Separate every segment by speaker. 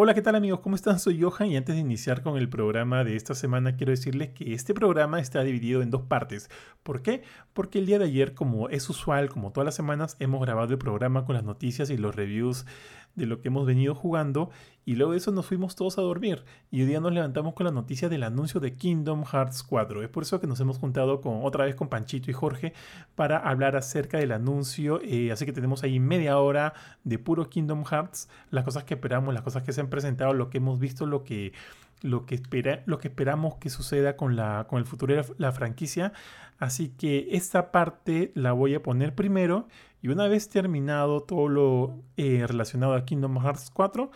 Speaker 1: Hola, ¿qué tal amigos? ¿Cómo están? Soy Johan y antes de iniciar con el programa de esta semana quiero decirles que este programa está dividido en dos partes. ¿Por qué? Porque el día de ayer, como es usual, como todas las semanas, hemos grabado el programa con las noticias y los reviews de lo que hemos venido jugando y luego de eso nos fuimos todos a dormir y hoy día nos levantamos con la noticia del anuncio de Kingdom Hearts 4. Es por eso que nos hemos juntado con, otra vez con Panchito y Jorge para hablar acerca del anuncio. Eh, así que tenemos ahí media hora de puro Kingdom Hearts, las cosas que esperamos, las cosas que se han presentado, lo que hemos visto, lo que lo que, espera, lo que esperamos que suceda con, la, con el futuro de la, franquicia. Así que esta parte la voy a poner primero y una vez terminado todo lo eh, relacionado a Kingdom Hearts 4,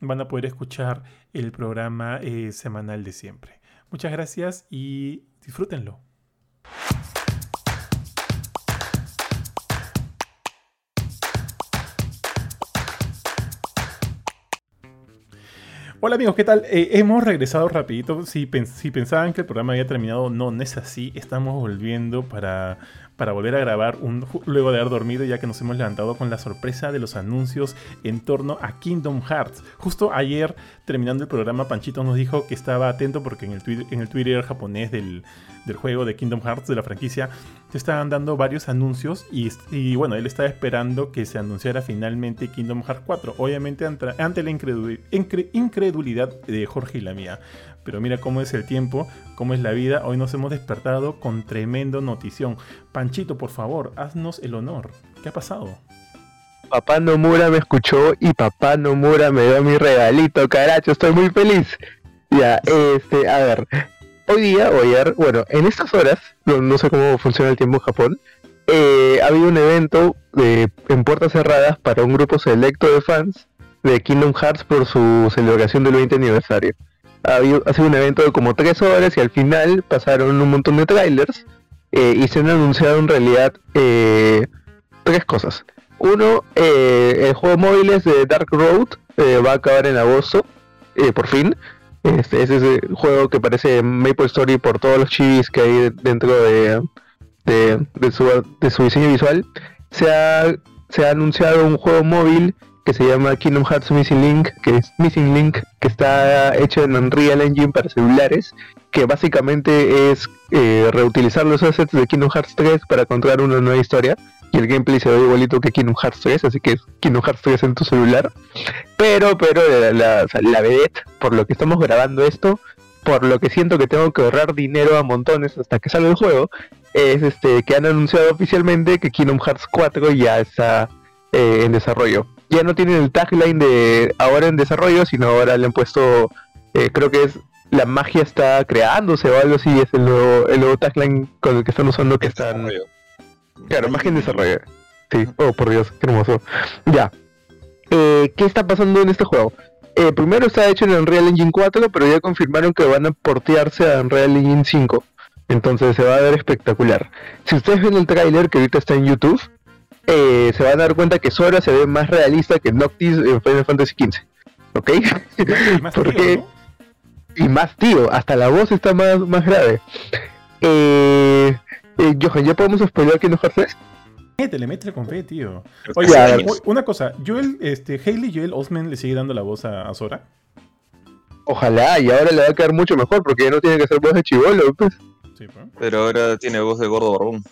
Speaker 1: van a poder escuchar el programa eh, semanal de siempre. Muchas gracias y disfrútenlo. Hola amigos, ¿qué tal? Eh, hemos regresado rapidito. Si, si, pensaban que el programa había terminado, no, no es así. Estamos volviendo para, para volver a grabar un, luego de haber dormido, ya que nos hemos levantado con la sorpresa de los anuncios en torno a Kingdom Hearts. Justo ayer, terminando el programa, Panchito nos dijo que estaba atento porque en el, Twitter, en el Twitter japonés del, del juego de Kingdom Hearts, de la franquicia, te estaban dando varios anuncios y, y, bueno, él estaba esperando que se anunciara finalmente Kingdom Hearts 4. Obviamente ante la incredulidad de Jorge y la mía. Pero mira cómo es el tiempo, cómo es la vida. Hoy nos hemos despertado con tremendo notición. Panchito, por favor, haznos el honor. ¿Qué ha pasado?
Speaker 2: Papá Nomura me escuchó y Papá Nomura me dio mi regalito, caracho, estoy muy feliz. Ya, este, a ver, hoy día o ayer, bueno, en estas horas, no, sé cómo funciona el tiempo en Japón, eh, ha habido un evento de, en puertas cerradas para un grupo selecto de fans de Kingdom Hearts por su celebración del 20 aniversario ha, sido un evento de como tres horas y al final pasaron un montón de trailers eh, y se han anunciado en realidad eh, tres cosas. Uno, eh, el juego móviles de Dark Road va a acabar en agosto, por fin. Este es ese juego que parece Maple Story por todos los chivis que hay dentro de, su, diseño visual. Se ha anunciado un juego móvil que se llama Kingdom Hearts Missing Link, que es Missing Link, que está hecho en Unreal Engine para celulares, que básicamente es eh, reutilizar los assets de Kingdom Hearts 3 para contar una nueva historia. Y el gameplay se ve igualito que Kingdom Hearts 3, así que es Kingdom Hearts 3 en tu celular. Pero, pero la, la, vedette, por lo que estamos grabando esto, por lo que siento que tengo que ahorrar dinero a montones hasta que salga el juego, es este que han anunciado oficialmente que Kingdom Hearts 4 ya está eh, en desarrollo ya no tienen el tagline de ahora en desarrollo, sino ahora le han puesto, eh, creo que es la magia está creándose o algo así, es el nuevo, el nuevo tagline con el que están usando que están... Claro, magia en desarrollo. Sí, oh por Dios, qué hermoso. Ya. Eh, ¿Qué está pasando en este juego? Eh, primero está hecho en Unreal Engine 4, pero ya confirmaron que van a portearse a Unreal Engine 5. Entonces se va a ver espectacular. Si ustedes ven el tráiler que ahorita está en YouTube, eh, se van a dar cuenta que Sora se ve más realista que Noctis en Final Fantasy XV. ¿Ok? Y más Porque, y más tío, hasta la voz está más, más grave. Eh, eh, Johan, ¿ya podemos spoiler que no Hearts
Speaker 1: le mete con fe, tío. Oye, una cosa, Joel, este, Hayley Joel Osment le sigue dando la voz a, Sora.
Speaker 2: Ojalá, y ahora le va a quedar mucho mejor porque ya no tiene que hacer voz de chivolo, pues.
Speaker 3: Sí, pues. Pero ahora tiene voz de gordo barbón.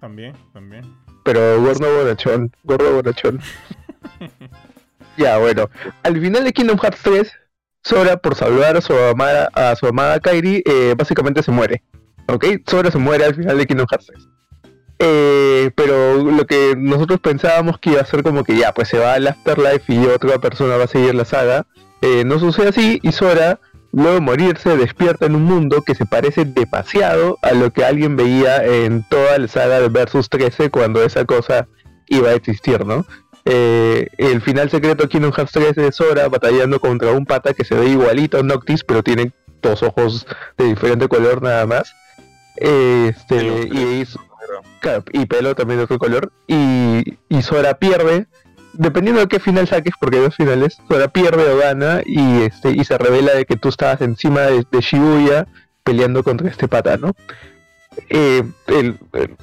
Speaker 1: También, también
Speaker 2: pero gordo borrachón, gordo borrachón. ya, bueno. Al final de Kingdom Hearts 3, Sora, por salvar a su amada, a su amada Kairi, eh, básicamente se muere. ¿Ok? Sora se muere al final de Kingdom Hearts 3. Eh, pero lo que nosotros pensábamos que iba a ser como que ya, pues se va al Afterlife y otra persona va a seguir la saga. Eh, no sucede así y Sora luego de morirse despierta en un mundo que se parece demasiado a lo que alguien veía en toda la saga de Versus 13 cuando esa cosa iba a existir, ¿no? Eh, el final secreto aquí en Hearts 13 es Sora batallando contra un pata que se ve igualito a Noctis, pero tiene dos ojos de diferente color nada más. Este, y, y, pelo también de otro color. Y, y Sora pierde dependiendo de qué final saques, porque hay dos finales, Sora pierde o gana y este y se revela de que tú estabas encima de, Shibuya peleando contra este pata, ¿no? eh,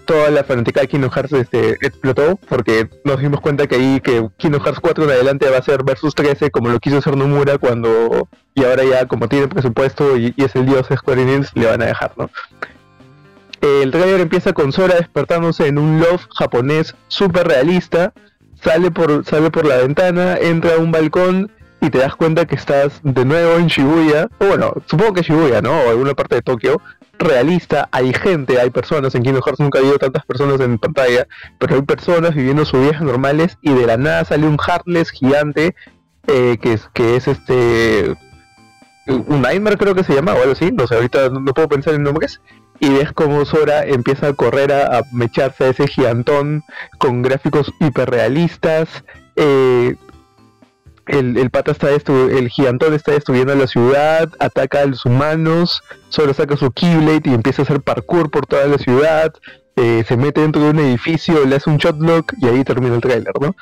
Speaker 2: toda la fanática de Kingdom Hearts este, explotó porque nos dimos cuenta que ahí que Kingdom Hearts 4 en adelante va a ser versus 13 como lo quiso hacer Nomura cuando y ahora ya como tiene presupuesto y, es el dios Square Enix le van a dejar, ¿no? El trailer empieza con Sora despertándose en un loft japonés súper realista, sale por, sale por la ventana, entra a un balcón y te das cuenta que estás de nuevo en Shibuya, o bueno, supongo que Shibuya, ¿no? O alguna parte de Tokio, realista, hay gente, hay personas, en Kingdom Hearts nunca ha habido tantas personas en pantalla, pero hay personas viviendo sus vidas normales y de la nada sale un Heartless gigante eh, que, es, que es este un Nightmare creo que se llama o algo así, no sé, ahorita no, puedo pensar en nombres, y ves como Sora empieza a correr a, mecharse a ese gigantón con gráficos hiperrealistas, eh, el, el pata está el gigantón está destruyendo la ciudad, ataca a los humanos, solo saca su Keyblade y empieza a hacer parkour por toda la ciudad, eh, se mete dentro de un edificio, le hace un shotlock y ahí termina el tráiler, ¿no?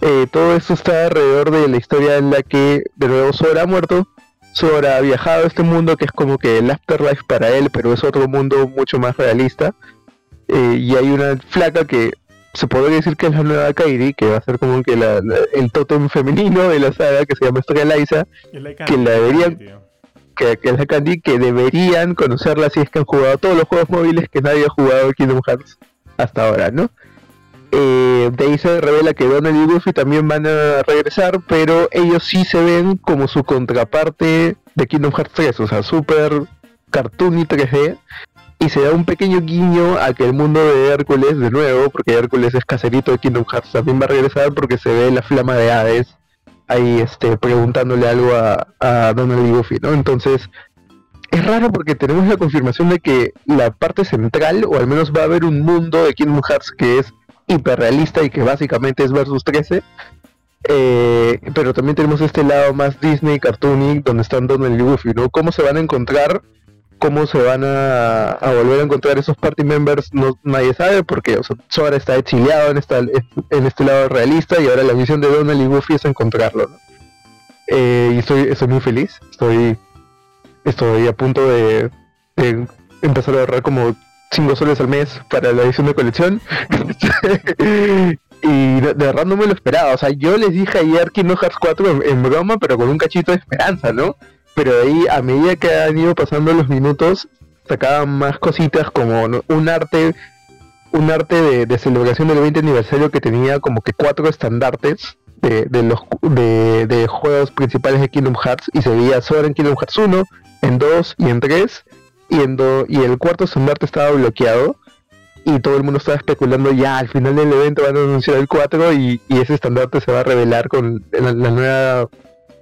Speaker 2: Eh, todo esto está alrededor de la historia en la que de nuevo Sora ha muerto, Sora ha viajado a este mundo que es como que el afterlife para él, pero es otro mundo mucho más realista. Eh, y hay una flaca que se podría decir que es la nueva Kairi, que va a ser como que el tótem femenino de la saga, que se llama Estrella Liza, que la deberían, que, es la Candy, que deberían conocerla si es que han jugado todos los juegos móviles que nadie ha jugado Kingdom Hearts hasta ahora, ¿no? Eh, de ahí se revela que Donald y Goofy también van a regresar, pero ellos sí se ven como su contraparte de Kingdom Hearts 3, o sea, super cartoon y 3D, y se da un pequeño guiño a que el mundo de Hércules, de nuevo, porque Hércules es caserito de Kingdom Hearts, también va a regresar porque se ve la flama de Hades ahí este, preguntándole algo a, a Donald y Goofy, ¿no? Entonces, es raro porque tenemos la confirmación de que la parte central, o al menos va a haber un mundo de Kingdom Hearts que es hiperrealista y que básicamente es versus 13. Eh, pero también tenemos este lado más Disney, cartoonic, donde están Donald y Goofy, ¿no? ¿Cómo se van a encontrar? cómo se van a, volver a encontrar esos party members no nadie sabe porque o Sora está exiliado en esta en este lado realista y ahora la misión de Donald y Goofy es encontrarlo eh, y estoy estoy muy feliz estoy estoy a punto de, empezar a ahorrar como 5 soles al mes para la edición de colección. Y de, verdad no me lo esperaba. O sea yo les dije ayer Kingdom Hearts 4 en broma pero con un cachito de esperanza no pero ahí a medida que han ido pasando los minutos sacaban más cositas como un arte un arte de, celebración del 20 aniversario que tenía como que cuatro estandartes de, los de, juegos principales de Kingdom Hearts y se veía solo en Kingdom Hearts 1, en 2 y en 3 y y el cuarto estandarte estaba bloqueado y todo el mundo estaba especulando ya al final del evento van a anunciar el 4 y, ese estandarte se va a revelar con la, nueva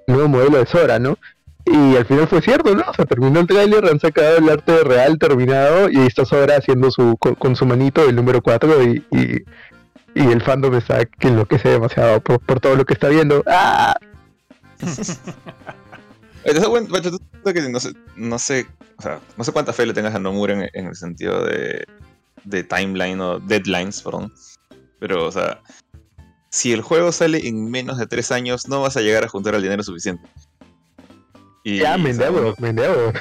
Speaker 2: nuevo modelo de Sora, ¿no? Y al final fue cierto, ¿no? O sea, terminó el tráiler, han sacado el arte real terminado y está Sora haciendo su con, su manito el número 4 y, y, el fandom está que enloquece demasiado por, todo lo que está viendo. ¡Ah!
Speaker 3: no sé, no sé, o sea, no sé cuánta fe le tengas a Nomura en, en el sentido de, de timeline o deadlines, perdón. Pero, o sea, si el juego sale en menos de 3 años, no vas a llegar a juntar el dinero suficiente
Speaker 2: ya, me endeudo, me endeudo.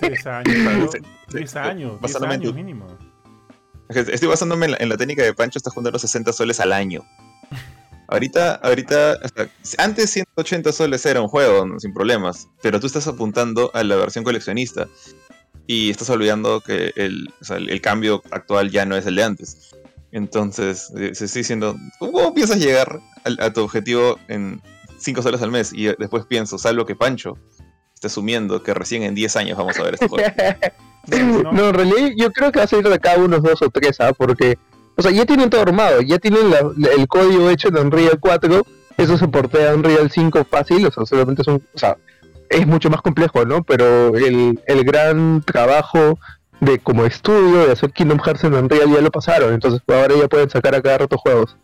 Speaker 1: Tres años, tres años, diez años mínimo.
Speaker 3: Estoy basándome en la, técnica de Pancho, está juntando 60 soles al año. Ahorita, ahorita, antes 180 soles era un juego, sin problemas, pero tú estás apuntando a la versión coleccionista y estás olvidando que el, el cambio actual ya no es el de antes. Entonces, eh, se estoy diciendo, ¿cómo piensas llegar a, tu objetivo en 5 soles al mes? Y después pienso, salvo que Pancho está asumiendo que recién en 10 años vamos a ver este juego.
Speaker 2: no, en realidad yo creo que va a salir de cada unos dos o tres, ¿sabes? Porque, o sea, ya tienen todo armado, ya tienen el código hecho en Unreal 4, eso se portea a Unreal 5 fácil, o sea, solamente son, o sea, es mucho más complejo, ¿no? Pero el, el gran trabajo de como estudio de hacer Kingdom Hearts en Unreal ya lo pasaron, entonces ahora ya pueden sacar a cada rato juegos.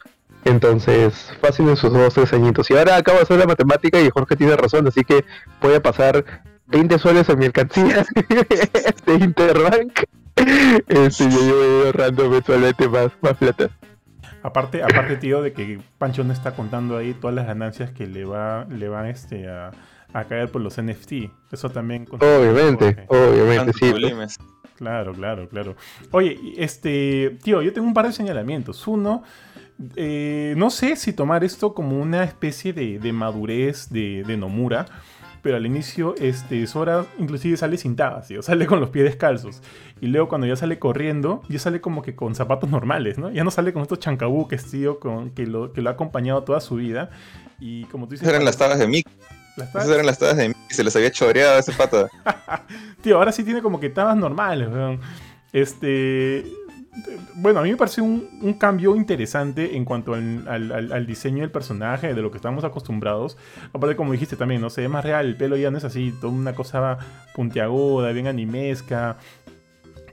Speaker 2: Entonces, fácil en sus dos, tres añitos. Y ahora acabo de hacer la matemática y Jorge tiene razón, así que voy a pasar 20 soles a mi mercancía de Interbank. Este, yo voy ahorrando mensualmente más, más plata.
Speaker 1: Aparte, aparte, tío, de que Pancho no está contando ahí todas las ganancias que le va, le van este, a, a caer por los NFT. Eso también.
Speaker 2: Obviamente, obviamente, sí.
Speaker 1: Pues. Claro, claro, claro. Oye, este, tío, yo tengo un par de señalamientos. Uno, eh, no sé si tomar esto como una especie de, madurez de, Nomura, pero al inicio este, Sora inclusive sale sin tabas, tío, sale con los pies descalzos. Y luego cuando ya sale corriendo, ya sale como que con zapatos normales, ¿no? Ya no sale con estos chancabuques, tío, con, que, lo, que lo ha acompañado toda su vida. Y como tú dices...
Speaker 3: Eran las tabas de Mickey. Esas eran las tabas de Mickey, se les había choreado a ese pata.
Speaker 1: tío, ahora sí tiene como que tabas normales, weón. Este bueno, a mí me parece un, cambio interesante en cuanto al, diseño del personaje, de lo que estamos acostumbrados. Aparte, como dijiste también, no sé, es más real, el pelo ya no es así, toda una cosa puntiaguda, bien animesca.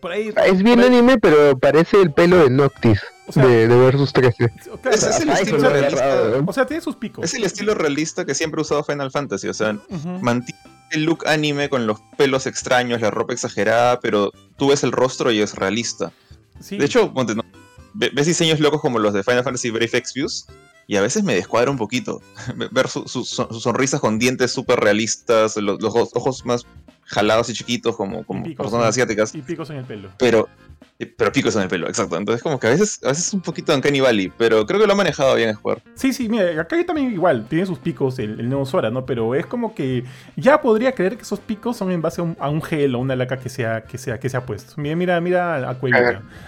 Speaker 2: Por ahí, es bien anime, pero parece el pelo de Noctis. de, de, Versus 13.
Speaker 3: es el estilo realista.
Speaker 1: O sea, tiene sus picos.
Speaker 3: Es el estilo realista que siempre ha usado Final Fantasy. O sea, mantiene el look anime con los pelos extraños, la ropa exagerada, pero tú ves el rostro y es realista. De hecho, ves diseños locos como los de Final Fantasy Brave Exvius y a veces me descuadra un poquito. Ver sus sonrisas con dientes súper realistas, los, ojos más jalados y chiquitos como, como personas asiáticas.
Speaker 1: Y picos en el pelo.
Speaker 3: Pero pero picos en el pelo, exacto. Entonces, como que a veces, a veces es un poquito en Valley, pero creo que lo ha manejado bien el jugador.
Speaker 1: Sí, sí, mira, acá también igual, tiene sus picos el, el nuevo Sora, ¿no? Pero es como que ya podría creer que esos picos son en base a un, gel o una laca que sea, que sea, que se ha puesto. Mira, mira, mira a.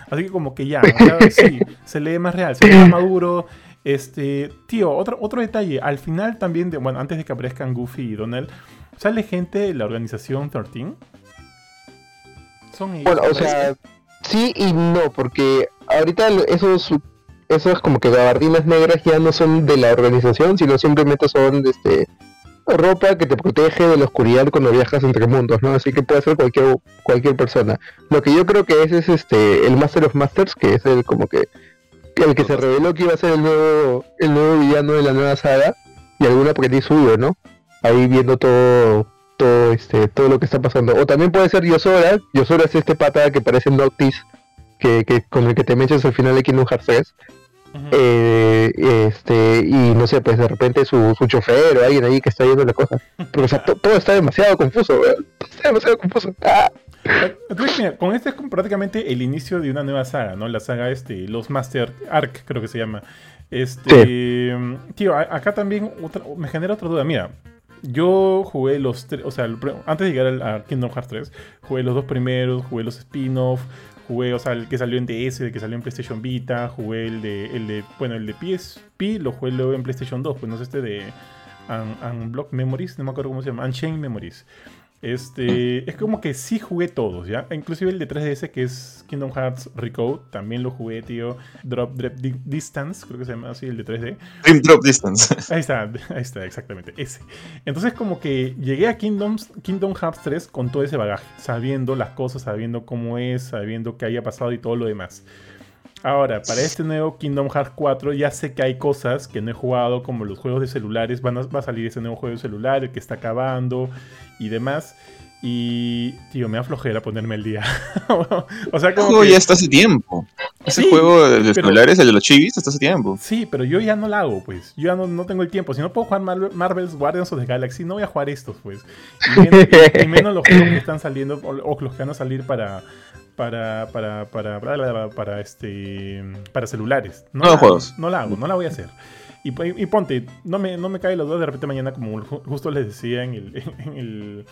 Speaker 1: Así que como que ya, sí, se lee más real, se lee más maduro. Este, tío, otro, otro detalle, al final también, de, bueno, antes de que aparezcan Goofy y Donald, sale gente de la organización 13.
Speaker 2: Son ellos. Bueno, o sea, sí y no, porque ahorita esos esos como que gabardines negras ya no son de la organización, sino simplemente son este ropa que te protege de la oscuridad cuando viajas entre mundos, ¿no? Así que puede ser cualquier cualquier persona. Lo que yo creo que es es este el Master of Masters, que es el como que el que se reveló que iba a ser el nuevo el nuevo villano de la nueva saga y algún aprendiz suyo, ¿no? Ahí viendo todo todo este todo lo que está pasando. O también puede ser Yosora. Yosora es este pata que parece Noctis, que, que con el que te mencionas al final de Kingdom Hearts 3. eh, este y no sé pues de repente su, su chofer o alguien ahí que está viendo la cosa pero o sea todo está demasiado confuso está demasiado confuso ah.
Speaker 1: Entonces, mira, con este es prácticamente el inicio de una nueva saga, ¿no? La saga este, los Master Arc, creo que se llama. Este, tío, acá también me genera otra duda. Mira, yo jugué los tres, o sea, antes de llegar a Kingdom Hearts 3, jugué los dos primeros, jugué los spin-off, jugué, o sea, el que salió en DS, el que salió en PlayStation Vita, jugué el de, el de bueno, el de PSP, lo jugué luego en PlayStation 2, pues no sé, este de Unblock Memories, no me acuerdo cómo se llama, Unchained Memories. Este, es como que sí jugué todos, ¿ya? Inclusive el de 3DS que es Kingdom Hearts Recode, también lo jugué, tío. Drop, Drop Distance, creo que se llama así, el de 3D.
Speaker 3: Dream Drop Distance.
Speaker 1: Ahí está, ahí está, exactamente, ese. Entonces como que llegué a Kingdom, Kingdom Hearts 3 con todo ese bagaje, sabiendo las cosas, sabiendo cómo es, sabiendo qué haya pasado y todo lo demás. Ahora, para este nuevo Kingdom Hearts 4 ya sé que hay cosas que no he jugado, como los juegos de celulares. Van a, va a salir ese nuevo juego de celular, el que está acabando y demás. Y, tío, me da flojera ponerme el día.
Speaker 3: o sea, como. que... ya está hace tiempo. Ese juego de celulares, el de los chivis, está hace tiempo.
Speaker 1: Sí, pero yo ya no lo hago, pues. Yo ya no, tengo el tiempo. Si no puedo jugar Marvel's Guardians of the Galaxy, no voy a jugar estos, pues. Y menos, los juegos que están saliendo o los que van a salir para para, para, para, para, para, este, para celulares. No,
Speaker 3: la, juegos.
Speaker 1: No la hago, no la voy a hacer. Y, y, ponte, no me, no me cae los dos de repente mañana, como justo les decía en el, en el,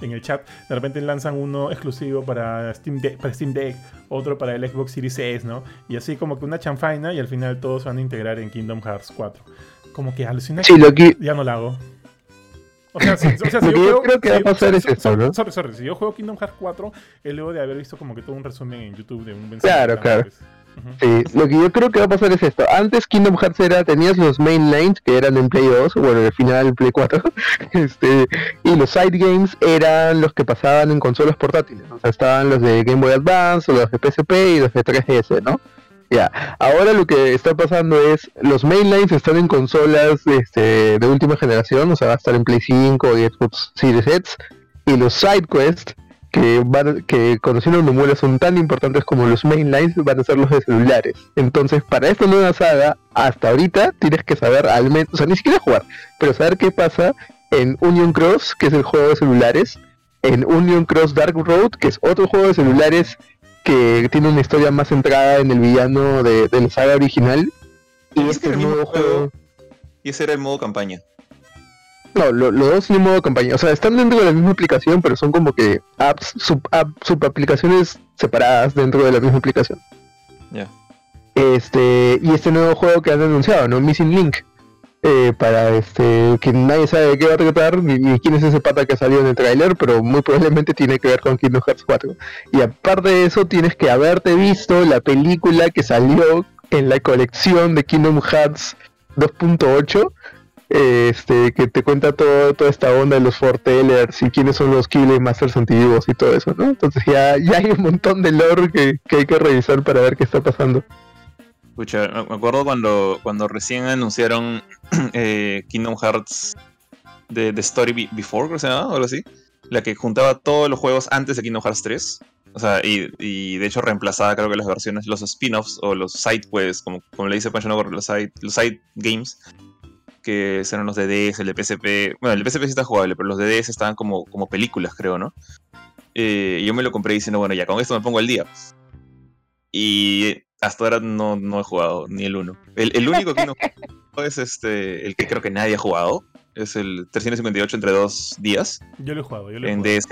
Speaker 1: en el chat, de repente lanzan uno exclusivo para Steam, Deck, para Steam Deck, otro para el Xbox Series S, ¿no? Y así como que una chanfaina y al final todos van a integrar en Kingdom Hearts 4. Como que alucina
Speaker 2: sí, lo que...
Speaker 1: ya no la hago. O sea, si,
Speaker 2: yo, juego, creo que va a pasar es eso, ¿no?
Speaker 1: Sorry, sorry, si yo juego Kingdom Hearts 4, es luego de haber visto como que todo un resumen en YouTube de un
Speaker 2: Claro, claro. Sí, lo que yo creo que va a pasar es esto. Antes Kingdom Hearts era, tenías los main lanes que eran en Play 2, bueno, al final Play 4, este, y los side games eran los que pasaban en consolas portátiles. O sea, estaban los de Game Boy Advance, o los de PSP y los de 3DS, ¿no? Ya, ahora lo que está pasando es, los mainlines están en consolas este, de última generación, o sea, va a estar en Play 5 y Xbox Series X, y los side quests que, van, que conociendo Nomura son tan importantes como los mainlines, van a ser los de celulares. Entonces, para esta nueva saga, hasta ahorita tienes que saber al menos, o sea, ni siquiera jugar, pero saber qué pasa en Union Cross, que es el juego de celulares, en Union Cross Dark Road, que es otro juego de celulares que tiene una historia más centrada en el villano de, la saga original.
Speaker 3: Y este nuevo juego... Y ese era el modo campaña.
Speaker 2: No, los dos tienen modo campaña. O sea, están dentro de la misma aplicación, pero son como que apps, sub, app, subaplicaciones separadas dentro de la misma aplicación.
Speaker 3: Ya.
Speaker 2: Este, y este nuevo juego que han anunciado, ¿no? Missing Link. Eh, para este que nadie sabe de qué va a tratar ni, quién es ese pata que salió en el tráiler pero muy probablemente tiene que ver con Kingdom Hearts 4 y aparte de eso tienes que haberte visto la película que salió en la colección de Kingdom Hearts 2.8 este, que te cuenta todo, toda esta onda de los foretellers y quiénes son los Killer Masters antiguos y todo eso, ¿no? Entonces ya, ya hay un montón de lore que, hay que revisar para ver qué está pasando.
Speaker 3: Escucha, me acuerdo cuando, cuando recién anunciaron eh, Kingdom Hearts de The Story Before, creo que se llamaba, o algo así. La que juntaba todos los juegos antes de Kingdom Hearts 3. O sea, y, de hecho reemplazaba creo que las versiones, los spin-offs o los side quests, como, como le dice Pancho, no, los side, los side games, que eran los DDS, el de PSP. Bueno, el de PSP sí está jugable, pero los DDS estaban como, como películas, creo, ¿no? Eh, yo me lo compré diciendo, bueno, ya con esto me pongo al día. Y hasta ahora no, no he jugado ni el uno. El, único que no he es este, el que creo que nadie ha jugado. Es el 358 entre dos días.
Speaker 1: Yo lo he jugado, yo lo he
Speaker 3: En DS.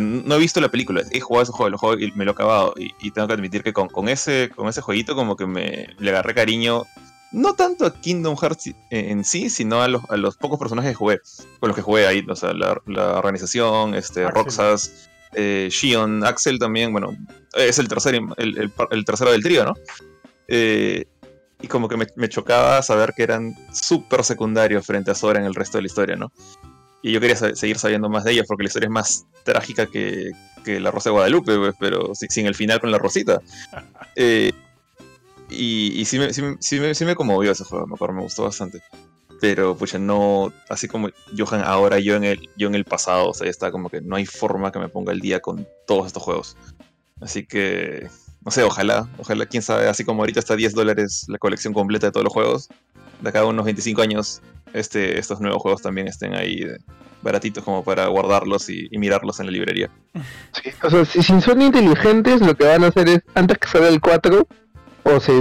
Speaker 3: no he visto la película, he jugado ese juego, lo juego y me lo he acabado. Y, tengo que admitir que con, con, ese, con ese jueguito como que me le agarré cariño no tanto a Kingdom Hearts en sí, sino a los, a los pocos personajes que jugué, con los que jugué ahí, o sea, la, organización, este, Roxas, eh, Shion, Axel también, bueno, es el tercero, el, el, tercero del trío, ¿no? Eh, y como que me, chocaba saber que eran súper secundarios frente a Sora en el resto de la historia, ¿no? Y yo quería seguir sabiendo más de ellos porque la historia es más trágica que, que la Rosa de Guadalupe, pues, pero sin el final con la Rosita. Eh, y, sí, me, sí, me, sí, me, conmovió ese juego, me acuerdo, me gustó bastante. Pero, pues no, así como Johan ahora, yo en el, yo en el pasado, o sea, está como que no hay forma que me ponga el día con todos estos juegos. Así que, no sé, ojalá, ojalá, quién sabe, así como ahorita está a 10 dólares la colección completa de todos los juegos, de acá a unos 25 años, este, estos nuevos juegos también estén ahí baratitos como para guardarlos y, mirarlos en la librería.
Speaker 2: Sí, o sea, si, si son inteligentes, lo que van a hacer es, antes que salga el 4, o se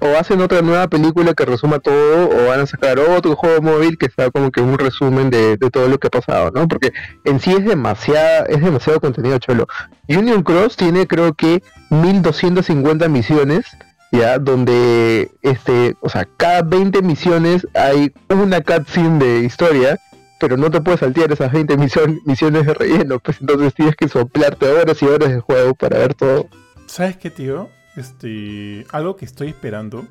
Speaker 2: o hacen otra nueva película que resuma todo o van a sacar otro juego móvil que sea como que un resumen de, todo lo que ha pasado, ¿no? Porque en sí es demasiado, es demasiado contenido cholo. Union Cross tiene creo que 1250 misiones, ya, donde este, o sea, cada 20 misiones hay una cutscene de historia, pero no te puedes saltear esas 20 misiones de relleno, pues entonces tienes que soplarte horas y horas de juego para ver todo.
Speaker 1: ¿Sabes qué, tío? Este, algo que estoy esperando.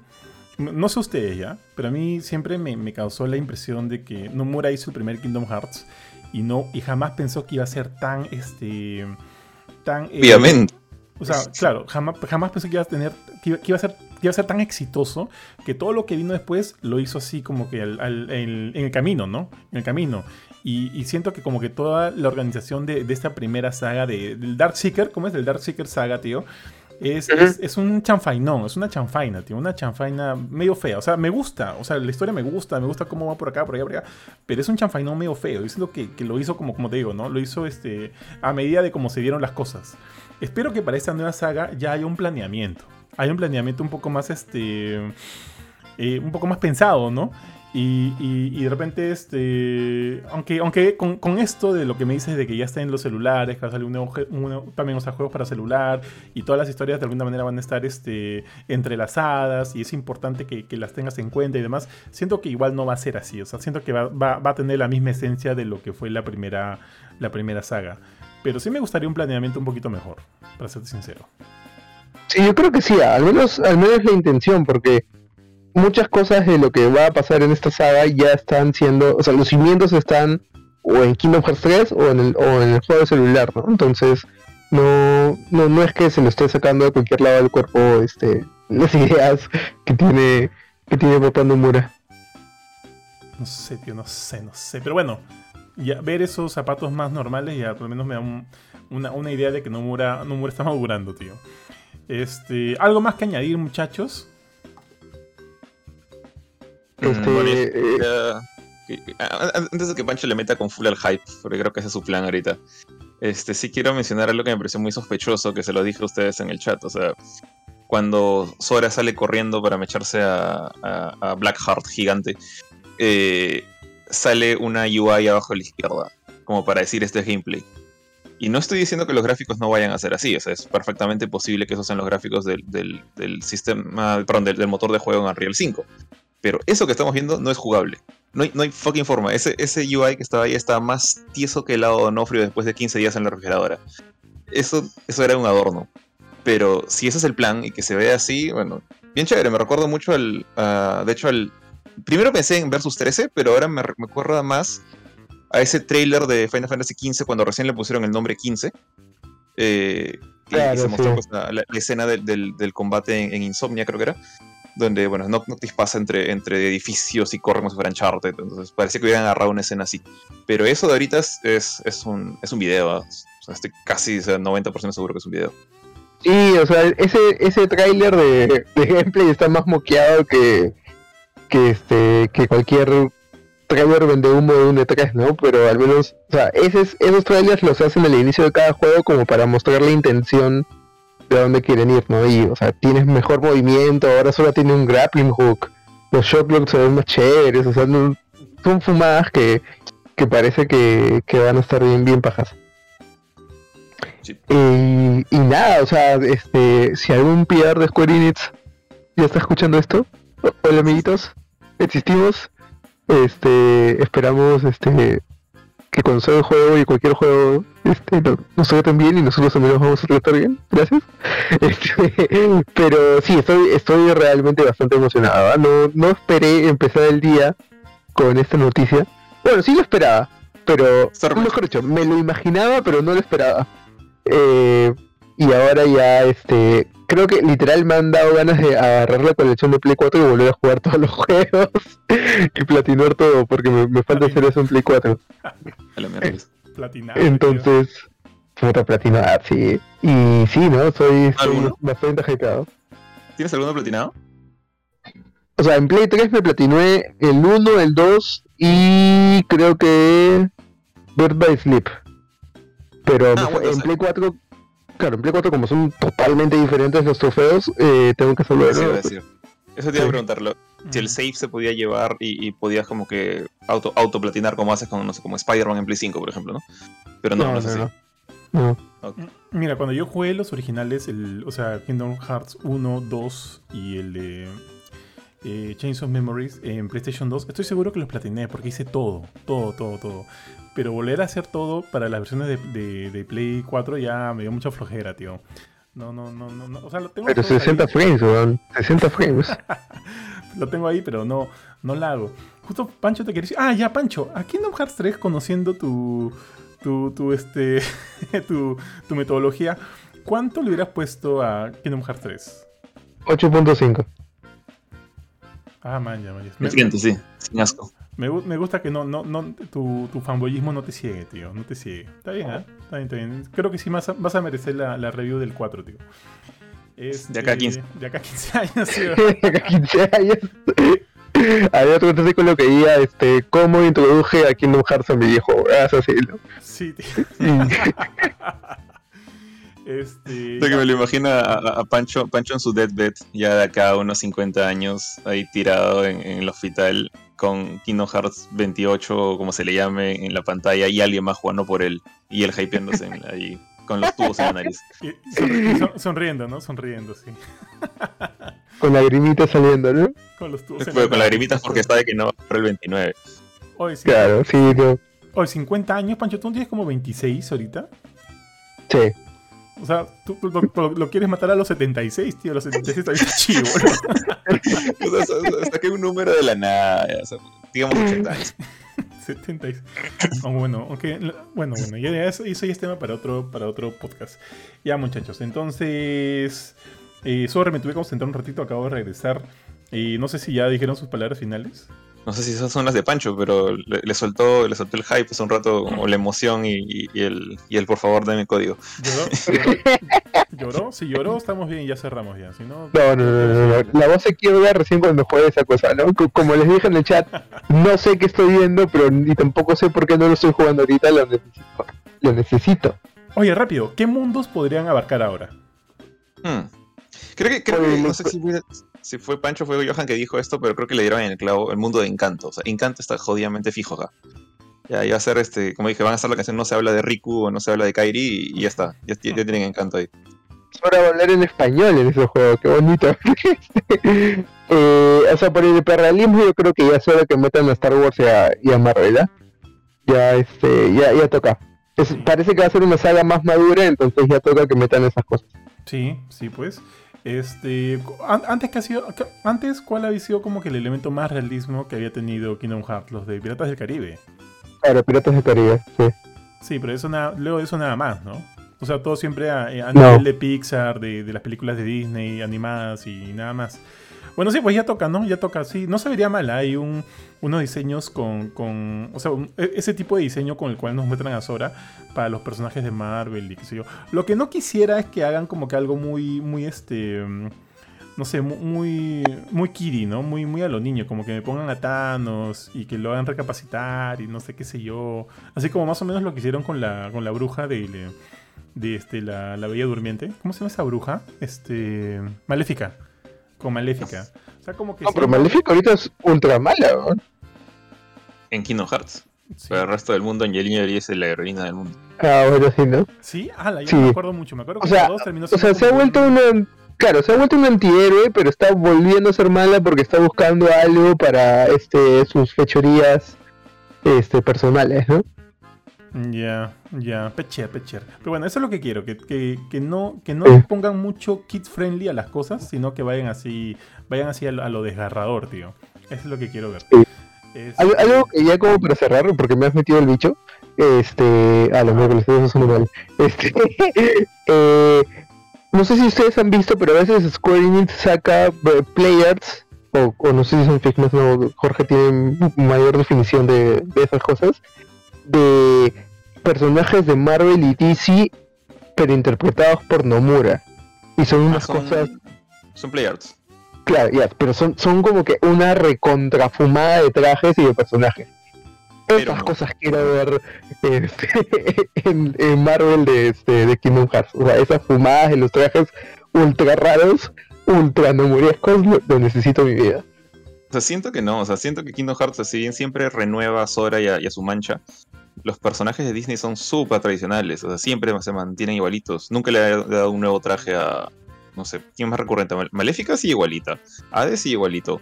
Speaker 1: No sé ustedes ya, pero a mí siempre me, causó la impresión de que Nomura hizo el primer Kingdom Hearts y no y jamás pensó que iba a ser tan este tan
Speaker 3: eh, obviamente
Speaker 1: o sea claro jamás, jamás pensó que iba a tener que iba, a ser iba a ser tan exitoso que todo lo que vino después lo hizo así como que en el camino no en el camino y, siento que como que toda la organización de, esta primera saga de, del Dark Seeker, ¿cómo es? el Dark Seeker saga, tío. Es, es, un chanfainón, es una chanfaina, tío. Una chanfaina medio fea. O sea, me gusta. O sea, la historia me gusta. Me gusta cómo va por acá, por allá, por allá. Pero es un chanfainón medio feo. Es lo que, que, lo hizo como, como te digo, ¿no? Lo hizo este, a medida de cómo se dieron las cosas. Espero que para esta nueva saga ya haya un planeamiento. Hay un planeamiento un poco más, este... Eh, un poco más pensado, ¿no? Y, de repente, este, aunque, aunque con, esto de lo que me dices de que ya está en los celulares, que va a salir un nuevo, también, o sea, juegos para celular, y todas las historias de alguna manera van a estar este, entrelazadas, y es importante que, las tengas en cuenta y demás, siento que igual no va a ser así, o sea, siento que va, va, a tener la misma esencia de lo que fue la primera, la primera saga. Pero sí me gustaría un planeamiento un poquito mejor, para ser sincero.
Speaker 2: Sí, yo creo que sí, al menos, al menos la intención, porque muchas cosas de lo que va a pasar en esta saga ya están siendo, o sea, los cimientos están o en Kingdom Hearts 3 o en el, o en el juego de celular, ¿no? Entonces, no, no, no es que se lo esté sacando de cualquier lado del cuerpo este, las ideas que tiene, que tiene Nomura.
Speaker 1: No sé, tío, no sé, no sé. Pero bueno, ya ver esos zapatos más normales ya por lo menos me da un- una, una idea de que Nomura, Nomura está madurando, tío. Este, ¿Algo más que añadir, muchachos?
Speaker 2: Este,
Speaker 3: Mm, bueno,
Speaker 2: eh,
Speaker 3: antes de que Pancho le meta con full al hype, porque creo que ese es su plan ahorita. Este, sí quiero mencionar algo que me pareció muy sospechoso, que se lo dije a ustedes en el chat. O sea, cuando Sora sale corriendo para mecharse a, a, a Blackheart gigante, eh, sale una UI abajo a la izquierda, como para decir este es gameplay. Y no estoy diciendo que los gráficos no vayan a ser así, o sea, es perfectamente posible que esos sean los gráficos del, del, del sistema, perdón, del, del motor de juego en Unreal 5. Pero eso que estamos viendo no es jugable. No hay, no hay fucking forma. Ese, ese UI que estaba ahí estaba más tieso que helado de Onofrio después de 15 días en la refrigeradora. Eso, eso era un adorno. Pero si ese es el plan y que se ve así, bueno, bien chévere. Me recuerdo mucho al. a- de hecho, al. Primero pensé en Versus 13, pero ahora me, me acuerdo más a ese trailer de Final Fantasy XV cuando recién le pusieron el nombre 15. eh,
Speaker 2: Claro,
Speaker 3: se mostró
Speaker 2: sí.
Speaker 3: pues, la, la escena del, del- del combate en, en Insomnia, creo que era donde, bueno, Noc- Noctis pasa entre, entre edificios y corre como si fuera Uncharted, entonces parece que hubieran agarrado una escena así. Pero eso de ahorita es, es, es un, es un video, ¿ah? O sea, estoy casi o sea, 90% seguro que es un video.
Speaker 2: Sí, o sea, ese, ese tráiler de, de gameplay está más moqueado que, que este que cualquier trailer vende humo de un E3, ¿no? Pero al menos, o sea, esos, esos trailers los hacen al inicio de cada juego como para mostrar la intención de dónde quieren ir, ¿no? Y, o sea, tienes mejor movimiento, ahora solo tiene un grappling hook, los shocklocks ven más chéveres, o sea, no- son fumadas que, que parece que, que van a estar bien, bien pajas.
Speaker 3: Sí.
Speaker 2: Y, y nada, o sea, este, si algún PR de Square Enix ya está escuchando esto, hola amiguitos, existimos, este, esperamos, este, que salga el juego y cualquier juego, este, no- nos traten bien y nosotros también nos vamos a tratar bien, gracias. Este, pero sí, estoy, estoy realmente bastante emocionado, ¿ah? no, no esperé empezar el día con esta noticia, bueno, sí lo esperaba, pero, mejor dicho, me lo imaginaba, pero no lo esperaba. Eh, y ahora ya, este, creo que literal me han dado ganas de agarrar la colección de Play 4 y volver a jugar todos los juegos y platinar todo, porque me, me falta hacer eso en Play 4.
Speaker 3: A la mierda.
Speaker 1: Platinado. tío.
Speaker 2: Entonces, puta platinar, sí. Y sí, ¿no? Soy, soy bastante hypeado.
Speaker 3: ¿Tienes alguno platinado?
Speaker 2: O sea, en Play 3 me platiné el 1, el 2 y creo que Bird by Sleep. Pero
Speaker 3: Ah, bueno,
Speaker 2: en Play 4, claro, en Play 4 como son totalmente diferentes los trofeos, eh, tengo que hacerlo de
Speaker 3: Eso
Speaker 2: nuevo.
Speaker 3: te iba a preguntarlo. Si el save se podía llevar y, y podías como que auto, autoplatinar como haces con, no sé, como Spider-Man en Play 5, por ejemplo, ¿no? Pero no, no, es así.
Speaker 2: no.
Speaker 1: Mira, cuando yo jugué los originales, el, o sea, Kingdom Hearts 1, 2 y el de eh, Chains of Memories en PlayStation 2, estoy seguro que los platiné porque hice todo, todo, todo, todo. Pero volver a hacer todo para las versiones de, de- de Play 4 ya me dio mucha flojera, tío. No, no, no, no, no. O sea, lo tengo
Speaker 2: Pero
Speaker 1: todos
Speaker 2: 60
Speaker 1: ahí.
Speaker 2: frames, weón. 60 frames.
Speaker 1: Lo tengo ahí, pero no, no la hago. Justo Pancho te quería decir. Ah, ya, Pancho. A Kingdom Hearts 3, conociendo tu. tu, tu este. tu, tu metodología. ¿Cuánto le hubieras puesto a Kingdom Hearts 3?
Speaker 2: 8.5.
Speaker 1: Ah, man, ya, man, ya.
Speaker 3: Me
Speaker 1: Me,
Speaker 3: siento, sí, sin asco.
Speaker 1: Me me gusta que no, no, no, tu, tu fanboyismo no te ciegue, tío. No te ciegue. Está bien, ¿eh? Está bien, está bien. Creo que sí vas a, vas a merecer la, la review del 4, tío.
Speaker 3: De acá a 15.
Speaker 1: De acá a 15 años, tío.
Speaker 2: Acá 15 años. Había otro artículo que decía este, cómo introduje a Kingdom Hearts a mi viejo. Ah, así, ¿no?
Speaker 1: Sí, tío. Este.
Speaker 3: Lo que me lo imagino a, a- a Pancho, Pancho en su deathbed, ya de acá a unos 50 años, ahí tirado en, en el hospital con Kingdom Hearts 28 o como se le llame en la pantalla y alguien más jugando por él y él hypeándose en- ahí con los tubos en la nariz.
Speaker 1: Y- y sonri- y son- sonriendo, ¿no? Sonriendo, sí.
Speaker 2: con lagrimitas saliendo, ¿no?
Speaker 1: Con los tubos. en
Speaker 3: Fue
Speaker 1: la
Speaker 3: con lagrimitas porque sabe que no va a el 29.
Speaker 1: Hoy, sí.
Speaker 2: Claro, sí, no.
Speaker 1: Hoy, 50 años, Pancho, tú tienes como 26 ahorita.
Speaker 2: Sí.
Speaker 1: O sea, tú, tú lo, lo- quieres matar a los 76, tío. A los 76 todavía está chivo, ¿no?
Speaker 3: O sea, sa- sa- saqué un número de la nada, o sea, digamos 80 años.
Speaker 1: 76. Oh, bueno, aunque, bueno, bueno, ya, ya eso, eso ya es tema para otro, para otro podcast. Ya, muchachos, entonces. Eh, sorry, me tuve que concentrar un ratito, acabo de regresar. Y no sé si ya dijeron sus palabras finales.
Speaker 3: No sé si esas son las de Pancho, pero le, le soltó, le soltó el hype hace un rato, o la emoción y, y- y el, y el por favor dame código.
Speaker 1: ¿Lloró? ¿Lloró? Si lloró, estamos bien y ya cerramos ya. Si no,
Speaker 4: No, no, no, no, no. La voz se quiebra recién cuando juega esa cosa, ¿no? Co- Como les dije en el chat, no sé qué estoy viendo, pero ni tampoco sé por qué no lo estoy jugando ahorita, lo necesito. Lo necesito.
Speaker 1: Oye, rápido, ¿qué mundos podrían abarcar ahora?
Speaker 3: Hmm. Creo que, creo
Speaker 4: Oye,
Speaker 3: que, no sé si si fue Pancho fue Johan que dijo esto, pero creo que le dieron en el clavo el mundo de Encanto. O sea, Encanto está jodidamente fijo acá. Ya, ya va a ser este, como dije, van a hacer la canción No se habla de Riku o no se habla de Kairi y ya está. Ya, ya tienen Encanto ahí.
Speaker 4: Ahora va a hablar en español en ese juego, qué bonito. Eh, o sea, por el hiperrealismo yo creo que ya es hora que metan a Star Wars y a, y a Marvel, ¿ah? Ya, este, ya, ya toca. Es-. Parece que va a ser una saga más madura, entonces ya toca que metan esas cosas.
Speaker 1: Sí, sí, pues. Este, an- antes que ha sido, antes cuál había sido como que el elemento más realismo que había tenido Kingdom Hearts, los de Piratas del Caribe.
Speaker 4: Claro, Piratas de Caribe, sí.
Speaker 1: Sí, pero eso nada, luego de eso nada más, ¿no? O sea, todo siempre a, a
Speaker 4: No.
Speaker 1: nivel de Pixar, de, de las películas de Disney animadas y nada más. Bueno, sí, pues ya toca, ¿no? Ya toca, sí. No se vería mal, hay un, unos diseños con, con... O sea, un- e- ese tipo de diseño con el cual nos muestran a Sora para los personajes de Marvel y qué sé yo. Lo que no quisiera es que hagan como que algo muy, muy este... No sé, mu- muy, muy kiri, ¿no? Muy, muy a lo niño, como que me pongan a Thanos y que lo hagan recapacitar y no sé qué sé yo. Así como más o menos lo que hicieron con la, con la bruja de, de este, la, la Bella Durmiente. ¿Cómo se llama esa bruja? Este. Maléfica. Con Maléfica. O sea, como que.
Speaker 4: No,
Speaker 1: sí,
Speaker 4: pero Maléfica ahorita es ultra mala, ¿no?
Speaker 3: En Kingdom Hearts.
Speaker 1: Sí.
Speaker 3: Pero el resto del mundo, Angelina Jolie es la heroína del mundo.
Speaker 4: Ah, bueno, sí, ¿no?
Speaker 1: Sí, ala, yo
Speaker 4: Sí.
Speaker 1: me acuerdo mucho. Me acuerdo
Speaker 4: O
Speaker 1: que
Speaker 4: sea,
Speaker 1: la dos terminó
Speaker 4: O sea, se ha vuelto
Speaker 1: un-
Speaker 4: una... Claro, se ha vuelto un antihéroe, pero está volviendo a ser mala porque está buscando algo para este sus fechorías este, personales, ¿no?
Speaker 1: Ya, ya, pecher, pecher. Pero bueno, eso es lo que quiero, que, que, que no, que no
Speaker 4: Sí.
Speaker 1: pongan mucho kid friendly a las cosas, sino que vayan así, vayan así a lo, a lo desgarrador, tío. Eso es lo que quiero ver.
Speaker 4: Sí.
Speaker 1: Es-
Speaker 4: Algo, algo que ya como para cerrar, porque me has metido el bicho, este... A los miércoles, eso suena mal. Este... eh, no sé si ustedes han visto, pero a veces Square Enix saca eh, players, o, o no sé si son figmas, no, Jorge tiene mayor definición de, de esas cosas, de personajes de Marvel y DC, pero interpretados por Nomura. Y son
Speaker 3: Ah,
Speaker 4: unas
Speaker 3: son,
Speaker 4: cosas
Speaker 3: son play arts.
Speaker 4: Claro, ya, pero son, son como que una recontrafumada de trajes y de personajes.
Speaker 3: Pero
Speaker 4: Esas
Speaker 3: no.
Speaker 4: cosas quiero ver este, en, en Marvel de, este, de Kingdom Hearts. O sea, esas fumadas de los trajes ultra raros, ultra nomurescos, lo, lo necesito en mi vida.
Speaker 3: O sea, siento que no, o sea, siento que Kingdom Hearts, si bien siempre renueva a Sora y a, y a su mancha, los personajes de Disney son súper tradicionales, o sea, siempre se mantienen igualitos. Nunca le ha dado un nuevo traje a, no sé, ¿quién más recurrente? Mal- Maléfica sí igualita, Hades sí igualito.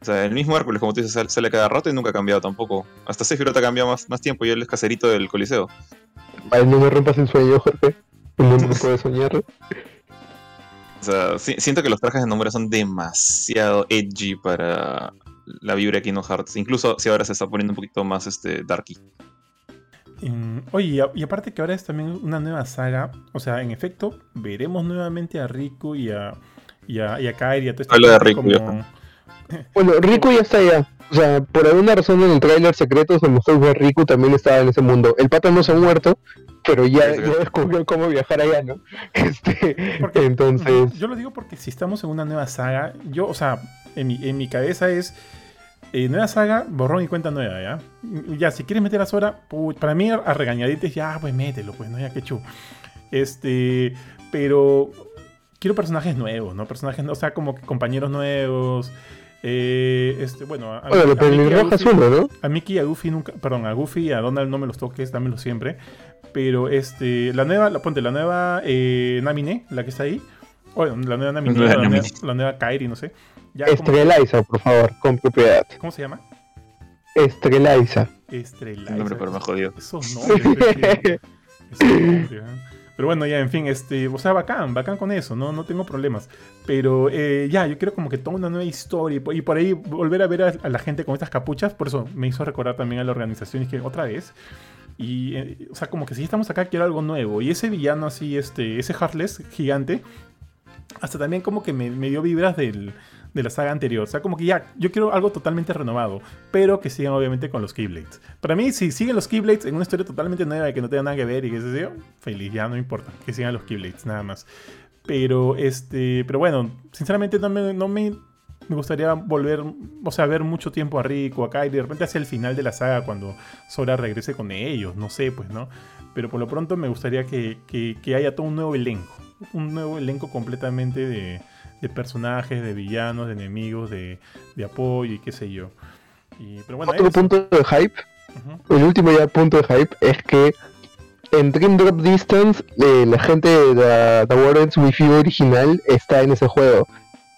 Speaker 3: O sea, el mismo Hércules, como tú dices, sale, cada rato y nunca ha cambiado tampoco. Hasta Sephiroth ha cambiado más, más tiempo y él es caserito del Coliseo.
Speaker 4: Vale, no me rompas el sueño, Jorge. El mundo no puede soñar.
Speaker 3: O sea, si- siento que los trajes de nombre son demasiado edgy para la vibra de Kingdom Hearts. Incluso si ahora se está poniendo un poquito más este darky.
Speaker 1: Oye, y, aparte que ahora es también una nueva saga, o sea, en efecto, veremos nuevamente a Riku y a, y a, y a Kairi y a todo
Speaker 3: Habla de Riku,
Speaker 1: como-
Speaker 4: Bueno, Riku ya está allá. O sea, por alguna razón en el tráiler secreto se mostró que Riku también estaba en ese mundo. El pata no se ha muerto, pero ya,
Speaker 3: Sí, sí.
Speaker 4: ya descubrió cómo viajar allá, ¿no? Este,
Speaker 1: Porque-
Speaker 4: entonces,
Speaker 1: Yo lo digo porque si estamos en una nueva saga, yo, o sea, en mi, en mi cabeza es eh, nueva saga, borrón y cuenta nueva, ¿ya? Ya, si quieres meter a Sora, para mí a regañadientes, ya, pues mételo, pues, no, ya que chu. Este, pero quiero personajes nuevos, ¿no? Personajes, o sea, como que compañeros nuevos. eh, este, bueno, a, a-
Speaker 4: bueno,
Speaker 1: a
Speaker 4: la
Speaker 1: Mickey a
Speaker 4: pelirroja es
Speaker 1: Goofy-
Speaker 4: uno, ¿no?
Speaker 1: a Mickey y a Goofy nunca, perdón, a Goofy y a Donald no me los toques, dámelos siempre. Pero este, la nueva, la, ponte, la nueva eh, Namine, la que está ahí. Bueno, la nueva Namine,
Speaker 3: La
Speaker 1: la nueva Kairi, no sé. Ya
Speaker 4: Estreliza, por favor, con propiedad.
Speaker 1: ¿Cómo se llama?
Speaker 4: Estreliza.
Speaker 1: Estrella.
Speaker 3: El nombre pero más jodido.
Speaker 1: Esos nombres, ¿eh? Pero bueno, ya, en fin, este, o sea, bacán, bacán con eso, no, no tengo problemas. Pero eh, ya, yo quiero como que toda una nueva historia y por, y por ahí volver a ver a, a la gente con estas capuchas, por eso me hizo recordar también a la organización y que otra vez. Y, eh, o sea, como que si estamos acá, quiero algo nuevo. Y ese villano así, este, ese Heartless gigante, hasta también como que me, me dio vibras del, de la saga anterior. O sea, como que ya, yo quiero algo totalmente renovado, pero que sigan obviamente con los Keyblades. Para mí, si siguen los Keyblades en una historia totalmente nueva y que no tenga nada que ver y que se yo, feliz, ya no importa, que sigan los Keyblades, nada más. Pero, este, pero bueno, sinceramente no me, no me, me gustaría volver, o sea, ver mucho tiempo a Rico acá y de repente hacia el final de la saga cuando Sora regrese con ellos, no sé, pues, ¿no? Pero por lo pronto me gustaría que, que, que haya todo un nuevo elenco, un nuevo elenco completamente de, de personajes, de villanos, de enemigos, de, de apoyo y qué sé yo. Y, pero bueno,
Speaker 4: Otro
Speaker 1: eso.
Speaker 4: punto de hype, el último ya punto de hype, es que en Dream Drop Distance eh, la gente de The Warren's With You original está en ese juego.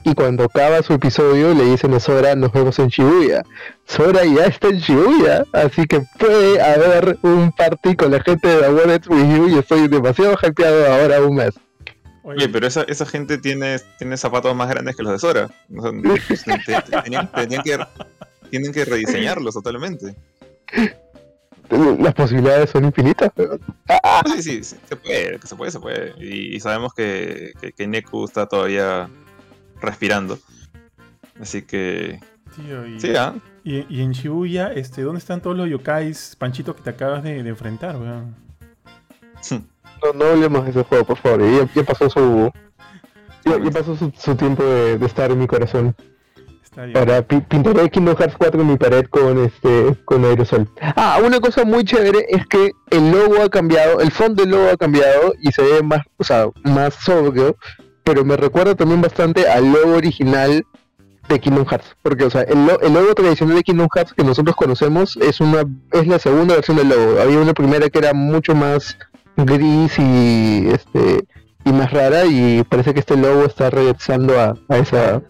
Speaker 4: Y cuando acaba su episodio le dicen a Sora nos vemos en Shibuya. Sora ya está en Shibuya, así que puede haber un party con la gente de The Warren's With You y estoy demasiado hypeado ahora aún más.
Speaker 3: Oye, pero esa, esa gente tiene, tiene zapatos más grandes que los de Sora. O sea, te- te- tenían, tenían que, tienen que rediseñarlos totalmente.
Speaker 4: Las posibilidades son infinitas. weón.
Speaker 3: Sí, sí, sí, se puede, se puede, se puede. Y, y sabemos que, que, que Neku está todavía respirando. Así que,
Speaker 1: Tío, y,
Speaker 3: sí, ¿ah?
Speaker 1: y, y en Shibuya, este, ¿dónde están todos los yokais, Panchito, que te acabas de, de enfrentar, weón?
Speaker 4: No, no hablemos de ese juego, por favor. Ya, ya pasó su. Ya, ya pasó su, su tiempo de, de estar en mi corazón.
Speaker 1: Está bien.
Speaker 4: Ahora pi- pintaré Kingdom Hearts 4 en mi pared con este con aerosol. Ah, una cosa muy chévere es que el logo ha cambiado, el fondo del logo ha cambiado y se ve más, o sea, más sobrio, pero me recuerda también bastante al logo original de Kingdom Hearts, porque o sea, el, lo- el logo tradicional de Kingdom Hearts que nosotros conocemos es una es la segunda versión del logo. Había una primera que era mucho más gris y este y más rara y parece que este logo está regresando a, a esa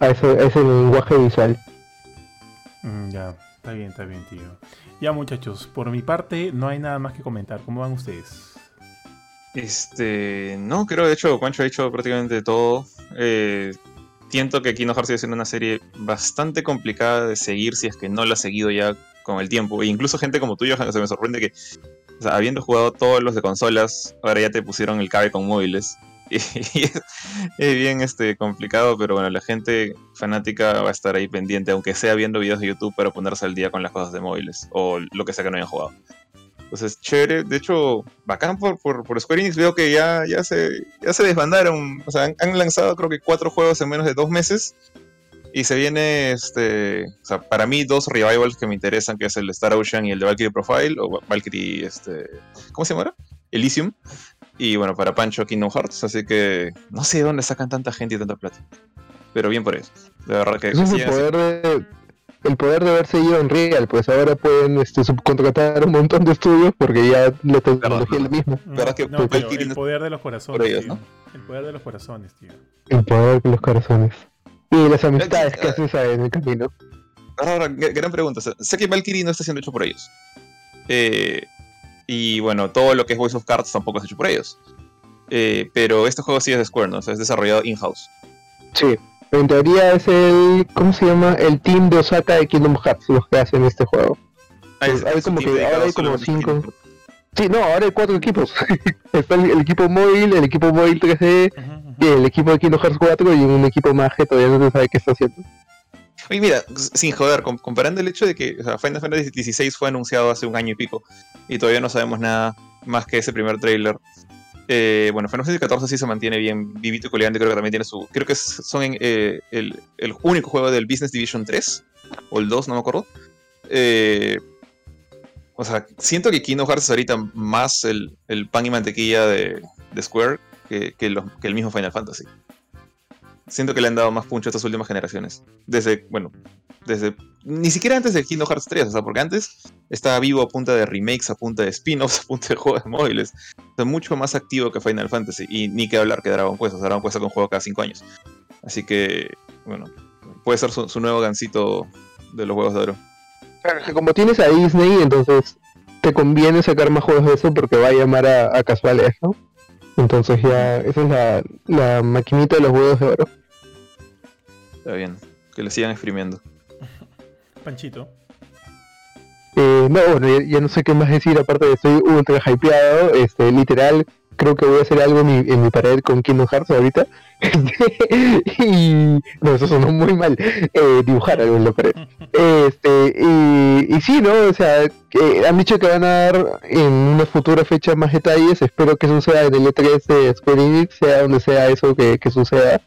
Speaker 4: a ese, a ese lenguaje visual.
Speaker 1: Mm, ya, está bien, está bien, tío. Ya, muchachos, por mi parte no hay nada más que comentar. ¿Cómo van ustedes?
Speaker 3: Este, no, creo de hecho Pancho ha dicho prácticamente todo. Eh, siento que Kingdom Hearts sigue siendo una serie bastante complicada de seguir si es que no la has seguido ya con el tiempo. E incluso gente como tú, Johan, se me sorprende que, o sea, habiendo jugado todos los de consolas, ahora ya te pusieron el cabe con móviles. Y, es, bien este, complicado, pero bueno, la gente fanática va a estar ahí pendiente, aunque sea viendo videos de YouTube para ponerse al día con las cosas de móviles o lo que sea que no hayan jugado. Entonces, chévere. De hecho, bacán por, por, por Square Enix. Veo que ya, ya, se, ya se desbandaron. O sea, han lanzado creo que cuatro juegos en menos de dos meses. Y se viene, este, o sea, para mí dos revivals que me interesan, que es el de Star Ocean y el de Valkyrie Profile, o Valkyrie, este, ¿cómo se llama? Elysium. Y bueno, para Pancho Kingdom Hearts, así que no sé de dónde sacan tanta gente y tanta plata. Pero bien por eso. De verdad que,
Speaker 4: es el poder de, el poder de haber seguido en Real, pues ahora pueden este, subcontratar un montón de estudios porque ya la tecnología es la misma.
Speaker 3: ¿Verdad que
Speaker 1: no, el
Speaker 3: no-
Speaker 1: poder de los corazones.
Speaker 3: ellos,
Speaker 1: tío.
Speaker 3: ¿no?
Speaker 1: El poder de los corazones, tío.
Speaker 4: El poder de los corazones. Y las amistades
Speaker 3: Ah.
Speaker 4: que haces en el camino.
Speaker 3: Ahora, ahora, gra- gran pregunta. O sea, sé que Valkyrie no está siendo hecho por ellos. Eh, y bueno, todo lo que es Voice of Cards tampoco es hecho por ellos. Eh, pero este juego sí es de Square, ¿no? O sea, es desarrollado in-house.
Speaker 4: Sí. En teoría es el. ¿Cómo se llama? El team de Osaka de Kingdom Hearts los que hacen este juego. Pues hay
Speaker 3: es un
Speaker 4: como
Speaker 3: team
Speaker 4: que
Speaker 3: dedicado
Speaker 4: ahora hay como cinco-. Sí, no, ahora hay cuatro equipos. Está el, el equipo móvil, el equipo móvil 3D,
Speaker 1: Ujú, ujú.
Speaker 4: El equipo de Kingdom Hearts 4 y un equipo más que todavía no se sabe qué está haciendo.
Speaker 3: Oye, mira, sin joder, com- comparando el hecho de que Final Fantasy XVI fue anunciado hace un año y pico y todavía no sabemos nada más que ese primer tráiler. Eh, bueno, Final Fantasy XIV sí se mantiene bien vivito y coleante, creo que también tiene su... Creo que son eh, el, único juego del Business Division 3 o el 2, no me acuerdo. Eh, o sea, siento que Kingdom Hearts es ahorita más el, pan y mantequilla de Square que, que el mismo Final Fantasy. Siento que le han dado más puncho a estas últimas generaciones. Desde, bueno, desde. Ni siquiera antes de Kingdom Hearts 3, o sea, porque antes estaba vivo a punta de remakes, a punta de spin-offs, a punta de juegos móviles. O mucho más activo que Final Fantasy. Y ni que hablar que Dragon Quest. O Dragon Quest saca un juego cada 5 años. Así que, bueno, puede ser su, su nuevo gancito de los juegos de oro.
Speaker 4: Claro, que como tienes a Disney, entonces te conviene sacar más juegos de eso porque va a llamar a, a casuales, ¿no? Entonces ya, esa es la, la maquinita de los huevos de oro.
Speaker 3: Está bien. Que le sigan exprimiendo.
Speaker 1: Panchito.
Speaker 4: Eh, no, bueno, ya, ya no sé qué más decir, aparte de que estoy ultra hypeado, este, literal, creo que voy a hacer algo en mi, en mi pared con Kingdom Hearts ahorita. y no, eso sonó muy mal. Eh, dibujar algo en la pared. Este, y, y sí, ¿no? O sea, han dicho que van a dar en una futura fecha más detalles. Espero que suceda en el E3 de Square Enix, sea donde sea eso que, que suceda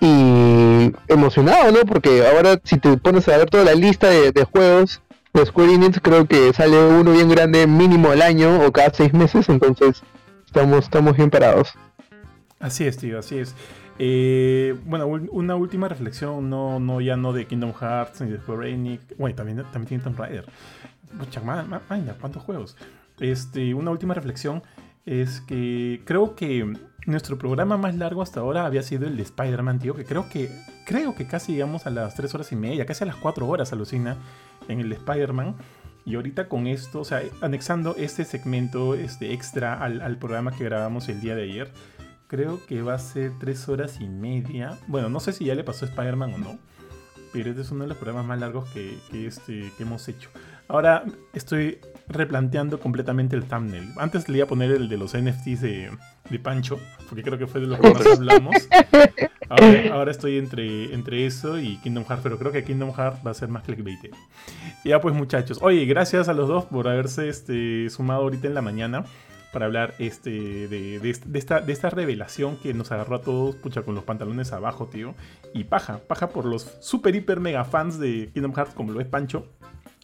Speaker 4: y emocionado, ¿no? Porque ahora si te pones a ver toda la lista de, de juegos de Square Enix, creo que sale uno bien grande mínimo al año o cada seis meses, entonces estamos, estamos bien parados.
Speaker 1: Así es, tío, así es. Eh, bueno, una última reflexión, no, no ya no de Kingdom Hearts ni de Square Enix, bueno, también, también tiene Tomb Raider. Mucha, ¿cuántos juegos? Este, una última reflexión es que creo que nuestro programa más largo hasta ahora había sido el de Spider-Man, tío, que creo que creo que casi llegamos a las 3 horas y media, casi a las 4 horas, alucina, en el de Spider-Man. Y ahorita con esto, o sea, anexando este segmento este extra al, programa que grabamos el día de ayer, creo que va a ser 3 horas y media. Bueno, no sé si ya le pasó a Spider-Man o no, pero este es uno de los programas más largos que, este, que hemos hecho. Ahora estoy replanteando completamente el thumbnail. Antes le iba a poner el de los NFTs de, Pancho, porque creo que fue de lo que más hablamos. Ahora, estoy entre, entre eso y Kingdom Hearts, pero creo que Kingdom Hearts va a ser más clickbait. Ya pues muchachos, oye, gracias a los dos por haberse este, sumado ahorita en la mañana para hablar este, de, de, esta, de esta revelación que nos agarró a todos, pucha, con los pantalones abajo, tío. Y paja, paja por los super, hiper, mega fans de Kingdom Hearts, como lo es Pancho.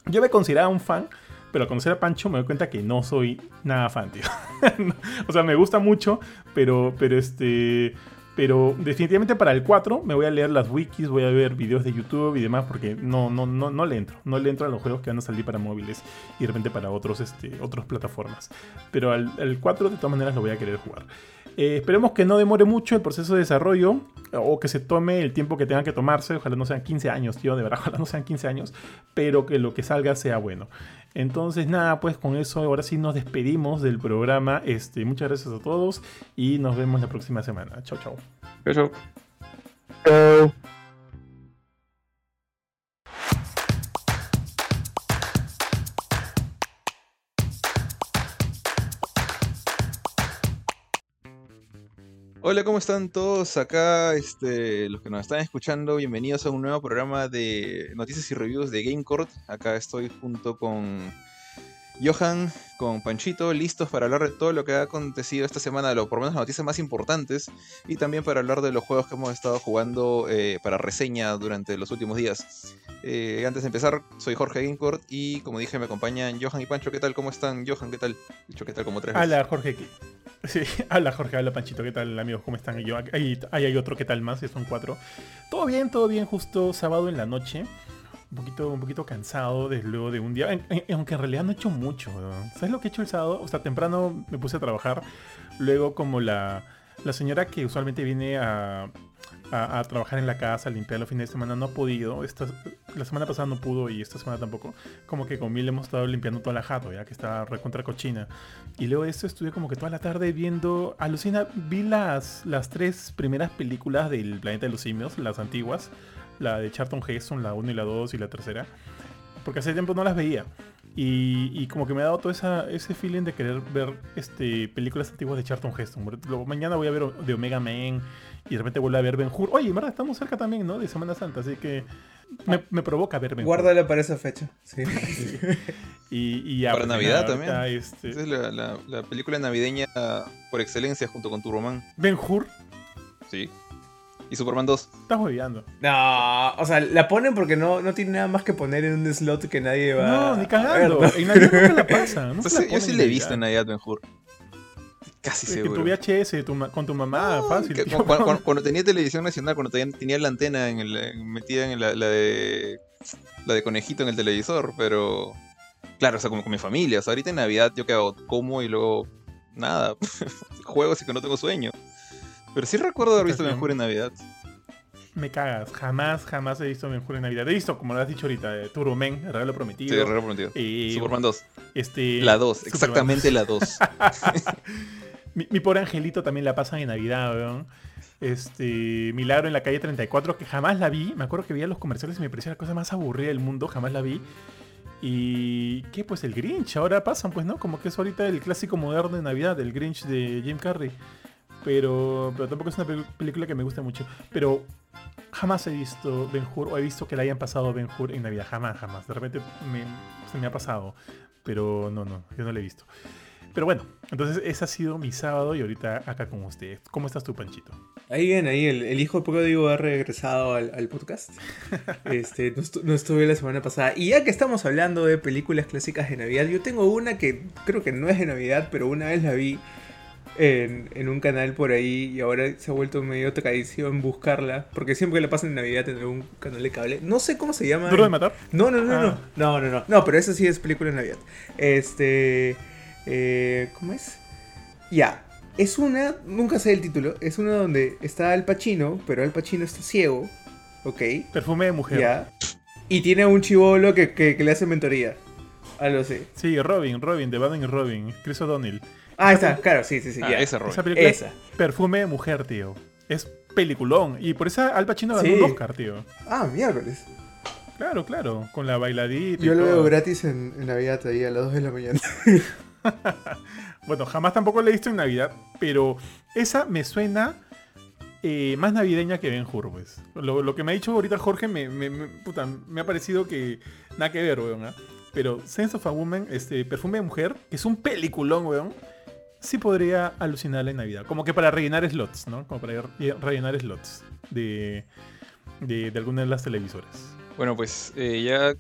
Speaker 1: Yo me consideraba un fan, pero al conocer a Pancho me doy cuenta que no soy nada fan, tío. o sea, me gusta mucho, pero, pero este... Pero definitivamente para el 4 me voy a leer las wikis, voy a ver videos de YouTube y demás porque no, no, no, no le entro. No le entro a los juegos que van a salir para móviles y de repente para otros, este, otras plataformas. Pero al, al 4 de todas maneras lo voy a querer jugar. Eh, esperemos que no demore mucho el proceso de desarrollo o que se tome el tiempo que tenga que tomarse. Ojalá no sean 15 años, tío, de verdad, ojalá no sean 15 años, pero que lo que salga sea bueno. Entonces, nada, pues con eso ahora sí nos despedimos del programa. Este, muchas gracias a todos y nos vemos la próxima semana. Chao, chao.
Speaker 3: Chao, Hola, ¿cómo están todos acá? Este, los que nos están escuchando, bienvenidos a un nuevo programa de noticias y reviews de GameCourt. Acá estoy junto con Johan, con Panchito, listos para hablar de todo lo que ha acontecido esta semana, lo, por lo menos las noticias más importantes, y también para hablar de los juegos que hemos estado jugando eh, para reseña durante los últimos días. Eh, antes de empezar, soy Jorge Gamecourt y como dije me acompañan Johan y Pancho. ¿Qué tal? ¿Cómo están? Johan, ¿qué tal? Dicho qué tal como tres
Speaker 1: Hola, Jorge. Sí, habla Jorge, habla Panchito, ¿qué tal amigos? ¿Cómo están? Yo, ahí, hay otro, ¿qué tal más? Son cuatro. Todo bien, todo bien, justo sábado en la noche. Un poquito, un poquito cansado desde luego de un día, aunque en realidad no he hecho mucho. ¿Sabes lo que he hecho el sábado? O sea, temprano me puse a trabajar. Luego como la, la señora que usualmente viene a, a, trabajar en la casa, a limpiar los fines de semana, no ha podido. Esta, la semana pasada no pudo y esta semana tampoco. Como que con Mil hemos estado limpiando toda la jato, ya que está recontra cochina. Y luego de esto estuve como que toda la tarde viendo. Alucina, vi las, las tres primeras películas del Planeta de los Simios, las antiguas. La de Charlton Heston, la 1 y la 2 y la tercera. Porque hace tiempo no las veía. Y, como que me ha dado todo esa, ese feeling de querer ver este, películas antiguas de Charlton Heston. Mañana voy a ver de Omega Man y de repente vuelve a ver Ben Hur. Oye, verdad, estamos cerca también, ¿no? De Semana Santa, así que me, me provoca ver Ben
Speaker 2: Guárdala para esa fecha. Sí.
Speaker 1: Y, y
Speaker 3: para Navidad también.
Speaker 1: Este...
Speaker 3: Esa es la, la, película navideña por excelencia junto con Turboman.
Speaker 1: Ben Hur.
Speaker 3: Sí. Y Superman 2.
Speaker 1: Estás olvidando.
Speaker 2: No, o sea, la ponen porque no, no tiene nada más que poner en un slot que nadie va
Speaker 1: No, ni cagando. En Navidad nunca la pasa. No
Speaker 3: yo sí le he visto en Navidad Ben Hur. Casi seguro.
Speaker 1: Que tu VHS con tu mamá, fácil.
Speaker 3: cuando, tenía televisión nacional, cuando tenía, la antena en el, metida en la, de la de conejito en el televisor, pero claro, o sea, como con mi familia. O sea, ahorita en Navidad yo que hago, como y luego nada, juego así que no tengo sueño. Pero sí recuerdo haber visto Hur en Navidad.
Speaker 1: Me cagas, jamás, jamás he visto Hur en Navidad. He visto, como lo has dicho ahorita, eh, Turbo Man, el regalo prometido.
Speaker 3: Sí, el regalo prometido.
Speaker 1: Y,
Speaker 3: Superman 2.
Speaker 1: Este,
Speaker 3: la 2, exactamente la 2.
Speaker 1: mi, pobre angelito también la pasan en Navidad, weón. Este, Milagro en la calle 34, que jamás la vi. Me acuerdo que veía los comerciales y me parecía la cosa más aburrida del mundo, jamás la vi. Y qué pues el Grinch, ahora pasan pues, ¿no? Como que es ahorita el clásico moderno de Navidad, el Grinch de Jim Carrey. Pero, pero tampoco es una pel- película que me guste mucho. Pero jamás he visto Ben Hur o he visto que le hayan pasado Ben Hur en Navidad. Jamás, jamás. De repente me- se me ha pasado. Pero no, no, yo no lo he visto. Pero bueno, entonces ese ha sido mi sábado y ahorita acá con ustedes. ¿Cómo estás tú, Panchito?
Speaker 2: Ahí bien, ahí el, el hijo pródigo ha regresado al, al podcast. Este, no, estu- no estuve la semana pasada. Y ya que estamos hablando de películas clásicas de Navidad, yo tengo una que creo que no es de Navidad, pero una vez la vi en, en un canal por ahí y ahora se ha vuelto medio tradición buscarla. Porque siempre la pasan en Navidad en algún canal de cable. No sé cómo se llama.
Speaker 1: ¿Duro de matar?
Speaker 2: No, no, no,
Speaker 1: Ah.
Speaker 2: no. No, no, no. No, pero esa sí es película de Navidad. Este. eh, ¿Cómo es? Ya. Es una. Nunca sé el título. Es una donde está Al Pacino, pero Al Pacino está ciego. Ok.
Speaker 1: Perfume de mujer.
Speaker 2: Ya. Y tiene un chivolo que, que, que le hace mentoría. Algo así.
Speaker 1: Sí, Robin, Robin, de Batman y Robin. Chris O'Donnell.
Speaker 2: Ah, está. Claro, sí, sí, sí.
Speaker 3: Ah,
Speaker 2: ya.
Speaker 3: ese Robin.
Speaker 1: Esa película
Speaker 2: Esa.
Speaker 1: es Perfume de mujer, tío. Es peliculón. Y por esa Al Pacino ganó
Speaker 2: Sí.
Speaker 1: un Oscar, tío.
Speaker 2: Ah, miércoles.
Speaker 1: Claro, claro. Con la bailadita. y
Speaker 2: Yo lo
Speaker 1: todo.
Speaker 2: veo gratis en, en Navidad ahí a las 2 de la mañana.
Speaker 1: Bueno, jamás tampoco la he visto en Navidad, pero esa me suena eh, más navideña que Ben Hur, pues. Lo, lo que me ha dicho ahorita Jorge me, me- me- puta, me ha parecido que nada que ver, weón. ¿ah? Pero Sense of a Woman, este, Perfume de Mujer, que es un peliculón, weón, sí podría alucinarla en Navidad. Como que para rellenar slots, ¿no? Como para re- rellenar slots de, de, de alguna de las televisoras.
Speaker 3: Bueno, pues eh, ya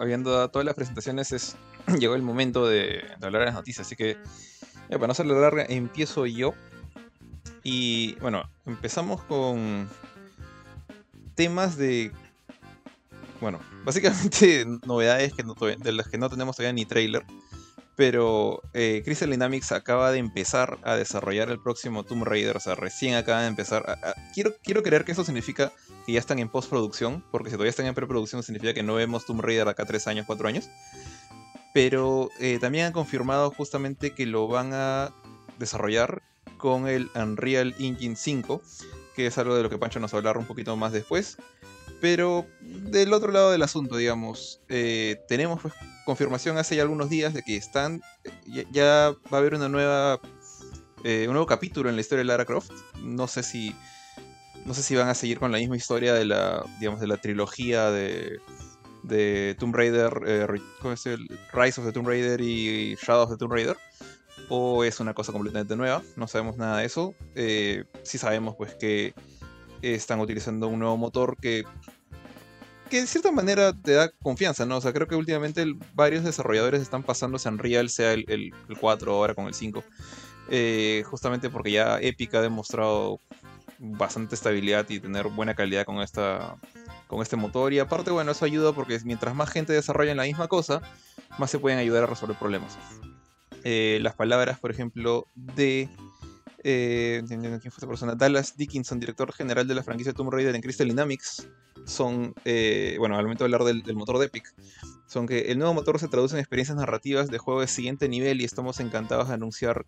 Speaker 3: habiendo dado todas las presentaciones, es, llegó el momento de, hablar de las noticias. Así que, para no hacerlo larga, empiezo yo. Y bueno, empezamos con temas de. Bueno, básicamente novedades que no, de las que no tenemos todavía ni trailer. Pero eh, Crystal Dynamics acaba de empezar a desarrollar el próximo Tomb Raider. O sea, recién acaba de empezar. quiero, quiero creer que eso significa que ya están en postproducción, porque si todavía están en preproducción significa que no vemos Tomb Raider acá 3 años, 4 años. Pero eh, también han confirmado justamente que lo van a desarrollar con el Unreal Engine 5, que es algo de lo que Pancho nos va a hablar un poquito más después. Pero del otro lado del asunto, digamos, eh, tenemos pues, confirmación hace ya algunos días de que están, ya, va a haber una nueva, eh, un nuevo capítulo en la historia de Lara Croft. No sé si no sé si van a seguir con la misma historia de la, digamos, de la trilogía de, de Tomb Raider, eh, ¿cómo es el? Rise of the Tomb Raider y Shadow of the Tomb Raider, o es una cosa completamente nueva, no sabemos nada de eso. Eh, sí sabemos pues que están utilizando un nuevo motor que que de cierta manera te da confianza, ¿no? O sea, creo que últimamente varios desarrolladores están pasándose a Unreal, sea el, el, el 4 ahora con el 5, eh, justamente porque ya Epic ha demostrado bastante estabilidad y tener buena calidad con esta con este motor y aparte bueno eso ayuda porque mientras más gente desarrolla en la misma cosa más se pueden ayudar a resolver problemas Eh, las palabras por ejemplo de eh, ¿quién fue esta persona? Dallas Dickinson, director general de la franquicia Tomb Raider en Crystal Dynamics, son, eh, bueno, al momento de hablar del, del motor de Epic, son que el nuevo motor se traduce en experiencias narrativas de juego de siguiente nivel y estamos encantados de anunciar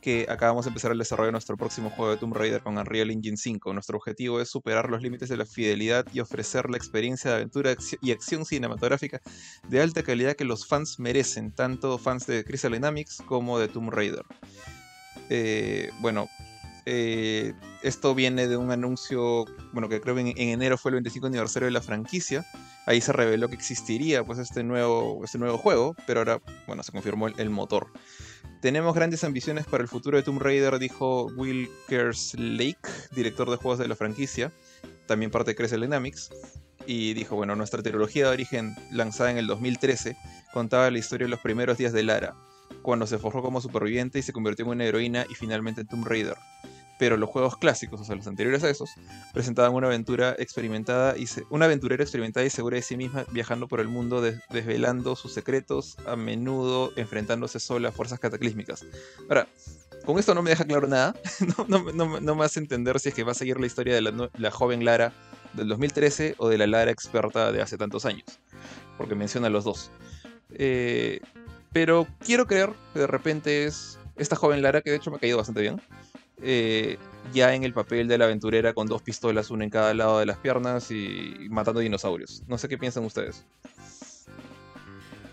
Speaker 3: que acabamos de empezar el desarrollo de nuestro próximo juego de Tomb Raider con Unreal Engine 5. Nuestro objetivo es superar los límites de la fidelidad y ofrecer la experiencia de aventura y acción cinematográfica de alta calidad que los fans merecen, tanto fans de Crystal Dynamics como de Tomb Raider. Eh, bueno, eh, esto viene de un anuncio, bueno, que creo que en, en enero fue el 25 aniversario de la franquicia. Ahí se reveló que existiría pues este nuevo, este nuevo juego, pero ahora, bueno, se confirmó el, motor. Tenemos grandes ambiciones para el futuro de Tomb Raider, dijo Will Kerslake, director de juegos de la franquicia, también parte de Crystal Dynamics. Y dijo, bueno, nuestra trilogía de origen, lanzada en el 2013, contaba la historia de los primeros días de Lara, cuando se forjó como superviviente y se convirtió en una heroína y finalmente en Tomb Raider. Pero los juegos clásicos, o sea, los anteriores a esos, presentaban una aventura experimentada y se- una aventurera experimentada y segura de sí misma viajando por el mundo des- desvelando sus secretos, a menudo enfrentándose sola a fuerzas cataclísmicas. Ahora, con esto no me deja claro nada, no, no- me hace entender si es que va a seguir la historia de la, la joven Lara del 2013 o de la Lara experta de hace tantos años, porque menciona los dos. Eh, pero quiero creer que de repente es esta joven Lara, que de hecho me ha caído bastante bien, eh, ya en el papel de la aventurera con dos pistolas, una en cada lado de las piernas y matando dinosaurios. No sé qué piensan ustedes.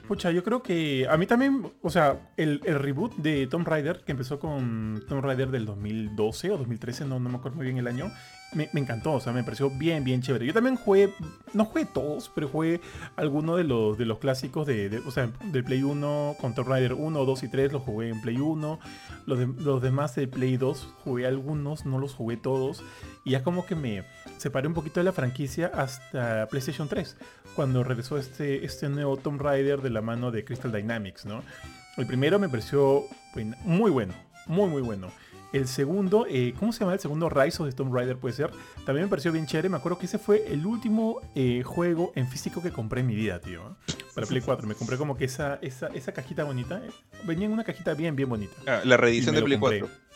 Speaker 1: Pucha, yo creo que a mí también, o sea, el, el reboot de Tomb Raider, que empezó con Tomb Raider del 2012 o 2013, no, no me acuerdo muy bien el año, me, encantó, o sea, me pareció bien, bien chévere. Yo también jugué, no jugué todos, pero jugué algunos de los, de los clásicos de, o sea, del Play 1, con Tomb Raider 1, 2 y 3 los jugué en Play 1. Los, los demás de Play 2 jugué algunos, no los jugué todos. Y ya como que me separé un poquito de la franquicia hasta PlayStation 3, cuando regresó este, este nuevo Tomb Raider de la mano de Crystal Dynamics, ¿no? El primero me pareció buen- muy bueno, muy muy bueno. El segundo, eh, ¿cómo se llama? El segundo Rise of the Tomb Raider puede ser. También me pareció bien chévere. Me acuerdo que ese fue el último eh, juego en físico que compré en mi vida, tío. ¿eh? Para Play 4. Me compré como que esa, esa, esa cajita bonita. Venía en una cajita bien, bien bonita.
Speaker 3: Ah, la reedición de Play
Speaker 1: compré.
Speaker 3: 4.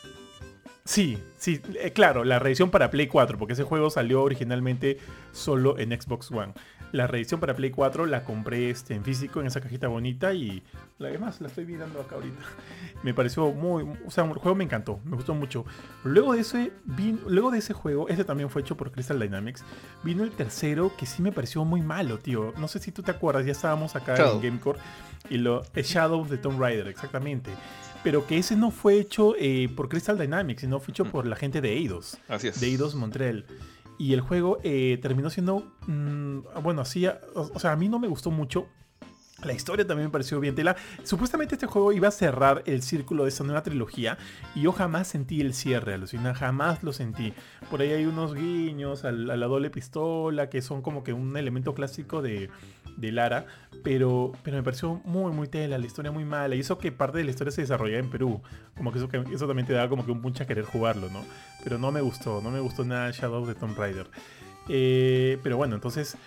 Speaker 1: Sí, sí, eh, claro, la reedición para Play 4, porque ese juego salió originalmente solo en Xbox One. La reedición para Play 4 la compré este, en físico, en esa cajita bonita, y la demás la estoy mirando acá ahorita. Me pareció muy, o sea, el juego me encantó, me gustó mucho. Luego de ese, vin- luego de ese juego, este también fue hecho por Crystal Dynamics, vino el tercero que sí me pareció muy malo, tío. No sé si tú te acuerdas, ya estábamos acá
Speaker 3: Shadow.
Speaker 1: en Gamecore, y lo, el Shadow de Tomb Raider, exactamente. Pero que ese no fue hecho eh, por Crystal Dynamics, sino fue hecho
Speaker 3: Mm.
Speaker 1: por la gente de Eidos,
Speaker 3: Así es.
Speaker 1: de Eidos Montreal. Y el juego eh, terminó siendo, mm, bueno, así, o, sea, a mí no me gustó mucho. La historia también me pareció bien tela. Supuestamente este juego iba a cerrar el círculo de esta nueva trilogía y yo jamás sentí el cierre, alucina, jamás lo sentí. Por ahí hay unos guiños a, la doble pistola que son como que un elemento clásico de, de Lara, pero, pero me pareció muy, muy tela, la historia muy mala. Y eso que parte de la historia se desarrolla en Perú, como que eso, eso también te da como que un punch a querer jugarlo, ¿no? Pero no me gustó, no me gustó nada Shadow de Tomb Raider. Eh, pero bueno, entonces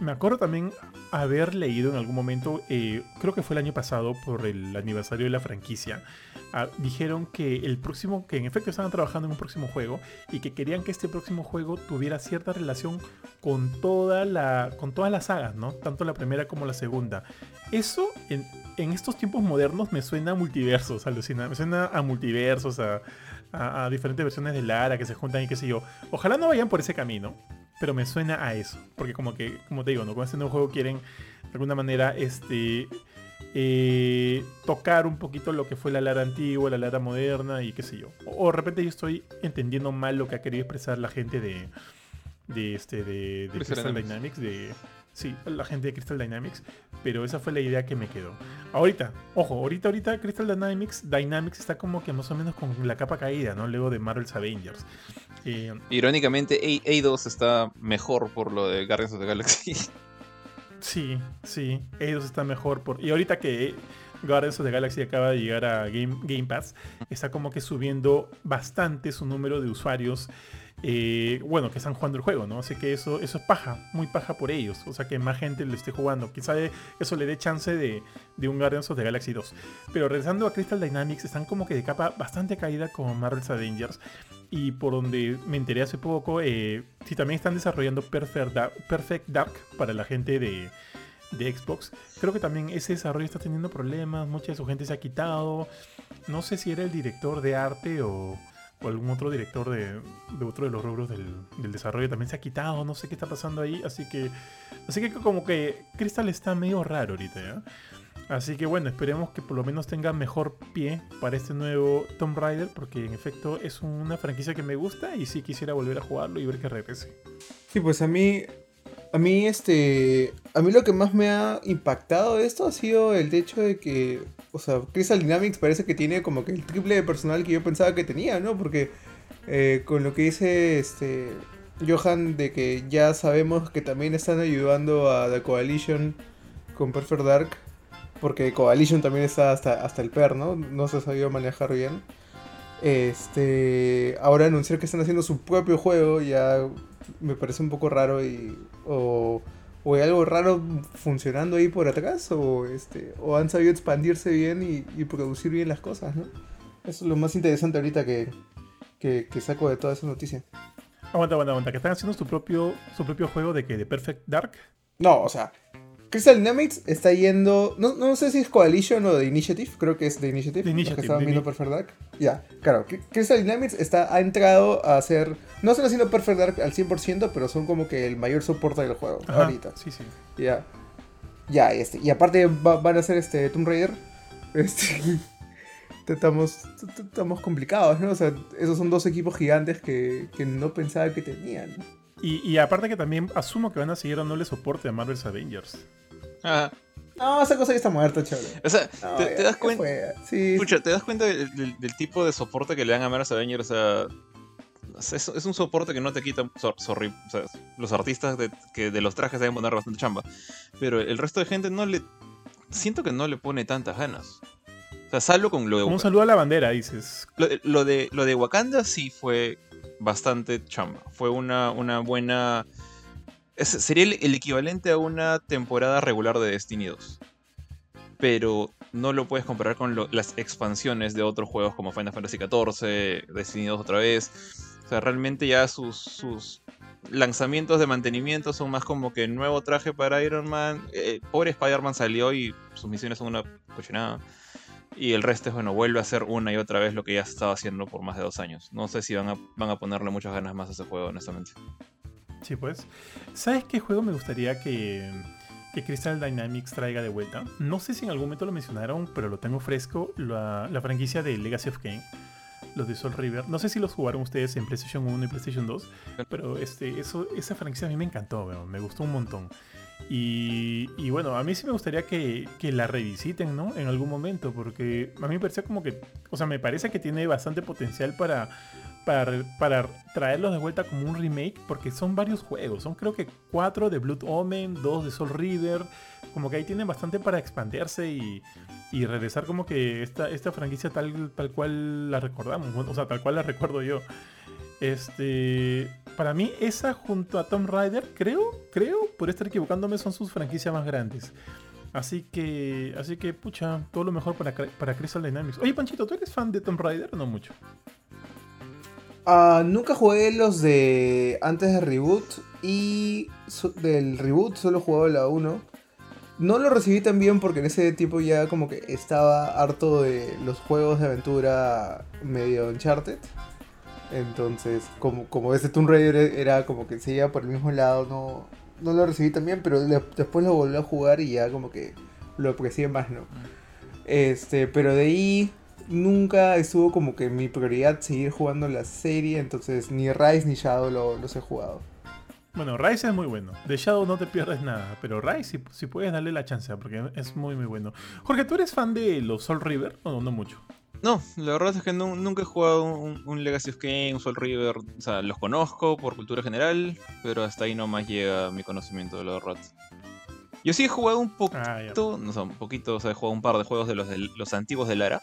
Speaker 1: me acuerdo también haber leído en algún momento, eh, creo que fue el año pasado, por el aniversario de la franquicia, ah, dijeron que el próximo, que en efecto estaban trabajando en un próximo juego y que querían que este próximo juego tuviera cierta relación con toda la, con todas las sagas, ¿no? Tanto la primera como la segunda. Eso en, en estos tiempos modernos me suena a multiversos, alucina, me suena a multiversos, a, a- a diferentes versiones de Lara que se juntan y qué sé yo. Ojalá no vayan por ese camino, pero me suena a eso. Porque como que, como te digo, ¿no? con este nuevo juego quieren de alguna manera este eh, tocar un poquito lo que fue la Lara antigua, la Lara moderna y qué sé yo. O, o de repente yo estoy entendiendo mal lo que ha querido expresar la gente de, de este de, de
Speaker 3: Crystal
Speaker 1: Crystal Dynamics, de sí, la gente de Crystal Dynamics, pero esa fue la idea que me quedó. Ahorita, ojo, ahorita ahorita Crystal Dynamics Dynamics está como que más o menos con la capa caída, ¿no? Luego de Marvel's Avengers. Eh,
Speaker 3: Irónicamente, A- A2 está mejor por lo de Guardians of the Galaxy.
Speaker 1: Sí, sí, ellos están mejor por... Y ahorita que Guardians of the Galaxy acaba de llegar a Game, Game Pass, está como que subiendo bastante su número de usuarios, eh, bueno, que están jugando el juego, ¿no? Así que eso, eso es paja, muy paja por ellos, o sea que más gente lo esté jugando. Quizá eso le dé chance de, de un Guardians of the Galaxy 2. Pero regresando a Crystal Dynamics, están como que de capa bastante caída con Marvel's Avengers. Y por donde me enteré hace poco, eh, sí, también están desarrollando Perfect Dark, Perfect Dark para la gente de, de Xbox. Creo que también ese desarrollo está teniendo problemas, mucha de su gente se ha quitado. No sé si era el director de arte o, o algún otro director de, otro de los rubros del, del desarrollo también se ha quitado, no sé qué está pasando ahí. Así que, así que como que Crystal está medio raro ahorita, ¿ya? Así que bueno, esperemos que por lo menos tenga mejor pie para este nuevo Tomb Raider, porque en efecto es una franquicia que me gusta y sí quisiera volver a jugarlo y ver que regrese.
Speaker 2: Sí, pues a mí. A mí, este. A mí lo que más me ha impactado de esto ha sido el hecho de que. O sea, Crystal Dynamics parece que tiene como que el triple de personal que yo pensaba que tenía, ¿no? Porque eh, con lo que dice este. Johan de que ya sabemos que también están ayudando a The Coalition con Perfect Dark. Porque Coalition también está hasta, hasta el PER, ¿no? No se ha sabido manejar bien. Este. Ahora anunciar que están haciendo su propio juego ya me parece un poco raro y. O, o hay algo raro funcionando ahí por atrás. O este. O han sabido expandirse bien y, y producir bien las cosas, ¿no? Eso es lo más interesante ahorita que, que, que saco de toda esa noticia.
Speaker 1: Aguanta, aguanta, aguanta, que están haciendo su propio, su propio juego de que de Perfect Dark.
Speaker 2: No, o sea. Crystal Dynamics está yendo. No, no sé si es Coalition o de Initiative. Creo que es de Initiative. Los
Speaker 1: Initiative,
Speaker 2: que estaban viendo Perfect Dark. Ya, claro. Cry- Crystal Dynamics está, ha entrado a hacer. No están haciendo Perfect Dark al 100%, pero son como que el mayor soporte del juego
Speaker 1: Ajá,
Speaker 2: ahorita.
Speaker 1: Sí, sí.
Speaker 2: Ya. Ya, este, y aparte va- van a hacer este Tomb Raider. Este, estamos, estamos complicados, ¿no? O sea, esos son dos equipos gigantes que, que no pensaba que tenían.
Speaker 1: Y, y aparte que también asumo que van a seguir dándole soporte a Marvel's Avengers.
Speaker 3: Ajá.
Speaker 2: No, esa cosa ya está muerta, chaval.
Speaker 3: O sea,
Speaker 2: No,
Speaker 3: te,
Speaker 2: ya-
Speaker 3: te das cuenta.
Speaker 2: Sí,
Speaker 3: Escucha, ¿te das cuenta del, del- del tipo de soporte que le dan a Marvel's Avengers? O sea, es, es un soporte que no te quita. so- sorry, o sea, los artistas de, que de los trajes deben poner bastante chamba. Pero el resto de gente no le. Siento que no le pone tantas ganas. O sea, salvo con lo de,
Speaker 1: Como un saludo a la bandera, dices.
Speaker 3: lo, de- lo de lo de Wakanda sí fue bastante chamba. Fue una, una buena. sería el, equivalente a una temporada regular de Destiny 2. Pero no lo puedes comparar con las expansiones de otros juegos como Final Fantasy XIV, Destiny 2 otra vez. O sea, realmente ya sus, sus lanzamientos de mantenimiento son más como que nuevo traje para Iron Man. Eh, pobre Spider-Man salió y sus misiones son una cochinada. Y el resto es, bueno, vuelve a hacer una y otra vez lo que ya estaba haciendo por más de dos años. No sé si van a, van a ponerle muchas ganas más a ese juego, honestamente.
Speaker 1: Sí, pues. ¿Sabes qué juego me gustaría que, que Crystal Dynamics traiga de vuelta? No sé si en algún momento lo mencionaron, pero lo tengo fresco. La, la franquicia de Legacy of Kain. Los de Soul River. No sé si los jugaron ustedes en PlayStation 1 y PlayStation 2. Pero este, eso, esa franquicia a mí me encantó, me gustó un montón. Y, bueno, a mí sí me gustaría que, que la revisiten, ¿no? En algún momento, porque a mí me parecía como que, o sea, me parece que tiene bastante potencial para, para, para traerlos de vuelta como un remake, porque son varios juegos, son creo que cuatro de Blood Omen, dos de Soul River, como que ahí tienen bastante para expandirse y, y regresar como que esta, esta franquicia tal, tal cual la recordamos, o sea, tal cual la recuerdo yo. Este, para mí esa junto a Tomb Raider, creo, creo, por estar equivocándome, son sus franquicias más grandes. Así que, así que, pucha, todo lo mejor para, para Crystal Dynamics. Oye, Panchito, ¿tú eres fan de Tomb Raider o no mucho?
Speaker 2: Ah, nunca jugué los de antes de reboot y del reboot solo jugaba la 1. No lo recibí tan bien porque en ese tiempo ya como que estaba harto de los juegos de aventura medio Uncharted. Entonces, como, como ese Tomb Raider era como que se iba por el mismo lado, no, no lo recibí tan bien, pero le- después lo volví a jugar y ya como que lo aprecié más, ¿no? Este, pero de ahí nunca estuvo como que mi prioridad seguir jugando la serie, entonces ni Rise ni Shadow lo- los he jugado.
Speaker 1: Bueno, Rise es muy bueno. De Shadow no te pierdes nada, pero Rise si, si puedes darle la chance, porque es muy muy bueno. Jorge, ¿tú eres fan de los Soul River o no, no mucho?
Speaker 3: No, la verdad es que nu- nunca he jugado un, un Legacy of Kain, un Soul River. O sea, los conozco por cultura general, pero hasta ahí nomás llega mi conocimiento de los ROT. Yo sí he jugado un poquito,
Speaker 1: Ah,
Speaker 3: no sé, un poquito, o sea, he jugado un par de juegos de los, de los antiguos de Lara.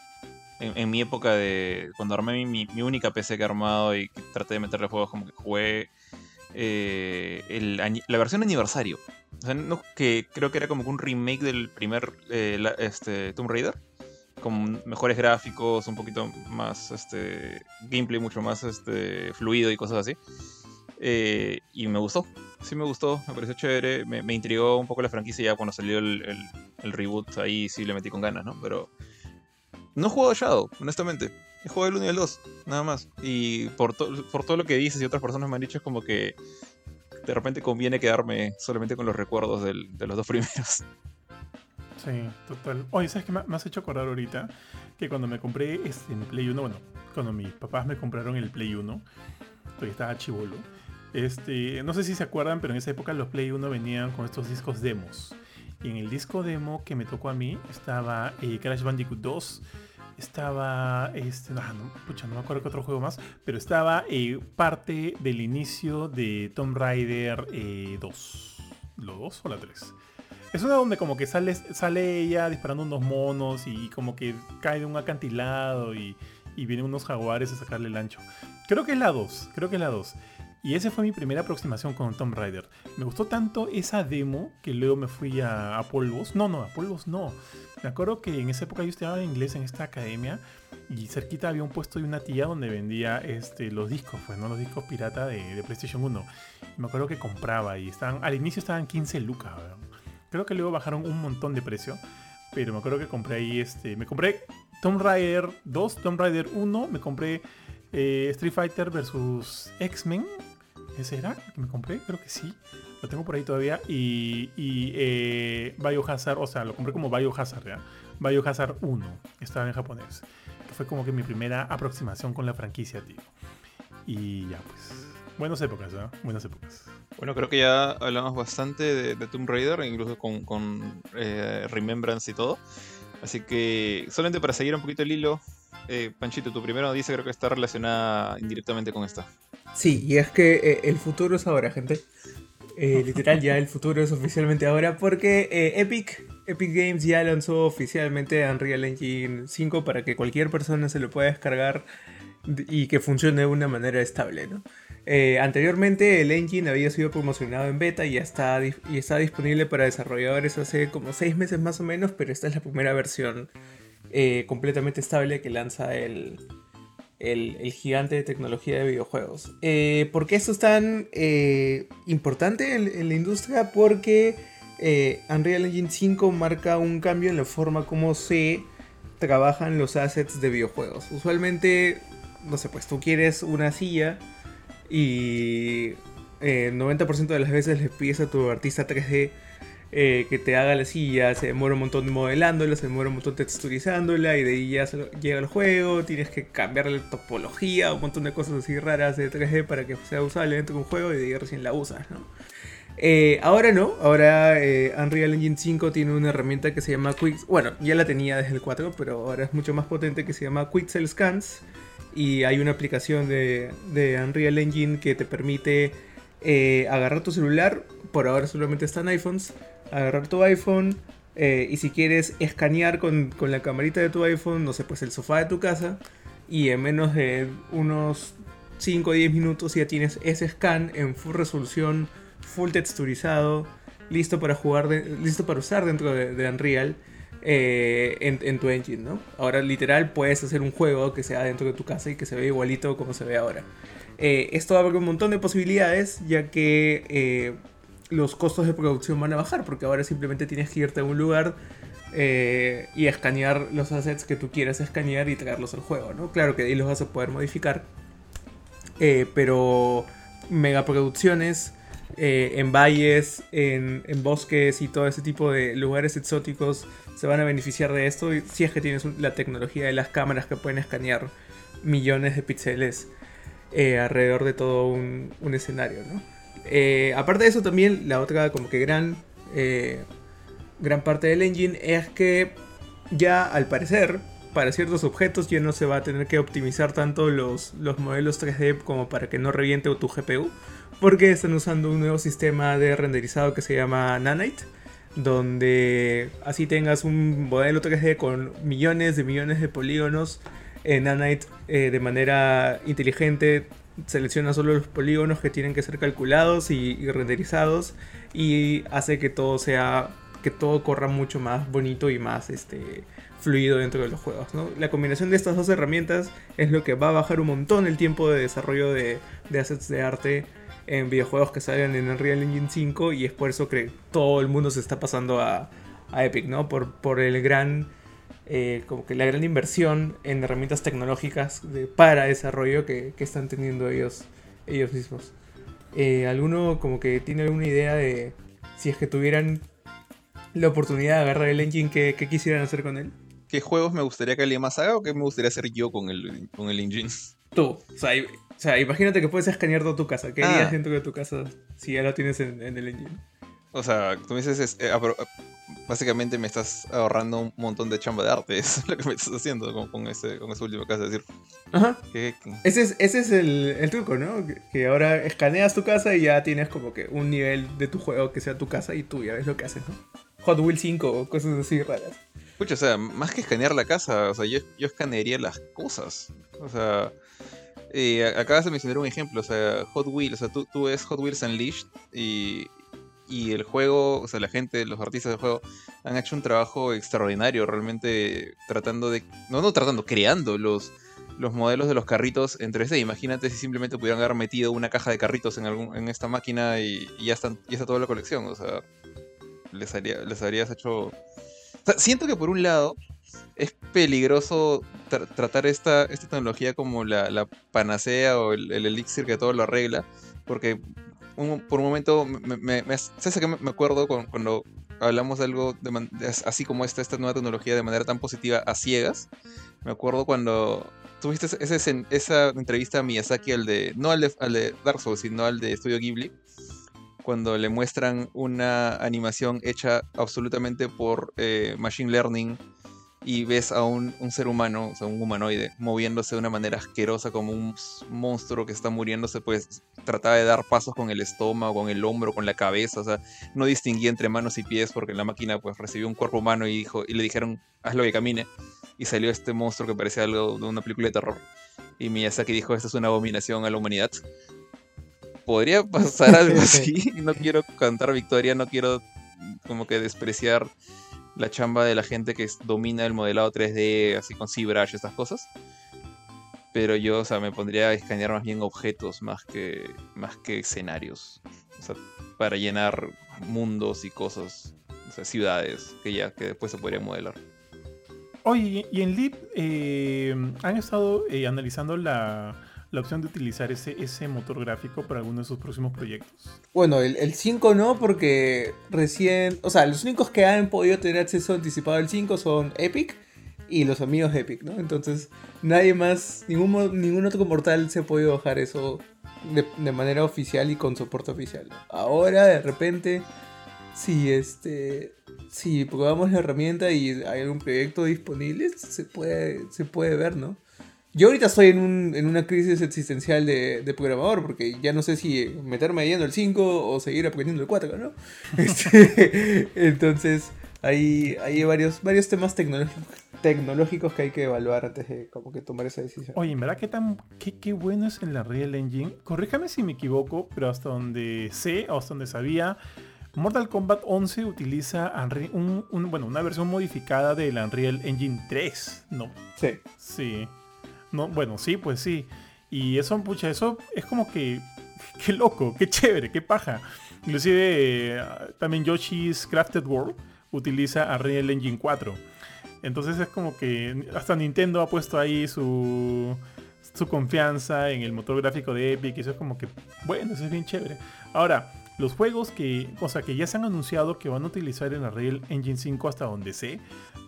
Speaker 3: En, en mi época de. Cuando armé mi, única PC que he armado y traté de meterle juegos, como que jugué eh, el la versión aniversario. O sea, no- que creo que era como un remake del primer eh, la- este, Tomb Raider. Con mejores gráficos, un poquito más este gameplay mucho más este fluido y cosas así. Eh, y me gustó, sí me gustó, me pareció chévere, me, me intrigó un poco la franquicia ya cuando salió el, el- el reboot, ahí sí le metí con ganas, ¿no? Pero no he jugado Shadow, honestamente. He jugado el 1 y el 2, nada más. Y por, to- por todo lo que dices y otras personas me han dicho es como que de repente conviene quedarme solamente con los recuerdos del- de los dos primeros.
Speaker 1: Sí, total. Oye, ¿sabes qué me has hecho acordar ahorita? Que cuando me compré este, Play 1, bueno, cuando mis papás me compraron el Play 1, todavía estaba chivolo. Este, no sé si se acuerdan, pero en esa época los Play 1 venían con estos discos demos. Y en el disco demo que me tocó a mí estaba eh, Crash Bandicoot 2, estaba, este, ah, no, pucha, no me acuerdo qué otro juego más, pero estaba eh, parte del inicio de Tomb Raider eh, 2. ¿Lo 2 o la 3? Es una donde como que sale, ella disparando unos monos y como que cae de un acantilado y, vienen unos jaguares a sacarle el ancho. Creo que es la 2, creo que es la 2. Y esa fue mi primera aproximación con Tomb Raider. Me gustó tanto esa demo que luego me fui a, a Polvos. No, no, a Polvos no. Me acuerdo que en esa época yo estudiaba inglés en esta academia y cerquita había un puesto de una tía donde vendía este, los discos, pues, ¿no? Los discos pirata de, PlayStation 1. Y me acuerdo que compraba y estaban, al inicio estaban 15 lucas, ¿verdad? Creo que luego bajaron un montón de precio. Pero me acuerdo que compré ahí este. Me compré Tomb Raider 2, Tomb Raider 1. Me compré eh, Street Fighter vs X-Men. ¿Ese era que me compré? Creo que sí. Lo tengo por ahí todavía. Y, y eh, Biohazard, o sea, lo compré como Biohazard, ¿ya? Biohazard 1, estaba en japonés. Fue como que mi primera aproximación con la franquicia, tío. Y ya, pues. Buenas épocas, ¿no? Buenas épocas.
Speaker 3: Bueno, creo que ya hablamos bastante de, de Tomb Raider, incluso con, con eh, Remembrance y todo. Así que, solamente para seguir un poquito el hilo, eh, Panchito, tu primera noticia creo que está relacionada indirectamente con esta.
Speaker 2: Sí, y es que eh, el futuro es ahora, gente. Eh, literal, ya el futuro es oficialmente ahora porque Epic, Epic Games ya lanzó oficialmente Unreal Engine 5 para que cualquier persona se lo pueda descargar y que funcione de una manera estable, ¿no? Eh, anteriormente el engine había sido promocionado en beta y ya está, y está disponible para desarrolladores hace como 6 meses más o menos, pero esta es la primera versión eh, completamente estable que lanza el, el, gigante de tecnología de videojuegos. Eh, ¿Por qué esto es tan importante en, en la industria? Porque Unreal Engine 5 marca un cambio en la forma como se trabajan los assets de videojuegos. Usualmente, no sé, pues tú quieres una silla y eh, 90% de las veces le pides a tu artista 3D eh, que te haga la silla, se demora un montón modelándola, se demora un montón texturizándola y de ahí ya llega el juego, tienes que cambiarle la topología, un montón de cosas así raras de 3D para que sea usable dentro de un juego y de ahí recién la usas. Eh, ahora no, ahora eh, Unreal Engine 5 tiene una herramienta que se llama Quick, bueno, ya la tenía desde el 4, pero ahora es mucho más potente que se llama Quixel Scans y hay una aplicación de, de Unreal Engine que te permite eh, agarrar tu celular, por ahora solamente están iPhones, agarrar tu iPhone eh, y si quieres escanear con, con la camarita de tu iPhone, no sé, pues el sofá de tu casa y en menos de unos 5 o 10 minutos ya tienes ese scan en full resolución, full texturizado, listo para jugar, de- listo para usar dentro de, de Unreal. Eh, en, tu engine, ¿no? Ahora literal puedes hacer un juego que sea dentro de tu casa y que se vea igualito como se ve ahora. Eh, esto abre un montón de posibilidades ya que eh, los costos de producción van a bajar porque ahora simplemente tienes que irte a un lugar eh, y escanear los assets que tú quieras escanear y traerlos al juego, ¿no? Claro que ahí los vas a poder modificar, pero megaproducciones en valles, en bosques y todo ese tipo de lugares exóticos se van a beneficiar de esto si es que tienes la tecnología de las cámaras que pueden escanear millones de píxeles eh, alrededor de todo un, escenario. Eh, aparte de eso también la otra como que gran eh, gran parte del engine es que ya al parecer para ciertos objetos ya no se va a tener que optimizar tanto los, los modelos 3D como para que no reviente tu GPU porque están usando un nuevo sistema de renderizado que se llama Nanite donde así tengas un modelo 3D con millones de millones de polígonos en Nanite eh, de manera inteligente selecciona solo los polígonos que tienen que ser calculados y, y renderizados y hace que todo sea que todo corra mucho más bonito y más este fluido dentro de los juegos ¿no? la combinación de estas dos herramientas es lo que va a bajar un montón el tiempo de desarrollo de, de assets de arte en videojuegos que salgan en Unreal Engine 5 y es por eso que todo el mundo se está pasando a, a Epic, ¿no? Por, por el gran, eh, como que la gran inversión en herramientas tecnológicas de- para desarrollo que, que están teniendo ellos, ellos mismos. Eh, ¿Alguno como que tiene alguna idea de si es que tuvieran la oportunidad de agarrar el engine, qué, qué quisieran hacer con él?
Speaker 3: ¿Qué juegos me gustaría que alguien más haga o qué me gustaría hacer yo con el, con el engine?
Speaker 2: Tú, o sea, o sea, imagínate que puedes escanear toda tu casa. ¿Qué
Speaker 3: Ah.
Speaker 2: harías dentro de tu casa si ya lo tienes en, en el engine?
Speaker 3: O sea, tú me dices, es- eh, básicamente me estás ahorrando un montón de chamba de arte, eso es lo que me estás haciendo con, con ese, con ese último caso. Es decir,
Speaker 2: Ajá.
Speaker 3: que, que-
Speaker 2: Ese es, ese es el, el truco, ¿no? Que, que ahora escaneas tu casa y ya tienes como que un nivel de tu juego que sea tu casa y tú ya ves lo que haces, ¿no? Hot Wheels 5 o cosas así raras.
Speaker 3: Pucha, o sea, más que escanear la casa, o sea, yo, yo escanearía las cosas. O sea, eh, acabas de mencionar un ejemplo, o sea, Hot Wheels, o sea, tú, tú ves Hot Wheels Unleashed y, y el juego, o sea, la gente, los artistas del juego han hecho un trabajo extraordinario, realmente tratando de, no, no tratando, creando los, los modelos de los carritos en 3D. Imagínate si simplemente pudieran haber metido una caja de carritos en, algún, en esta máquina y, y ya, están, ya está toda la colección, o sea, les, haría, les habrías hecho... O sea, siento que por un lado es peligroso tra- tratar esta, esta tecnología como la, panacea o el, el elixir que todo lo arregla, porque por un momento, me, me, me- ¿sabes a qué me acuerdo cuando hablamos de algo de así como esta, esta nueva tecnología de manera tan positiva a ciegas? Me acuerdo cuando tuviste ese- esa entrevista a Miyazaki, al de, no al de, al de Dark Souls, sino al de Studio Ghibli, cuando le muestran una animación hecha absolutamente por eh, Machine Learning y ves a un, un ser humano, o sea, un humanoide, moviéndose de una manera asquerosa como un monstruo que está muriéndose, pues trataba de dar pasos con el estómago, con el hombro, con la cabeza, o sea, no distinguía entre manos y pies porque la máquina pues recibió un cuerpo humano y, dijo, y le dijeron, hazlo que camine, y salió este monstruo que parecía algo de una película de terror. Y Miyazaki dijo, esta es una abominación a la humanidad. Podría pasar algo así, no quiero cantar victoria, no quiero como que despreciar la chamba de la gente que domina el modelado 3D, así con ZBrush, estas cosas. Pero yo, o sea, me pondría a escanear más bien objetos más que, más que escenarios. O sea, para llenar mundos y cosas, o sea, ciudades que ya, que después se podrían modelar.
Speaker 1: Oye, y en Leap eh, han estado eh, analizando la, la opción de utilizar ese, ese motor gráfico para alguno de sus próximos proyectos.
Speaker 2: Bueno, el, el 5 no, porque recién. O sea, los únicos que han podido tener acceso anticipado al 5 son Epic y los amigos Epic, ¿no? Entonces, nadie más, ningún, ningún otro mortal se ha podido bajar eso de, de manera oficial y con soporte oficial. Ahora, de repente, si este. Si probamos la herramienta y hay algún proyecto disponible, se puede, se puede ver, ¿no? Yo ahorita estoy en, un- en una crisis existencial de, de programador porque ya no sé si meterme yendo el 5 o seguir aprendiendo el 4, ¿no? Este, entonces, hay, hay varios, varios temas tecnológicos, que hay que evaluar antes de como que tomar esa decisión.
Speaker 1: Oye, en verdad, qué, tan, qué, qué bueno es en la Real Engine. Corríjame si me equivoco, pero hasta donde sé, o hasta donde sabía, Mortal Kombat 11 utiliza Unre- un- un- bueno, una versión modificada del Unreal Engine 3, ¿no?
Speaker 2: Sí.
Speaker 1: Sí. No, bueno, sí, pues sí. Y eso, pucha, eso es como que. Qué loco, qué chévere, qué paja. Inclusive eh, también Yoshi's Crafted World utiliza Unreal Engine 4. Entonces es como que hasta Nintendo ha puesto ahí su, su confianza en el motor gráfico de Epic. Y eso es como que, bueno, eso es bien chévere. Ahora, los juegos que, o sea, que ya se han anunciado que van a utilizar en Unreal Engine 5 hasta donde sé,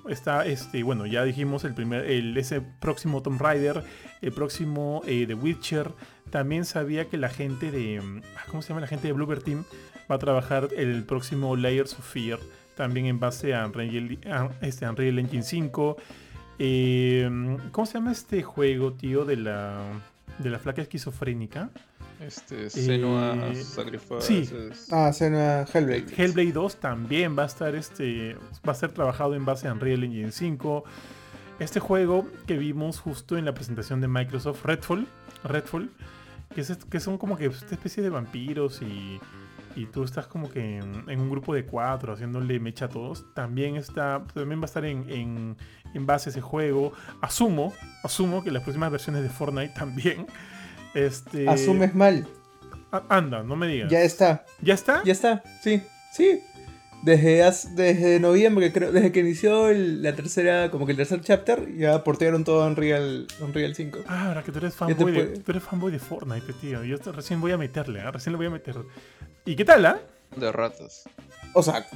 Speaker 1: está este bueno ya dijimos el primer el ese próximo Tomb Raider el próximo eh, The Witcher. También sabía que la gente de ah, cómo se llama la gente de Bloober Team va a trabajar el próximo Layers of Fear también en base a Unreal, este Unreal Engine 5 Eh, cómo se llama este juego tío de la de la flaca esquizofrénica
Speaker 3: Este,
Speaker 1: Senua
Speaker 3: Sacrifice.
Speaker 1: sí.
Speaker 2: Ah, suena Hellblade.
Speaker 1: Hellblade 2 también va a estar este va a ser trabajado en base a Unreal Engine 5. Este juego que vimos justo en la presentación de Microsoft Redfall, Redfall, que, es, que son como que esta especie de vampiros y, y tú estás como que en, en un grupo de cuatro haciéndole mecha a todos. También está también va a estar en, en, en base a ese juego. Asumo, asumo que las próximas versiones de Fortnite también. Este,
Speaker 2: Asumes mal.
Speaker 1: a- Anda, no me digas.
Speaker 2: Ya está.
Speaker 1: ¿Ya está?
Speaker 2: Ya está. Sí. Sí. Desde, hace- desde noviembre, creo, desde que inició el- la tercera, como que el tercer chapter, ya portearon todo en Unreal, Unreal 5.
Speaker 1: Ah, ahora que tú eres fanboy, de, tú eres fanboy de Fortnite, tío. Yo recién voy a meterle, ¿ah? recién le voy a meter. ¿Y qué tal, ah?
Speaker 3: De ratas.
Speaker 2: O sea,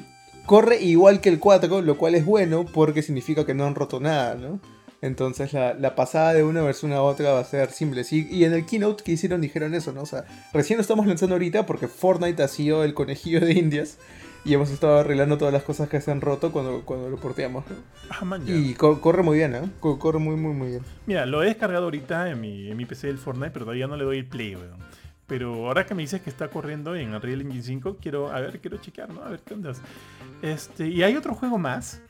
Speaker 2: corre igual que el 4, lo cual es bueno porque significa que no han roto nada, ¿no? Entonces la, la pasada de una versión a otra va a ser simple. Sí, y en el keynote que hicieron dijeron eso, ¿no? O sea, recién lo estamos lanzando ahorita porque Fortnite ha sido el conejillo de indias y hemos estado arreglando todas las cosas que se han roto cuando, cuando lo porteamos, ¿no?
Speaker 1: Ah, man.
Speaker 2: Y co- corre muy bien, ¿eh? Co- corre muy, muy, muy bien.
Speaker 1: Mira, lo he descargado ahorita en mi, en mi PC del Fortnite, pero todavía no le doy el play, weón. Pero ahora que me dices que está corriendo en Unreal Engine 5, quiero, a ver, quiero chequear, ¿no? A ver qué onda. Este, y hay otro juego más.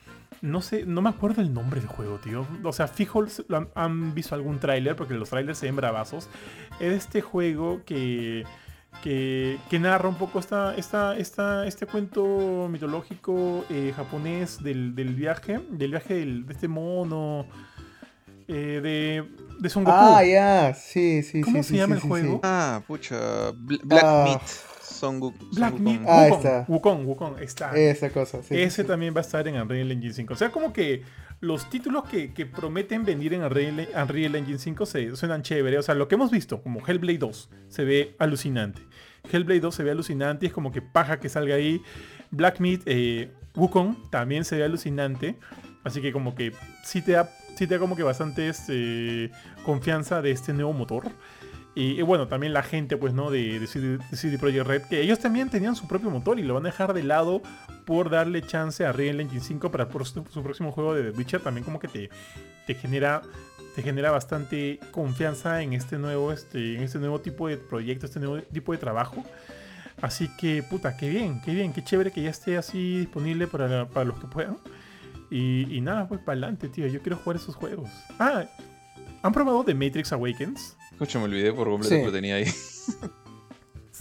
Speaker 1: No sé, no me acuerdo el nombre del juego, tío. O sea, fijo, lo han, han visto algún tráiler, porque los trailers se ven bravazos. Es este juego que, que, que narra un poco esta, esta, esta, este cuento mitológico eh, japonés del, del viaje, del viaje del- de este mono, eh, de, de Son Goku.
Speaker 2: Ah, ya, sí, sí,
Speaker 1: ¿Cómo
Speaker 2: sí,
Speaker 1: se
Speaker 2: sí,
Speaker 1: llama
Speaker 2: sí,
Speaker 1: el
Speaker 2: sí,
Speaker 1: juego?
Speaker 2: sí.
Speaker 3: Ah, pucha. Bla- Black
Speaker 2: Ah.
Speaker 3: Meat. Son Goku. Son
Speaker 1: Black
Speaker 3: Wukong.
Speaker 1: Myth,
Speaker 2: Ah,
Speaker 1: Wukong,
Speaker 2: está.
Speaker 1: Wukong, Wukong, está.
Speaker 2: Esa cosa, sí.
Speaker 1: Ese
Speaker 2: sí.
Speaker 1: también va a estar en Unreal Engine 5. O sea, como que los títulos que, que prometen venir en Unreal, Unreal Engine 5 se, suenan chévere. O sea, lo que hemos visto, como Hellblade 2, se ve alucinante. Hellblade 2 se ve alucinante, es como que paja que salga ahí. Black Meat, eh, Wukong también se ve alucinante. Así que como que sí te da, sí te da como que bastante este, confianza de este nuevo motor. Y, bueno, también la gente, pues, ¿no? De, de, CD, de Projekt Red, que ellos también tenían su propio motor y lo van a dejar de lado por darle chance a Real Engine 5 para su, próximo juego de The Witcher. También como que te, te genera te genera bastante confianza en este nuevo este en este nuevo tipo de proyecto, este nuevo tipo de trabajo. Así que, puta, qué bien, qué bien, qué chévere que ya esté así disponible para, para los que puedan. Y nada, pues para adelante, tío. Yo quiero jugar esos juegos. Ah, ¿han probado The Matrix Awakens?
Speaker 3: Escucha, me olvidé por completo que lo tenía ahí.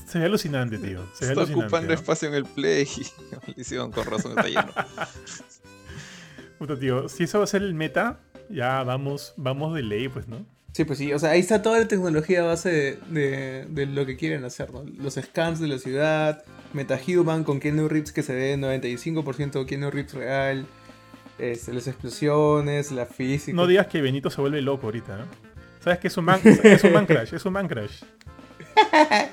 Speaker 1: Se ve alucinante, tío. Se ve
Speaker 3: Está
Speaker 1: alucinante,
Speaker 3: ocupando
Speaker 1: ¿no?
Speaker 3: espacio en el play. Maldición, con razón está lleno.
Speaker 1: Puta, tío. Si eso va a ser el meta, ya vamos, vamos de ley, pues, ¿no?
Speaker 2: Sí, pues sí, o sea, ahí está toda la tecnología a base de, de- de lo que quieren hacer, ¿no? Los scans de la ciudad, MetaHuman con Keanu Reeves que se ve 95% Keanu Reeves real, este, las explosiones, la física.
Speaker 1: No digas que Benito se vuelve loco ahorita, ¿no? ¿Sabes que es un man, es un man crash? Es un man crash.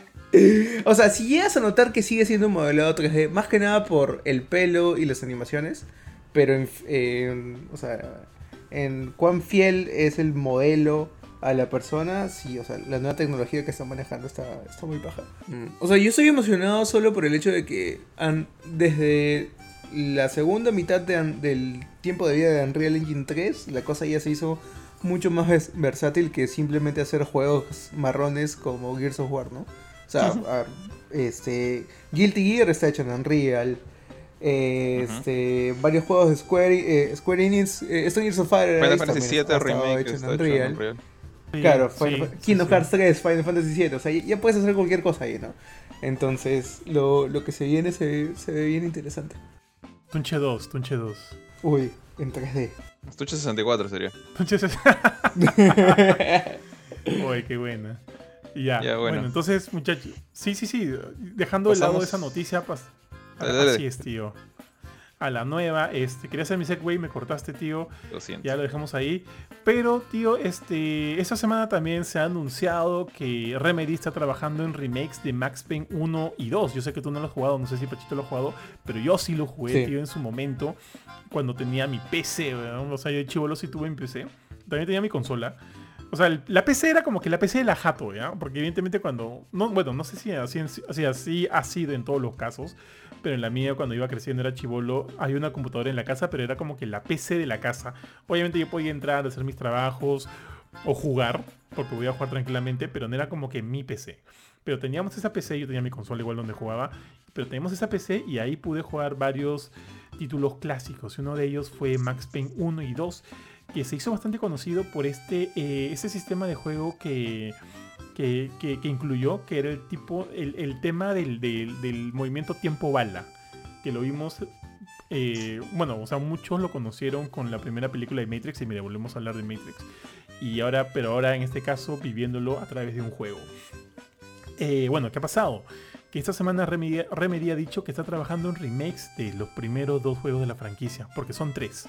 Speaker 2: O sea, si llegas a notar que sigue siendo un modelado 3D, más que nada por el pelo y las animaciones, pero en, en- o sea, en cuán fiel es el modelo a la persona, sí, o sea, la nueva tecnología que están manejando está, está muy paja. Mm. O sea, yo estoy emocionado solo por el hecho de que han, desde la segunda mitad de del tiempo de vida de Unreal Engine 3, la cosa ya se hizo mucho más vers- versátil que simplemente hacer juegos marrones como Gears of War, ¿no? O sea, a- este, Guilty Gear está hecho en Unreal. eh, este, varios juegos de Square, eh, Square Enix, eh, Gears of Fire
Speaker 3: Final Fantasy
Speaker 2: ha
Speaker 3: VII
Speaker 2: estado
Speaker 3: Remake
Speaker 2: hecho en
Speaker 3: hecho
Speaker 2: Unreal.
Speaker 3: en Unreal.
Speaker 1: Sí,
Speaker 2: Claro,
Speaker 1: sí,
Speaker 2: Final-
Speaker 1: sí,
Speaker 2: Kingdom
Speaker 1: sí.
Speaker 2: Hearts 3, Final Fantasy 7, o sea, ya ya puedes hacer cualquier cosa ahí, ¿no? Entonces, lo, lo que se viene se, se ve bien interesante.
Speaker 1: Tunche 2, Tunche 2.
Speaker 2: Uy, en 3D.
Speaker 3: Estuche 64 sería.
Speaker 1: Tunche 6. Uy, qué buena. Y Ya,
Speaker 3: Ya,
Speaker 1: bueno.
Speaker 3: bueno.
Speaker 1: entonces, muchachos. Sí, sí, sí. Dejando de lado
Speaker 3: Pasamos-
Speaker 1: esa noticia, pas-
Speaker 3: Dale, dale.
Speaker 1: así es, tío. A la nueva, este, quería hacer mi segue, me cortaste, tío.
Speaker 3: Lo siento.
Speaker 1: Ya lo dejamos ahí. Pero, tío, este, esta semana también se ha anunciado que Remedy está trabajando en remakes de Max Payne 1 y 2. Yo sé que tú no lo has jugado, no sé si Pachito lo ha jugado, pero yo sí lo jugué,
Speaker 2: Sí.
Speaker 1: tío, en su momento, cuando tenía mi PC, weón. O sea, yo de chivolo sí tuve mi PC. También tenía mi consola. O sea, el- la PC era como que la PC de la jato, ¿ya? Porque evidentemente cuando... No, bueno, no sé si así, así, así ha sido en todos los casos, pero en la mía cuando iba creciendo era chivolo, había una computadora en la casa, pero era como que la PC de la casa. Obviamente yo podía entrar, hacer mis trabajos o jugar, porque podía jugar tranquilamente, pero no era como que mi PC. Pero teníamos esa PC, yo tenía mi consola igual donde jugaba, pero teníamos esa PC y ahí pude jugar varios títulos clásicos. Uno de ellos fue Max Payne 1 y 2, que se hizo bastante conocido por este, este sistema de juego que, que, incluyó, que era el tipo, el, el tema del, del- del movimiento tiempo bala, que lo vimos, eh, bueno, o sea, muchos lo conocieron con la primera película de Matrix, y mira, volvemos a hablar de Matrix, y ahora, pero ahora en este caso viviéndolo a través de un juego. Eh, bueno, ¿qué ha pasado? Que esta semana Remedy ha dicho que está trabajando en remakes de los primeros dos juegos de la franquicia, porque son tres.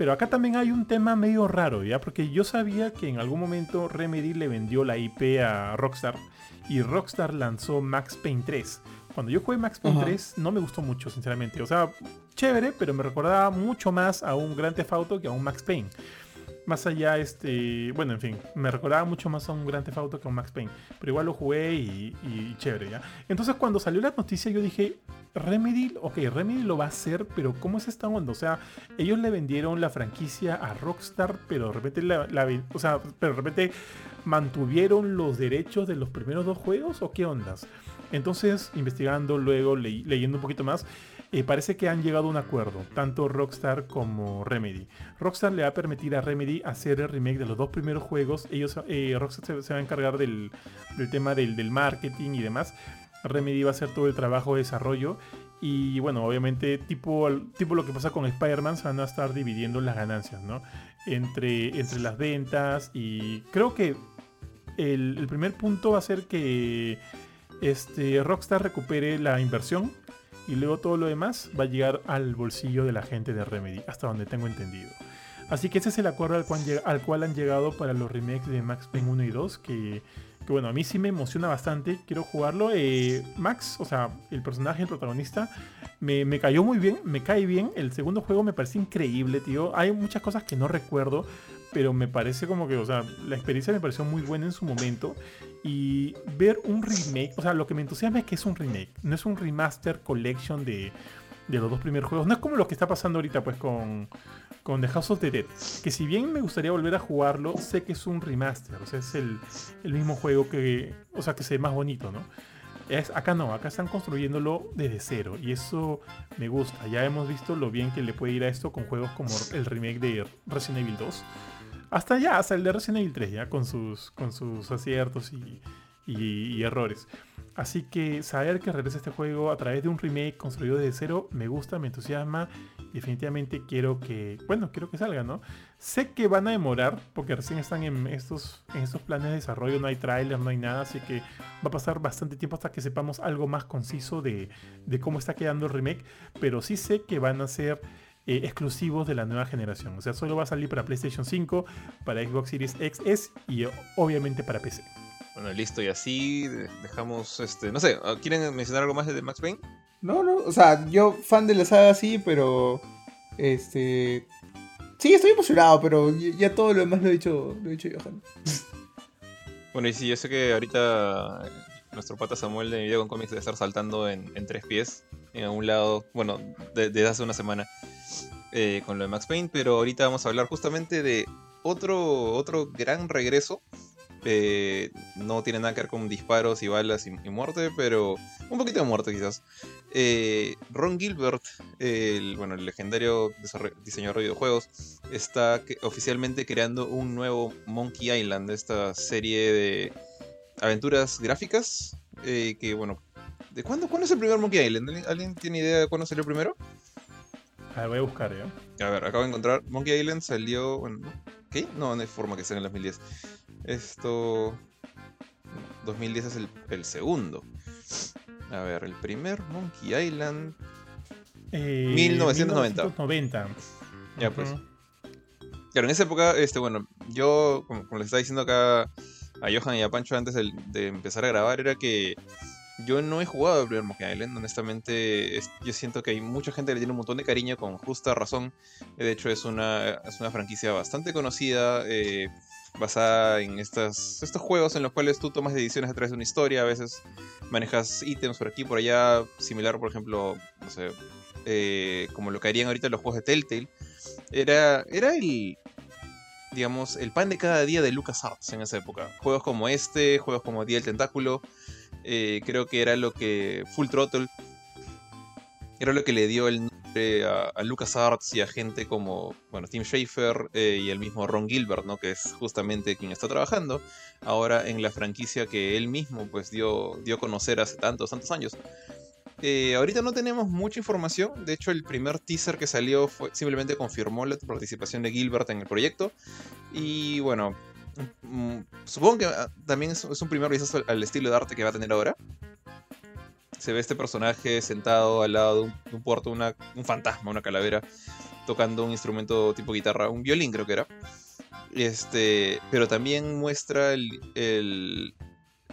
Speaker 1: Pero acá también hay un tema medio raro, ¿ya? Porque yo sabía que en algún momento Remedy le vendió la IP a Rockstar y Rockstar lanzó Max Payne 3. Cuando yo jugué Max Payne
Speaker 2: Ajá.
Speaker 1: 3 no me gustó mucho, sinceramente. O sea, chévere, pero me recordaba mucho más a un Grand Theft Auto que a un Max Payne. Más allá, este. Bueno, en fin, me recordaba mucho más a un Grand Theft Auto que a un Max Payne. Pero igual lo jugué y, y chévere, ¿ya? Entonces, cuando salió la noticia, yo dije: Remedy, ok, Remedy lo va a hacer, pero ¿cómo es esta onda? O sea, ellos le vendieron la franquicia a Rockstar, pero de repente, la, o sea, pero de repente mantuvieron los derechos de los primeros dos juegos o qué ondas. Entonces, investigando, luego leyendo un poquito más, parece que han llegado a un acuerdo, tanto Rockstar como Remedy. Rockstar le va a permitir a Remedy hacer el remake de los dos primeros juegos. Ellos, eh, Rockstar se, se va a encargar del, del tema del, del marketing y demás. Remedy va a hacer todo el trabajo de desarrollo. Y bueno, obviamente, tipo, tipo lo que pasa con Spider-Man, se van a estar dividiendo las ganancias, ¿no? Entre, entre las ventas. Y creo que el, el primer punto va a ser que este, Rockstar recupere la inversión. Y luego todo lo demás va a llegar al bolsillo de la gente de Remedy, hasta donde tengo entendido. Así que ese es el acuerdo al cual, al cual han llegado para los remakes de Max Payne 1 y 2, que, que bueno, a mí sí me emociona bastante, quiero jugarlo. Eh, Max, o sea, el personaje, el protagonista, me, me, cayó muy bien, me cae bien. El segundo juego me parece increíble, tío. Hay muchas cosas que no recuerdo, pero me parece como que, o sea, la experiencia me pareció muy buena en su momento. Y ver un remake, o sea, lo que me entusiasma es que es un remake, no es un remaster collection de, de los dos primeros juegos. No es como lo que está pasando ahorita, pues, con, con The House of the Dead. Que si bien me gustaría volver a jugarlo, sé que es un remaster. O sea, es el, el mismo juego que. O sea, que se ve más bonito, ¿no? Es, acá no, acá están construyéndolo desde cero. Y eso me gusta. Ya hemos visto lo bien que le puede ir a esto con juegos como el remake de Resident Evil 2. Hasta ya, hasta el de Resident Evil 3, ya, con sus, con sus aciertos y, y, errores. Así que saber que regresa este juego a través de un remake construido desde cero me gusta, me entusiasma. Definitivamente quiero que, bueno, quiero que salga, ¿no? Sé que van a demorar porque recién están en estos, en estos planes de desarrollo, no hay tráiler, no hay nada, así que va a pasar bastante tiempo hasta que sepamos algo más conciso de, de cómo está quedando el remake, pero sí sé que van a ser eh, exclusivos de la nueva generación. O sea, solo va a salir para PlayStation 5, para Xbox Series XS y obviamente para PC.
Speaker 3: Bueno, listo, y así dejamos este. No sé, ¿quieren mencionar algo más de Max Payne?
Speaker 2: No, no, o sea, yo fan de la saga sí, pero. Este. Sí, estoy emocionado, pero ya todo lo demás lo he dicho, lo he dicho Johan.
Speaker 3: Bueno, y sí, yo sé que ahorita nuestro pata Samuel de Video con Comics debe estar saltando en, tres pies, en algún lado, bueno, desde de hace una semana, eh, con lo de Max Payne, pero ahorita vamos a hablar justamente de otro, otro gran regreso eh, no tiene nada que ver con disparos y balas y, muerte, pero un poquito de muerte quizás. Eh, Ron Gilbert, el, bueno, el legendario diseñador de videojuegos, está oficialmente creando un nuevo Monkey Island, esta serie de aventuras gráficas. Eh, que bueno, ¿de cuándo, cuándo es el primer Monkey Island? ¿Alguien tiene idea de cuándo salió primero?
Speaker 1: A ver, voy a buscar ya.
Speaker 3: A ver, acabo de encontrar. Monkey Island salió. Bueno, ¿Qué? No, no hay forma que sea en el 2010. Esto. 2010 es el, el, segundo. A ver, el primer Monkey Island.
Speaker 1: Eh,
Speaker 3: 1990.
Speaker 1: 1990.
Speaker 3: Ya, pues. Uh -huh. Claro, en esa época, este, bueno, yo, como, como les estaba diciendo acá a Johan y a Pancho antes de, empezar a grabar, era que yo no he jugado el primer Monkey Island, honestamente es, yo siento que hay mucha gente que le tiene un montón de cariño con justa razón. De hecho es una, es una franquicia bastante conocida, eh, basada en estas, estos juegos en los cuales tú tomas decisiones a través de una historia, a veces manejas ítems por aquí, por allá, similar por ejemplo, no sé, eh, como lo que harían ahorita los juegos de Telltale. Era, era el, digamos, el pan de cada día de LucasArts en esa época. Juegos como este, juegos como Día del Tentáculo, eh, creo que era lo que Full Throttle era lo que le dio el nombre a, a LucasArts y a gente como bueno, Tim Schafer eh, y el mismo Ron Gilbert, ¿no? que es justamente quien está trabajando ahora en la franquicia que él mismo pues dio, dio a conocer hace tantos, tantos años. Eh, ahorita no tenemos mucha información, de hecho el primer teaser que salió fue, simplemente confirmó la participación de Gilbert en el proyecto y bueno, Mm, supongo que ah, también es, un primer vistazo al estilo de arte que va a tener ahora. Se ve este personaje sentado al lado de un, de un puerto, una, un fantasma, una calavera, tocando un instrumento tipo guitarra, un violín creo que era. Este, pero también muestra el, el,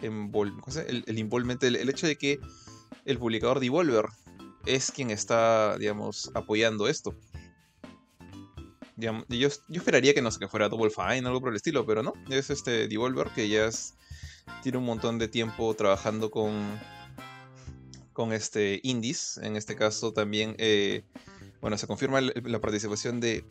Speaker 3: el, el, el, hecho de que el publicador Devolver es quien está, digamos, apoyando esto. Yo, esperaría que no sé, que fuera Double Fine o algo por el estilo, pero no. Es este Devolver que ya tiene un montón de tiempo trabajando con, con este indies. En este caso también, eh, bueno, se confirma la participación de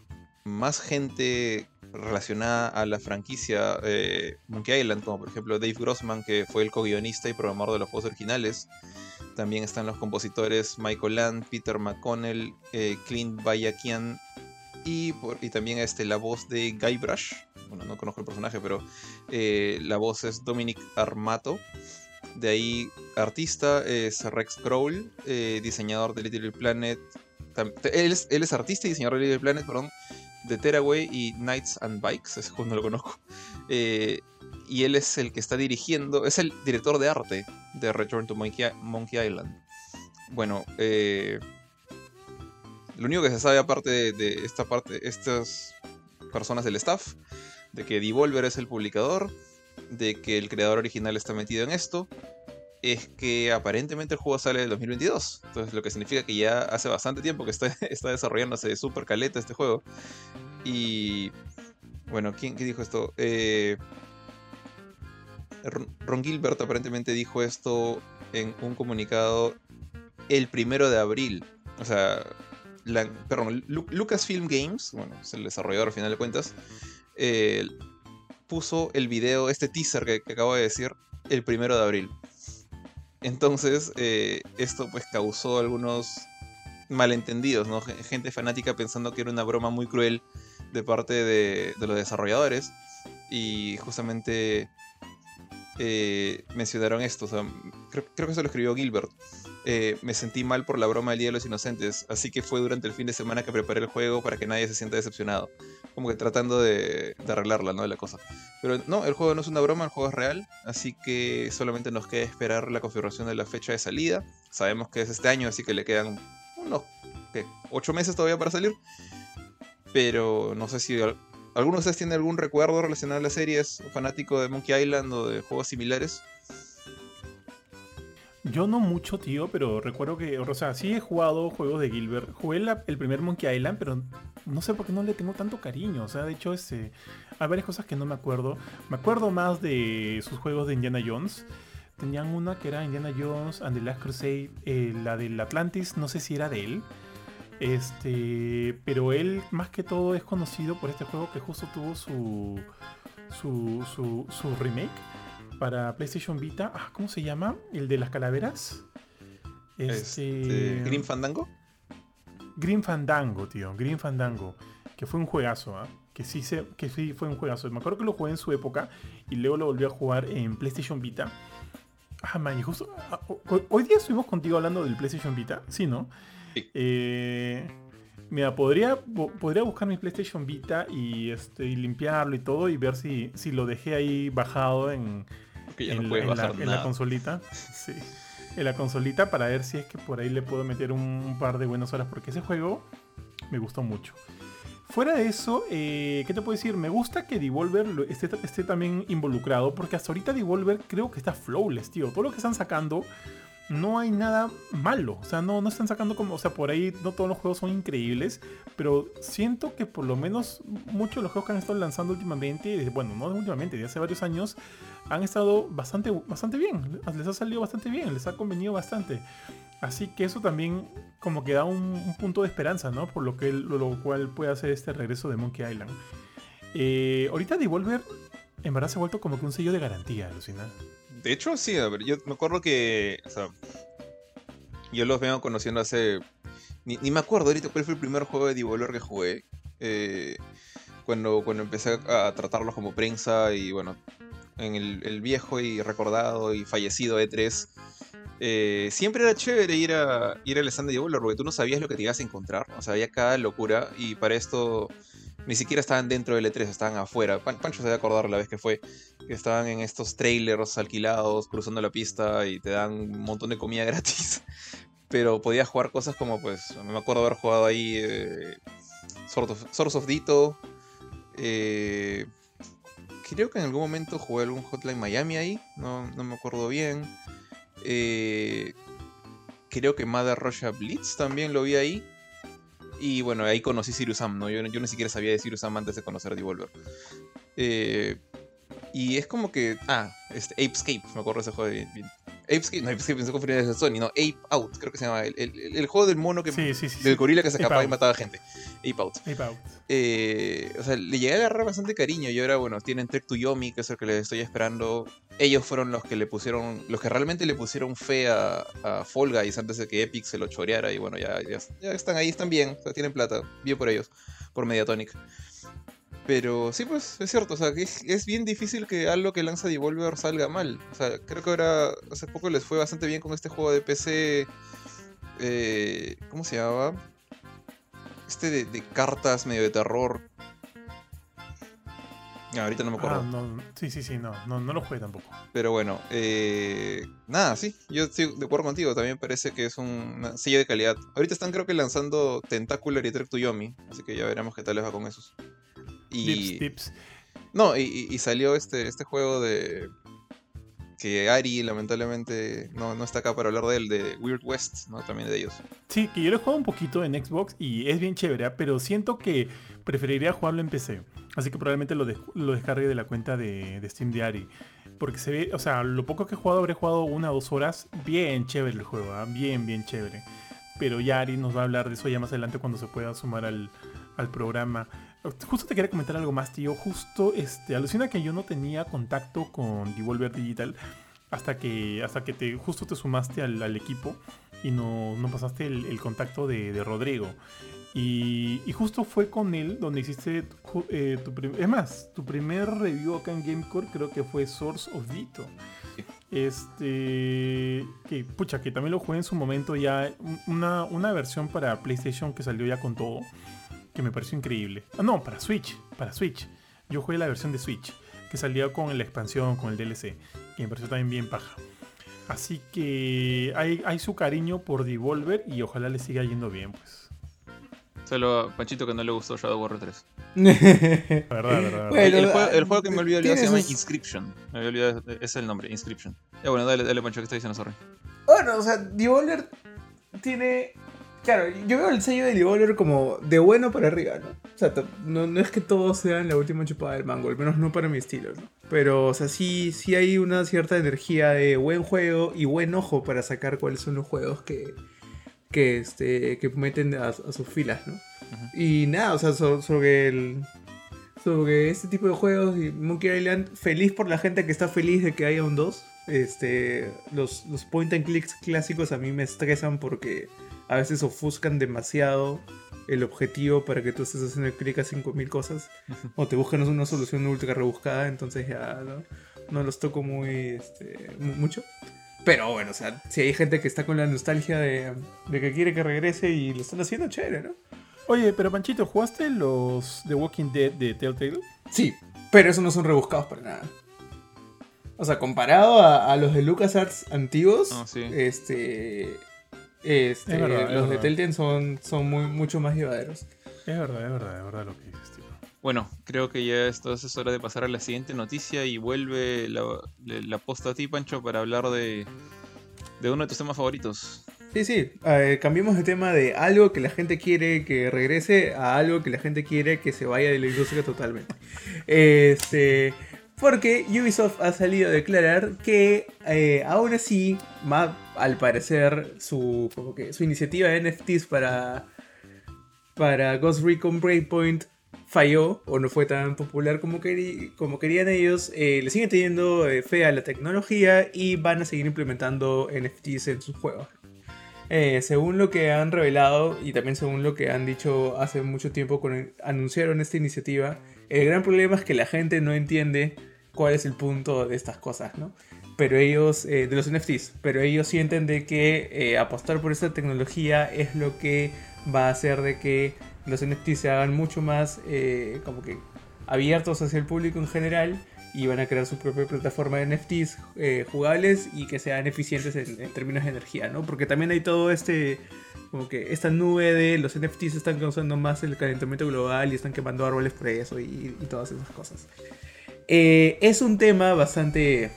Speaker 3: más gente relacionada a la franquicia eh, Monkey Island, como por ejemplo Dave Grossman, que fue el co-guionista y programador de los juegos originales. También están los compositores Michael Land, Peter McConnell, eh, Clint Bayakian y, por, y, también este, la voz de Guybrush. Bueno, no conozco el personaje, pero eh, la voz es Dominic Armato. De ahí, artista es Rex Crowell, eh, diseñador de Little Planet. Él es, él es, artista y diseñador de Little Planet, perdón, de Tearaway y Nights and Bikes, ese juego no lo conozco. Eh, y él es el que está dirigiendo, es el director de arte de Return to Monkey, Monkey Island. Bueno, eh, lo único que se sabe aparte de, de esta parte, estas personas del staff, de que Devolver es el publicador, de que el creador original está metido en esto, es que aparentemente el juego sale del 2022. Entonces, lo que significa que ya hace bastante tiempo que está, está desarrollándose de super caleta este juego. Y. Bueno, ¿quién, quién dijo esto? Eh, Ron Gilbert aparentemente dijo esto en un comunicado el primero de abril. O sea, perdón, Lu- Lucasfilm Games, bueno, es el desarrollador al final de cuentas, eh, puso el video, este teaser que acabo de decir, el primero de abril. Entonces, eh, esto pues causó algunos malentendidos, ¿no? Gen- Gente fanática pensando que era una broma muy cruel de parte de, de los desarrolladores. Y justamente eh, mencionaron esto. o sea, creo, creo que eso lo escribió Gilbert. Eh, me sentí mal por la broma del Día de los Inocentes, así que fue durante el fin de semana que preparé el juego para que nadie se sienta decepcionado. Como que tratando de, de arreglarla, ¿no? De la cosa. Pero no, el juego no es una broma, el juego es real, así que solamente nos queda esperar la confirmación de la fecha de salida. Sabemos que es este año, así que le quedan unos ¿qué? ocho meses todavía para salir. Pero no sé si al- alguno de ustedes tiene algún recuerdo relacionado a la serie, es fanático de Monkey Island o de juegos similares.
Speaker 1: Yo no mucho, tío, pero recuerdo que, o sea, sí he jugado juegos de Gilbert. Jugué el primer Monkey Island, pero no sé por qué no le tengo tanto cariño. O sea, de hecho, este, hay varias cosas que no me acuerdo. Me acuerdo más de sus juegos de Indiana Jones. Tenían una que era Indiana Jones and the Last Crusade, eh, la del Atlantis, no sé si era de él. Este, pero él más que todo es conocido por este juego que justo tuvo su su, su, su remake para PlayStation Vita. Ah, ¿Cómo se llama? El de las calaveras. Este,
Speaker 3: Este, Grim Fandango.
Speaker 1: Green Fandango, tío. Green Fandango. Que fue un juegazo, ¿ah? Que sí, se, que sí fue un juegazo. Me acuerdo que lo jugué en su época y luego lo volví a jugar en PlayStation Vita. Ah, man, y justo. ah, ho- Hoy día estuvimos contigo hablando del PlayStation Vita, ¿sí, no?
Speaker 3: Sí.
Speaker 1: Eh, mira, podría, buscar mi PlayStation Vita y, este, y limpiarlo y todo y ver si, si lo dejé ahí bajado en,
Speaker 3: Porque ya
Speaker 1: en,
Speaker 3: no puedes
Speaker 1: en la,
Speaker 3: bajar
Speaker 1: en la consolita. Sí. En la consolita para ver si es que por ahí le puedo meter un, un par de buenas horas. Porque ese juego me gustó mucho. Fuera de eso, eh, ¿qué te puedo decir? Me gusta que Devolver esté, esté también involucrado. Porque hasta ahorita Devolver creo que está flawless, tío. Todo lo que están sacando. No hay nada malo. O sea, no, no están sacando como. O sea, por ahí no todos los juegos son increíbles. Pero siento que por lo menos muchos de los juegos que han estado lanzando últimamente. desde- Bueno, no últimamente, de hace varios años han estado bastante, bastante bien. Les ha salido bastante bien, les ha convenido bastante. Así que eso también como que da un, un punto de esperanza, ¿no? Por lo, que, lo, lo cual puede hacer este regreso de Monkey Island. Eh, ahorita Devolver en verdad se ha vuelto como que un sello de garantía, Lucina.
Speaker 3: De hecho, sí, a ver, yo me acuerdo que. O sea, yo los vengo conociendo hace. Ni, ni me acuerdo ahorita cuál fue el primer juego de Devolver que jugué. eh, cuando, cuando empecé a tratarlos como prensa y bueno, en el, viejo y recordado y fallecido E3. eh, siempre era chévere ir, a, ir al stand de Devolver porque tú no sabías lo que te ibas a encontrar. O sea, había cada locura y para esto ni siquiera estaban dentro del E3, estaban afuera. Pan- Pancho se debe acordar la vez que fue que estaban en estos trailers alquilados, cruzando la pista y te dan un montón de comida gratis. Pero podías jugar cosas como, pues, me acuerdo haber jugado ahí eh, Sword of, Ditto. eh, creo que en algún momento jugué algún Hotline Miami ahí, no, no me acuerdo bien. Eh, creo que Mother Russia Blitz también lo vi ahí. Y bueno, ahí conocí Sirius Sam, ¿no? Yo, yo ni siquiera sabía de Sirius Sam antes de conocer Devolver. Eh, y es como que. Ah, este, Apescape, me acuerdo ese juego bien. bien. Apescape, no, Apescape pensé que de Sony, no, Ape Out, creo que se llama. El, el- el juego del mono que.
Speaker 1: Sí, sí, sí.
Speaker 3: del gorila que se escapaba y mataba gente. Ape Out.
Speaker 1: Ape Out.
Speaker 3: Eh, o sea, le llegué a agarrar bastante cariño y ahora, bueno, tienen Trek to Yomi, que es el que les estoy esperando. Ellos fueron los que le pusieron, los que realmente le pusieron fe a, a Fall Guys antes de que Epic se lo choreara y bueno, ya, están ahí, están bien, o sea, tienen plata, bien por ellos, por Mediatonic. Pero sí, pues, es cierto, o sea, que es, es bien difícil que algo que lanza Devolver salga mal. O sea, creo que ahora, hace poco les fue bastante bien con este juego de PC. eh, ¿Cómo se llamaba? Este de, de cartas medio de terror. Ah, ahorita no me acuerdo.
Speaker 1: Ah, no, sí, sí, sí, no, no, no lo jugué tampoco.
Speaker 3: Pero bueno, eh, nada, sí, yo estoy de acuerdo contigo, también parece que es un sello de calidad. Ahorita están creo que lanzando Tentacular y Trek to Yomi, así que ya veremos qué tal les va con esos. Y,
Speaker 1: Dips, dips.
Speaker 3: No, y, y- y salió este, este juego de. Que Ari, lamentablemente, no, no está acá para hablar de él, de Weird West, ¿no? También de ellos.
Speaker 1: Sí, que yo lo he jugado un poquito en Xbox y es bien chévere, ¿ah? pero siento que preferiría jugarlo en PC. Así que probablemente lo, des- lo descargue de la cuenta de, de Steam de Ari. Porque se ve, o sea, lo poco que he jugado, habré jugado una o dos horas. Bien chévere el juego, ¿ah? bien, bien chévere. Pero ya Ari nos va a hablar de eso ya más adelante cuando se pueda sumar al, al programa. Justo te quería comentar algo más, tío. Justo, este, alucina que yo no tenía contacto con Devolver Digital hasta que, hasta que te, justo te sumaste al, al equipo y no, no pasaste el, el contacto de, de Rodrigo. Y, y justo fue con él donde hiciste eh, tu es más, tu primer review acá en Gamecore creo que fue Source of Vito. Este. Que pucha, que también lo jugué en su momento ya. un- Una, una versión para PlayStation que salió ya con todo. Que me pareció increíble. Ah, no, para Switch. Para Switch. Yo jugué la versión de Switch. Que salía con la expansión, con el DLC. Que me pareció también bien paja. Así que hay, hay su cariño por Devolver y ojalá le siga yendo bien, pues.
Speaker 3: Solo a Panchito que no le gustó Shadow Warrior 3.
Speaker 1: La verdad, la verdad. la verdad.
Speaker 2: Bueno,
Speaker 3: el, el juego, el juego que me olvidé olvidar se llama Inscription. Me había olvidado, ese es el nombre, Inscription. Ya bueno, dale, dale Pancho, ¿qué está diciendo? Sorry.
Speaker 2: Bueno, o sea, Devolver tiene. Claro, yo veo el sello de Devolver como de bueno para arriba, ¿no? O sea, no, no es que todos sean la última chupada del mango, al menos no para mi estilo, ¿no? Pero, o sea, sí, sí hay una cierta energía de buen juego y buen ojo para sacar cuáles son los juegos que, que, este, que meten a, a sus filas, ¿no? Y nada, o sea, so- sobre el. Sobre este tipo de juegos y Monkey Island, feliz por la gente que está feliz de que haya un 2. Este, los, los point and clicks clásicos a mí me estresan porque a veces ofuscan demasiado el objetivo para que tú estés haciendo clic a 5000 cosas o te buscan una solución ultra rebuscada, entonces ya no, no los toco muy este, mu- mucho. Pero bueno, o sea, si hay gente que está con la nostalgia de, de que quiere que regrese y lo están haciendo chévere, ¿no?
Speaker 1: Oye, pero Panchito, ¿jugaste los The Walking Dead de Telltale?
Speaker 2: Sí, pero esos no son rebuscados para nada. O sea, comparado a, a los de LucasArts antiguos,
Speaker 3: Ah, sí.
Speaker 2: este, este,
Speaker 1: Es verdad, es
Speaker 2: los de
Speaker 1: verdad.
Speaker 2: Telltale son, son muy, mucho más llevaderos.
Speaker 1: Es verdad, es verdad, es verdad lo que dices, tío.
Speaker 3: Bueno, creo que ya esto es hora de pasar a la siguiente noticia y vuelve la, la, la posta a ti, Pancho, para hablar de, de uno de tus temas favoritos.
Speaker 2: Sí, sí, eh, cambiemos de tema de algo que la gente quiere que regrese a algo que la gente quiere que se vaya de la industria totalmente. Este, porque Ubisoft ha salido a declarar que eh, aún así, ma- al parecer, su, su iniciativa de NFTs para, para Ghost Recon Breakpoint falló o no fue tan popular como querían ellos, eh, le siguen teniendo eh, fe a la tecnología y van a seguir implementando NFTs en sus juegos. Eh, según lo que han revelado y también según lo que han dicho hace mucho tiempo cuando anunciaron esta iniciativa, el gran problema es que la gente no entiende cuál es el punto de estas cosas, ¿no? Pero ellos, eh, de los NFTs, pero ellos sienten de que eh, apostar por esta tecnología es lo que va a hacer de que los NFTs se hagan mucho más eh, como que abiertos hacia el público en general y van a crear su propia plataforma de NFTs eh, jugables y que sean eficientes en, en términos de energía, ¿no? Porque también hay todo este, como que esta nube de los NFTs están causando más el calentamiento global y están quemando árboles por eso y, todas esas cosas. Eh, es un tema bastante,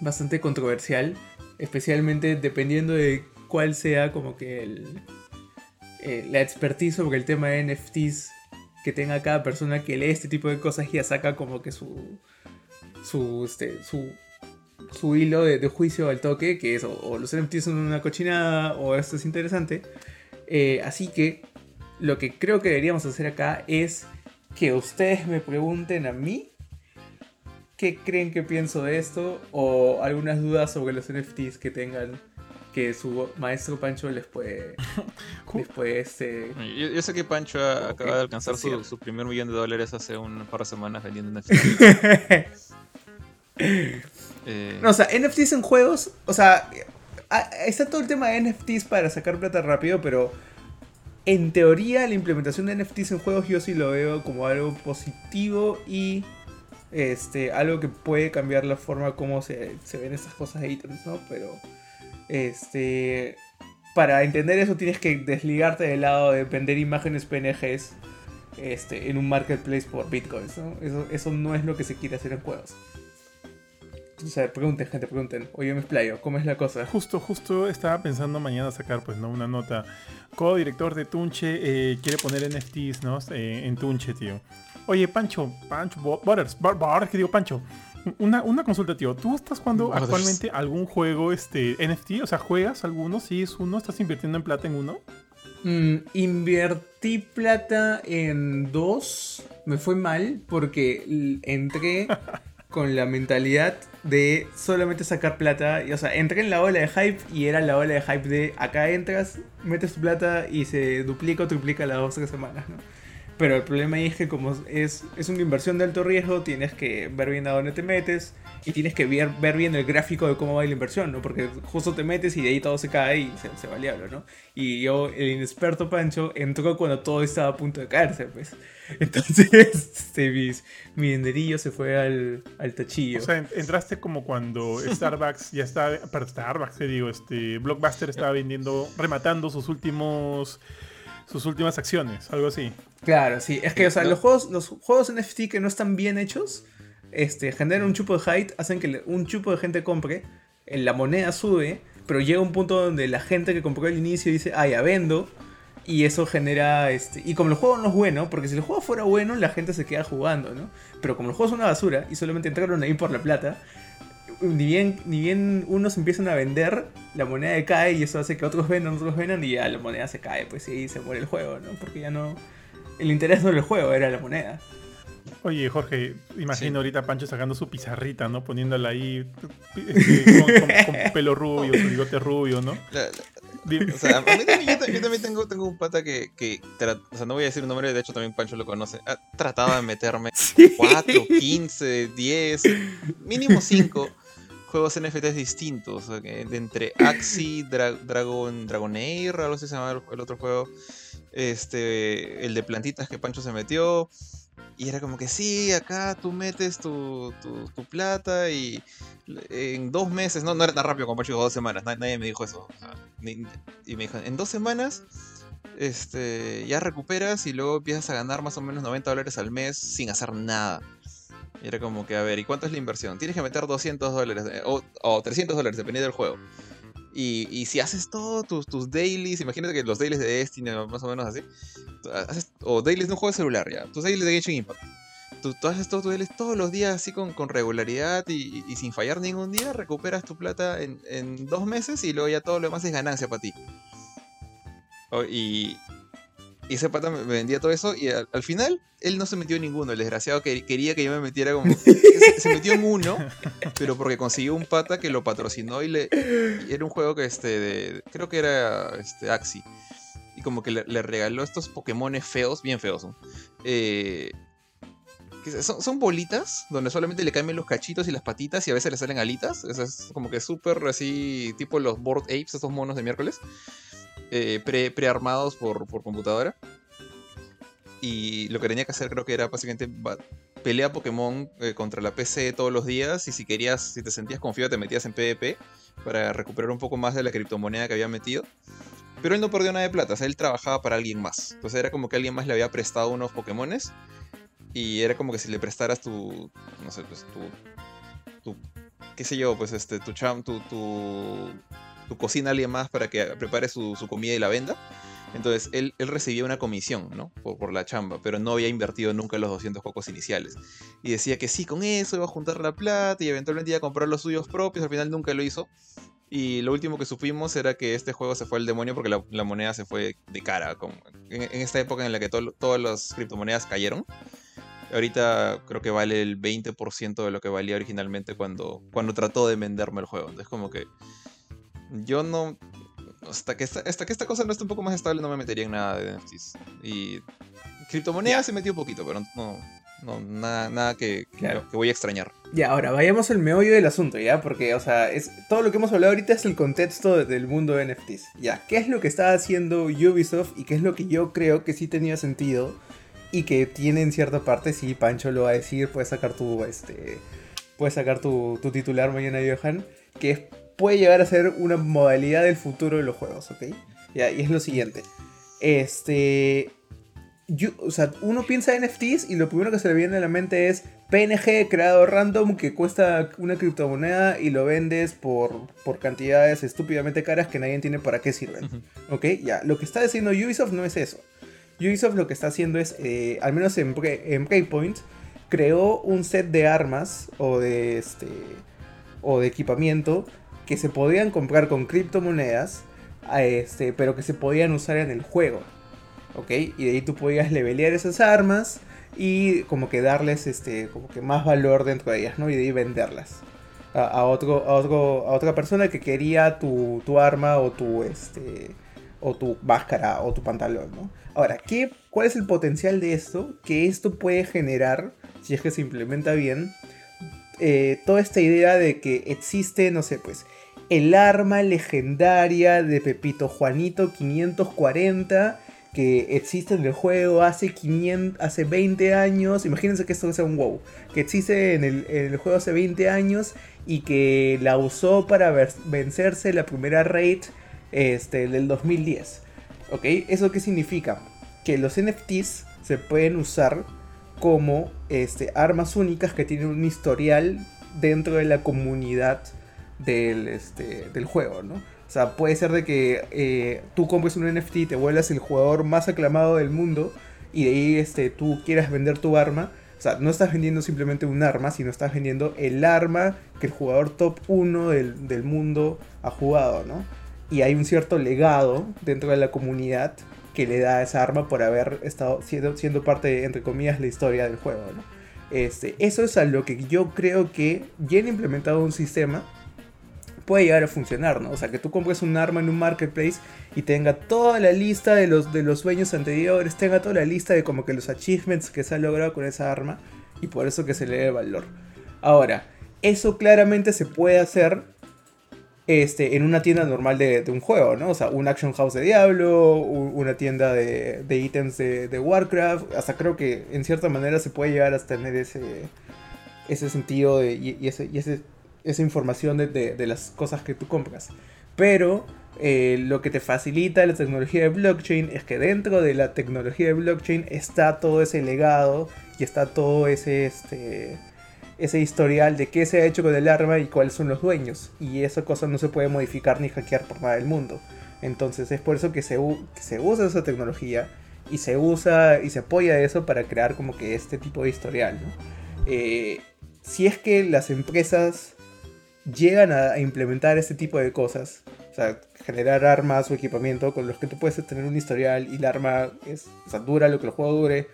Speaker 2: bastante controversial, especialmente dependiendo de cuál sea como que el, eh, la expertise sobre el tema de NFTs que tenga cada persona que lee este tipo de cosas y ya saca como que su su este su su hilo de, de juicio al toque que es o, o los NFTs son una cochinada o esto es interesante. Eh, así que lo que creo que deberíamos hacer acá es que ustedes me pregunten a mí qué creen que pienso de esto o algunas dudas sobre los NFTs que tengan que su maestro Pancho les puede les puede este
Speaker 3: Yo, yo sé que Pancho
Speaker 2: Ok,
Speaker 3: acaba de alcanzar su, su primer millón de dólares hace un par de semanas vendiendo NFTs. Eh,
Speaker 2: No, o sea, NFTs en juegos, o sea, está todo el tema de NFTs para sacar plata rápido, pero en teoría la implementación de NFTs en juegos yo sí lo veo como algo positivo y este algo que puede cambiar la forma como se, se ven estas cosas de ítems, ¿no? Pero este para entender eso tienes que desligarte del lado de vender imágenes PNGs este, en un marketplace por bitcoins. ¿no? Eso, eso no es lo que se quiere hacer en juegos. O sea, pregunten, gente, pregunten. O yo me explayo, ¿cómo es la cosa?
Speaker 1: Justo, justo estaba pensando mañana sacar, pues, ¿no? Una nota. Co-director de Tunche eh, quiere poner NFTs, ¿no? Eh, en Tunche, tío. Oye, Pancho, Pancho, Butters, Bar- que digo Pancho. Una, una consulta, tío. ¿Tú estás jugando
Speaker 3: Butters.
Speaker 1: actualmente algún juego este, NFT? O sea, ¿juegas alguno? ¿Sí es uno? ¿Estás invirtiendo en plata en uno?
Speaker 2: Mm, invertí plata en dos. Me fue mal porque entré con la mentalidad de solamente sacar plata. Y, o sea, entré en la ola de hype y era la ola de hype de acá entras, metes tu plata y se duplica o triplica las dos o tres semanas, ¿no? Pero el problema ahí es que como es, es una inversión de alto riesgo, tienes que ver bien a dónde te metes y tienes que ver, ver bien el gráfico de cómo va la inversión, ¿no? Porque justo te metes y de ahí todo se cae y se, se va diablo, ¿no? Y yo, el inexperto Pancho, entró cuando todo estaba a punto de caerse, pues. Entonces, este, mis- mi dinerillo se fue al, al tachillo.
Speaker 1: O sea, en- entraste como cuando Starbucks ya estaba, para Starbucks, te digo, este, Blockbuster estaba vendiendo, rematando sus últimos, sus últimas acciones, algo así.
Speaker 2: Claro, sí. Es que, o sea,
Speaker 3: ¿no?
Speaker 2: los juegos, los juegos NFT que no están bien hechos, este, generan un chupo de hype, hacen que un chupo de gente compre, eh, la moneda sube, pero llega un punto donde la gente que compró al inicio dice, ah, ya vendo, y eso genera, este, y como el juego no es bueno, porque si el juego fuera bueno, la gente se queda jugando, ¿no? Pero como el juego es una basura, y solamente entraron ahí por la plata, ni bien, ni bien unos empiezan a vender, la moneda cae y eso hace que otros vendan, otros vendan y ya la moneda se cae, pues y ahí se muere el juego, ¿no? Porque ya no... El interés no era el juego, era la moneda.
Speaker 1: Oye, Jorge, imagino
Speaker 3: Sí.
Speaker 1: ahorita a Pancho sacando su pizarrita, ¿no? Poniéndola ahí este, con, con- con pelo rubio, su bigote rubio, ¿no?
Speaker 3: La- la-
Speaker 1: Dime.
Speaker 3: O sea, a mí también, yo, ta- yo también tengo, tengo un pata que, que tra- o sea, no voy a decir un nombre, de hecho también Pancho lo conoce, ha tratado de meterme 4, 15, 10, mínimo 5 juegos NFTs distintos, o sea, que de entre Axie, Dra- Dragon, Dragonair, algo así se llama el, el otro juego, este, el de plantitas que Pancho se metió, y era como que sí, acá tú metes tu, tu, plata y en dos meses, no, no era tan rápido como Pancho dos semanas, na- nadie me dijo eso. y me dijo, en dos semanas este, ya recuperas y luego empiezas a ganar más o menos 90 dólares al mes sin hacer nada. Y era como que, a ver, ¿y cuánto es la inversión? Tienes que meter 200 dólares eh, o, o 300 dólares, dependiendo del juego. Y, si haces todo, tus, tus dailies, imagínate que los dailies de Destiny, más o menos así, o dailies de un juego de celular, ya, tus dailies de Genshin Impact. Tú, tú haces todos tus dailies todos los días así con, regularidad y, sin fallar ningún día, recuperas tu plata en, dos meses y luego ya todo lo demás es ganancia para ti. Y, y ese pata me vendía todo eso y al, al final él no se metió en ninguno. El desgraciado que quería que yo me metiera como... se, se metió en uno, pero porque consiguió un pata que lo patrocinó y le... y era un juego que este... de- creo que era este, Axie. Y como que le, le regaló estos Pokémones feos, bien feos. ¿no? Eh, son, bolitas donde solamente le cambian los cachitos y las patitas y a veces le salen alitas. Eso es como que súper así, tipo los Board Apes, estos monos de miércoles. eh, pre- prearmados por, por computadora. Y lo que tenía que hacer creo que era básicamente pelea Pokémon eh, contra la PC todos los días y si querías, si te sentías confiado te metías en PvP para recuperar un poco más de la criptomoneda que había metido. Pero él no perdió nada de plata, él trabajaba para alguien más. Entonces era como que alguien más le había prestado unos Pokémones y era como que si le prestaras tu, no sé, pues tu, tu qué sé yo, pues este, tu cham, tu, tu, cocina a alguien más para que prepare su, su comida y la venda. Entonces él, él recibía una comisión, ¿no? Por, por la chamba, pero no había invertido nunca los 200 cocos iniciales. Y decía que sí, con eso iba a juntar la plata y eventualmente iba a comprar los suyos propios, al final nunca lo hizo. Y lo último que supimos era que este juego se fue al demonio porque la, moneda se fue de cara. con- en, en esta época en la que todo- todas las criptomonedas cayeron. Ahorita creo que vale el 20% de lo que valía originalmente cuando, cuando trató de venderme el juego. Entonces como que yo no... Hasta que, esta, hasta que esta cosa no esté un poco más estable no me metería en nada de NFTs. Y criptomonedas se metió un poquito, pero no, no nada, nada que,
Speaker 2: Claro.
Speaker 3: que voy a extrañar.
Speaker 2: Ya, ahora vayamos al meollo del asunto, ¿ya? Porque, o sea, es, todo lo que hemos hablado ahorita es el contexto de- del mundo de NFTs. Ya, ¿qué es lo que está haciendo Ubisoft y qué es lo que yo creo que sí tenía sentido y que tiene en cierta parte, sí, Pancho lo va a decir, puedes sacar tu, este, puedes sacar tu, tu titular mañana, Johan, que es- puede llegar a ser una modalidad del futuro de los juegos, ¿ok? Ya, y es lo siguiente. Este... yo- o sea, uno piensa en NFTs y lo primero que se le viene a la mente es PNG creado random que cuesta una criptomoneda y lo vendes por, por cantidades estúpidamente caras que nadie entiende para qué sirven. ¿Ok? Ya, lo que está haciendo Ubisoft no es eso. Ubisoft lo que está haciendo es, eh, al menos en, en Breakpoint, creó un set de armas o de, este, o de equipamiento que se podían comprar con criptomonedas, a este, pero que se podían usar en el juego. ¿Ok? Y de ahí tú podías levelear esas armas y como que darles este, como que más valor dentro de ellas, ¿no? Y de ahí venderlas. A, a otro, a, otro, a otra persona que quería tu, tu arma o tu, este, o tu máscara o tu pantalón, ¿no? Ahora, ¿qué, ¿cuál es el potencial de esto? Que esto puede generar, si es que se implementa bien, eh, toda esta idea de que existe, no sé, pues, el arma legendaria de Pepito Juanito 540 que existe en el juego hace 500, hace 20 años, imagínense que esto sea un WoW, que existe en el, en el juego hace 20 años y que la usó para vencerse la primera raid este, del 2010. ¿Ok? ¿Eso qué significa? Que los NFTs se pueden usar como este, armas únicas que tienen un historial dentro de la comunidad del, este, juego, ¿no? O sea, puede ser de que eh, tú compres un NFT y te vuelvas el jugador más aclamado del mundo y de ahí este, tú quieras vender tu arma. O sea, no estás vendiendo simplemente un arma, sino estás vendiendo el arma que el jugador top 1 del, del mundo ha jugado, ¿no? Y hay un cierto legado dentro de la comunidad que le da esa arma por haber estado siendo, siendo parte, entre comillas, la historia del juego. Este, eso es a lo que yo creo que bien implementado un sistema puede llegar a funcionar, ¿no? O sea, que tú compres un arma en un marketplace y tenga toda la lista de los, de los anteriores, tenga toda la lista de como que los achievements que se ha logrado con esa arma y por eso que se le dé valor. Ahora, eso claramente se puede hacer este, en una tienda normal de, un juego, ¿no? O sea, un Action House de Diablo, una tienda de, de ítems de, de Warcraft, hasta creo que en cierta manera se puede llegar a tener ese, ese sentido y, y ese, y ese- esa información de las cosas que tú compras. Pero eh, lo que te facilita la tecnología de blockchain es que dentro de la tecnología de blockchain está todo ese legado y está todo ese, este, ese historial de qué se ha hecho con el arma y cuáles son los dueños. Y esa cosa no se puede modificar ni hackear por nada del mundo. Entonces es por eso que se, que se usa esa tecnología y se usa y se apoya eso para crear como que este tipo de historial. Eh, si es que las empresas llegan a implementar este tipo de cosas, o sea, generar armas o equipamiento con los que tú puedes tener un historial y el arma es, o dura lo que el juego dure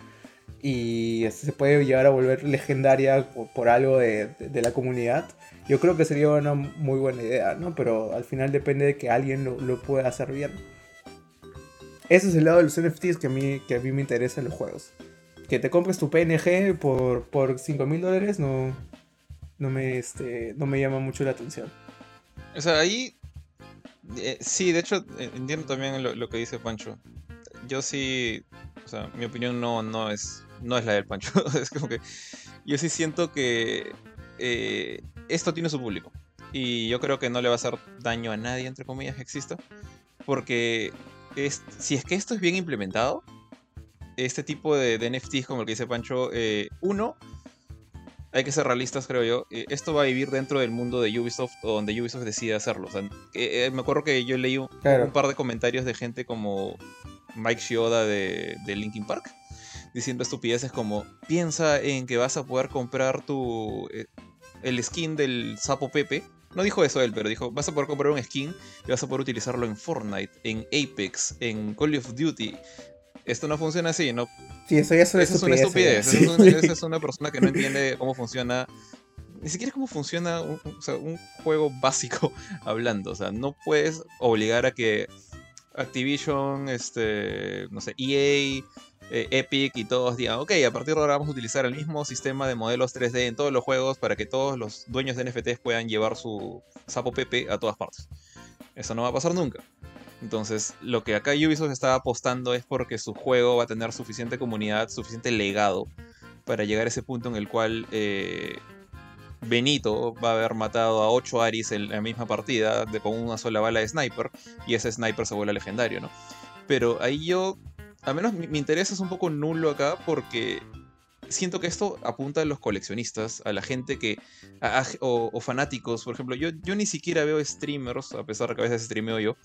Speaker 2: y este, se puede llegar a volver legendaria por, algo de, de- la comunidad, yo creo que sería una muy buena idea, ¿no? Pero al final depende de que alguien lo, lo pueda hacer bien. Ese es el lado de los NFTs que a mí, que a mí me interesa en los juegos. Que te compres tu PNG por, por 5 mil dólares no, no, me, este, no me llama mucho la atención.
Speaker 3: O sea, ahí. eh, sí, de hecho, eh, entiendo también lo, lo que dice Pancho. Yo sí. O sea, mi opinión no, no, es, no es la del Pancho. es como que. Yo sí siento que. eh, esto tiene su público. Y yo creo que no le va a hacer daño a nadie, entre comillas, que exista. Porque es, si es que esto es bien implementado, este tipo de, de NFTs, como el que dice Pancho, eh, uno, hay que ser realistas, creo yo. eh, esto va a vivir dentro del mundo de Ubisoft o donde Ubisoft decida hacerlo. O sea, que, eh, me acuerdo que yo leí un,
Speaker 2: Claro.
Speaker 3: un par de comentarios de gente como Mike Shioda de, de Linkin Park diciendo estupideces como piensa en que vas a poder comprar tu eh, el skin del sapo Pepe. No dijo eso él, pero dijo, vas a poder comprar un skin y vas a poder utilizarlo en Fortnite, en Apex, en Call of Duty. Esto no funciona así, no
Speaker 2: Sí, eso ya es una
Speaker 3: esa es una
Speaker 2: estupidez.
Speaker 3: estupidez.
Speaker 2: ¿eh?
Speaker 3: Esa es, una, es persona que no entiende cómo funciona. Ni siquiera cómo funciona un, o sea, un juego básico hablando. O sea, no puedes obligar a que Activision, este, no sé, EA, eh, Epic y todos digan, ok, a partir de ahora vamos a utilizar el mismo sistema de modelos 3D en todos los juegos para que todos los dueños de NFTs puedan llevar su sapo Pepe a todas partes. Eso no va a pasar nunca. Entonces, lo que acá Ubisoft está apostando es porque su juego va a tener suficiente comunidad, suficiente legado para llegar a ese punto en el cual eh, Benito va a haber matado a 8 Aris en la misma partida de, con una sola bala de sniper y ese sniper se vuelve legendario, ¿no? Pero ahí yo al menos mi, interés es un poco nulo acá porque siento que esto apunta a los coleccionistas, a la gente que. o, fanáticos, por ejemplo. Yo, yo ni siquiera veo streamers, a pesar de que a veces streameo yo,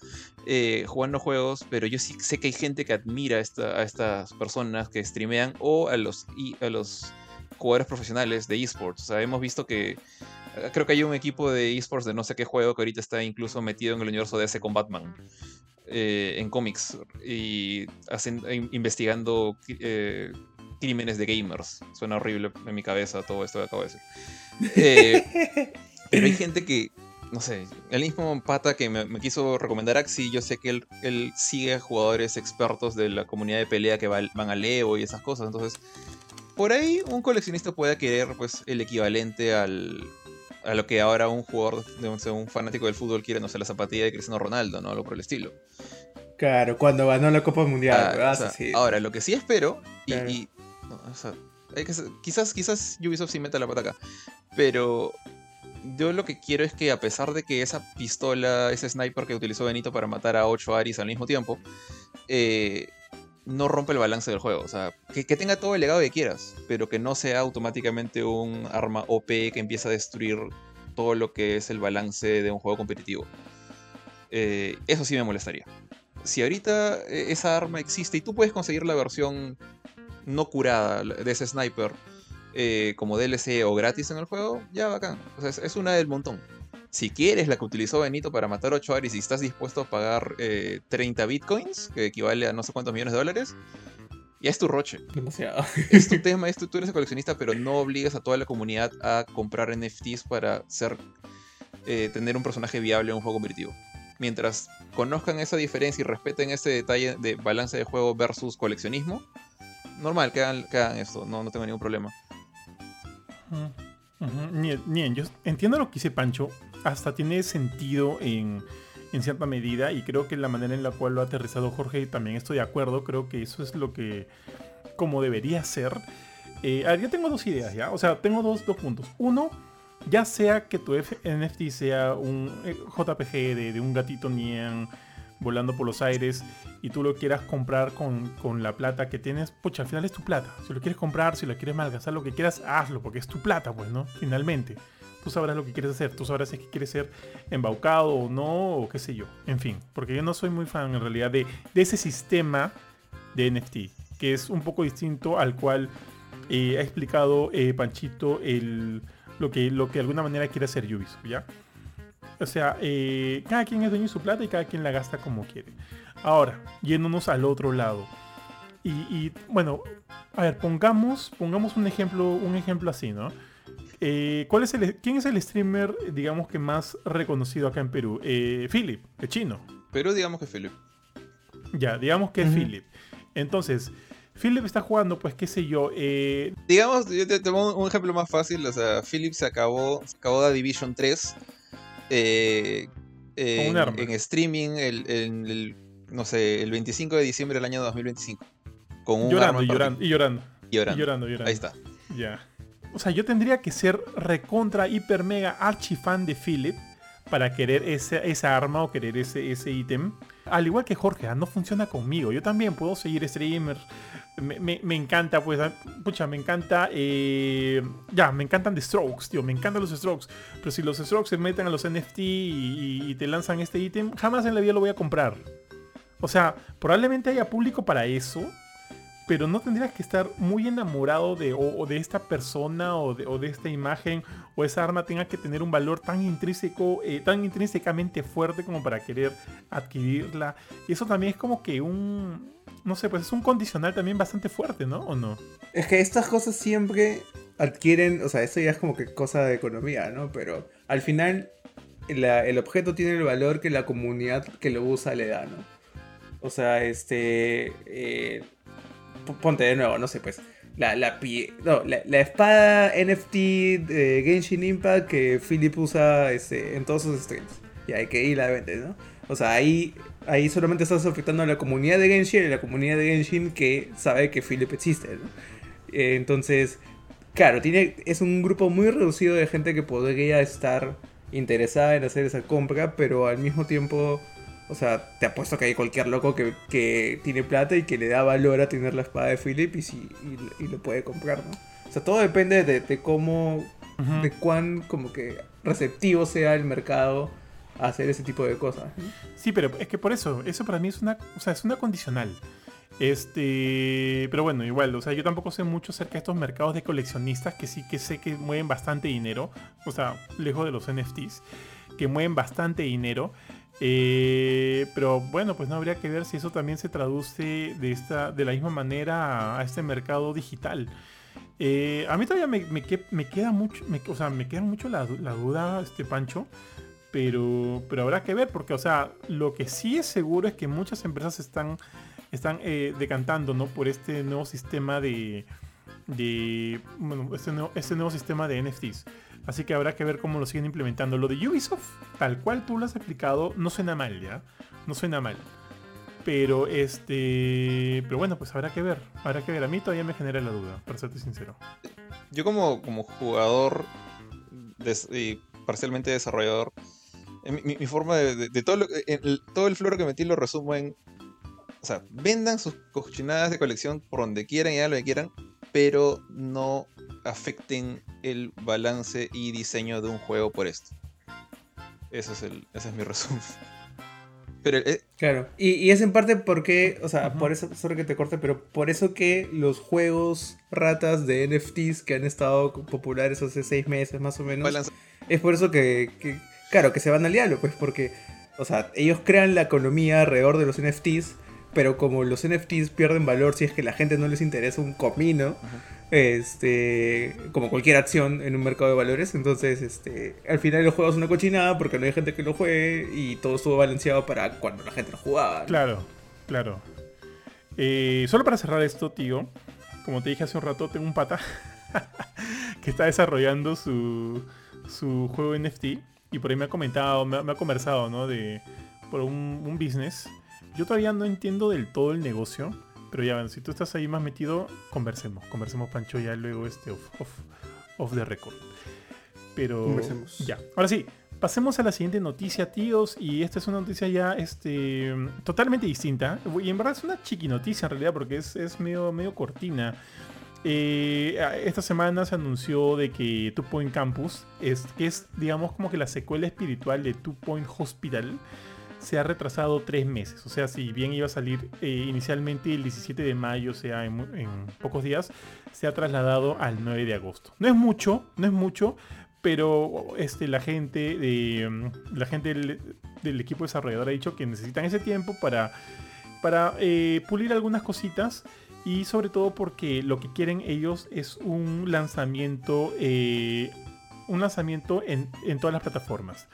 Speaker 3: eh, jugando juegos, pero yo sí sé que hay gente que admira esta- a estas personas que streamean o a los, a los jugadores profesionales de esports. O sea, hemos visto que. Creo que hay un equipo de esports de no sé qué juego que ahorita está incluso metido en el universo de ese con Batman. Eh, en cómics y hacen, in- investigando eh, crímenes de gamers. Suena horrible en mi cabeza todo esto que acabo de decir. Eh, pero hay gente que, no sé, el mismo pata que me, me quiso recomendar Axi, yo sé que él, él sigue a jugadores expertos de la comunidad de pelea que va- van al Evo y esas cosas. Entonces, por ahí un coleccionista puede querer pues, el equivalente al, a lo que ahora un jugador, un fanático del fútbol quiere, no sé, la zapatilla de Cristiano Ronaldo, ¿no? Algo por el estilo.
Speaker 2: Claro, cuando ganó la Copa Mundial,
Speaker 3: Ah,
Speaker 2: ¿verdad?
Speaker 3: o sea,
Speaker 2: Sí.
Speaker 3: Ahora, lo que sí espero, y,
Speaker 2: Claro.
Speaker 3: y- no, o sea, hay que ser- quizás, quizás Ubisoft sí meta la pata acá, pero yo lo que quiero es que a pesar de que esa pistola, ese sniper que utilizó Benito para matar a 8 Aris al mismo tiempo, eh, no rompa el balance del juego. O sea, que, tenga todo el legado que quieras, pero que no sea automáticamente un arma OP que empieza a destruir todo lo que es el balance de un juego competitivo. Eh, eso sí me molestaría. Si ahorita eh, esa arma existe y tú puedes conseguir la versión no curada de ese sniper eh, como DLC o gratis en el juego, ya bacán. O sea, es, es una del montón. Si quieres la que utilizó Benito para matar 8 Aris y estás dispuesto a pagar eh, 30 bitcoins, que equivale a no sé cuántos millones de dólares, ya es tu roche.
Speaker 2: Demasiado.
Speaker 3: Es tu tema, es tu- tú eres el coleccionista, pero no obligas a toda la comunidad a comprar NFTs para ser, eh, tener un personaje viable en un juego competitivo. Mientras conozcan esa diferencia y respeten ese detalle de balance de juego versus coleccionismo, normal, que hagan, que hagan esto, no, no tengo ningún problema.
Speaker 1: Bien, yo entiendo lo que dice Pancho, hasta tiene sentido en, cierta medida y creo que la manera en la cual lo ha aterrizado Jorge también estoy de acuerdo, creo que eso es lo que como debería ser. Eh, yo tengo dos ideas, ¿ya? O sea, tengo dos, puntos. Uno, ya sea que tu F- NFT sea un eh, JPG de, un gatito Nien volando por los aires y tú lo quieras comprar con, con la plata que tienes, pucha, al final es tu plata. Si lo quieres comprar, si lo quieres malgastar, lo que quieras, hazlo, porque es tu plata, pues, ¿no? Finalmente. Tú sabrás lo que quieres hacer, tú sabrás si es que quieres ser embaucado o no, o qué sé yo. En fin, porque yo no soy muy fan en realidad de, ese sistema de NFT, que es un poco distinto al cual eh, ha explicado eh, Panchito el, lo, que, lo que de alguna manera quiere hacer Ubisoft, ¿ya? O sea, eh, cada quien es dueño de su plata y cada quien la gasta como quiere. Ahora, yéndonos al otro lado. Y, y, bueno, a ver, pongamos, pongamos un ejemplo, un ejemplo así, ¿no? Eh, ¿cuál es el, ¿Quién es el streamer, digamos que más reconocido acá en Perú? Eh, Philip, el chino.
Speaker 3: Pero digamos que Philip.
Speaker 1: Ya, digamos que es. Philip. Entonces, Philip está jugando, pues, qué sé yo, eh,
Speaker 3: Digamos, yo te pongo un ejemplo más fácil. O sea, Philip se acabó, se acabó The Division 3 eh,
Speaker 1: Con un
Speaker 3: en,
Speaker 1: arma.
Speaker 3: en streaming el, el, no sé, el 25 de diciembre del año 2025. Con un
Speaker 1: llorando,
Speaker 3: arma
Speaker 1: y llorando, y llorando,
Speaker 3: particular.
Speaker 1: y
Speaker 3: Llorando.
Speaker 1: llorando, llorando.
Speaker 3: Ahí está.
Speaker 1: Ya. O sea, yo tendría que ser recontra, hiper, mega, archi fan de Philip para querer esa, esa arma o querer ese ese ítem. Al igual que Jorge, ah, no funciona conmigo. Yo también puedo seguir streamers. Me, me- me encanta, pues, ah, pucha, me encanta. eh, ya, me encantan The Strokes, tío. Me encantan los Strokes. Pero si los Strokes se meten a los NFT y, y- y te lanzan este ítem, jamás en la vida lo voy a comprar. O sea, probablemente haya público para eso, pero no tendrías que estar muy enamorado de, o, de esta persona o de, o de esta imagen o esa arma tenga que tener un valor tan intrínseco, eh, tan intrínsecamente fuerte como para querer adquirirla. Y eso también es como que un, no sé, pues es un condicional también bastante fuerte, ¿no? ¿O no?
Speaker 2: Es que estas cosas siempre adquieren, o sea, esto ya es como que cosa de economía, ¿no? Pero al final la- el objeto tiene el valor que la comunidad que lo usa le da, ¿no? O sea, este... eh, ponte de nuevo, no sé, pues... La, la, pie- no, la, la espada NFT de Genshin Impact que Philip usa este, en todos sus streams. Y hay que ir a la vende, ¿no? O sea, ahí, ahí solamente estás afectando a la comunidad de Genshin y la comunidad de Genshin que sabe que Philip existe, ¿no? Eh, entonces, claro, tiene, es un grupo muy reducido de gente que podría estar interesada en hacer esa compra, pero al mismo tiempo, O sea, te apuesto que hay cualquier loco que, que tiene plata y que le da valor a tener la espada de Philip y, si, y, y lo puede comprar, ¿no? O sea, todo depende de, de cómo, de cuán como que receptivo sea el mercado a hacer ese tipo de cosas. ¿no?
Speaker 1: Sí, pero es que por eso, eso para mí es una, o sea, es una condicional. Este, pero bueno, igual, o sea, yo tampoco sé mucho acerca de estos mercados de coleccionistas que sí que sé que mueven bastante dinero, o sea, lejos de los NFTs, que mueven bastante dinero. Eh, pero bueno, pues no habría que ver si eso también se traduce de, esta, de la misma manera a, este mercado digital. Eh, a mí todavía me, me que- me queda mucho, me- o sea, me queda mucho la duda, este Pancho, pero, pero habrá que ver, porque, o sea, lo que sí es seguro es que muchas empresas están, están eh, decantando, ¿no? Por este nuevo sistema de, de bueno, este nuevo, este nuevo sistema de NFTs. Así que habrá que ver cómo lo siguen implementando. Lo de Ubisoft, tal cual tú lo has explicado, no suena mal, ¿ya? No suena mal. Pero este. Pero bueno, pues habrá que ver. Habrá que ver. A mí todavía me genera la duda, para serte sincero.
Speaker 3: Yo como, como jugador y parcialmente desarrollador, eh, mi, forma de todo, lo- eh, el, todo el floro que metí lo resumo en, o sea, vendan sus cochinadas de colección por donde quieran y hagan lo que quieran, pero no afecten el balance y diseño de un juego por esto. Ese es, el, ese es mi resumen. Pero eh,
Speaker 2: Claro. Y, y es en parte porque, o sea, por eso, sorry que te corte, pero por eso que los juegos ratas de NFTs que han estado populares hace seis meses más o menos,
Speaker 3: balance-
Speaker 2: es por eso que, que, claro, que se van al diablo, pues porque, o sea, ellos crean la economía alrededor de los NFTs, pero como los NFTs pierden valor si es que la gente no les interesa un comino, este, como cualquier acción en un mercado de valores, entonces, este, al final el juego es una cochinada porque no hay gente que lo juegue y todo estuvo balanceado para cuando la gente lo jugaba.
Speaker 1: Claro, claro. Eh, solo para cerrar esto, tío, como te dije hace un rato, tengo un pata que está desarrollando su, su juego NFT y por ahí me ha comentado, me me ha conversado, ¿no? De, por un, un business. Yo todavía no entiendo del todo el negocio, pero ya, si tú estás ahí más metido, conversemos. Conversemos, Pancho, ya luego este off, off, off the record. Pero
Speaker 2: Conversemos.
Speaker 1: ya, ahora sí, pasemos a la siguiente noticia, tíos. Y esta es una noticia ya este, totalmente distinta. Y en verdad es una chiqui noticia en realidad, porque es, es medio, medio cortina. Eh, esta semana se anunció de que Two Point Campus, es, es digamos como que la secuela espiritual de Two Point Hospital, se ha retrasado tres meses. O sea, si bien iba a salir eh, inicialmente el 17 de mayo, o sea, en, pocos días, se ha trasladado al 9 de agosto. No es mucho, no es mucho, pero este, la gente, de, mm, la gente del, del equipo desarrollador ha dicho que necesitan ese tiempo para, para eh, pulir algunas cositas y sobre todo porque lo que quieren ellos es un lanzamiento, eh, un lanzamiento en, en todas las plataformas.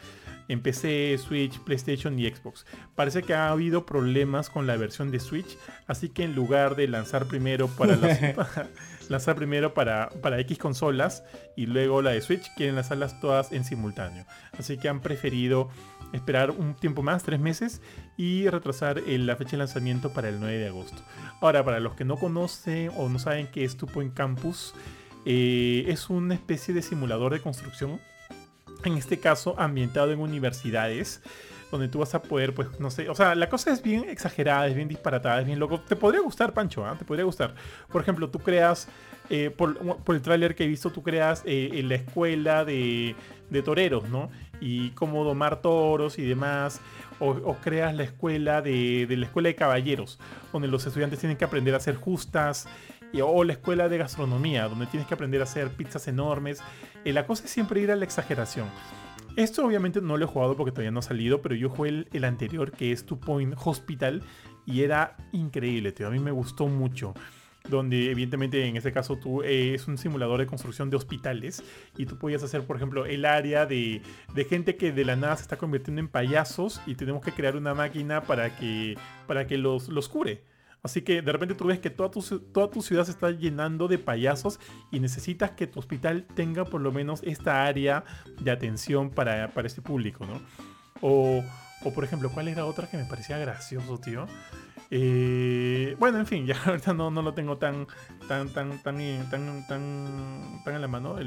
Speaker 1: En PC, Switch, PlayStation y Xbox. Parece que ha habido problemas con la versión de Switch, así que en lugar de lanzar primero para las, lanzar primero para, para X consolas y luego la de Switch, quieren lanzarlas todas en simultáneo. Así que han preferido esperar un tiempo más, tres meses, y retrasar eh, la fecha de lanzamiento para el 9 de agosto. Ahora, para los que no conocen o no saben qué es Two Point Campus, eh, es una especie de simulador de construcción, en este caso ambientado en universidades, donde tú vas a poder, pues, no sé, o sea, la cosa es bien exagerada, es bien disparatada, es bien loco. Te podría gustar, Pancho, ¿ah? Te podría gustar. Por ejemplo, tú creas, eh, por, por el tráiler que he visto, tú creas eh, en la escuela de, de toreros, ¿no? Y cómo domar toros y demás. O, o creas la escuela de, de la escuela de caballeros, donde los estudiantes tienen que aprender a hacer justas. Y- o la escuela de gastronomía, donde tienes que aprender a hacer pizzas enormes. Eh, la cosa es siempre ir a la exageración. Esto obviamente no lo he jugado porque todavía no ha salido, pero yo jugué el, anterior que es Two Point Hospital y era increíble, tío. A mí me gustó mucho. Donde evidentemente en este caso tú eh, es un simulador de construcción de hospitales y tú podías hacer, por ejemplo, el área de, de gente que de la nada se está convirtiendo en payasos y tenemos que crear una máquina para que, para que los, los cure. Así que de repente tú ves que toda tu, toda tu ciudad se está llenando de payasos y necesitas que tu hospital tenga por lo menos esta área de atención para, para este público, ¿no? O, o, por ejemplo, ¿cuál era otra que me parecía gracioso, tío? Eh, bueno, en fin, ya ahorita no, no lo tengo tan tan tan tan eh, tan tan, tan en la mano,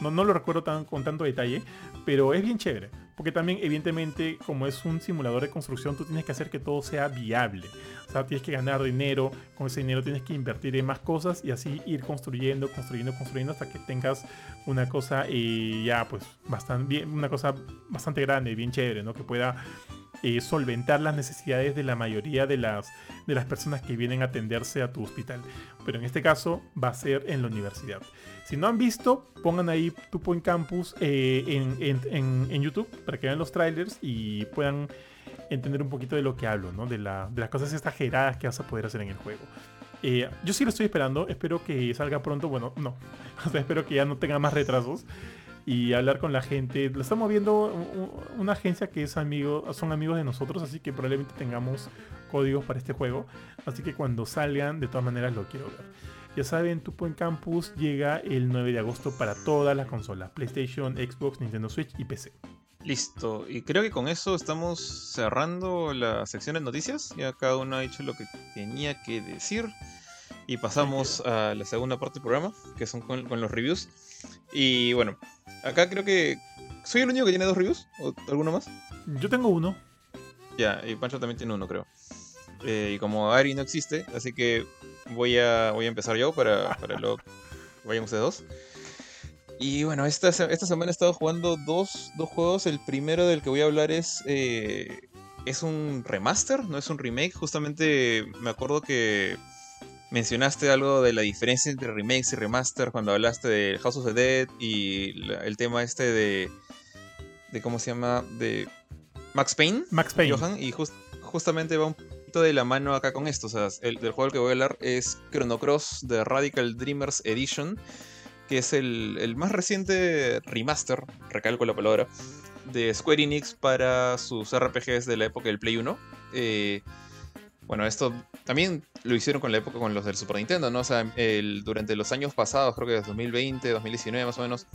Speaker 1: no, no lo recuerdo tan, con tanto detalle, pero es bien chévere, Porque también, evidentemente, como es un simulador de construcción, tú tienes que hacer que todo sea viable. O sea, tienes que ganar dinero, con ese dinero tienes que invertir en más cosas y así ir construyendo, construyendo, construyendo hasta que tengas una cosa eh, ya, pues, bastante bien, una cosa bastante grande, bien chévere, ¿no? Que pueda eh, solventar las necesidades de la mayoría de las, de las personas que vienen a atenderse a tu hospital. Pero en este caso va a ser en la universidad. Si no han visto, pongan ahí tu Point Campus eh, en, YouTube para que vean los trailers y puedan entender un poquito de lo que hablo, ¿no? de, las cosas exageradas que vas a poder hacer en el juego. Eh, yo sí lo estoy esperando, espero que salga pronto, bueno, no, espero que ya no tenga más retrasos y hablar con la gente. Lo estamos viendo una agencia que es amigo, son amigos de nosotros, así que probablemente tengamos códigos para este juego. Así que cuando salgan, de todas maneras lo quiero ver. Ya saben, Tupo en Campus llega el 9 de agosto para todas las consolas: PlayStation, Xbox, Nintendo Switch y PC.
Speaker 3: Listo, y creo que con eso estamos cerrando la sección de noticias. Ya cada uno ha dicho lo que tenía que decir. Y pasamos a la segunda parte del programa, que son con, con los reviews. Y bueno, acá creo que. ¿Soy el único que tiene dos reviews? ¿O alguno más?
Speaker 1: Yo tengo uno.
Speaker 3: Ya, y Pancho también tiene uno, creo. Eh, y como Ari no existe, así que voy a, voy a empezar yo para, para luego vayan ustedes dos. Y bueno, esta, esta semana he estado jugando dos, dos, juegos. El primero del que voy a hablar es. Eh, es un remaster, no es un remake. Justamente me acuerdo que mencionaste algo de la diferencia entre remakes y remaster cuando hablaste de House of the Dead y el tema este de. de ¿Cómo se llama? De Max Payne.
Speaker 1: Max Payne.
Speaker 3: Johan, y justamente va un poquito de la mano acá con esto. O sea, el del juego del que voy a hablar es Chrono Cross de Radical Dreamers Edition, que es el, más reciente remaster, recalco la palabra, de Square Enix para sus RPGs de la época del Play 1. Eh, bueno, esto también lo hicieron con la época con los del Super Nintendo, ¿no? O sea, durante los años pasados, creo que desde 2020, 2019 más o menos,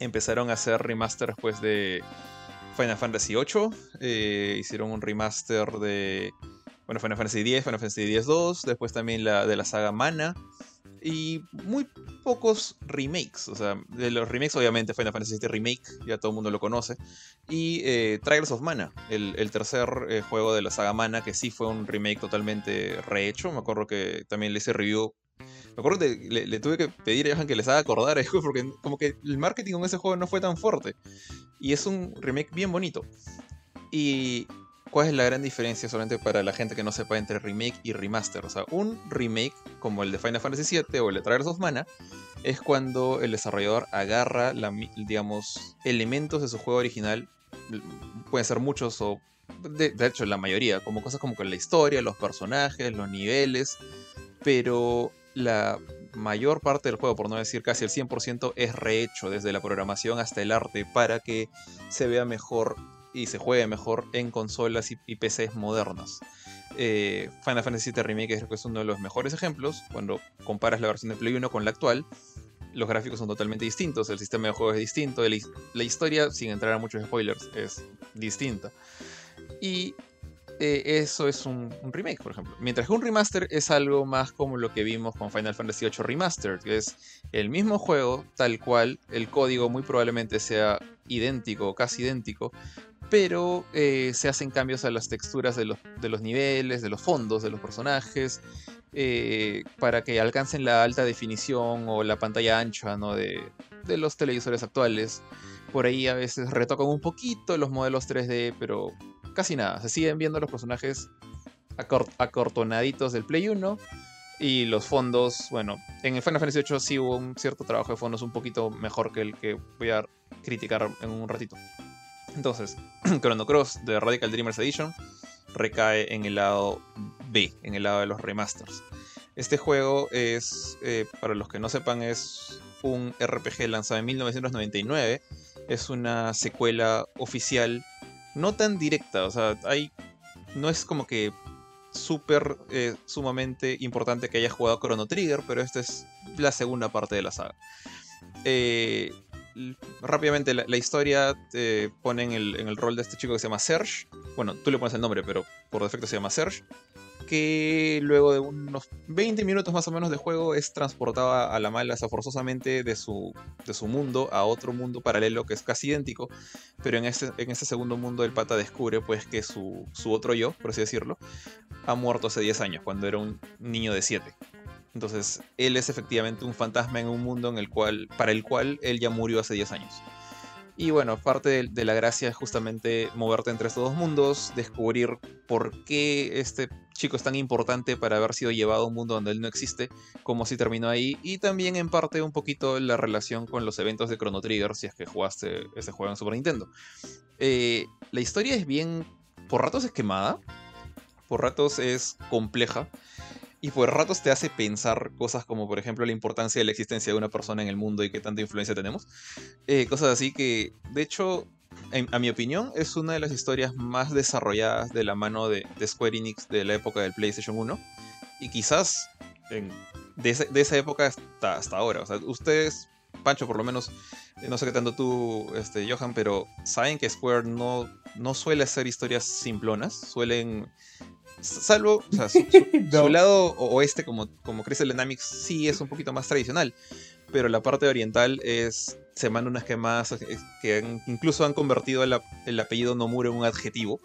Speaker 3: empezaron a hacer remasters pues de Final Fantasy VIII, eh, hicieron un remaster de bueno, Final Fantasy X, Final Fantasy X-2, después también la de la saga Mana, y muy pocos remakes. O sea, de los remakes, obviamente, Final Fantasy VII Remake, ya todo el mundo lo conoce. Y eh, of Mana, el, tercer eh, juego de la saga Mana, que sí fue un remake totalmente rehecho. Me acuerdo que también le hice review. Me acuerdo que le, tuve que pedir a Johan que les haga acordar a porque como que el marketing con ese juego no fue tan fuerte. Y es un remake bien bonito. Y ¿Cuál es la gran diferencia solamente para la gente que no sepa entre remake y remaster? O sea, un remake, como el de Final Fantasy VII o el de Trials of Mana, es cuando el desarrollador agarra, digamos, elementos de su juego original, pueden ser muchos o, de, hecho, la mayoría, como cosas como la historia, los personajes, los niveles, pero la mayor parte del juego, por no decir casi el 100%, es rehecho desde la programación hasta el arte para que se vea mejor y se juegue mejor en consolas y, PCs modernas. Eh, Final Fantasy VII Remake creo que es uno de los mejores ejemplos. Cuando comparas la versión de Play 1 con la actual, los gráficos son totalmente distintos, el sistema de juego es distinto, la historia, sin entrar a muchos spoilers, es distinta. Y eh, eso es un, remake, por ejemplo. Mientras que un remaster es algo más como lo que vimos con Final Fantasy VIII Remastered, que es el mismo juego, tal cual, el código muy probablemente sea idéntico, casi idéntico, pero eh, se hacen cambios a las texturas de los, niveles, de los fondos de los personajes, eh, para que alcancen la alta definición o la pantalla ancha ¿no? de, de, los televisores actuales. Por ahí a veces retocan un poquito los modelos 3D, pero casi nada. Se siguen viendo los personajes acortonaditos del Play 1. Y los fondos, bueno, en el Final Fantasy VIII sí hubo un cierto trabajo de fondos un poquito mejor que el que voy a criticar en un ratito. Entonces, Chrono Cross de Radical Dreamers Edition recae en el lado B, en el lado de los remasters. Este juego es, eh, para los que no sepan, es un RPG lanzado en 1999. Es una secuela oficial, no tan directa, o sea, hay, no es como que súper, eh, sumamente importante que haya jugado Chrono Trigger, pero esta es la segunda parte de la saga. Eh, rápidamente la, historia te pone en el, rol de este chico que se llama Serge. Bueno, tú le pones el nombre, pero por defecto se llama Serge. que luego de unos 20 minutos más o menos de juego es transportada a la mala forzosamente de su, de su mundo a otro mundo paralelo que es casi idéntico, pero en ese, en ese segundo mundo el pata descubre pues que su, su otro yo, por así decirlo, ha muerto hace 10 años, cuando era un niño de 7. Entonces, él es efectivamente un fantasma en un mundo en el cual, para el cual él ya murió hace 10 años. Y bueno, parte de, la gracia es justamente moverte entre estos dos mundos, descubrir por qué este chico es tan importante para haber sido llevado a un mundo donde él no existe, cómo si terminó ahí, y también en parte un poquito la relación con los eventos de Chrono Trigger, si es que jugaste ese juego en Super Nintendo. Eh, la historia es bien, por ratos es quemada, por ratos es compleja, y por ratos te hace pensar cosas como, por ejemplo, la importancia de la existencia de una persona en el mundo y qué tanta influencia tenemos. Eh, cosas así que, de hecho, a mi opinión, es una de las historias más desarrolladas de la mano de, Square Enix de la época del PlayStation 1. Y quizás de, esa época hasta, hasta ahora. O sea, ustedes, Pancho, por lo menos, eh, no sé qué tanto tú, este, Johan, pero saben que Square no, no suele hacer historias simplonas. Suelen Salvo, o sea, su, lado oeste, como, como Crystal Dynamics, sí es un poquito más tradicional. Pero la parte oriental es. Se mandan unas quemadas que incluso han convertido el, apellido Nomura en un adjetivo.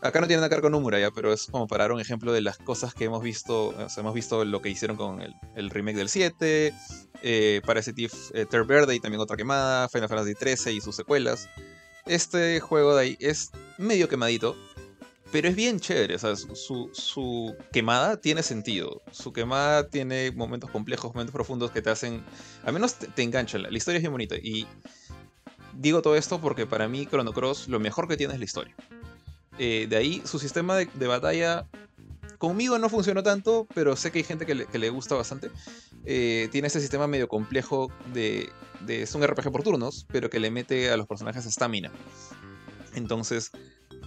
Speaker 3: Acá no tiene nada que ver con Nomura ya, pero es como para dar un ejemplo de las cosas que hemos visto. O sea, hemos visto lo que hicieron con el, remake del 7, eh, Parasitive eh, Verde y también otra quemada, Final Fantasy 13 y sus secuelas. Este juego de ahí es medio quemadito, pero es bien chévere, o sea, su, quemada tiene sentido. Su quemada tiene momentos complejos, momentos profundos que te hacen. Al menos te, enganchan. La historia es bien bonita. Y digo todo esto porque para mí, Chrono Cross, lo mejor que tiene es la historia. Eh, de ahí, su sistema de, batalla. Conmigo no funcionó tanto, pero sé que hay gente que le, gusta bastante. Eh, tiene ese sistema medio complejo de, de. Es un RPG por turnos, pero que le mete a los personajes estamina. Entonces,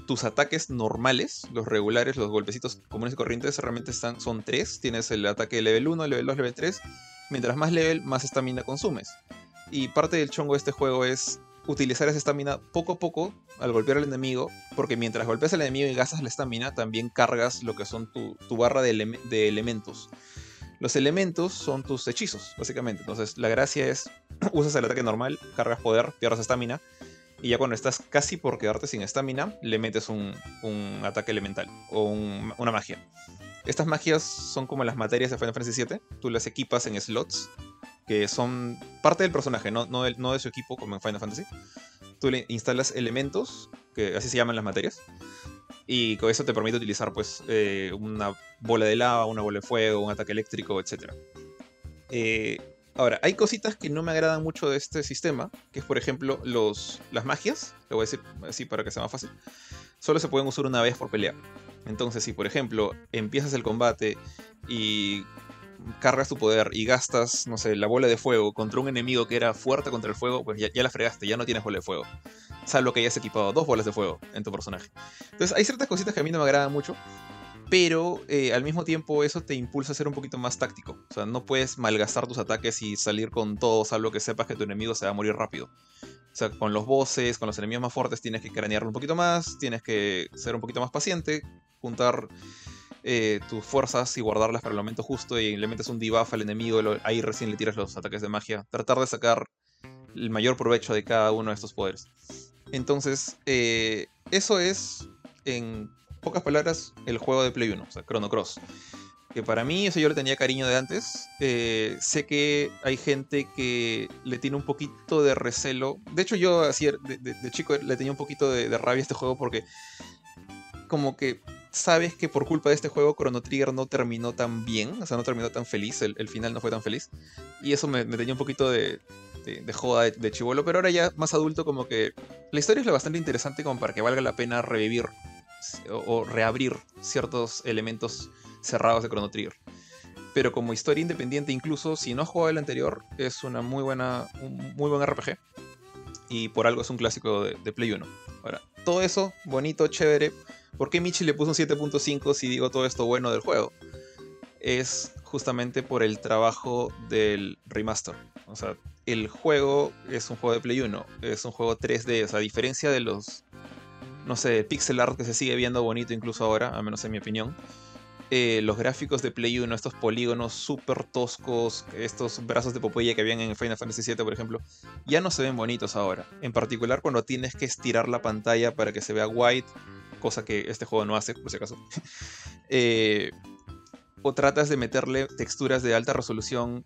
Speaker 3: tus ataques normales, los regulares, los golpecitos comunes y corrientes, realmente están, son tres. Tienes el ataque level 1, level 2, level 3. Mientras más level, más estamina consumes. Y parte del chongo de este juego es utilizar esa estamina poco a poco al golpear al enemigo, porque mientras golpeas al enemigo y gastas la estamina, también cargas lo que son tu, barra de, de, elementos. Los elementos son tus hechizos, básicamente. Entonces, la gracia es, usas el ataque normal, cargas poder, pierdes estamina, y ya cuando estás casi por quedarte sin estamina, le metes un, ataque elemental o una magia. Estas magias son como las materias de Final Fantasy VII. Tú las equipas en slots, que son parte del personaje, no, no, de, su equipo como en Final Fantasy. Tú le instalas elementos, que así se llaman las materias, y con eso te permite utilizar pues eh, una bola de lava, una bola de fuego, un ataque eléctrico, etc. Eh, Ahora, hay cositas que no me agradan mucho de este sistema, que es por ejemplo los, las magias, le voy a decir así para que sea más fácil, solo se pueden usar una vez por pelea. Entonces, si por ejemplo empiezas el combate y cargas tu poder y gastas, no sé, la bola de fuego contra un enemigo que era fuerte contra el fuego, pues ya, ya, la fregaste, ya no tienes bola de fuego. Salvo que hayas equipado dos bolas de fuego en tu personaje. Entonces hay ciertas cositas que a mí no me agradan mucho, pero eh, al mismo tiempo eso te impulsa a ser un poquito más táctico. O sea, no puedes malgastar tus ataques y salir con todo, salvo que sepas que tu enemigo se va a morir rápido. O sea, con los bosses, con los enemigos más fuertes, tienes que cranearlo un poquito más, tienes que ser un poquito más paciente, juntar eh, tus fuerzas y guardarlas para el momento justo y le metes un debuff al enemigo, ahí recién le tiras los ataques de magia. Tratar de sacar el mayor provecho de cada uno de estos poderes. Entonces, eh, eso es en pocas palabras, el juego de Play 1, o sea, Chrono Cross. Que para mí, eso yo le tenía cariño de antes. Eh, sé que hay gente que le tiene un poquito de recelo. De hecho, yo así de, chico le tenía un poquito de, rabia a este juego porque como que sabes que por culpa de este juego Chrono Trigger no terminó tan bien, o sea, no terminó tan feliz, el, final no fue tan feliz. Y eso me, tenía un poquito de, de, joda de, de chivolo, pero ahora ya más adulto como que la historia es lo bastante interesante como para que valga la pena revivir o, reabrir ciertos elementos cerrados de Chrono Trigger. Pero como historia independiente, incluso si no has jugado el anterior, es una muy buena, un muy buen RPG. Y por algo es un clásico de, Play 1. Ahora, todo eso, bonito, chévere. ¿Por qué Michi le puso un 7.5 si digo todo esto bueno del juego? Es justamente por el trabajo del remaster. O sea, el juego es un juego de Play 1, es un juego 3D. O sea, a diferencia de los no sé, pixel art que se sigue viendo bonito incluso ahora, al menos en mi opinión. eh, los gráficos de Play 1, estos polígonos súper toscos, estos brazos de Popeye que habían en Final Fantasy VII, por ejemplo, ya no se ven bonitos ahora. En particular cuando tienes que estirar la pantalla para que se vea white, cosa que este juego no hace, por si acaso. Eh, o tratas de meterle texturas de alta resolución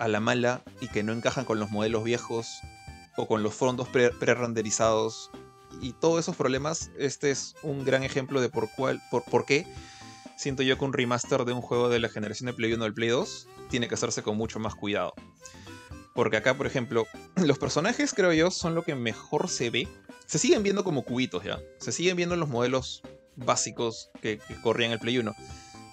Speaker 3: a la mala y que no encajan con los modelos viejos o con los fondos pre-renderizados. Y todos esos problemas, este es un gran ejemplo de por, cuál, por, por qué siento yo que un remaster de un juego de la generación de Play 1 del Play 2 tiene que hacerse con mucho más cuidado. Porque acá, por ejemplo, los personajes, creo yo, son lo que mejor se ve. Se siguen viendo como cubitos ya. Se siguen viendo los modelos básicos que, corrían el Play 1.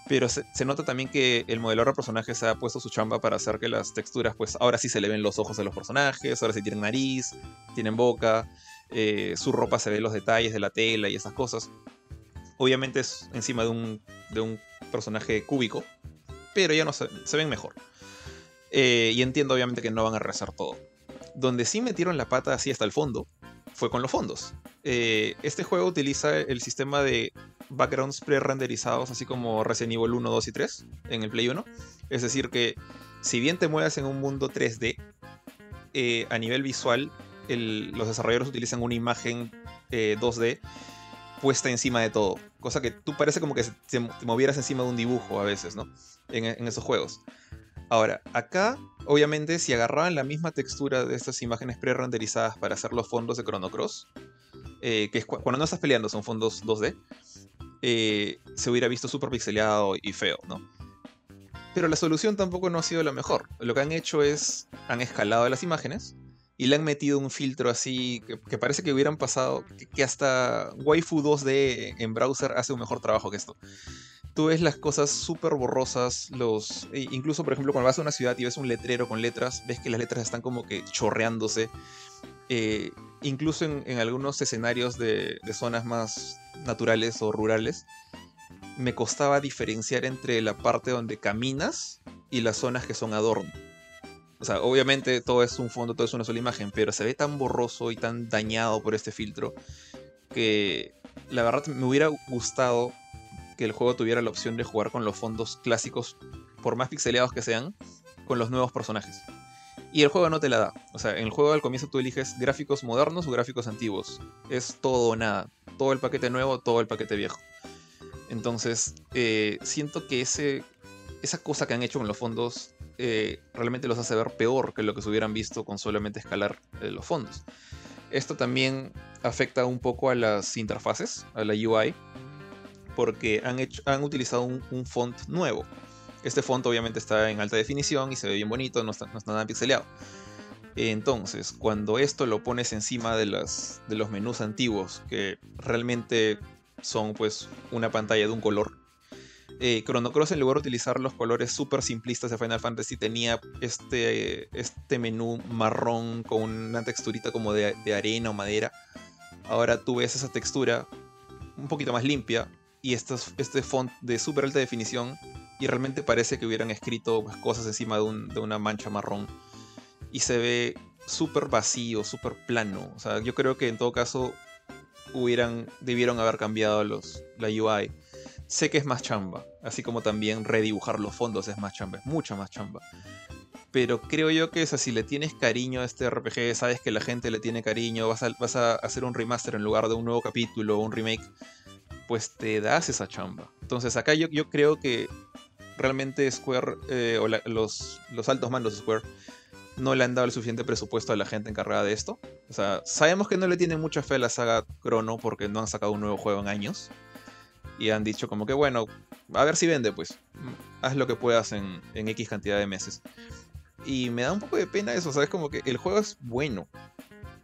Speaker 3: Pero se, nota también que el modelador de personajes ha puesto su chamba para hacer que las texturas, pues ahora sí se le ven los ojos de los personajes, ahora sí tienen nariz, tienen boca, eh, su ropa se ve los detalles de la tela y esas cosas. Obviamente es encima de un, de un personaje cúbico, pero ya no se, ven mejor. Eh, y entiendo obviamente que no van a rezar todo. Donde sí metieron la pata así hasta el fondo fue con los fondos. Eh, este juego utiliza el sistema de backgrounds pre-renderizados, así como Resident Evil 1, 2 y 3 en el Play 1. Es decir, que si bien te mueves en un mundo 3D, eh, a nivel visual, los desarrolladores utilizan una imagen 2D puesta encima de todo. Cosa que tú parece como que te movieras encima de un dibujo a veces, ¿no? En, esos juegos. Ahora, acá, obviamente, si agarraban la misma textura de estas imágenes pre-renderizadas para hacer los fondos de Chrono Cross, eh, que cuando no estás peleando son fondos 2D, eh, se hubiera visto súper pixeleado y feo, ¿no? Pero la solución tampoco no ha sido la mejor. Lo que han hecho es, han escalado las imágenes, y le han metido un filtro así que, parece que hubieran pasado, que, hasta Waifu 2D en browser hace un mejor trabajo que esto. Tú ves las cosas súper borrosas, los, e incluso por ejemplo cuando vas a una ciudad y ves un letrero con letras, ves que las letras están como que chorreándose. Eh, incluso en, algunos escenarios de, de zonas más naturales o rurales, me costaba diferenciar entre la parte donde caminas y las zonas que son adorno. O sea, obviamente todo es un fondo, todo es una sola imagen, pero se ve tan borroso y tan dañado por este filtro que la verdad me hubiera gustado que el juego tuviera la opción de jugar con los fondos clásicos, por más pixeleados que sean, con los nuevos personajes. Y el juego no te la da. O sea, en el juego al comienzo tú eliges gráficos modernos o gráficos antiguos. Es todo o nada. Todo el paquete nuevo, todo el paquete viejo. Entonces, eh, siento que ese, esa cosa que han hecho con los fondos eh, realmente los hace ver peor que lo que se hubieran visto con solamente escalar eh, los fondos. Esto también afecta un poco a las interfaces, a la UI, porque han, han utilizado un, font nuevo. Este font obviamente está en alta definición y se ve bien bonito, no está, nada pixeleado. Entonces, cuando esto lo pones encima de, de los menús antiguos, que realmente son pues una pantalla de un color, eh, Chrono Cross en lugar de utilizar los colores súper simplistas de Final Fantasy tenía este, este menú marrón con una texturita como de, arena o madera. Ahora tú ves esa textura un poquito más limpia y este, este font de súper alta definición y realmente parece que hubieran escrito cosas encima de, de una mancha marrón. Y se ve súper vacío, súper plano. O sea, yo creo que en todo caso hubieran, debieron haber cambiado los, la UI Sé que es más chamba, así como también redibujar los fondos es más chamba, es mucha más chamba. Pero creo yo que si le tienes cariño a este RPG, sabes que la gente le tiene cariño, vas a, hacer un remaster en lugar de un nuevo capítulo o un remake, pues te das esa chamba. Entonces acá yo, yo creo que realmente Square eh, o los, los altos mandos de Square no le han dado el suficiente presupuesto a la gente encargada de esto. O sea, sabemos que no le tienen mucha fe a la saga Chrono porque no han sacado un nuevo juego en años y han dicho como que bueno, a ver si vende pues, haz lo que puedas en, X cantidad de meses. Y me da un poco de pena eso, ¿sabes? Como que el juego es bueno,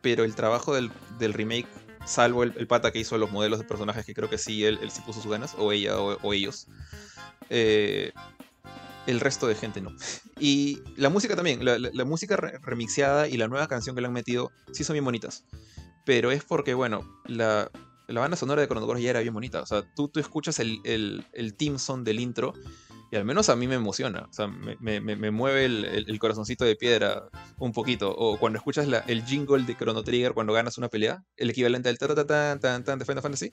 Speaker 3: pero el trabajo del, remake, salvo el, pata que hizo los modelos de personajes, que creo que sí, él, él sí puso sus ganas, o ella, o, ellos, eh, el resto de gente no. Y la música también, la, música remixeada y la nueva canción que le han metido, sí son bien bonitas. Pero es porque, bueno, la, la banda sonora de Chrono Cross ya era bien bonita. O sea, tú, tú escuchas el, el, el team son del intro y al menos a mí me emociona. O sea, me, me, me mueve el, el, corazoncito de piedra un poquito. O cuando escuchas la, el jingle de Chrono Trigger cuando ganas una pelea, el equivalente al tan tan tan de Final Fantasy.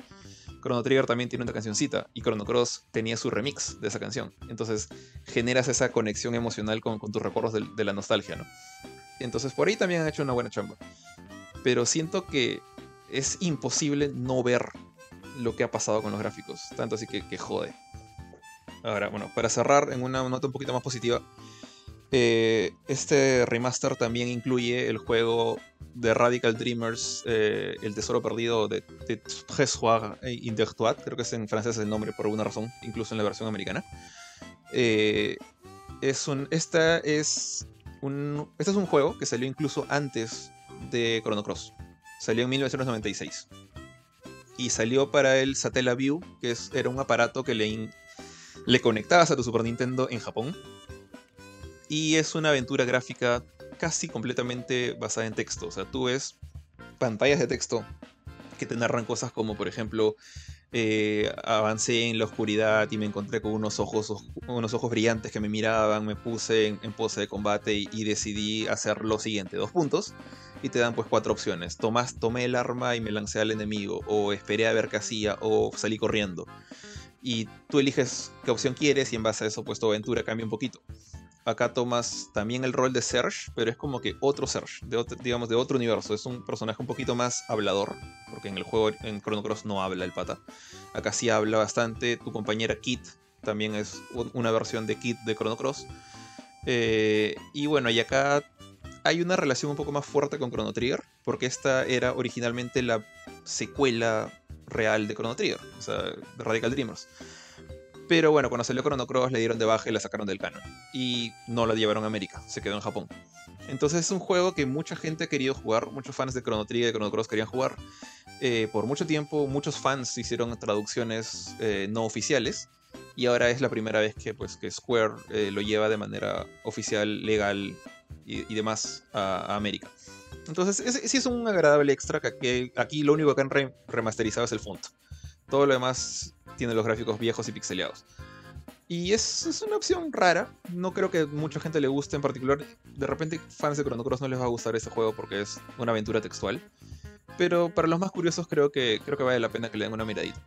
Speaker 3: Chrono Trigger también tiene una cancioncita y Chrono Cross tenía su remix de esa canción. Entonces generas esa conexión emocional con, tus recuerdos de, la nostalgia, ¿no? Entonces por ahí también han hecho una buena chamba. Pero siento que es imposible no ver lo que ha pasado con los gráficos. Tanto así que, jode. Ahora, bueno, para cerrar en una nota un poquito más positiva. Eh, este remaster también incluye el juego de Radical Dreamers, eh, El Tesoro Perdido de, Tressoir Intertoit, creo que es en francés el nombre por alguna razón, incluso en la versión americana. Eh, es un, esta es un, este es un juego que salió incluso antes de Chrono Cross. Salió en 1996. Y salió para el Satellaview, que era un aparato que le, le conectabas a tu Super Nintendo en Japón. Y es una aventura gráfica casi completamente basada en texto. O sea, tú ves pantallas de texto que te narran cosas como, por ejemplo, eh, avancé en la oscuridad y me encontré con unos ojos, unos ojos brillantes que me miraban, me puse en, pose de combate y, decidí hacer lo siguiente, dos puntos, y te dan pues cuatro opciones. Tomas, tomé el arma y me lancé al enemigo, o esperé a ver qué hacía, o salí corriendo. Y tú eliges qué opción quieres y en base a eso pues tu aventura cambia un poquito acá tomas también el rol de Serge, pero es como que otro Serge, de digamos de otro universo. Es un personaje un poquito más hablador, porque en el juego en Chrono Cross no habla el pata. Acá sí habla bastante. Tu compañera Kit también es una versión de Kit de Chrono Cross. Eh, y bueno, y acá hay una relación un poco más fuerte con Chrono Trigger, porque esta era originalmente la secuela real de Chrono Trigger, o sea, de Radical Dreamers. Pero bueno, cuando salió Chrono Cross le dieron de baja y la sacaron del canon. Y no la llevaron a América, se quedó en Japón. Entonces es un juego que mucha gente ha querido jugar, muchos fans de Chrono Trigger y de Chrono Cross querían jugar. Eh, por mucho tiempo muchos fans hicieron traducciones eh, no oficiales y ahora es la primera vez que, pues, que Square eh, lo lleva de manera oficial, legal y, demás a, América. Entonces sí es un agradable extra que aquí, lo único que han remasterizado es el fondo. Todo lo demás tiene los gráficos viejos y pixeleados. Y es, es, una opción rara. No creo que mucha gente le guste en particular. De repente, fans de Chrono Cross no les va a gustar este juego porque es una aventura textual. Pero para los más curiosos, creo que, creo que vale la pena que le den una miradita.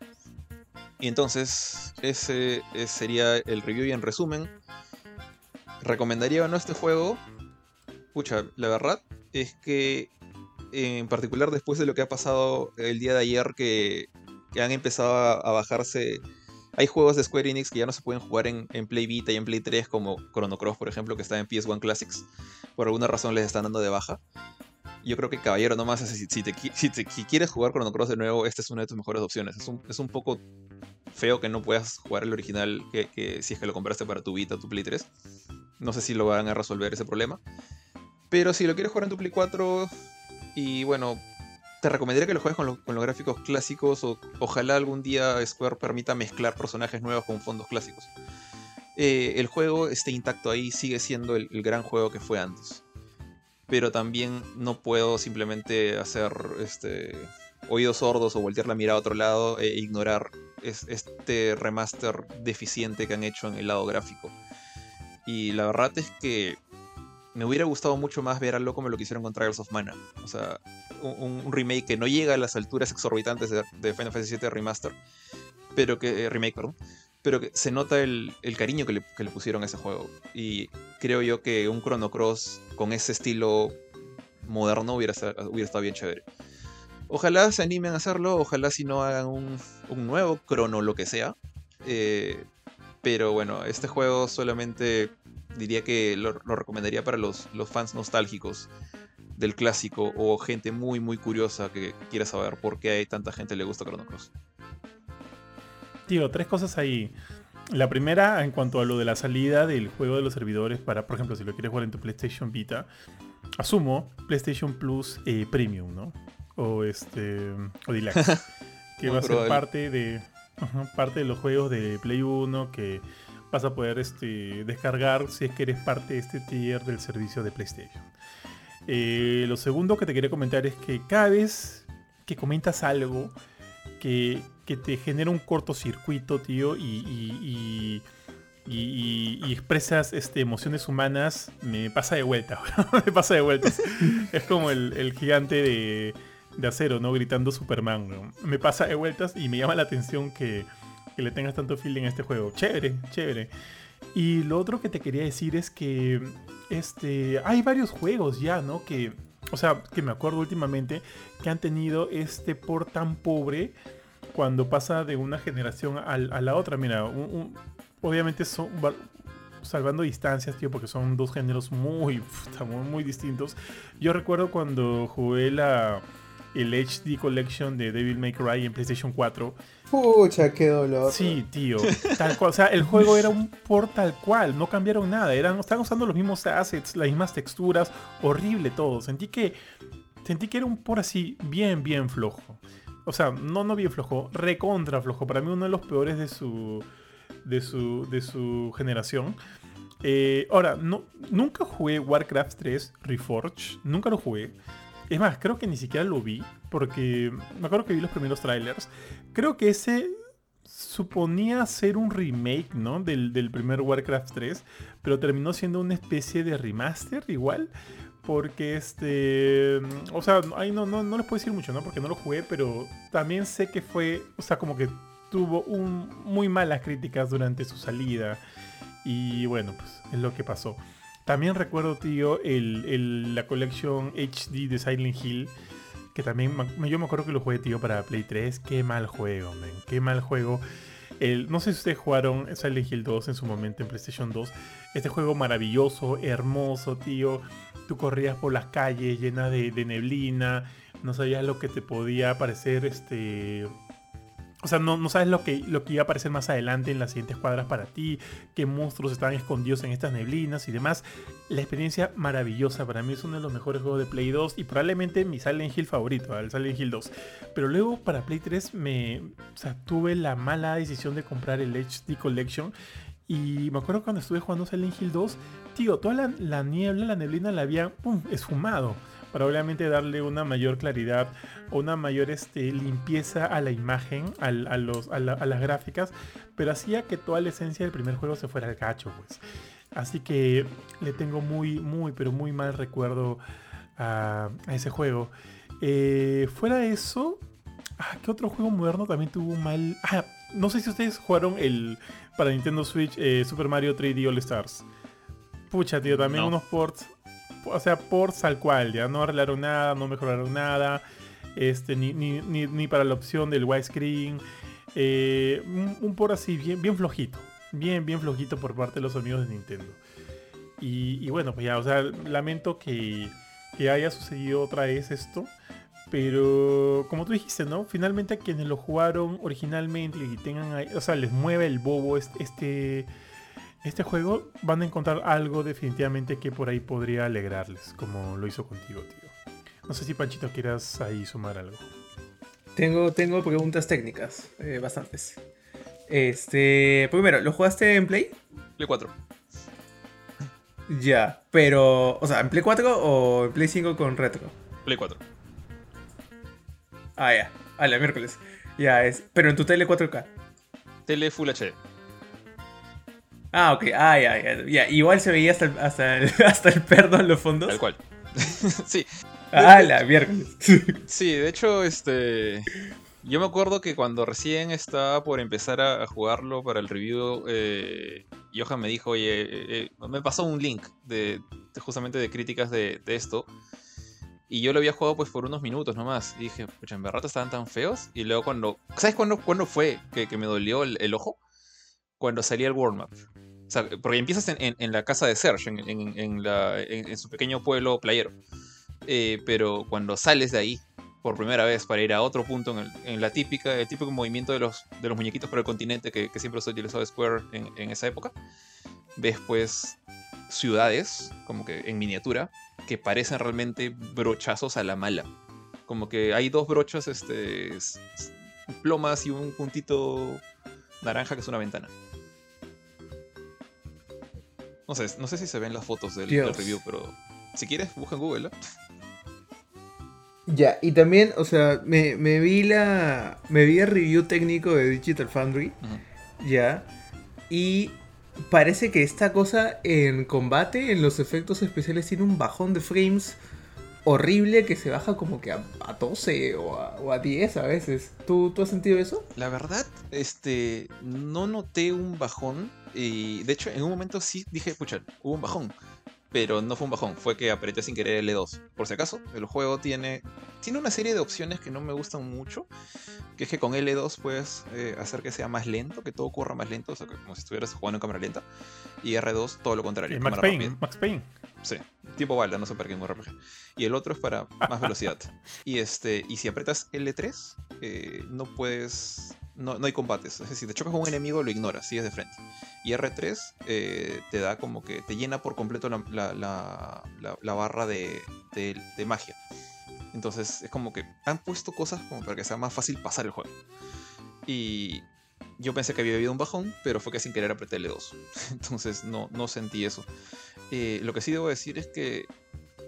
Speaker 3: Y entonces, ese, sería el review. Y en resumen, ¿recomendaría o no este juego? Pucha, la verdad es que, en particular después de lo que ha pasado el día de ayer, que que han empezado a, bajarse. Hay juegos de Square Enix que ya no se pueden jugar en, Play Vita y en Play 3, como Chrono Cross, por ejemplo, que está en PS1 Classics. Por alguna razón les están dando de baja. Yo creo que, caballero, nomás, si, si, te, si, quieres jugar Chrono Cross de nuevo, esta es una de tus mejores opciones. Es un, es un poco feo que no puedas jugar el original que, si es que lo compraste para tu Vita o tu Play 3. No sé si lo van a resolver ese problema. Pero si lo quieres jugar en tu Play 4 y bueno, te recomendaría que lo juegues con, los gráficos clásicos o ojalá algún día Square permita mezclar personajes nuevos con fondos clásicos. Eh, el juego esté intacto ahí, sigue siendo el, gran juego que fue antes. Pero también no puedo simplemente hacer este, oídos sordos o voltear la mirada a otro lado e ignorar este remaster deficiente que han hecho en el lado gráfico. Y la verdad es que me hubiera gustado mucho más ver algo como lo que hicieron con Trials of Mana. O sea, un, remake que no llega a las alturas exorbitantes de, Final Fantasy VII Remaster, pero que, eh, remake, perdón, pero que se nota el, cariño que le, pusieron a ese juego. Y creo yo que un Chrono Cross con ese estilo moderno hubiera, estado bien chévere. Ojalá se animen a hacerlo, ojalá si no hagan un, nuevo Chrono, lo que sea. Eh, pero bueno, este juego solamente diría que lo, recomendaría para los fans nostálgicos del clásico o gente muy muy curiosa que, quiera saber por qué hay tanta gente le gusta Chrono Cross.
Speaker 1: Tío, tres cosas ahí. La primera, en cuanto a lo de la salida del juego de los servidores para, por ejemplo, si lo quieres jugar en tu PlayStation Vita, asumo PlayStation Plus eh, Premium, ¿no? O este. O Deluxe. que va a ser parte de. parte de los juegos de Play 1 que vas a poder este, descargar si es que eres parte de este tier del servicio de PlayStation. Eh, lo segundo que te quería comentar es que cada vez que comentas algo que, te genera un cortocircuito, tío, y, y, expresas este, emociones humanas, me pasa de vuelta, me pasa de vuelta. es como el, gigante de, de acero, ¿no? Gritando Superman. Me pasa de vueltas y me llama la atención que, que le tengas tanto feeling a este juego. Chévere, chévere. Y lo otro que te quería decir es que este, hay varios juegos ya, ¿no? Que, o sea, que me acuerdo últimamente que han tenido este por tan pobre cuando pasa de una generación a, la otra. Mira, obviamente son va- salvando distancias, tío, porque son dos géneros muy, muy, muy distintos. Yo recuerdo cuando jugué la el HD Collection de Devil May Cry en PlayStation 4.
Speaker 2: Pucha, qué dolor.
Speaker 1: Sí, tío. Tal cual. O sea, el juego era un por tal cual. No cambiaron nada. Eran, estaban usando los mismos assets, las mismas texturas. Horrible todo. Sentí que. Sentí que era un por así bien, bien flojo. O sea, no, no bien flojo. Recontra flojo. Para mí uno de los peores de su. De su. De su generación. Eh, ahora, no, nunca jugué Warcraft 3 Reforged. Nunca lo jugué. Es más, creo que ni siquiera lo vi. Porque me acuerdo que vi los primeros trailers. Creo que ese suponía ser un remake, ¿no? Del, primer Warcraft 3, pero terminó siendo una especie de remaster igual. Porque este. O sea, ahí no, no, no les puedo decir mucho, ¿no? Porque no lo jugué, pero también sé que fue. O sea, como que tuvo un, muy malas críticas durante su salida. Y bueno, pues es lo que pasó. También recuerdo, tío, el, el- la colección HD de Silent Hill. Que también yo me acuerdo que lo jugué, tío, para Play 3. Qué mal juego, man. Qué mal juego. El, no sé si ustedes jugaron Silent Hill 2 en su momento en PlayStation 2. Este juego maravilloso, hermoso, tío. Tú corrías por las calles llenas de, de neblina. No sabías lo que te podía aparecer. Este. O sea, no, no sabes lo que, lo que iba a aparecer más adelante en las siguientes cuadras para ti. Qué monstruos estaban escondidos en estas neblinas y demás. La experiencia maravillosa. Para mí es uno de los mejores juegos de Play 2 y probablemente mi Silent Hill favorito, el Silent Hill 2. Pero luego para Play 3 me, o sea, tuve la mala decisión de comprar el HD Collection. Y me acuerdo cuando estuve jugando Silent Hill 2, tío, toda la, la niebla, la neblina la había pum, esfumado. Para obviamente darle una mayor claridad, una mayor este, limpieza a la imagen, a, los, a, la- a las gráficas, pero hacía que toda la esencia del primer juego se fuera al cacho, pues. Así que le tengo muy, muy, pero muy mal recuerdo a, a ese juego. Eh, fuera de eso, ah, ¿qué otro juego moderno también tuvo un mal? Ah, no sé si ustedes jugaron el para Nintendo Switch eh, Super Mario 3D All Stars. Pucha, tío, también
Speaker 3: No.
Speaker 1: unos ports. O sea, ports al cual, ya no arreglaron nada, no mejoraron nada. Este, ni, ni, ni, ni para la opción del widescreen. Eh, un, port así, bien, bien flojito. Bien, bien flojito por parte de los amigos de Nintendo. Y, bueno, pues ya, o sea, lamento que, que haya sucedido otra vez esto. Pero como tú dijiste, ¿no? Finalmente a quienes lo jugaron originalmente y tengan ahí, o sea, les mueve el bobo este, este, juego, van a encontrar algo definitivamente que por ahí podría alegrarles, como lo hizo contigo, tío. No sé si Panchito quieras ahí sumar algo.
Speaker 2: Tengo, tengo preguntas técnicas, eh, bastantes. Este, primero, ¿lo jugaste en Play?
Speaker 3: Play 4.
Speaker 2: Ya, pero, o sea, ¿en Play 4 o en Play 5 con retro?
Speaker 3: Play 4.
Speaker 2: Ah, ya, a la miércoles. Ya, es, pero en tu tele 4K.
Speaker 3: Tele Full HD.
Speaker 2: Ah, ok, ah, ya, ya, ya. Igual se veía hasta el, hasta el, hasta el perno en los fondos.
Speaker 3: Tal cual. sí,
Speaker 2: Ah, la miércoles.
Speaker 3: sí, de hecho, este. Yo me acuerdo que cuando recién estaba por empezar a, a jugarlo para el review, eh, Johan me dijo, oye, eh, eh, me pasó un link de, de justamente de críticas de, de esto. Y yo lo había jugado pues por unos minutos nomás. Y dije, pucha, en verdad estaban tan feos. Y luego cuando... ¿Sabes cuándo, cuándo fue que, que me dolió el, el ojo? Cuando salía el World Map. Porque empiezas en, la casa de Serge, en, la- su pequeño pueblo playero. Eh, pero cuando sales de ahí por primera vez para ir a otro punto en, la típica, el típico movimiento de los, muñequitos por el continente que, siempre se utilizado Square en, esa época, ves pues ciudades, como que en miniatura, que parecen realmente brochazos a la mala. Como que hay dos brochas, este, plomas y un puntito naranja que es una ventana. No sé, no sé si se ven las fotos del, del review, pero si quieres, busca en Google. ¿eh?
Speaker 2: Ya, y también, o sea, me, me vi la. Me vi el review técnico de Digital Foundry. Ya. Y parece que esta cosa en combate, en los efectos especiales, tiene un bajón de frames horrible que se baja como que a, a 12 o a, o a 10 a veces. ¿Tú, ¿Tú has sentido eso?
Speaker 3: La verdad, este, no noté un bajón. Y de hecho, en un momento sí dije, pucha, hubo un bajón. Pero no fue un bajón, fue que apreté sin querer L2. Por si acaso, el juego tiene, tiene una serie de opciones que no me gustan mucho. Que es que con L2 puedes eh, hacer que sea más lento, que todo corra más lento, o sea, como si estuvieras jugando en cámara lenta. Y R2 todo lo contrario.
Speaker 1: Max Payne,
Speaker 3: rápida.
Speaker 1: Max Payne.
Speaker 3: Sí, tipo balda, no sé para qué un RPG. Y el otro es para más velocidad. Y este, y si apretas L3, eh, no puedes. No, no hay combates. Es decir, te chocas con un enemigo, lo ignoras, sigues de frente. Y R3 eh, te da como que te llena por completo la, la- la- barra de, de- de magia. Entonces es como que han puesto cosas como para que sea más fácil pasar el juego. Y yo pensé que había habido un bajón, pero fue que sin querer apreté L2. Entonces no, no sentí eso. Eh, lo que sí debo decir es que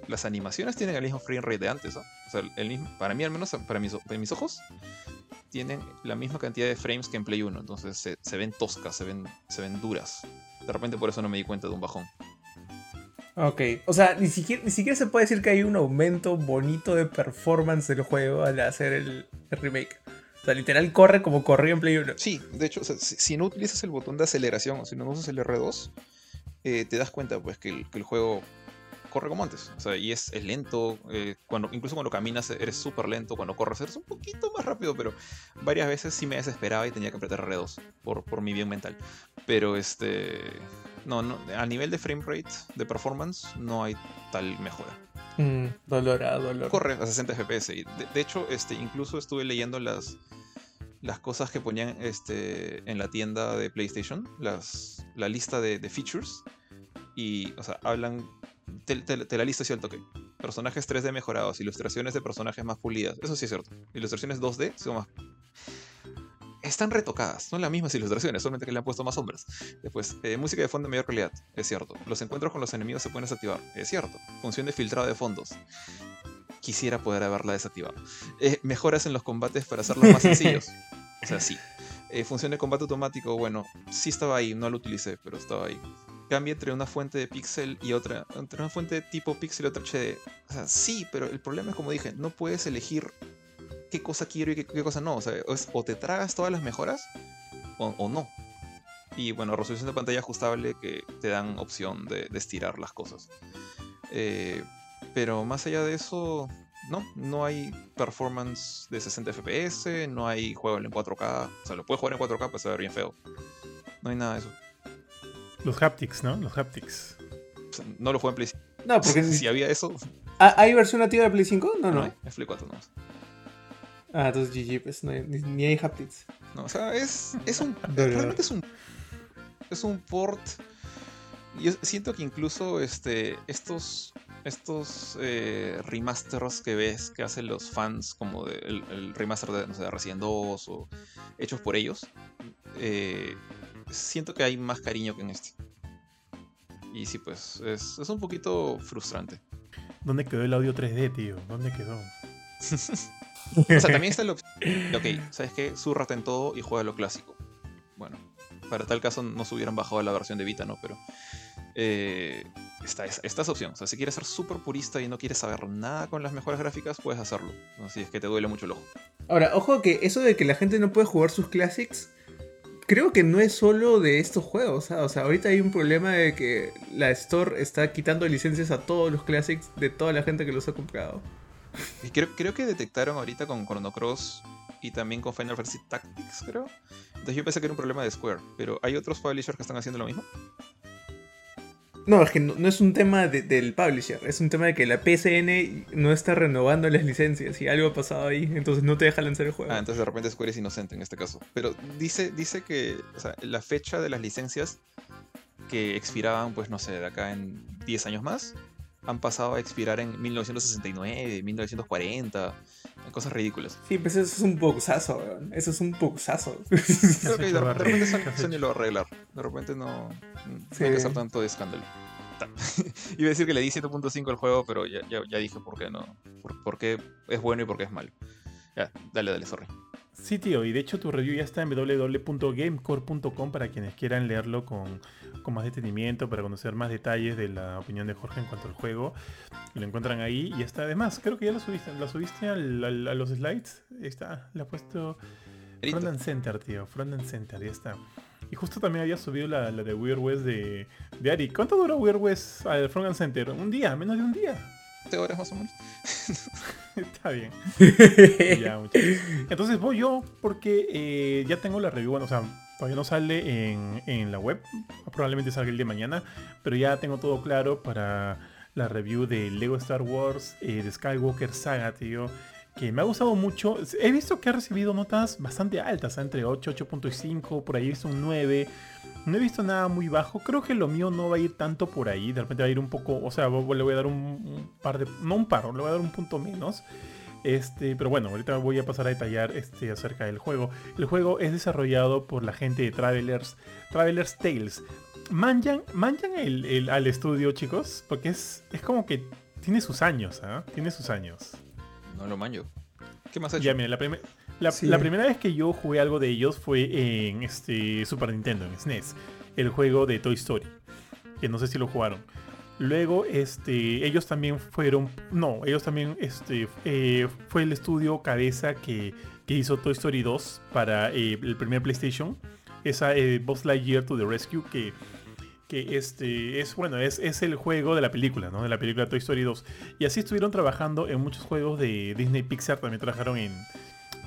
Speaker 3: las animaciones tienen el mismo frame rate de antes. ¿no? O sea, el mismo, para mí al menos, para mis, para mis ojos, tienen la misma cantidad de frames que en Play 1. Entonces se, se ven toscas, se ven, se ven duras. De repente por eso no me di cuenta de un bajón.
Speaker 2: Ok, o sea, ni siquiera, ni siquiera se puede decir que hay un aumento bonito de performance del juego al hacer el, el remake. O sea, literal corre como corría en Play 1.
Speaker 3: Sí, de hecho, o sea, si, si no utilizas el botón de aceleración o si no usas el R2, eh, te das cuenta pues que el, que el juego corre como antes. O sea, y es, es lento. eh, cuando, incluso cuando caminas eres súper lento. Cuando corres eres un poquito más rápido, pero varias veces sí me desesperaba y tenía que apretar R2 por, por mi bien mental. Pero este. No, no, a nivel de frame rate, de performance, no hay tal mejora.
Speaker 2: Mm, dolor a dolor.
Speaker 3: Corre a 60 FPS. Y de, de hecho, este, incluso estuve leyendo las, las cosas que ponían este, en la tienda de PlayStation, las, la lista de, de features. Y, o sea, hablan. Te, te- te la lista así al toque. Personajes 3D mejorados, ilustraciones de personajes más pulidas. Eso sí es cierto. Ilustraciones 2D son más. Están retocadas, son las mismas ilustraciones, solamente que le han puesto más sombras. Después, eh, música de fondo de mayor calidad, es cierto. Los encuentros con los enemigos se pueden desactivar, es cierto. Función de filtrado de fondos, quisiera poder haberla desactivado. Eh, mejoras en los combates para hacerlos más sencillos. O sea, sí. Eh, función de combate automático, bueno, sí estaba ahí, no lo utilicé, pero estaba ahí. Cambia entre una fuente de pixel y otra, entre una fuente de tipo pixel y otra HD. O sea, sí, pero el problema es como dije, no puedes elegir qué cosa quiero y qué, cosa no. O sea, o te tragas todas las mejoras o, no. Y bueno, resolución de pantalla ajustable que te dan opción de, estirar las cosas. Eh, pero más allá de eso, no, no hay performance de 60 FPS, no hay juego en 4K. O sea, lo puedes jugar en 4K, pues se va a ver bien feo. No hay nada de eso.
Speaker 1: Los haptics, ¿no? Los haptics.
Speaker 3: No lo juego en Play 5.
Speaker 2: No, porque
Speaker 3: Si había eso,
Speaker 2: ¿Ah, ¿Hay versión nativa de Play 5? No,
Speaker 3: no,
Speaker 2: no.
Speaker 3: Es Play 4 nomás.
Speaker 2: Ah, entonces GG, pues no hay- ni, ni hay haptics.
Speaker 3: No, o sea, es, es un. Realmente es un. Es un port. Yo siento que incluso este, estos. Estos eh, remasters que ves que hacen los fans, como de- el, el remaster de, no sé, de Resident 2 o hechos por ellos, eh, siento que hay más cariño que en este. Y sí, pues es, es un poquito frustrante.
Speaker 1: ¿Dónde quedó el audio 3D, tío? ¿Dónde quedó?
Speaker 3: O sea, también está la opción. Ok, ¿sabes qué? Zúrrate en todo y juega lo clásico. Bueno, para tal caso no se hubieran bajado la versión de Vita, ¿no? Pero. eh, está, está esa opción. O sea, si quieres ser súper purista y no quieres saber nada con las mejores gráficas, puedes hacerlo. ¿no? Si es que te duele mucho el ojo.
Speaker 2: Ahora, ojo que eso de que la gente no puede jugar sus classics, creo que no es solo de estos juegos. ¿ah? O sea, ahorita hay un problema de que la Store está quitando licencias a todos los classics de toda la gente que los ha comprado.
Speaker 3: Y creo, creo que detectaron ahorita con Chrono Cross y también con Final Fantasy Tactics, creo. Entonces yo pensé que era un problema de Square. Pero ¿hay otros publishers que están haciendo lo mismo?
Speaker 2: No, es que no, es un tema de- del publisher, es un tema de que la PSN no está renovando las licencias y algo ha pasado ahí, entonces no te deja lanzar el juego.
Speaker 3: Ah, entonces de repente Square es inocente en este caso. Pero dice, dice que la fecha de las licencias que expiraban, pues no sé, de acá en 10 años más, han pasado a expirar en 1969, 1940, en cosas ridículas.
Speaker 2: Sí, pues eso es un boxazo, weón. Eso es un boxazo.
Speaker 3: Creo que de, repente. Sony, lo va a arreglar. De repente no, no
Speaker 2: Sí.
Speaker 3: hay que hacer tanto de escándalo. Iba a decir que le di 7.5 al juego, pero ya, ya, ya dije por qué no. Por, por qué es bueno y por qué es malo. Ya, dale, dale, sorry.
Speaker 1: Sí, tío, y de hecho tu review ya está en www.gamecore.com para quienes quieran leerlo con, con, más detenimiento, para conocer más detalles de la opinión de Jorge en cuanto al juego. Lo encuentran ahí y está, además, creo que ya lo subiste, lo subiste a los slides. Ahí está, le ha puesto Front and Center, tío, Front and Center, ya está. Y justo también había subido la, la de Weird West de, de Ari. ¿Cuánto duró Weird West al Front and Center? ¿Un día? ¿Menos de un día?
Speaker 3: Horas más o menos.
Speaker 1: Está bien. ya, Entonces voy yo porque eh, ya tengo la review. Bueno, o sea, todavía no sale en, en, la web. Probablemente salga el de mañana. Pero ya tengo todo claro para la review de Lego Star Wars, eh, de Skywalker Saga, tío. Que me ha gustado mucho. He visto que ha recibido notas bastante altas, entre 8, 8.5, por ahí es un 9. No he visto nada muy bajo. Creo que lo mío no va a ir tanto por ahí. De repente va a ir un poco. O sea, le voy a dar un, par de. No un par, le voy a dar un punto menos. Este, pero bueno, ahorita voy a pasar a detallar este, acerca del juego. El juego es desarrollado por la gente de Travelers, Travelers Tales. Manjan, manjan el, al estudio, chicos, porque es, es como que tiene sus años, ¿ah? Tiene sus años.
Speaker 3: No lo manjo. ¿Qué más ha hecho?
Speaker 1: Ya, mira, la, primera. La, primera vez que yo jugué algo de ellos fue en este Super Nintendo, en SNES, e el juego de Toy Story, que no sé si lo jugaron. Luego, este, ellos también fueron, no, ellos también, este, eh, fue el estudio cabeza que, que, hizo Toy Story 2 para eh, el primer PlayStation, esa eh, Boss Lightyear to the Rescue que que este es bueno, es, es, el juego de la película, ¿no? De la película Toy Story 2. Y así estuvieron trabajando en muchos juegos de Disney Pixar, también trabajaron en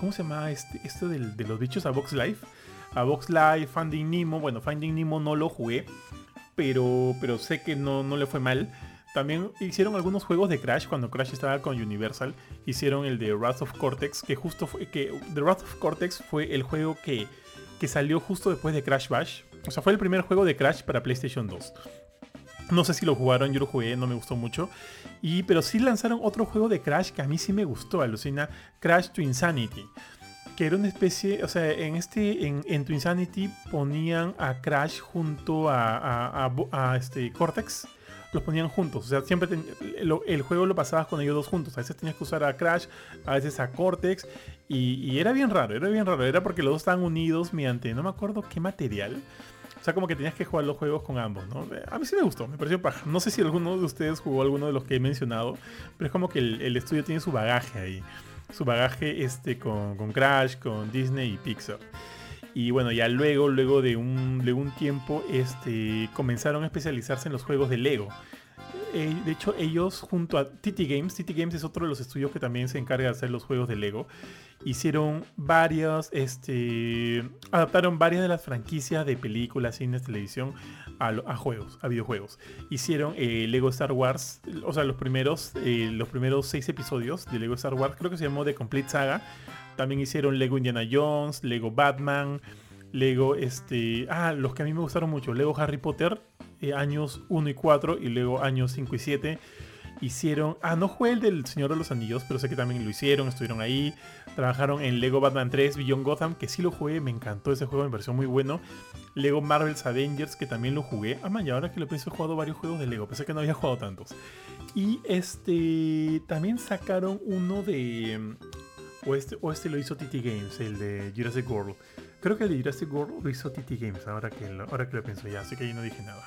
Speaker 1: ¿Cómo se llama este, esto de los bichos a Box Life? A Box Life, Finding Nemo. Bueno, Finding Nemo no lo jugué, pero, pero sé que no, no le fue mal. También hicieron algunos juegos de Crash cuando Crash estaba con Universal. Hicieron el de Wrath of Cortex, que justo fue que The Wrath of Cortex fue el juego que, que salió justo después de Crash Bash. O sea, fue el primer juego de Crash para PlayStation 2. No sé si lo jugaron, yo lo jugué, no me gustó mucho. Y, pero sí lanzaron otro juego de Crash que a mí sí me gustó, alucina, Crash to Insanity. Que era una especie, o sea, en este, en, en to Insanity ponían a Crash junto a, a, este Cortex. Los ponían juntos, o sea, siempre el juego lo pasabas con ellos dos juntos. A veces tenías que usar a Crash, a veces a Cortex. Y, y era bien raro, era bien raro. Era porque los dos estaban unidos mediante, no me acuerdo qué material o sea, como que tenías que jugar los juegos con ambos, ¿no? A mí sí me gustó, me pareció paja. No sé si alguno de ustedes jugó alguno de los que he mencionado, pero es como que el, estudio tiene su bagaje ahí. Su bagaje este, con, con, Crash, con Disney y Pixar. Y bueno, ya luego, luego de un, de un tiempo, este, comenzaron a especializarse en los juegos de Lego. Eh, de hecho, ellos junto a TT Games, TT Games es otro de los estudios que también se encarga de hacer los juegos de Lego hicieron varias, este, adaptaron varias de las franquicias de películas, cines, televisión a, juegos, a videojuegos. Hicieron eh, Lego Star Wars, o sea, los primeros, eh, los primeros seis episodios de Lego Star Wars, creo que se llamó The Complete Saga. También hicieron Lego Indiana Jones, Lego Batman, Lego, este, ah, los que a mí me gustaron mucho, Lego Harry Potter, eh, años 1 y 4 y luego años 5 y 7 hicieron. Ah, no fue el del Señor de los Anillos, pero sé que también lo hicieron, estuvieron ahí. Trabajaron en Lego Batman 3, Beyond Gotham, que sí lo jugué, me encantó ese juego, me pareció muy bueno. Lego Marvel's Avengers, que también lo jugué. Ah, man, y ahora que lo pienso, he jugado varios juegos de Lego, pensé que no había jugado tantos. Y este. También sacaron uno de. O este, o este lo hizo TT Games, el de Jurassic World. Creo que el de Jurassic World lo TT Games, ahora que, ahora que lo pienso ya, así que ahí no dije nada.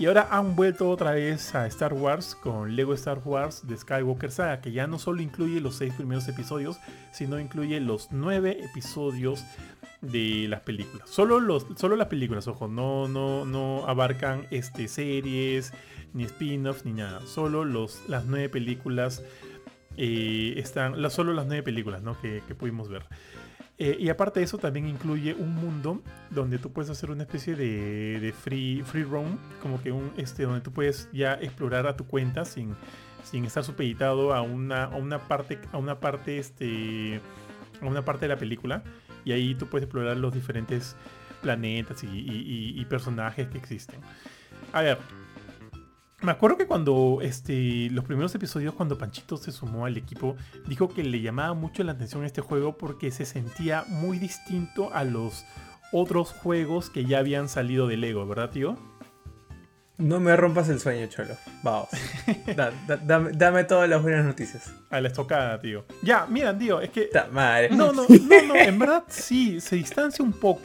Speaker 1: Y ahora han vuelto otra vez a Star Wars con Lego Star Wars de Skywalker Saga, que ya no solo incluye los seis primeros episodios, sino incluye los nueve episodios de las películas. Solo, los, solo las películas, ojo, no, no, no abarcan este, series, ni spin-offs, ni nada. Solo los, las nueve películas eh, están, solo las nueve películas ¿no? que pudimos ver. Eh, y aparte de eso, también incluye un mundo donde tú puedes hacer una especie de, free, free roam, como que un, este, donde tú puedes ya explorar a tu cuenta sin, sin estar supeditado a una, a una parte, a una parte, este, a una parte de la película. Y ahí tú puedes explorar los diferentes planetas y personajes que existen. A ver, me acuerdo que cuando este, los primeros episodios, cuando Panchito se sumó al equipo, dijo que le llamaba mucho la atención este juego porque se sentía muy distinto a los otros juegos que ya habían salido de Lego, ¿verdad, tío?
Speaker 2: No me rompas el sueño, Cholo. Vamos. Da- da- dame, dame todas las buenas noticias.
Speaker 1: A la estocada, tío. Ya, mira, tío, es que
Speaker 2: madre.
Speaker 1: No, no, no, no, en verdad sí, se distancia un poco.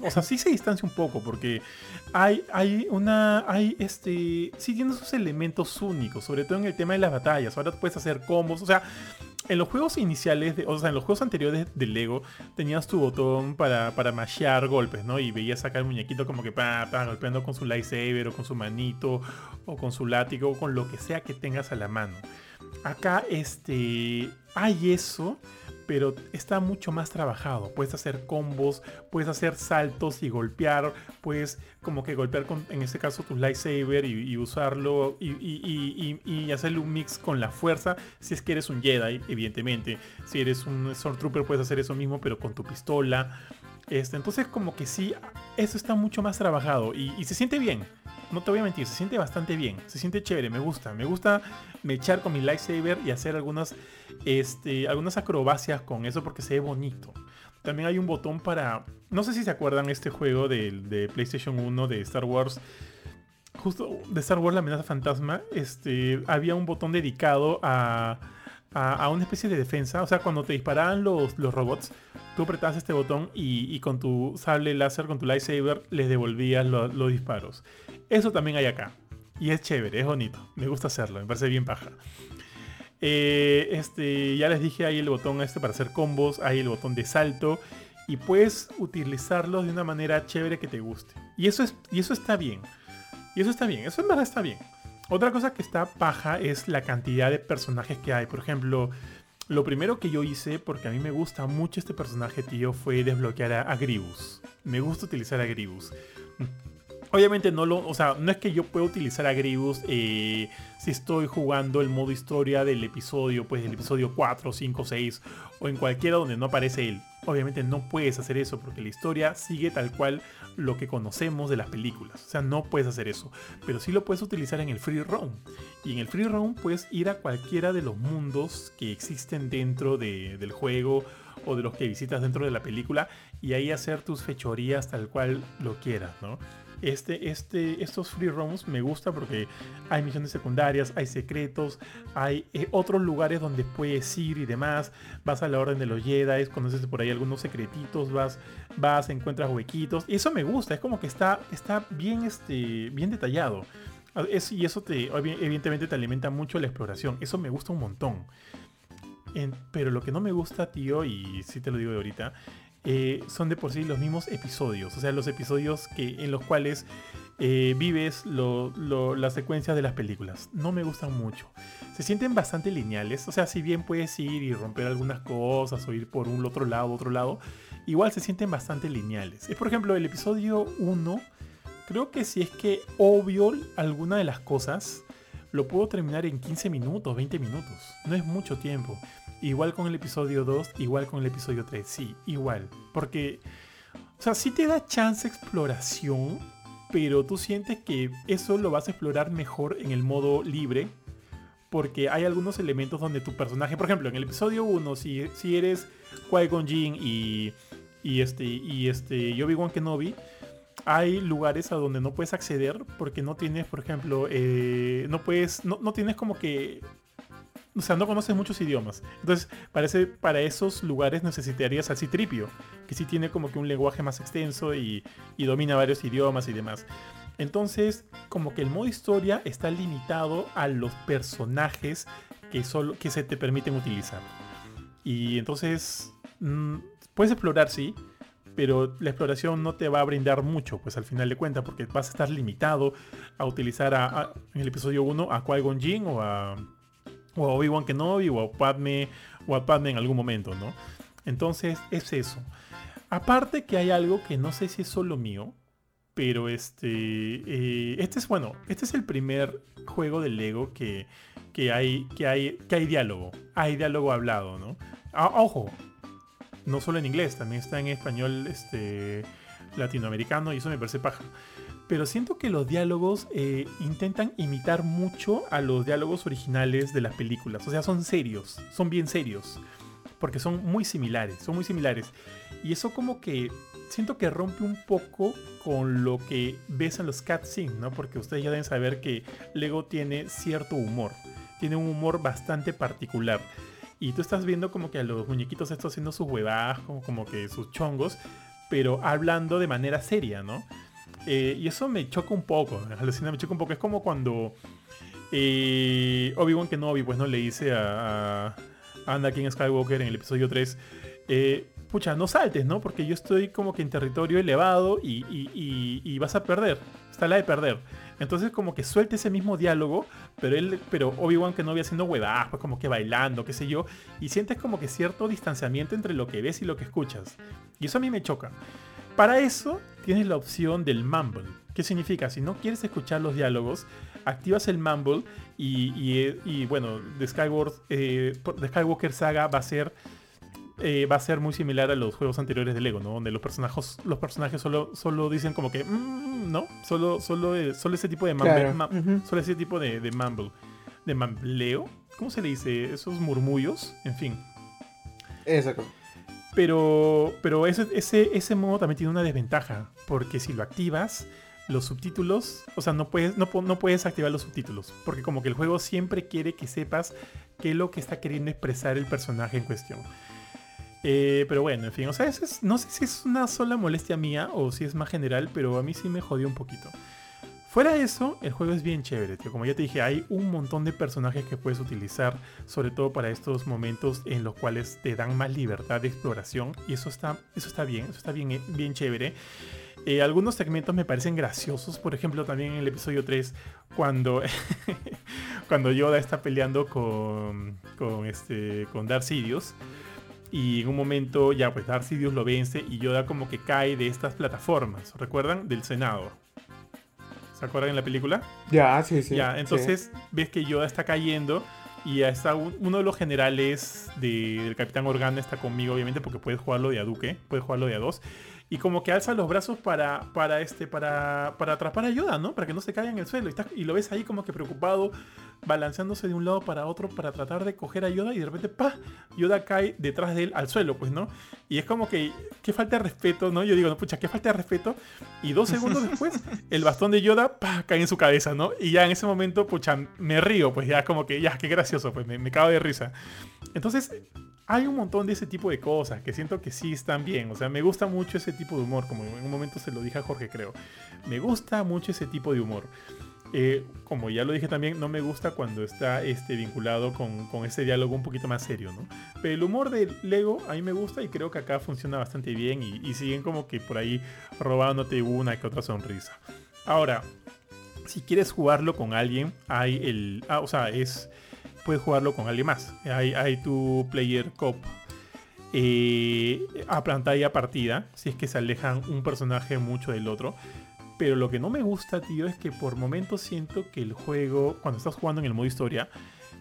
Speaker 1: O sea, sí se distancia un poco porque hay, hay una, hay este, sí tiene sus elementos únicos, sobre todo en el tema de las batallas. Ahora puedes hacer combos, o sea, en los juegos iniciales, de- o sea, en los juegos anteriores de Lego, tenías tu botón para, para mashear golpes, ¿no? Y veías acá el muñequito como que pa, pa, golpeando con su lightsaber o con su manito o con su látigo o con lo que sea que tengas a la mano. Acá, este, hay eso, pero está mucho más trabajado. Puedes hacer combos, puedes hacer saltos y golpear, puedes como que golpear con, en este caso, tu lightsaber y, usarlo y- y hacerle un mix con la fuerza. Si es que eres un Jedi, evidentemente. Si eres un Stormtrooper, puedes hacer eso mismo, pero con tu pistola. Este, entonces, como que sí, eso está mucho más trabajado y, se siente bien. No te voy a mentir, se siente bastante bien. Se siente chévere, me gusta. Me gusta mechar con mi lightsaber y hacer algunas, este, algunas acrobacias con eso porque se ve bonito. También hay un botón para. No sé si se acuerdan este juego de, de PlayStation 1 de Star Wars. Justo de Star Wars La amenaza fantasma. Este. Había un botón dedicado a. A, una especie de defensa. O sea, cuando te disparaban los, los robots, tú apretabas este botón y, y con tu sable láser, con tu lightsaber, les devolvías lo- los disparos. Eso también hay acá. Y es chévere, es bonito. Me gusta hacerlo, me parece bien paja. Eh, este, ya les dije, hay el botón este para hacer combos, hay el botón de salto y puedes utilizarlos de una manera chévere que te guste. Y eso, es, y eso está bien. Y eso está bien, eso en verdad está bien. Otra cosa que está paja es la cantidad de personajes que hay. Por ejemplo, lo primero que yo hice, porque a mí me gusta mucho este personaje, tío, fue desbloquear a, a Gribus. Me gusta utilizar a Gribus. Obviamente no lo, o sea, no es que yo pueda utilizar a Gribus eh, si estoy jugando el modo historia del episodio, pues del episodio 4, 5, 6 o en cualquiera donde no aparece él. Obviamente no puedes hacer eso porque la historia sigue tal cual lo que conocemos de las películas. O sea, no puedes hacer eso. Pero sí lo puedes utilizar en el free roam. Y en el free roam puedes ir a cualquiera de los mundos que existen dentro de- del juego o de los que visitas dentro de la película y ahí hacer tus fechorías tal cual lo quieras, ¿no? Este, este, estos free roams me gusta porque hay misiones secundarias, hay secretos, hay eh, otros lugares donde puedes ir y demás. Vas a la orden de los Jedi, conoces por ahí algunos secretitos, vas, vas, encuentras huequitos. Y eso me gusta, es como que está, está bien, este, bien detallado. Ah, Es- y eso te, evidentemente te alimenta mucho la exploración. Eso me gusta un montón. Pero lo que no me gusta, tío, y sí te lo digo de ahorita, eh, son de por sí los mismos episodios. O sea, los episodios que, en los cuales eh, vives las secuencias de las películas. No me gustan mucho. Se sienten bastante lineales. O sea, si bien puedes ir y romper algunas cosas o ir por un otro lado, otro lado, igual se sienten bastante lineales. Es por ejemplo el episodio 1. Creo que si es que obvio alguna de las cosas, lo puedo terminar en 15 minutos, 20 minutos. No es mucho tiempo. Igual con el episodio 2, igual con el episodio 3. Sí, igual. Porque, o sea, sí te da chance exploración, pero tú sientes que eso lo vas a explorar mejor en el modo libre. Porque hay algunos elementos donde tu personaje, por ejemplo, en el episodio 1, si, si eres Qui-Gon Jinn y, y este, y este, Obi-Wan Kenobi, hay lugares a donde no puedes acceder porque no tienes, por ejemplo, eh, no puedes, no, no tienes como que, o sea, no conoces muchos idiomas. Entonces, parece, para esos lugares necesitarías al Citripio, que sí tiene como que un lenguaje más extenso y, y domina varios idiomas y demás. Entonces, como que el modo historia está limitado a los personajes que, solo, que se te permiten utilizar. Y entonces, mm, puedes explorar, sí, pero la exploración no te va a brindar mucho, pues al final de cuentas, porque vas a estar limitado a utilizar a, en el episodio 1 a Qui-Gon o a, o Obi-Wan Kenobi o a Padme o a Padme en algún momento, ¿no? Entonces es eso. Aparte que hay algo que no sé si es solo mío, pero este, eh, este es bueno, este es el primer juego de Lego que, que hay, que hay, que hay diálogo, hay diálogo hablado, ¿no? Ah, ojo, no solo en inglés, también está en español este, latinoamericano y eso me parece paja. Pero siento que los diálogos eh, intentan imitar mucho a los diálogos originales de las películas. O sea, son serios, son bien serios. Porque son muy similares, son muy similares. Y eso como que siento que rompe un poco con lo que ves en los cutscenes, ¿no? Porque ustedes ya deben saber que Lego tiene cierto humor. Tiene un humor bastante particular. Y tú estás viendo como que a los muñequitos estos haciendo sus huevadas, como, como que sus chongos, pero hablando de manera seria, ¿no? Eh, y eso me choca un poco, alucina, me choca un poco. Es como cuando eh, Obi-Wan Kenobi, pues no le dice a, a Anakin Skywalker en el episodio 3, eh, pucha, no saltes, ¿no? Porque yo estoy como que en territorio elevado y, y, vas a perder. Está la de perder. Entonces como que suelta ese mismo diálogo, pero él, pero Obi-Wan que no había haciendo huevadas, pues como que bailando, qué sé yo, y sientes como que cierto distanciamiento entre lo que ves y lo que escuchas. Y eso a mí me choca. Para eso tienes la opción del mumble. ¿Qué significa? Si no quieres escuchar los diálogos, activas el mumble y, y, y bueno, The Skywalker, eh, The Skywalker Saga va a ser eh, va a ser muy similar a los juegos anteriores de Lego, ¿no? Donde los personajes, los personajes solo, solo dicen como que, mm, ¿no? Solo, solo, eh, solo ese tipo de mumble,
Speaker 2: Claro,
Speaker 1: ma-
Speaker 2: ujú.
Speaker 1: solo ese tipo de, de mumble, de mambleo, ¿cómo se le dice? Esos murmullos, en fin.
Speaker 2: Exacto.
Speaker 1: Pero, pero ese, ese, modo también tiene una desventaja, porque si lo activas, los subtítulos, o sea, no puedes, no, no puedes activar los subtítulos, porque como que el juego siempre quiere que sepas qué es lo que está queriendo expresar el personaje en cuestión. Eh, pero bueno, en fin, o sea, es- no sé si es una sola molestia mía o si es más general, pero a mí sí me jodió un poquito. Fuera de eso, el juego es bien chévere, tío. Como ya te dije, hay un montón de personajes que puedes utilizar, sobre todo para estos momentos en los cuales te dan más libertad de exploración. Y eso está, eso está bien, eso está bien, eh, bien chévere. Eh, algunos segmentos me parecen graciosos, por ejemplo, también en el episodio 3, cuando, cuando Yoda está peleando con, con, este, con Darth Sidious. Y en un momento ya pues Darth Sidious lo vence y Yoda como que cae de estas plataformas, ¿recuerdan? Del Senado. ¿Se acuerdan en la película?
Speaker 2: Ya, sí, sí.
Speaker 1: ya,
Speaker 2: sí.
Speaker 1: entonces ves que Yoda está cayendo y ya está un- uno de los generales de- del Capitán Organa está conmigo, obviamente, porque puedes jugarlo de a Duque, puedes jugarlo de a dos. Y como que alza los brazos para, para, este, para, para atrapar a Yoda, ¿no? Para que no se caiga en el suelo. Y, está- y lo ves ahí como que preocupado, balanceándose de un lado para otro para tratar de coger a Yoda y de repente, ¡pa! Yoda cae detrás de él al suelo, pues, ¿no? Y es como que, qué falta de respeto, ¿no? Yo digo, no, pucha, qué falta de respeto. Y dos segundos después, el bastón de Yoda, ¡pa! cae en su cabeza, ¿no? Y ya en ese momento, pucha, me río, pues ya como que, ya, qué gracioso, pues me, me cago de risa. Entonces, hay un montón de ese tipo de cosas que siento que sí están bien. O sea, me gusta mucho ese tipo de humor, como en un momento se lo dije a Jorge, creo. Me gusta mucho ese tipo de humor. Eh, como ya lo dije también, no me gusta cuando está este, vinculado con, con ese diálogo un poquito más serio, ¿no? Pero el humor de Lego a mí me gusta y creo que acá funciona bastante bien y, siguen como que por ahí robándote una que otra sonrisa. Ahora, si quieres jugarlo con alguien, hay el... Ah, o sea, es... Puedes jugarlo con alguien más. Hay, hay tu player cop eh, a pantalla partida, si es que se alejan un personaje mucho del otro. Pero lo que no me gusta, tío, es que por momentos siento que el juego, cuando estás jugando en el modo historia,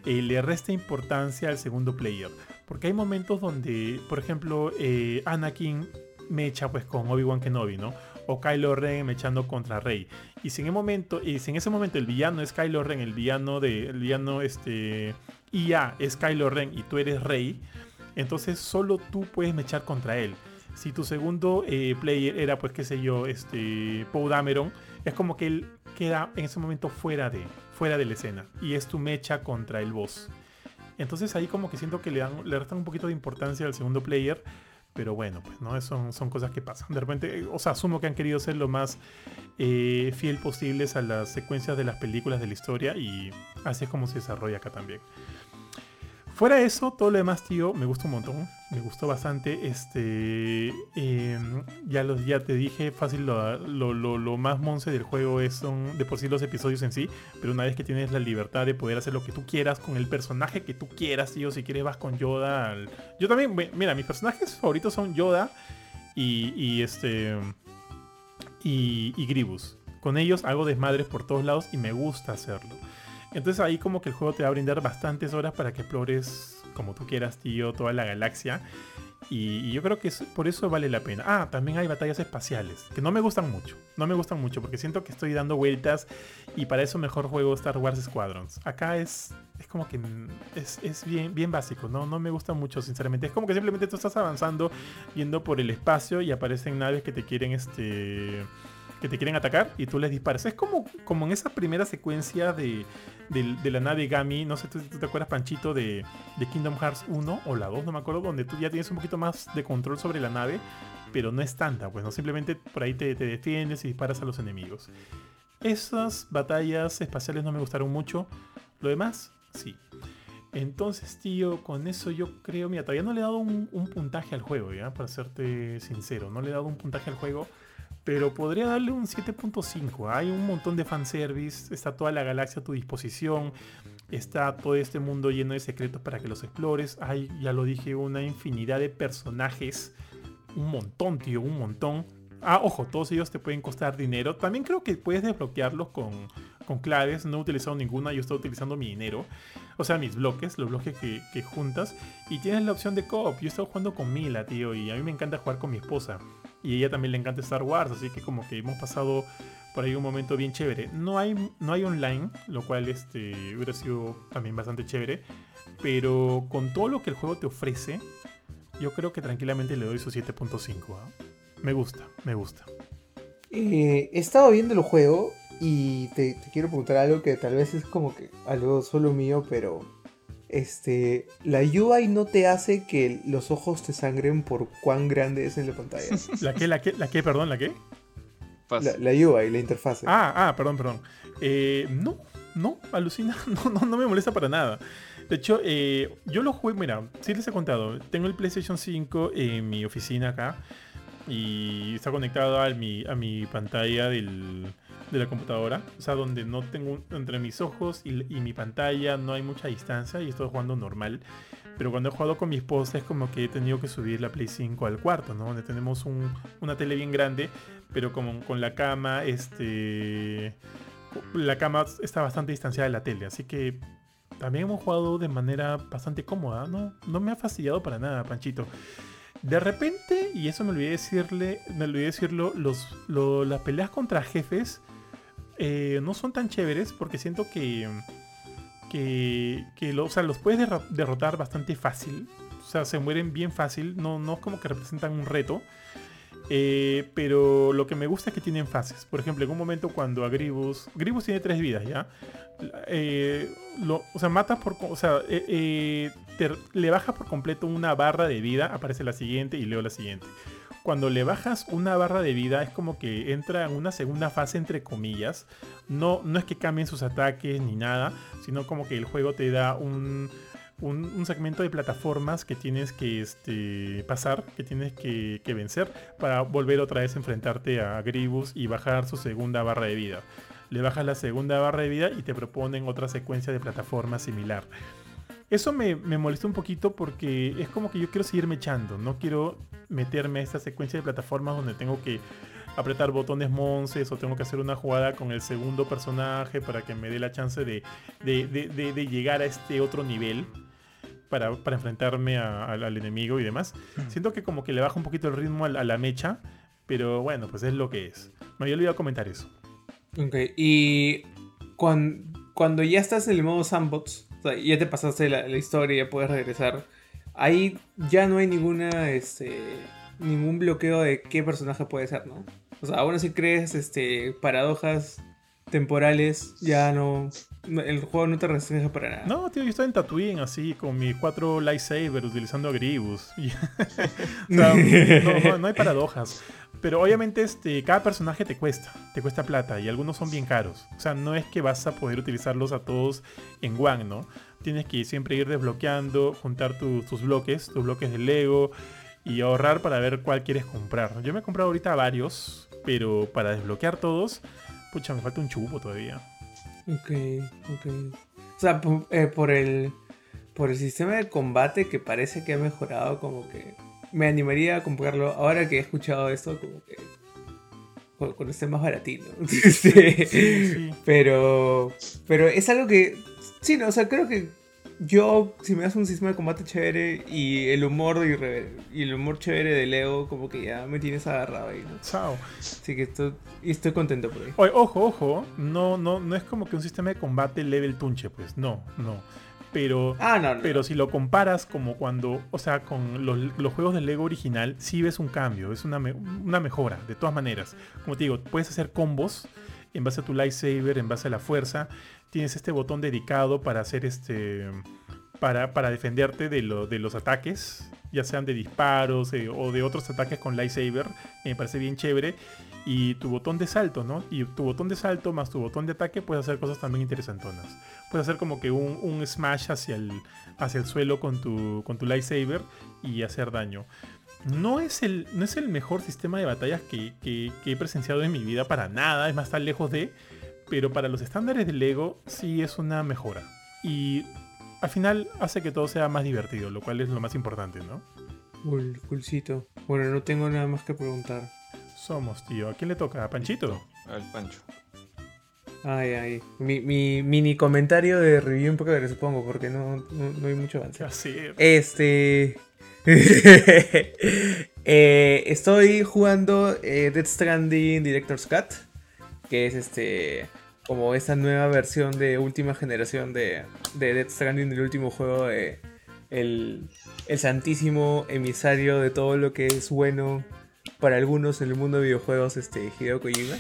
Speaker 1: eh, le resta importancia al segundo player. Porque hay momentos donde, por ejemplo, eh, Anakin mecha pues con Obi-Wan Kenobi, ¿no? O Kylo Ren mechando contra Rey. Y si en, el momento, y si en ese momento el villano es Kylo Ren, el villano de. El villano este. IA es Kylo Ren y tú eres Rey. Entonces solo tú puedes mechar contra él. Si tu segundo eh, player era, pues qué sé yo, este. Poe Dameron, es como que él queda en ese momento fuera de. fuera de la escena. Y es tu mecha contra el boss. Entonces ahí como que siento que le, dan, le restan un poquito de importancia al segundo player. Pero bueno, pues no, son, son cosas que pasan. De repente, eh, o sea, asumo que han querido ser lo más eh, fiel posibles a las secuencias de las películas de la historia y así es como se desarrolla acá también. Fuera de eso, todo lo demás, tío, me gusta un montón. Me gustó bastante. Este. eh, ya, los, ya te dije, fácil, lo, lo, lo- más monce del juego es, son de por sí los episodios en sí. Pero una vez que tienes la libertad de poder hacer lo que tú quieras con el personaje que tú quieras, tío, si quieres vas con Yoda. Yo también, mi- mira, mis personajes favoritos son Yoda y, y este. Y, y Gribus. Con ellos hago desmadres por todos lados y me gusta hacerlo. Entonces ahí como que el juego te va a brindar bastantes horas para que explores como tú quieras, tío, toda la galaxia. Y, yo creo que por eso vale la pena. Ah, también hay batallas espaciales, que no me gustan mucho. No me gustan mucho porque siento que estoy dando vueltas y para eso mejor juego Star Wars Squadrons. Acá es, es como que es, es bien, bien básico, ¿no? no me gusta mucho, sinceramente. Es como que simplemente tú estás avanzando yendo por el espacio y aparecen naves que te quieren este que te quieren atacar y tú les disparas. Es como, como en esa primera secuencia de, de- de la nave Gami, no sé si tú te acuerdas, Panchito, de, de Kingdom Hearts 1 o la 2, no me acuerdo, donde tú ya tienes un poquito más de control sobre la nave, pero no es tanta, pues no simplemente por ahí te, te defiendes y disparas a los enemigos. Esas batallas espaciales no me gustaron mucho, lo demás, sí. Entonces, tío, con eso yo creo, mira, todavía no le he dado un, un puntaje al juego, ¿ya? Para serte sincero, no le he dado un puntaje al juego, pero podría darle un 7.5. Hay un montón de fanservice, está toda la galaxia a tu disposición, está todo este mundo lleno de secretos para que los explores. Hay, ya lo dije, una infinidad de personajes, un montón, tío, un montón. Ah, ojo, todos ellos te pueden costar dinero. También creo que puedes desbloquearlos con, con claves. No he utilizado ninguna, yo estoy utilizando mi dinero. O sea, mis bloques, los bloques que, juntas. Y tienes la opción de co-op. Yo he estado jugando con Mila, tío, y a mí me encanta jugar con mi esposa. Y a ella también le encanta Star Wars, así que como que hemos pasado por ahí un momento bien chévere. No hay, no hay online, lo cual este, hubiera sido también bastante chévere. Pero con todo lo que el juego te ofrece, yo creo que tranquilamente le doy su 7.5. ¿ah? Me gusta, me gusta.
Speaker 2: Eh, he estado viendo el juego y te quiero preguntar algo que tal vez es como que algo solo mío, pero este, la UI no te hace que los ojos te sangren por cuán grande es en la pantalla.
Speaker 1: ¿La qué, la qué, la qué, perdón, la qué?
Speaker 2: La, la UI, la interfase.
Speaker 1: Ah, ah, perdón, perdón. Eh, no, no, alucina, no, no, no me molesta para nada. De hecho, eh, yo lo jugué, mira, sí les he contado, tengo el PlayStation 5 en mi oficina acá y está conectado a mi, a mi pantalla del- de la computadora, o sea, donde no tengo entre mis ojos y, mi pantalla no hay mucha distancia y estoy jugando normal. Pero cuando he jugado con mi esposa es como que he tenido que subir la Play 5 al cuarto, ¿no? Donde tenemos un- una tele bien grande, pero como con la cama, este... La cama está bastante distanciada de la tele, así que también hemos jugado de manera bastante cómoda, ¿no? No me ha fastidiado para nada, Panchito. De repente, y eso me olvidé decirle, me olvidé decirlo, los, lo- las peleas contra jefes eh, no son tan chéveres porque siento que, que, que lo- o sea, los puedes derro- derrotar bastante fácil. O sea, se mueren bien fácil, no, no es como que representan un reto. Eh, pero lo que me gusta es que tienen fases. Por ejemplo, en un momento cuando a Gribus... Gribus tiene tres vidas, ¿ya? Eh, lo- o sea, matas por... O sea, le bajas por completo una barra de vida, aparece la siguiente y leo la siguiente. Cuando le bajas una barra de vida es como que entra en una segunda fase entre comillas. No, no es que cambien sus ataques ni nada, sino como que el juego te da un, un, segmento de plataformas que tienes que este, pasar, que tienes que, que vencer para volver otra vez a enfrentarte a Gribus y bajar su segunda barra de vida. Le bajas la segunda barra de vida y te proponen otra secuencia de plataformas similar. Eso me, me molesta un poquito porque es como que yo quiero seguirme echando. No quiero meterme a esta secuencia de plataformas donde tengo que apretar botones monces o tengo que hacer una jugada con el segundo personaje para que me dé la chance de, de- de- de- llegar a este otro nivel para, para enfrentarme a- al, al enemigo y demás. Siento que como que le baja un poquito el ritmo a la, a la mecha, pero bueno, pues es lo que es. Me había olvidado comentar eso.
Speaker 2: Ok, y cuan- cuando ya estás en el modo sandbox, o sea, ya te pasaste la, la historia, ya puedes regresar, ahí ya no hay ninguna, este, ningún bloqueo de qué personaje puede ser, ¿no? O sea, aún así crees, este, paradojas temporales, ya no, no- el juego no te restringe para nada.
Speaker 1: No, tío, yo estoy en Tatooine así, con mis cuatro lightsabers utilizando a o sea, no, no- no hay paradojas. Pero obviamente este, cada personaje te cuesta, te cuesta plata y algunos son bien caros. O sea, no es que vas a poder utilizarlos a todos en One, ¿no? Tienes que siempre ir desbloqueando, juntar tu- tus bloques, tus bloques de Lego y ahorrar para ver cuál quieres comprar. Yo me he comprado ahorita varios, pero para desbloquear todos, pucha, me falta un chupo todavía.
Speaker 2: Ok, ok. O sea, eh, por el por el sistema de combate que parece que ha mejorado, como que me animaría a comprarlo. Ahora que he escuchado esto, como que cu- cuando esté más baratito.
Speaker 1: Sí, sí.
Speaker 2: Pero pero es algo que sí, no, o sea, creo que yo, si me das un sistema de combate chévere y el humor de, y el humor chévere de Leo, como que ya me tienes agarrado ahí, ¿no?
Speaker 1: Chao.
Speaker 2: Así que estoy, estoy contento por ahí.
Speaker 1: Oye, ojo, ojo, no, no, no es como que un sistema de combate level tunche, pues, no, no. Pero,
Speaker 2: Ah, no, no.
Speaker 1: pero si lo comparas como cuando, o sea, con los, los juegos de Lego original, sí ves un cambio, es una, me- una mejora, de todas maneras. Como te digo, puedes hacer combos en base a tu lightsaber, en base a la fuerza. Tienes este botón dedicado para hacer este. Para, para defenderte de, lo- de los ataques, ya sean de disparos eh, o de otros ataques con lightsaber. Me parece bien chévere. Y tu botón de salto, ¿no? Y tu botón de salto más tu botón de ataque puedes hacer cosas también interesantonas. Puedes hacer como que un, un smash hacia el, hacia el suelo con tu, con tu lightsaber y hacer daño. No es el, no es el mejor sistema de batallas que, que- he presenciado en mi vida para nada, es más, está lejos de. Pero para los estándares de Lego sí es una mejora. Y al final hace que todo sea más divertido, lo cual es lo más importante, ¿no?
Speaker 2: Cool, coolcito. Bueno, no tengo nada más que preguntar.
Speaker 1: Somos, tío. ¿A quién le toca? ¿A Panchito?
Speaker 3: Al Pancho.
Speaker 2: Ay, ay. Mi, mi mini comentario de review un poco que le supongo, porque no, no, no hay mucho avance.
Speaker 1: ¿Qué hacer?
Speaker 2: Este. Eh, estoy jugando eh, Death Stranding Director's Cut, que es este. Como esa nueva versión de última generación de, de Death Stranding, el último juego de. El, el santísimo emisario de todo lo que es bueno para algunos en el mundo de videojuegos, este Hideo Kojima.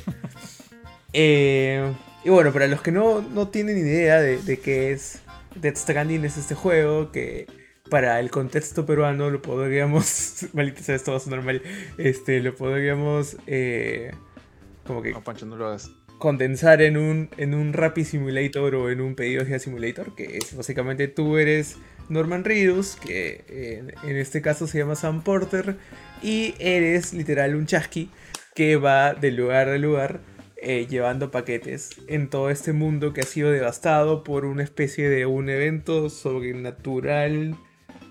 Speaker 2: Eh, y bueno, para los que no, no tienen idea de, de qué es Death Stranding, es este juego que para el contexto peruano lo podríamos. Maldita sea, esto va a sonar mal. Este, lo podríamos. eh, como que
Speaker 3: No, Pancho, no lo hagas.
Speaker 2: condensar en un, en un Rappi Simulator o en un pedido ya Simulator, que es básicamente tú eres Norman Reedus, que en, en este caso se llama Sam Porter, y eres literal un chasqui que va de lugar a lugar eh, llevando paquetes en todo este mundo que ha sido devastado por una especie de un evento sobrenatural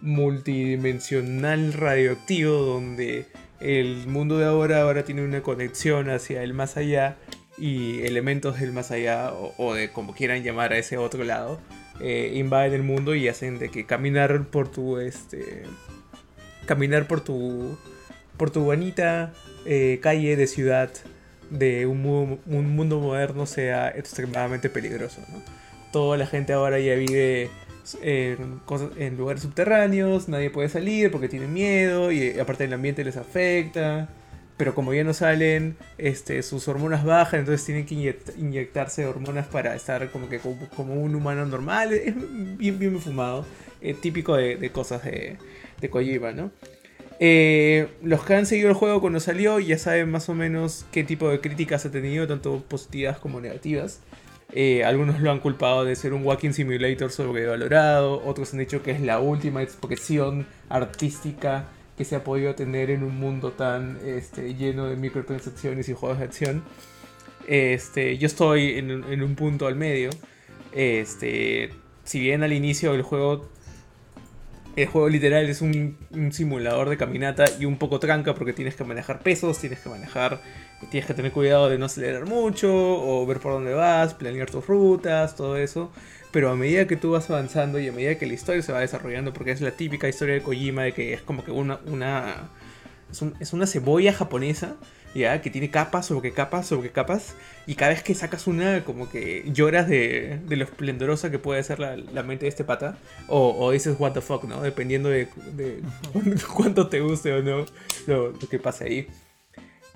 Speaker 2: multidimensional radioactivo donde el mundo de ahora ahora tiene una conexión hacia el más allá y elementos del más allá o, de como quieran llamar a ese otro lado eh, invaden el mundo y hacen de que caminar por tu este caminar por tu por tu bonita eh, calle de ciudad de un, un mundo moderno sea extremadamente peligroso ¿no? toda la gente ahora ya vive en, en lugares subterráneos, nadie puede salir porque tienen miedo y eh, aparte el ambiente les afecta. Pero como ya no salen, este, sus hormonas bajan, entonces tienen que inyect- inyectarse hormonas para estar como que como, como un humano normal. Es bien, bien fumado, eh, típico de, de cosas de, de Kojima, ¿no? Eh, los que han seguido el juego cuando salió ya saben más o menos qué tipo de críticas ha tenido, tanto positivas como negativas. Eh, algunos lo han culpado de ser un walking simulator sobrevalorado, otros han dicho que es la última expresión artística que se ha podido tener en un mundo tan este, lleno de microtransacciones y juegos de acción. Este, yo estoy en, un- punto al medio. Este, si bien al inicio del juego el juego literal es un, un simulador de caminata y un poco tranca porque tienes que manejar pesos, tienes que manejar, tienes que tener cuidado de no acelerar mucho o ver por dónde vas, planear tus rutas, todo eso. Pero a medida que tú vas avanzando y a medida que la historia se va desarrollando, porque es la típica historia de Kojima de que es como que una, una es, es una cebolla japonesa, ya, que tiene capas sobre capas sobre capas, y cada vez que sacas una, como que lloras de, de lo esplendorosa que puede ser la, la mente de este pata, o, o dices what the fuck, ¿no? Dependiendo de, de cuánto te guste o no lo, lo que pase ahí.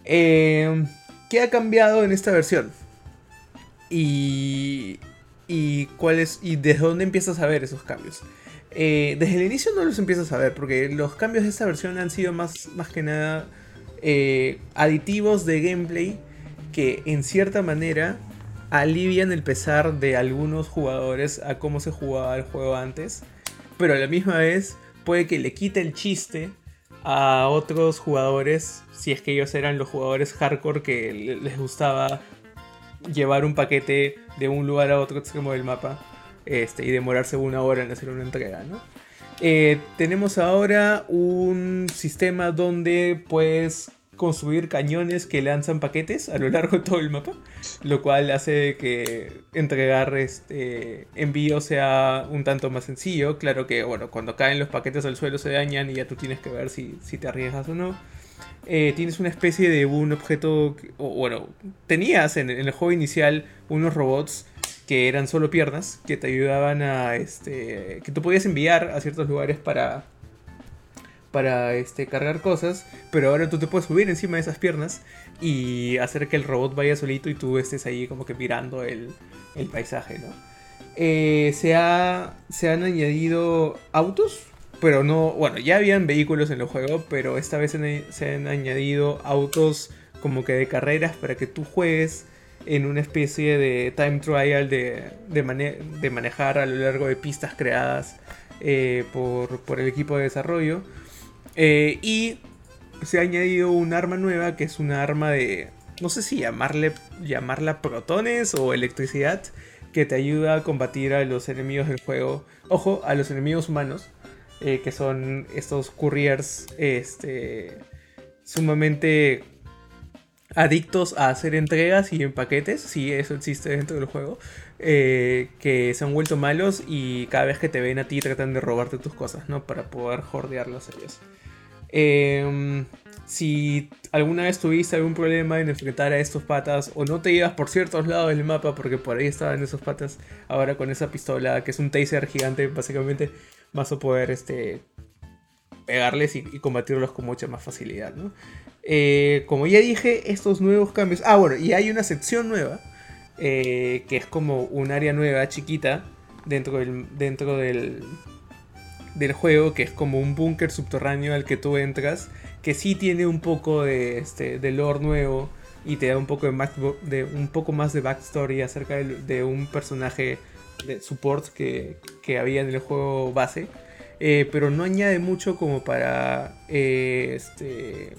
Speaker 2: Eh, ¿Qué ha cambiado en esta versión? Y, y cuál es y desde dónde empiezas a ver esos cambios. Eh, desde el inicio no los empiezas a ver porque los cambios de esta versión han sido más, más que nada eh, aditivos de gameplay que en cierta manera alivian el pesar de algunos jugadores a cómo se jugaba el juego antes, pero a la misma vez puede que le quite el chiste a otros jugadores si es que ellos eran los jugadores hardcore que le- les gustaba llevar un paquete de un lugar a otro extremo del mapa este, y demorarse una hora en hacer una entrega, ¿no? Eh, tenemos ahora un sistema donde puedes construir cañones que lanzan paquetes a lo largo de todo el mapa, lo cual hace que entregar este envío sea un tanto más sencillo. Claro que, bueno, cuando caen los paquetes al suelo se dañan y ya tú tienes que ver si, si te arriesgas o no. Eh, tienes una especie de un objeto, o, bueno, tenías en, el juego inicial unos robots que eran solo piernas, que te ayudaban a, este, que tú podías enviar a ciertos lugares para, para este, cargar cosas, pero ahora tú te puedes subir encima de esas piernas y hacer que el robot vaya solito y tú estés ahí como que mirando el, el paisaje, ¿no? Eh, se, ha, se han añadido autos, pero no, bueno, ya habían vehículos en el juego, pero esta vez se han añadido autos como que de carreras para que tú juegues en una especie de time trial de, de, manejar a lo largo de pistas creadas eh, por, el equipo de desarrollo. Eh, y se ha añadido un arma nueva que es una arma de, no sé si llamarle, llamarla protones o electricidad, que te ayuda a combatir a los enemigos del juego. Ojo, a los enemigos humanos. Eh, que son estos couriers este, sumamente adictos a hacer entregas y en paquetes, sí, eso existe dentro del juego, eh, que se han vuelto malos y cada vez que te ven a ti tratan de robarte tus cosas, ¿no? Para poder jordearlos ellos. Em, si alguna vez tuviste algún problema en enfrentar a estos patas o no te ibas por ciertos lados del mapa porque por ahí estaban esos patas, ahora con esa pistola que es un taser gigante básicamente, vas a poder este, pegarles y, combatirlos con mucha más facilidad, ¿no? Eh, como ya dije, estos nuevos cambios... Ah, bueno, y hay una sección nueva, eh, que es como un área nueva, chiquita, dentro del, dentro del, del juego, que es como un búnker subterráneo al que tú entras, que sí tiene un poco de, este, de lore nuevo y te da un poco de, de, un poco más de backstory acerca de un personaje de support que, había en el juego base. Eh, pero no añade mucho como para este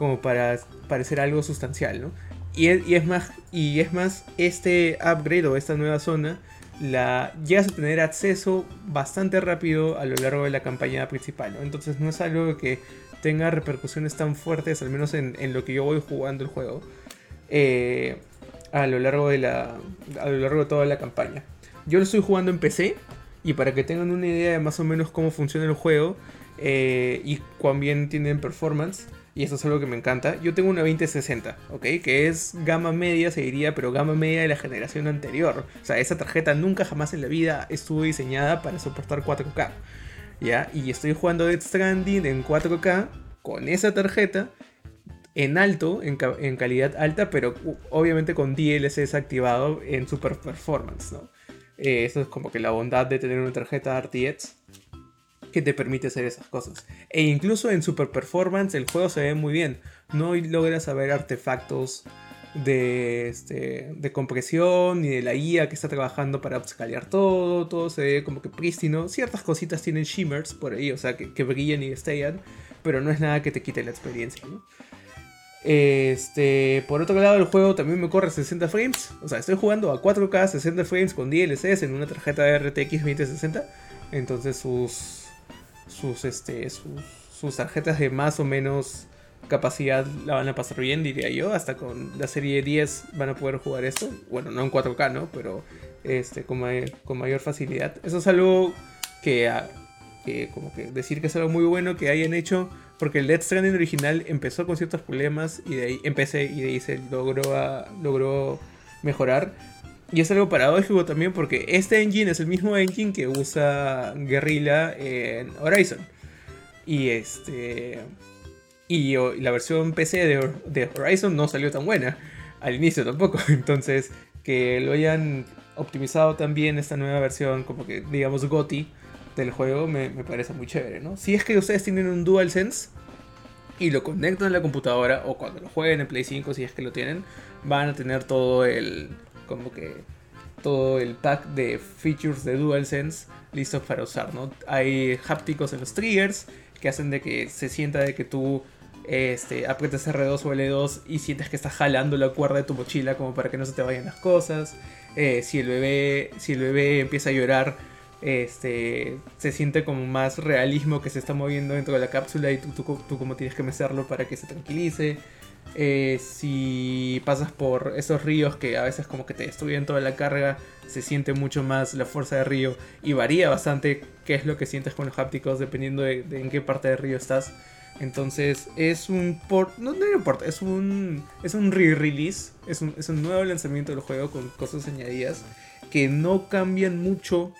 Speaker 2: como para parecer algo sustancial ¿no? y, es, más y es más este upgrade o esta nueva zona la llegas a tener acceso bastante rápido a lo largo de la campaña principal entonces no es algo que tenga repercusiones tan fuertes al menos en, lo que yo voy jugando el juego eh, a lo largo de la a lo largo de toda la campaña yo lo estoy jugando en PC y para que tengan una idea de más o menos cómo funciona el juego eh, y cuán bien tienen performance, y eso es algo que me encanta, yo tengo una 2060, ¿ok? Que es gama media, se diría, pero gama media de la generación anterior. O sea, esa tarjeta nunca jamás en la vida estuvo diseñada para soportar 4K. ¿Ya? Y estoy jugando Dead Stranding en 4K con esa tarjeta en alto, en, en, calidad alta, pero obviamente con DLSS activado en super performance, ¿no? Eh, eso es como que la bondad de tener una tarjeta RTX que te permite hacer esas cosas. E incluso en Super Performance el juego se ve muy bien. No logras saber artefactos de, este, de compresión ni de la IA que está trabajando para upscalear todo. Todo se ve como que prístino. Ciertas cositas tienen shimmers por ahí, o sea, que, que brillan y destellan. Pero no es nada que te quite la experiencia. Este, por otro lado, el juego también me corre 60 frames. O sea, estoy jugando a 4K 60 frames con DLCs en una tarjeta RTX 2060. Entonces sus sus este sus, tarjetas de más o menos capacidad la van a pasar bien, diría yo. Hasta con la serie 10 van a poder jugar esto. Bueno, no en 4K, ¿no? Pero este, con, con mayor facilidad. Eso es algo que, que, como que decir que es algo muy bueno que hayan hecho porque el Death Stranding original empezó con ciertos problemas y de ahí empecé y de ahí se logró, logró mejorar. Y es algo paradójico también porque este engine es el mismo engine que usa Guerrilla en Horizon. Y este. Y la versión PC de, Horizon no salió tan buena. Al inicio tampoco. Entonces, que lo hayan optimizado también esta nueva versión, como que digamos GOTI del juego me, parece muy chévere, ¿no? Si es que ustedes tienen un DualSense y lo conectan a la computadora o cuando lo jueguen en Play 5, si es que lo tienen, van a tener todo el como que todo el pack de features de DualSense listos para usar, ¿no? Hay hápticos en los triggers que hacen de que se sienta de que tú este, aprietas R2 o L2 y sientes que estás jalando la cuerda de tu mochila como para que no se te vayan las cosas. Eh, si, el bebé, si el bebé empieza a llorar, Este, se siente como más realismo que se está moviendo dentro de la cápsula y tú, tú, tú como tienes que mecerlo para que se tranquilice. Eh, si pasas por esos ríos que a veces como que te destruyen toda la carga, se siente mucho más la fuerza de río y varía bastante qué es lo que sientes con los hápticos dependiendo de, en qué parte del río estás. Entonces es un port, no, no importa, es un es un re-release, es un, es un nuevo lanzamiento del juego con cosas añadidas que no cambian mucho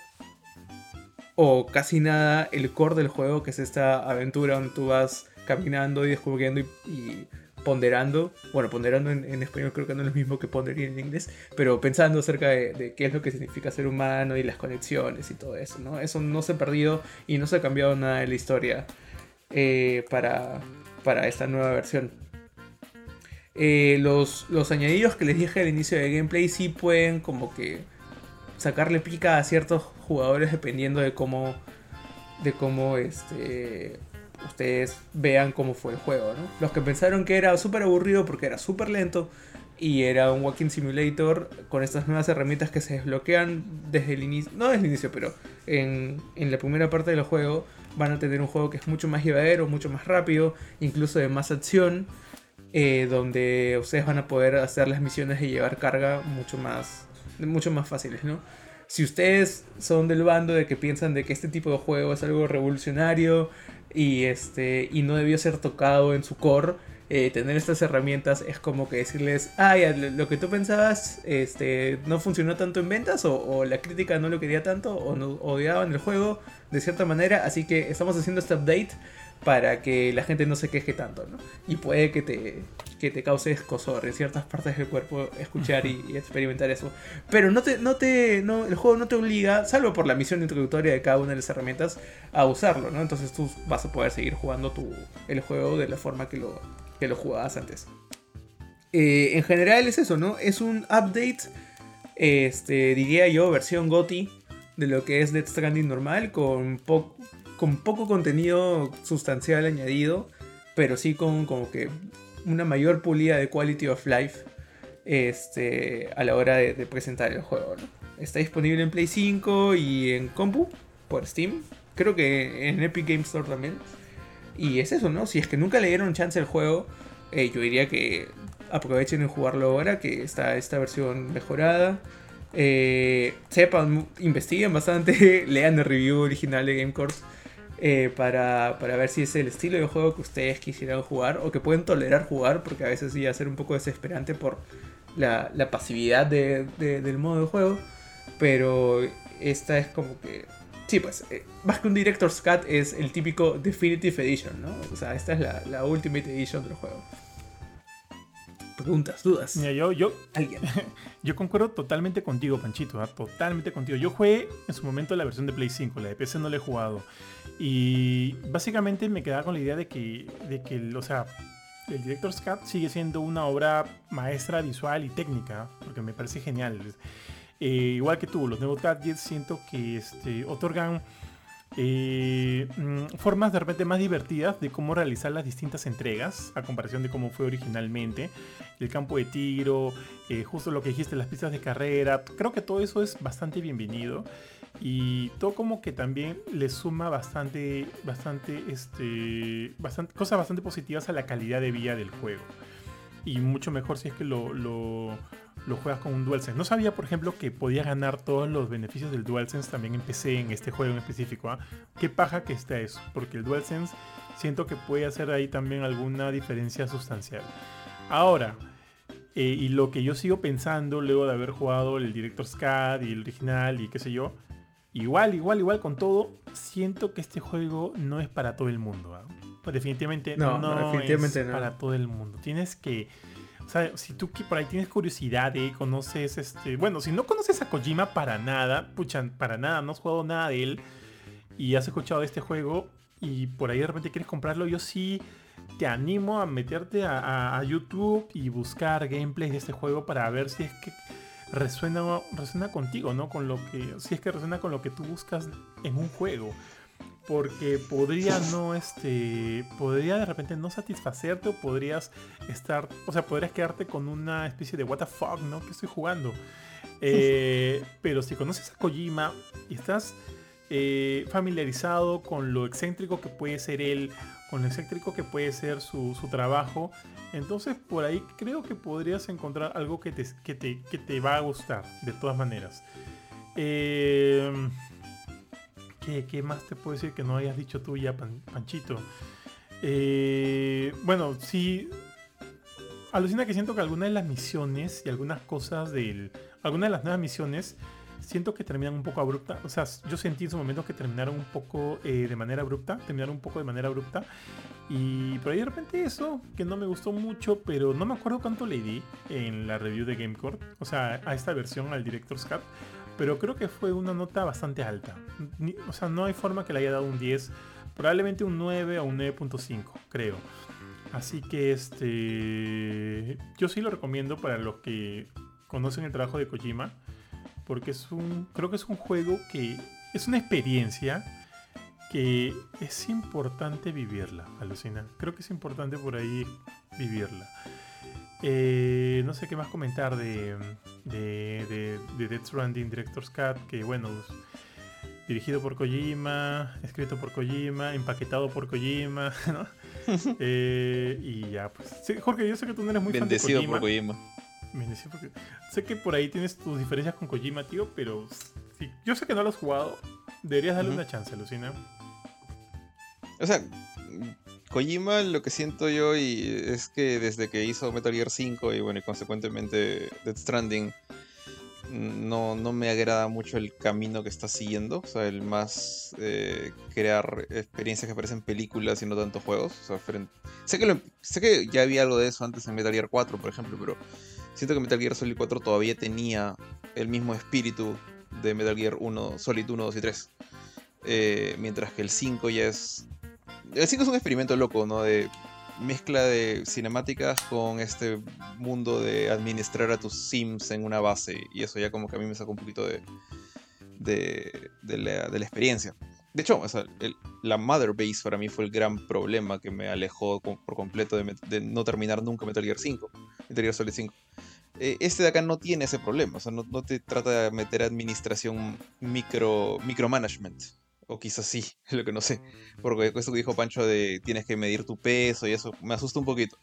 Speaker 2: o casi nada el core del juego, que es esta aventura donde tú vas caminando y descubriendo y ponderando, bueno, ponderando en, español creo que no es lo mismo que ponderar en inglés, pero pensando acerca de, qué es lo que significa ser humano y las conexiones y todo eso, ¿no? Eso no se ha perdido y no se ha cambiado nada de la historia eh, para, para esta nueva versión. Eh, los, los añadidos que les dije al inicio del gameplay sí pueden como que sacarle pica a ciertos jugadores dependiendo de cómo de cómo este ustedes vean cómo fue el juego, ¿no? Los que pensaron que era súper aburrido porque era súper lento y era un walking simulator con estas nuevas herramientas que se desbloquean desde el inicio, no desde el inicio, pero en, la primera parte del juego van a tener un juego que es mucho más llevadero, mucho más rápido, incluso de más acción, eh, donde ustedes van a poder hacer las misiones y llevar carga mucho más, mucho más fáciles, ¿no? Si ustedes son del bando de que piensan de que este tipo de juego es algo revolucionario, y, este, y no debió ser tocado en su core. Eh, tener estas herramientas es como que decirles, ah, lo que tú pensabas este, no funcionó tanto en ventas o, la crítica no lo quería tanto o no odiaban el juego de cierta manera, así que estamos haciendo este update para que la gente no se queje tanto, ¿no? Y puede que te, que te cause escosor en ciertas partes del cuerpo escuchar y, experimentar eso. Pero no te, no te, no, el juego no te obliga, salvo por la misión introductoria de cada una de las herramientas, a usarlo, ¿no? Entonces tú vas a poder seguir jugando tu, el juego de la forma que lo, que lo jugabas antes. Eh, en general es eso, ¿no? Es un update, este, diría yo, versión GOTI de lo que es Death Stranding normal, con, con poco contenido sustancial añadido, pero sí con como que una mayor pulida de quality of life este, a la hora de, presentar el juego. Está disponible en Play 5 y en Compu por Steam. Creo que en Epic Games Store también. Y es eso, ¿no? Si es que nunca le dieron chance al juego, eh, yo diría que aprovechen en jugarlo ahora, que está esta versión mejorada. Eh, sepan, investiguen bastante, lean el review original de GameCourse eh, para, ver si es el estilo de juego que ustedes quisieran jugar o que pueden tolerar jugar, porque a veces sí a ser un poco desesperante por la, pasividad del modo de juego. Pero esta es como que. Sí, pues, eh, más que un Director's Cut es el típico Definitive Edition, ¿no? O sea, esta es la, la Ultimate Edition del juego preguntas, dudas.
Speaker 1: Mira, yo, yo, yo concuerdo totalmente contigo, Panchito, ¿ah? totalmente contigo. Yo jugué en su momento la versión de Play 5, la de PC no la he jugado. Y básicamente me quedaba con la idea de que, de que o sea, el Director's Cut sigue siendo una obra maestra visual y técnica, porque me parece genial. Eh, igual que tú, los nuevos gadgets siento que este, otorgan eh, mm, formas de repente más divertidas de cómo realizar las distintas entregas a comparación de cómo fue originalmente. El campo de tiro, eh, justo lo que dijiste, las pistas de carrera. Creo que todo eso es bastante bienvenido. Y todo como que también le suma bastante, bastante, este, bastante, cosas bastante positivas a la calidad de vida del juego. Y mucho mejor si es que lo lo juegas con un DualSense. No sabía, por ejemplo, que podía ganar todos los beneficios del DualSense también en PC en este juego en específico. ¿ah? Qué paja que está eso, porque el DualSense siento que puede hacer ahí también alguna diferencia sustancial. Ahora, eh, y lo que yo sigo pensando luego de haber jugado el Director's Cut y el original y qué sé yo, igual, igual, igual con todo, siento que este juego no es para todo el mundo. ¿ah? definitivamente no, definitivamente es para todo el mundo. Tienes que o sea, si tú por ahí tienes curiosidad y conoces este. Bueno, si no conoces a Kojima para nada, pucha, para nada, no has jugado nada de él y has escuchado de este juego y por ahí de repente quieres comprarlo, yo sí te animo a meterte a, YouTube y buscar gameplays de este juego para ver si es que resuena, resuena contigo, ¿no? Con lo que. Si es que resuena con lo que tú buscas en un juego porque podría no, este, podría de repente no satisfacerte o podrías estar, o sea, podrías quedarte con una especie de what the fuck, ¿no? Que estoy jugando. Eh, pero si conoces a Kojima y estás eh, familiarizado con lo excéntrico que puede ser él, con lo excéntrico que puede ser su, su trabajo. Entonces por ahí creo que podrías encontrar algo que te, que te, que te va a gustar, de todas maneras. Eh, ¿qué, qué más te puedo decir que no hayas dicho tú ya, Pan- Panchito? Eh, bueno, sí. Alucina que siento que algunas de las misiones y algunas cosas del. Algunas de las nuevas misiones siento que terminan un poco abrupta. O sea, yo sentí en su momento que terminaron un poco eh, de manera abrupta. Terminaron un poco de manera abrupta. Y por ahí de repente eso, que no me gustó mucho, pero no me acuerdo cuánto le di en la review de GameCore. O sea, a esta versión, al Director's Cut. Pero creo que fue una nota bastante alta. O sea, no hay forma que le haya dado un 10. Probablemente un 9 o un 9.5, creo. Así que este. Yo sí lo recomiendo para los que conocen el trabajo de Kojima. Porque es un. Creo que es un juego que. Es una experiencia que es importante vivirla, alucina. Creo que es importante por ahí vivirla. Eh, no sé qué más comentar de, de, de, de Death Stranding Director's Cut, que bueno, dirigido por Kojima, escrito por Kojima, empaquetado por Kojima, ¿no? Eh, y ya, pues. Sí, Jorge, yo sé que tú no eres muy
Speaker 3: Bendecido
Speaker 1: fan de
Speaker 3: por
Speaker 1: Kojima. Porque- Sé que por ahí tienes tus diferencias con Kojima, tío, pero sí, yo sé que no lo has jugado. Deberías darle una chance, Lucina.
Speaker 3: O sea, Kojima lo que siento yo y es que desde que hizo Metal Gear 5 y bueno, y consecuentemente Death Stranding, no, no me agrada mucho el camino que está siguiendo. O sea, el más eh, crear experiencias que parecen películas y no tanto juegos. O sea, sé, que lo- sé que ya había algo de eso antes en Metal Gear 4, por ejemplo, pero siento que Metal Gear Solid 4 todavía tenía el mismo espíritu de Metal Gear 1, Solid 1, 2 y 3. Eh, mientras que el 5 ya es el 5 es un experimento loco, ¿no? De mezcla de cinemáticas con este mundo de administrar a tus sims en una base. Y eso ya como que a mí me sacó un poquito de, de, de la, de la experiencia. De hecho, la Mother Base para mí fue el gran problema que me alejó por completo de, no terminar nunca Metal Gear 5, Metal Gear Solid 5. Eh, este de acá no tiene ese problema, o sea, no, no te trata de meter administración micro, micromanagement. O quizás sí, lo que no sé. Porque esto que dijo Pancho de tienes que medir tu peso y eso me asusta un poquito.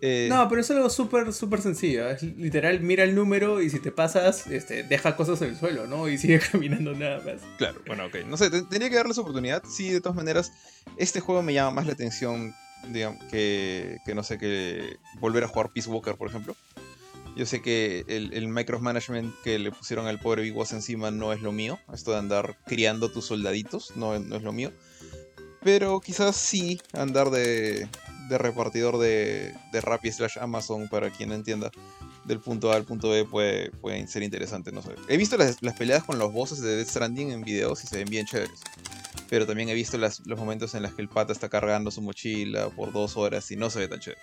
Speaker 3: Eh,
Speaker 2: No, pero es algo súper, súper sencillo. Es literal, mira el número y si te pasas, este, deja cosas en el suelo, ¿no? Y sigue caminando nada más.
Speaker 3: Claro, bueno, ok. No sé, te- tendría que darle su oportunidad. Sí, de todas maneras, este juego me llama más la atención, digamos, que, que no sé, que volver a jugar Peace Walker, por ejemplo. Yo sé que el, el micromanagement que le pusieron al pobre Big Boss encima no es lo mío. Esto de andar criando tus soldaditos no, no es lo mío. Pero quizás sí andar de, de repartidor de, de Rappi slash Amazon, para quien no entienda, del punto A al punto B puede, puede ser interesante, no sé. He visto las, las peleas con los bosses de Death Stranding en videos y se ven bien chéveres. Pero también he visto las- los momentos en los que el pata está cargando su mochila por dos horas y no se ve tan chévere.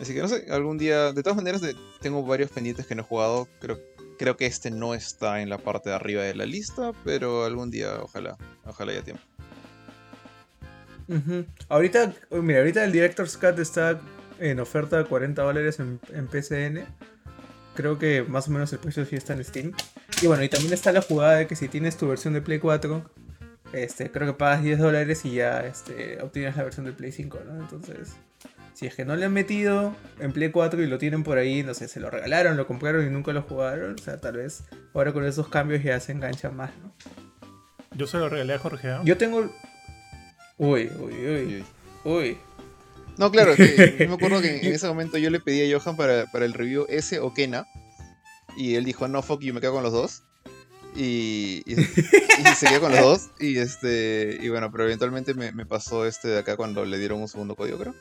Speaker 3: Así que no sé, algún día, de todas maneras, tengo varios pendientes que no he jugado. Creo, creo que este no está en la parte de arriba de la lista, pero algún día, ojalá, ojalá haya tiempo.
Speaker 2: Ujú. Ahorita, mira, ahorita el Director's Cut está en oferta de 40 dólares en, en PCN. Creo que más o menos el precio sí está en Steam. Y bueno, y también está la jugada de que si tienes tu versión de Play 4, este, creo que pagas 10 dólares y ya este, obtienes la versión de Play 5, ¿no? Entonces, si es que no le han metido en Play 4 y lo tienen por ahí, no sé, se lo regalaron, lo compraron y nunca lo jugaron, o sea, tal vez ahora con esos cambios ya se enganchan más, ¿no?
Speaker 1: Yo se lo regalé a Jorge. ¿ah?
Speaker 2: Yo tengo... Uy, uy, uy, uy.
Speaker 3: No, claro, que yo me acuerdo que en ese momento yo le pedí a Johan para, para el review ese o Kena. Y él dijo, no, fuck you, me quedo con los dos. Y, y- y se quedó con los dos. Y este y bueno, pero eventualmente me, me pasó este de acá cuando le dieron un segundo código, creo.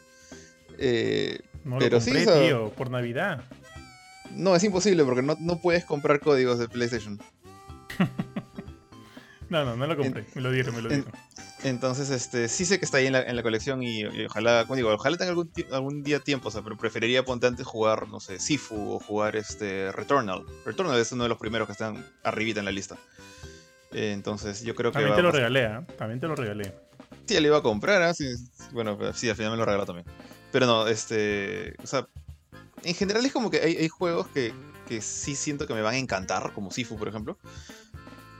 Speaker 3: Eh,
Speaker 1: No
Speaker 3: pero
Speaker 1: lo
Speaker 3: sí,
Speaker 1: compré,
Speaker 3: o sea-
Speaker 1: tío, por Navidad.
Speaker 3: no, es imposible porque no, no puedes comprar códigos de PlayStation.
Speaker 1: No, no, no lo compré. Me lo dieron, me lo
Speaker 3: en-
Speaker 1: dieron.
Speaker 3: Entonces, este, sí sé que está ahí en la, en la colección y, y ojalá, como digo, ojalá tenga algún, algún día tiempo, o sea, pero preferiría ponte antes jugar, no sé, Sifu o jugar este Returnal. Returnal es uno de los primeros que están arribita en la lista. Eh, entonces, yo creo que
Speaker 1: También te lo regalé, ¿ah? También te lo regalé.
Speaker 3: Sí, ya le iba a comprar, ¿ah? Sí, bueno, pero sí, al final me lo regaló también. Pero no, este, o sea, en general es como que hay, hay juegos que, que sí siento que me van a encantar, como Sifu, por ejemplo.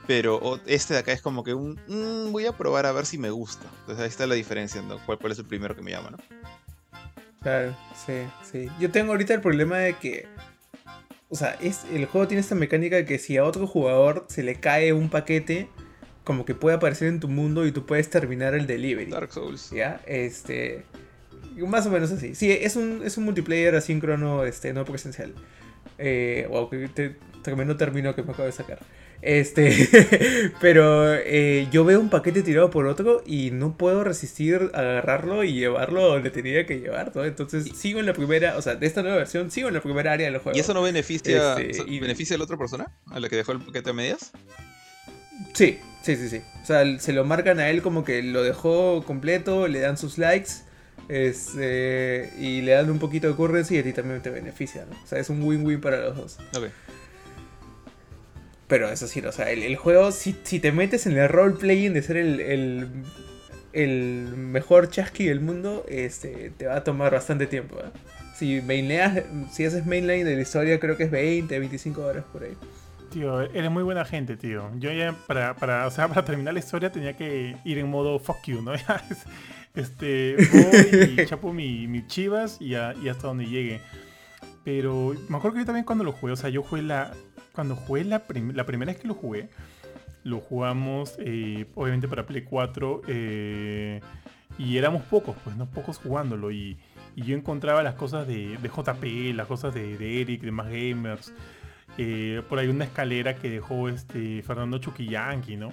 Speaker 3: Pero este de acá es como que un. "Mm, voy a probar a ver si me gusta. Entonces ahí está la diferencia, ¿no? ¿Cuál, cuál es el primero que me llama, no?
Speaker 2: Claro, sí, sí. Yo tengo ahorita el problema de que. O sea, es, el juego tiene esta mecánica de que si a otro jugador se le cae un paquete, como que puede aparecer en tu mundo y tú puedes terminar el delivery.
Speaker 3: Dark Souls.
Speaker 2: ¿Ya? Este. Más o menos así. Sí, es un, es un multiplayer asíncrono, este, no presencial. Eh, wow, que te- tremendo término que me acabo de sacar. Este. pero eh, yo veo un paquete tirado por otro y no puedo resistir agarrarlo y llevarlo donde tenía que llevarlo. Entonces sigo en la primera, o sea, de esta nueva versión, sigo en la primera área del juego.
Speaker 3: ¿Y eso no beneficia,
Speaker 2: Este, y-
Speaker 3: beneficia a la otra persona? ¿A la que dejó el paquete a medias?
Speaker 2: Sí, sí, sí, sí. O sea, se lo marcan a él como que lo dejó completo, le dan sus likes este, y le dan un poquito de currency y a ti también te beneficia, ¿no? O sea, es un win-win para los dos. Pero eso sí, o sea, el, el juego, si, si te metes en el roleplaying de ser el, el, el mejor chasqui del mundo, este, te va a tomar bastante tiempo. ¿eh? Si mainleas, si haces mainline de la historia, creo que es 20, 25 horas por ahí.
Speaker 1: Tío, eres muy buena gente, tío. Yo ya para, para, o sea, para terminar la historia tenía que ir en modo fuck you, ¿no? Es- este, voy y chapo mi, mi chivas y, a- y hasta donde llegue. Pero me acuerdo que yo también cuando lo jugué, o sea, yo jugué la. Cuando jugué la, prim- la primera vez que lo jugué, lo jugamos eh, obviamente para Play 4 eh, y éramos pocos, pues, no pocos jugándolo. Y, y yo encontraba las cosas de, de JP, las cosas de, de Eric, de más gamers. eh, por ahí una escalera que dejó este Fernando Chuquillanqui, ¿no?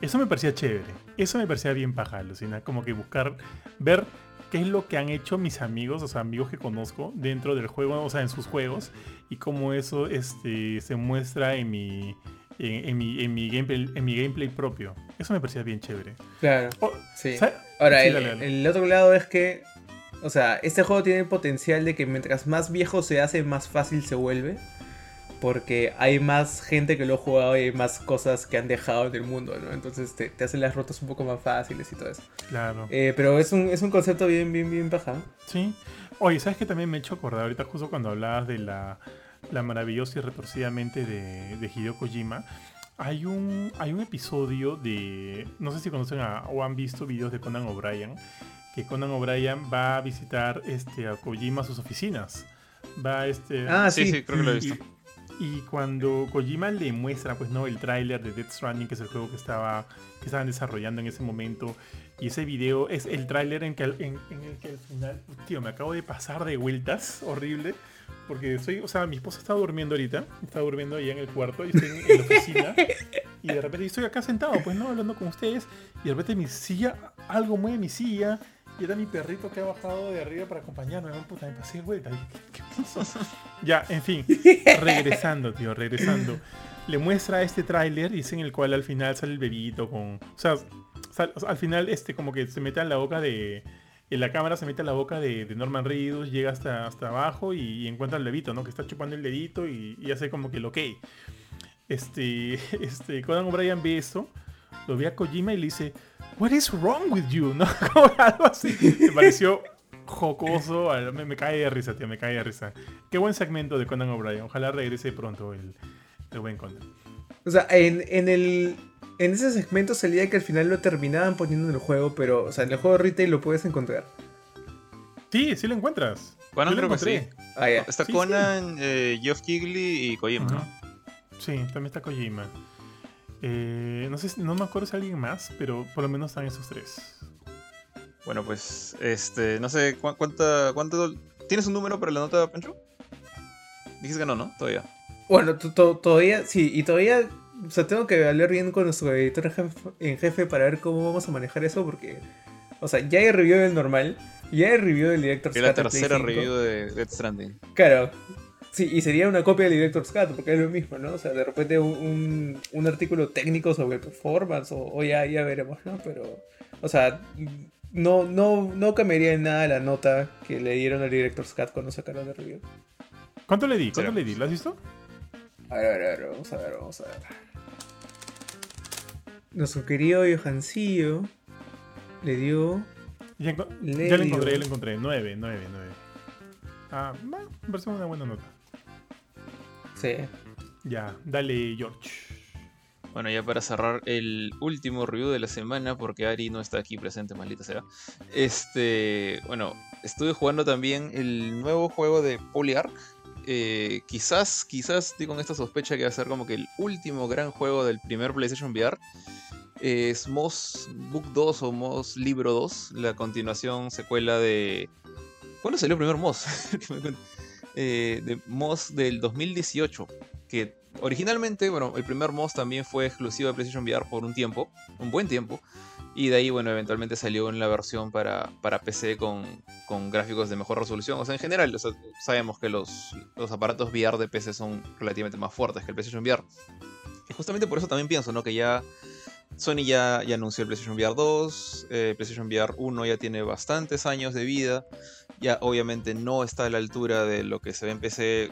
Speaker 1: Eso me parecía chévere. Eso me parecía bien paja, alucina. Como que buscar, ver qué es lo que han hecho mis amigos, o sea, amigos que conozco dentro del juego, o sea, en sus juegos, y cómo eso este, se muestra en mi, en, en mi, en, mi gameplay, en mi gameplay propio. Eso me parecía bien chévere.
Speaker 2: Claro,
Speaker 1: Oh,
Speaker 2: sí. Ahora,
Speaker 1: Sí,
Speaker 2: el,
Speaker 1: dale, dale.
Speaker 2: el otro lado es que, o sea, este juego tiene el potencial de que mientras más viejo se hace, más fácil se vuelve. Porque hay más gente que lo ha jugado y hay más cosas que han dejado en el mundo, ¿no? Entonces te, te hacen las rutas un poco más fáciles y todo eso.
Speaker 1: Claro.
Speaker 2: Eh, pero es un, es un concepto bien, bien, bien paja.
Speaker 1: Sí. Oye, ¿sabes qué también me he hecho acordar ahorita justo cuando hablabas de la, la maravillosa y retorcidamente de, de Hideo Kojima? Hay un, hay un episodio de... No sé si conocen a, o han visto videos de Conan O'Brien. Que Conan O'Brien va a visitar este, a Kojima a sus oficinas. Va este...
Speaker 2: Ah,
Speaker 3: sí,
Speaker 2: sí.
Speaker 3: sí, creo que lo he
Speaker 1: y,
Speaker 3: visto.
Speaker 1: Y cuando Kojima le muestra, pues, ¿no? El tráiler de Death Stranding, que es el juego que, estaba, que estaban desarrollando en ese momento. Y ese video es el tráiler en, el que al final, tío, me acabo de pasar de vueltas, horrible. Porque soy, o sea, mi esposa está durmiendo ahorita, está durmiendo allá en el cuarto y estoy en la oficina. Y de repente estoy acá sentado, pues no, hablando con ustedes. Y de repente mi silla, algo mueve mi silla. Y era mi perrito que ha bajado de arriba para acompañarme. ¿no? Puta, me pasé. Dije, ¿Qué, ya, en fin, regresando, tío, regresando. Le muestra este tráiler y es en el cual al final sale el bebito con. O sea, al final, este como que se mete en la boca de. En la cámara se mete en la boca de, Norman Reedus, llega hasta, hasta abajo y, encuentra al bebito, ¿no? Que está chupando el dedito y, y hace como que lo ok. Este, este, Conan O'Brien ve eso, lo ve a Kojima y le dice, What is wrong with you? ¿No? Como algo así. Me pareció jocoso, me, me cae de risa, tío, me cae de risa. Qué buen segmento de Conan O'Brien. Ojalá regrese pronto el, el buen Conan.
Speaker 2: O sea, en, en el. En ese segmento salía que al final lo terminaban poniendo en el juego, pero, o sea, en el juego retail lo puedes encontrar.
Speaker 1: Sí, sí lo encuentras.
Speaker 3: Conan creo que
Speaker 1: encontré.
Speaker 3: sí.
Speaker 2: Ah.
Speaker 3: Está
Speaker 1: Sí,
Speaker 3: Conan, eh, Geoff Keighley y Kojima, ¿no?
Speaker 1: Sí, también está Kojima. Eh, no sé, si- no me acuerdo si alguien más, pero por lo menos están esos tres.
Speaker 3: Bueno, pues, este, no sé, ¿cu- ¿cuánta, cuánto... ¿Tienes un número para la nota, Pancho? Dijiste que no, ¿no? Todavía.
Speaker 2: Bueno, to- to- todavía, sí, y todavía, o sea, tengo que hablar bien con nuestro editor en jefe, en jefe para ver cómo vamos a manejar eso, porque, o sea, ya hay review del normal, ya hay review del Director's
Speaker 3: Que es la tercera
Speaker 2: 5.
Speaker 3: review de Death Stranding.
Speaker 2: Claro, sí, y sería una copia del Director's Cut, porque es lo mismo, ¿no? O sea, de repente un, un, un artículo técnico sobre performance, o, o ya, ya veremos, ¿no? Pero, o sea, no, no, no cambiaría en nada la nota que le dieron al Director's Cut cuando sacaron la review.
Speaker 1: ¿Cuánto le di? ¿Cuánto le di? ¿Lo has visto?
Speaker 2: A ver, a ver, a ver, vamos a ver, vamos a ver. Nuestro querido Johancillo le dio.
Speaker 1: Ya,
Speaker 2: Le
Speaker 1: ya lo
Speaker 2: dio.
Speaker 1: encontré, ya lo encontré. 9, 9, 9. Ah, bueno, me parece una buena nota.
Speaker 2: Sí.
Speaker 1: Ya, dale, George.
Speaker 3: Bueno, ya para cerrar el último review de la semana, porque Ari no está aquí presente, maldita sea. Este, bueno, estuve jugando también el nuevo juego de Polyarch. Eh, quizás, quizás estoy con esta sospecha que va a ser como que el último gran juego del primer PlayStation VR. es Moss Book 2 o Moss Libro 2, la continuación, secuela de... ¿Cuándo salió el primer Moss? Eh, de Moss del 2018, que originalmente, bueno, el primer Moss también fue exclusivo de PlayStation VR por un tiempo, un buen tiempo, y de ahí, bueno, eventualmente salió en la versión para, para PC con, con gráficos de mejor resolución. O sea, en general, sabemos que los, los aparatos VR de PC son relativamente más fuertes que el PlayStation VR. Y justamente por eso también pienso, ¿no? Que ya Sony ya, ya anunció el PlayStation VR 2, eh, PlayStation VR 1 ya tiene bastantes años de vida, ya obviamente no está a la altura de lo que se ve en PC.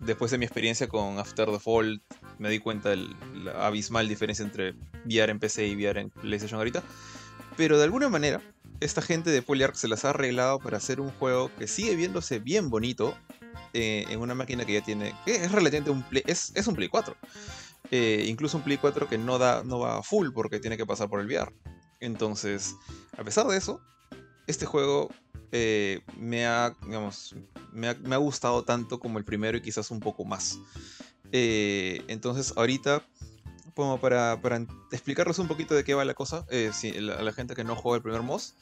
Speaker 3: después de mi experiencia con After the Fall, me di cuenta de la abismal diferencia entre VR en PC y VR en PlayStation ahorita. Pero de alguna manera, esta gente de Polyarch se las ha arreglado para hacer un juego que sigue viéndose bien bonito eh, en una máquina que ya tiene. que es relativamente un Play. Es, es un Play 4. Eh, incluso un Play 4 que no, da, no va full porque tiene que pasar por el VR. Entonces, a pesar de eso, este juego eh, me, ha, digamos, me, ha, gustado tanto como el primero y quizás un poco más. Eh, entonces, ahorita, para, para, explicarles un poquito de qué va la cosa, a la, gente que no juega el primer MOS,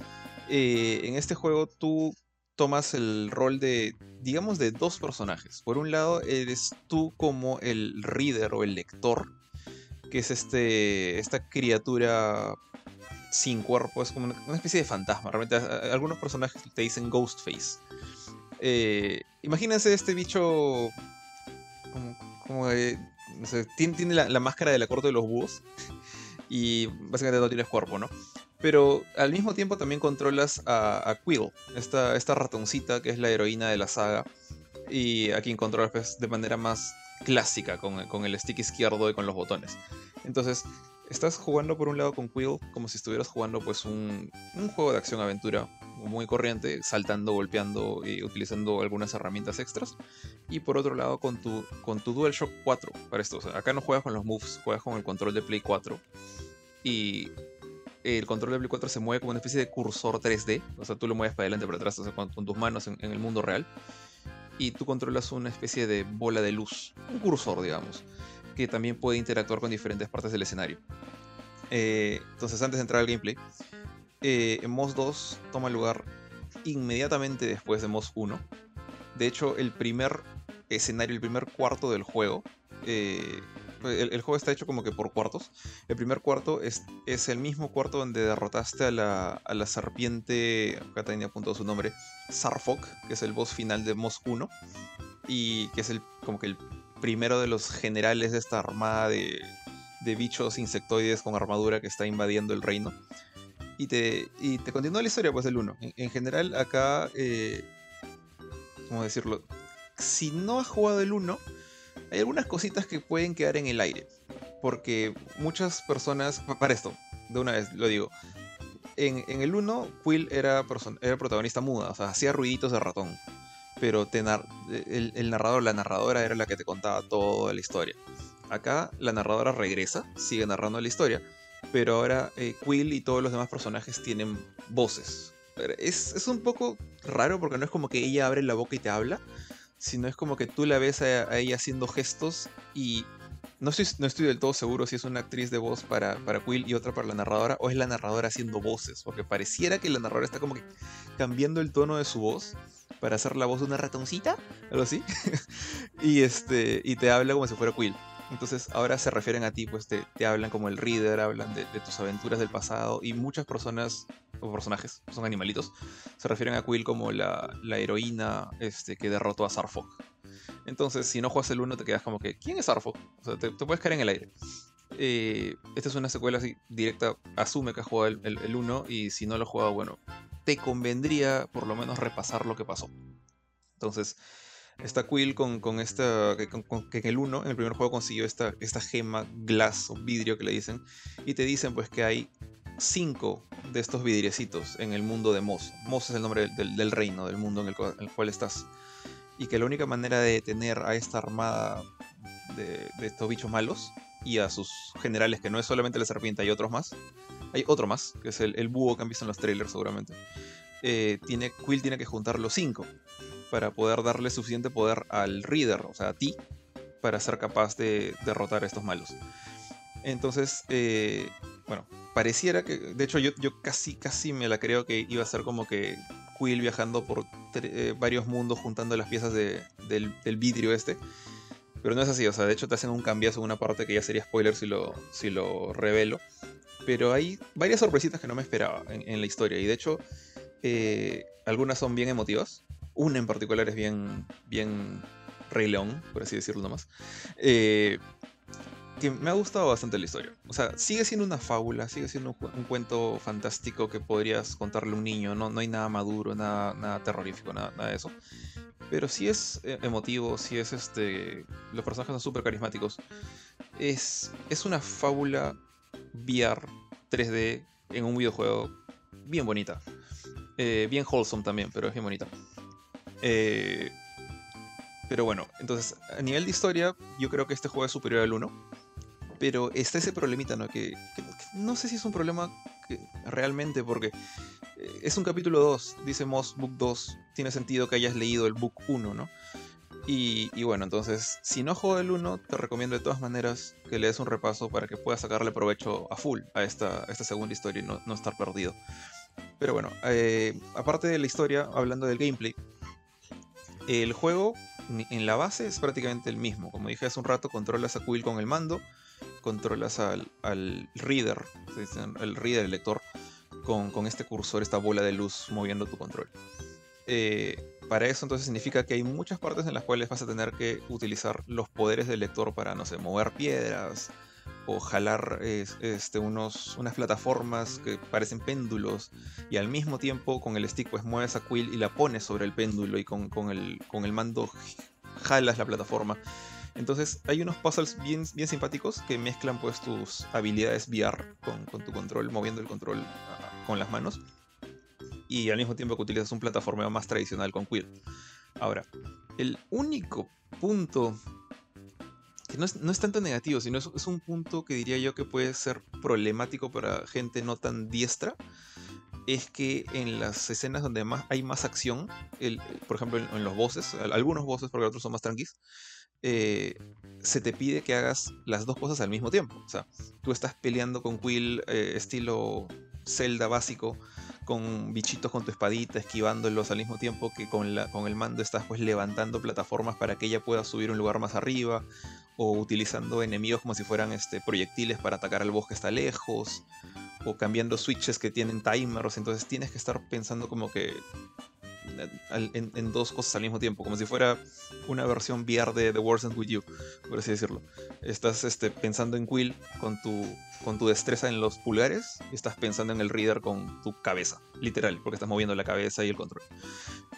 Speaker 3: en este juego tú tomas el rol de, digamos, de dos personajes. Por un lado, eres tú como el reader o el lector, que es este, esta criatura sin cuerpo, es como una, especie de fantasma. Realmente, algunos personajes te dicen Ghostface. Eh, imagínense este bicho como, tiene, la, máscara de la corte de los búhos y básicamente no tienes cuerpo, ¿no? Pero al mismo tiempo también controlas a, Quill, esta, esta ratoncita que es la heroína de la saga. Y a quien controlas pues, de manera más clásica, con, el stick izquierdo y con los botones. Entonces, estás jugando por un lado con Quill como si estuvieras jugando pues un, juego de acción-aventura muy corriente, saltando, golpeando y utilizando algunas herramientas extras. Y por otro lado con tu, con tu DualShock 4 para esto. acá no juegas con los moves, juegas con el control de Play 4. Y el control de Play 4 se mueve como una especie de cursor 3D. O sea, tú lo mueves para adelante, para atrás, con, tus manos en, el mundo real. Y tú controlas una especie de bola de luz, un cursor, digamos, que también puede interactuar con diferentes partes del escenario. Eh, entonces, antes de entrar al gameplay, eh, en MOS 2 toma lugar inmediatamente después de MOS 1. De hecho, el primer escenario, el primer cuarto del juego, eh, el, juego está hecho como que por cuartos. El primer cuarto es, es el mismo cuarto donde derrotaste a la, a la serpiente, acá tenía apuntado su nombre, Sarfok, que es el boss final de Moss 1. Y que es el, como que el primero de los generales de esta armada de, de bichos insectoides con armadura que está invadiendo el reino. Y te, y te continúa la historia pues del 1. En, general acá, eh, ¿cómo decirlo? Si no has jugado el 1, hay algunas cositas que pueden quedar en el aire. Porque muchas personas, para esto, de una vez lo digo, en, el 1 Quill era, era protagonista muda, o sea, hacía ruiditos de ratón. Pero el, narrador, la narradora era la que te contaba toda la historia. Acá la narradora regresa, sigue narrando la historia, pero ahora eh, Quill y todos los demás personajes tienen voces. Es, es, un poco raro porque no es como que ella abre la boca y te habla, sino es como que tú la ves a, ella haciendo gestos y no estoy, no estoy del todo seguro si es una actriz de voz para, para Quill y otra para la narradora, o es la narradora haciendo voces, porque pareciera que la narradora está como que cambiando el tono de su voz para hacer la voz de una ratoncita, algo así, y, este, y te habla como si fuera Quill. Entonces ahora se refieren a ti, pues te, te hablan como el reader, hablan de, tus aventuras del pasado y muchas personas o personajes, son animalitos, se refieren a Quill como la, la heroína este, que derrotó a Sarfog. Entonces, si no juegas el 1, te quedas como que, ¿quién es Sarfog? O sea, te, puedes caer en el aire. Eh, esta es una secuela así directa, asume que has jugado el 1 y si no lo has jugado, bueno, te convendría por lo menos repasar lo que pasó. Entonces, está Quill con, con esta. Que, en el 1, en el primer juego, consiguió esta, esta gema glass o vidrio que le dicen. Y te dicen pues que hay cinco de estos vidriecitos en el mundo de Moss. Moss es el nombre del, reino, del mundo en el, cual, estás. Y que la única manera de detener a esta armada de, estos bichos malos y a sus generales, que no es solamente la serpiente, hay otros más. Hay otro más, que es el, el búho que han visto en los trailers seguramente. Eh, tiene, Quill tiene que juntar los cinco para poder darle suficiente poder al Reader, o sea, a ti, para ser capaz de derrotar a estos malos. Entonces, eh, bueno, pareciera que, de hecho yo, yo casi, casi me la creo que iba a ser como que Quill viajando por eh, varios mundos juntando las piezas de, del, del, vidrio este. Pero no es así, o sea, de hecho te hacen un cambiazo en una parte que ya sería spoiler si lo, si lo revelo. Pero hay varias sorpresitas que no me esperaba en, la historia. Y de hecho, eh, algunas son bien emotivas. Una en particular es bien, bien Rey León, por así decirlo nomás. Eh, que me ha gustado bastante la historia. O sea, sigue siendo una fábula, sigue siendo un, cuento fantástico que podrías contarle a un niño. No, no hay nada maduro, nada, nada terrorífico, nada, nada de eso. Pero sí es eh, emotivo, sí es este. Los personajes son súper carismáticos. Es, es una fábula VR 3D en un videojuego bien bonita. Eh, bien wholesome también, pero es bien bonita. Eh, pero bueno, entonces, a nivel de historia, yo creo que este juego es superior al 1. Pero está ese problemita, ¿no? Que, no sé si es un problema realmente, porque eh, es un capítulo 2, dice Moss Book 2. Tiene sentido que hayas leído el Book 1, ¿no? Y, bueno, entonces, si no juego el 1, te recomiendo de todas maneras que le des un repaso para que puedas sacarle provecho a full a esta, a segunda historia y no, no estar perdido. Pero bueno, eh, aparte de la historia, hablando del gameplay, el juego en la base es prácticamente el mismo. Como dije hace un rato, controlas a Quill con el mando, controlas al, al reader, el reader, el lector, con, con, este cursor, esta bola de luz moviendo tu control. Eh, para eso entonces significa que hay muchas partes en las cuales vas a tener que utilizar los poderes del lector para, no sé, mover piedras, o jalar este, unos, unas plataformas que parecen péndulos y al mismo tiempo con el stick pues mueves a Quill y la pones sobre el péndulo y con, con, el, con el mando jalas la plataforma. Entonces hay unos puzzles bien, bien simpáticos que mezclan pues tus habilidades VR con, con tu control, moviendo el control uh, con las manos. Y al mismo tiempo que utilizas un plataformeo más tradicional con Quill. Ahora, el único punto que no es, no es, tanto negativo, sino es, un punto que diría yo que puede ser problemático para gente no tan diestra. Es que en las escenas donde más, hay más acción, el, por ejemplo en, los bosses, algunos bosses porque otros son más tranquis, eh, se te pide que hagas las dos cosas al mismo tiempo. O sea, tú estás peleando con Quill eh, estilo Zelda básico, con bichitos con tu espadita, esquivándolos al mismo tiempo que con, la, con el mando estás pues levantando plataformas para que ella pueda subir un lugar más arriba, o utilizando enemigos como si fueran este, proyectiles para atacar al bosque que está lejos, o cambiando switches que tienen timers, entonces tienes que estar pensando como que en, dos cosas al mismo tiempo, como si fuera una versión VR de The Wars End With You, por así decirlo. Estás este, pensando en Quill con tu, con tu destreza en los pulgares y estás pensando en el Reader con tu cabeza, literal, porque estás moviendo la cabeza y el control.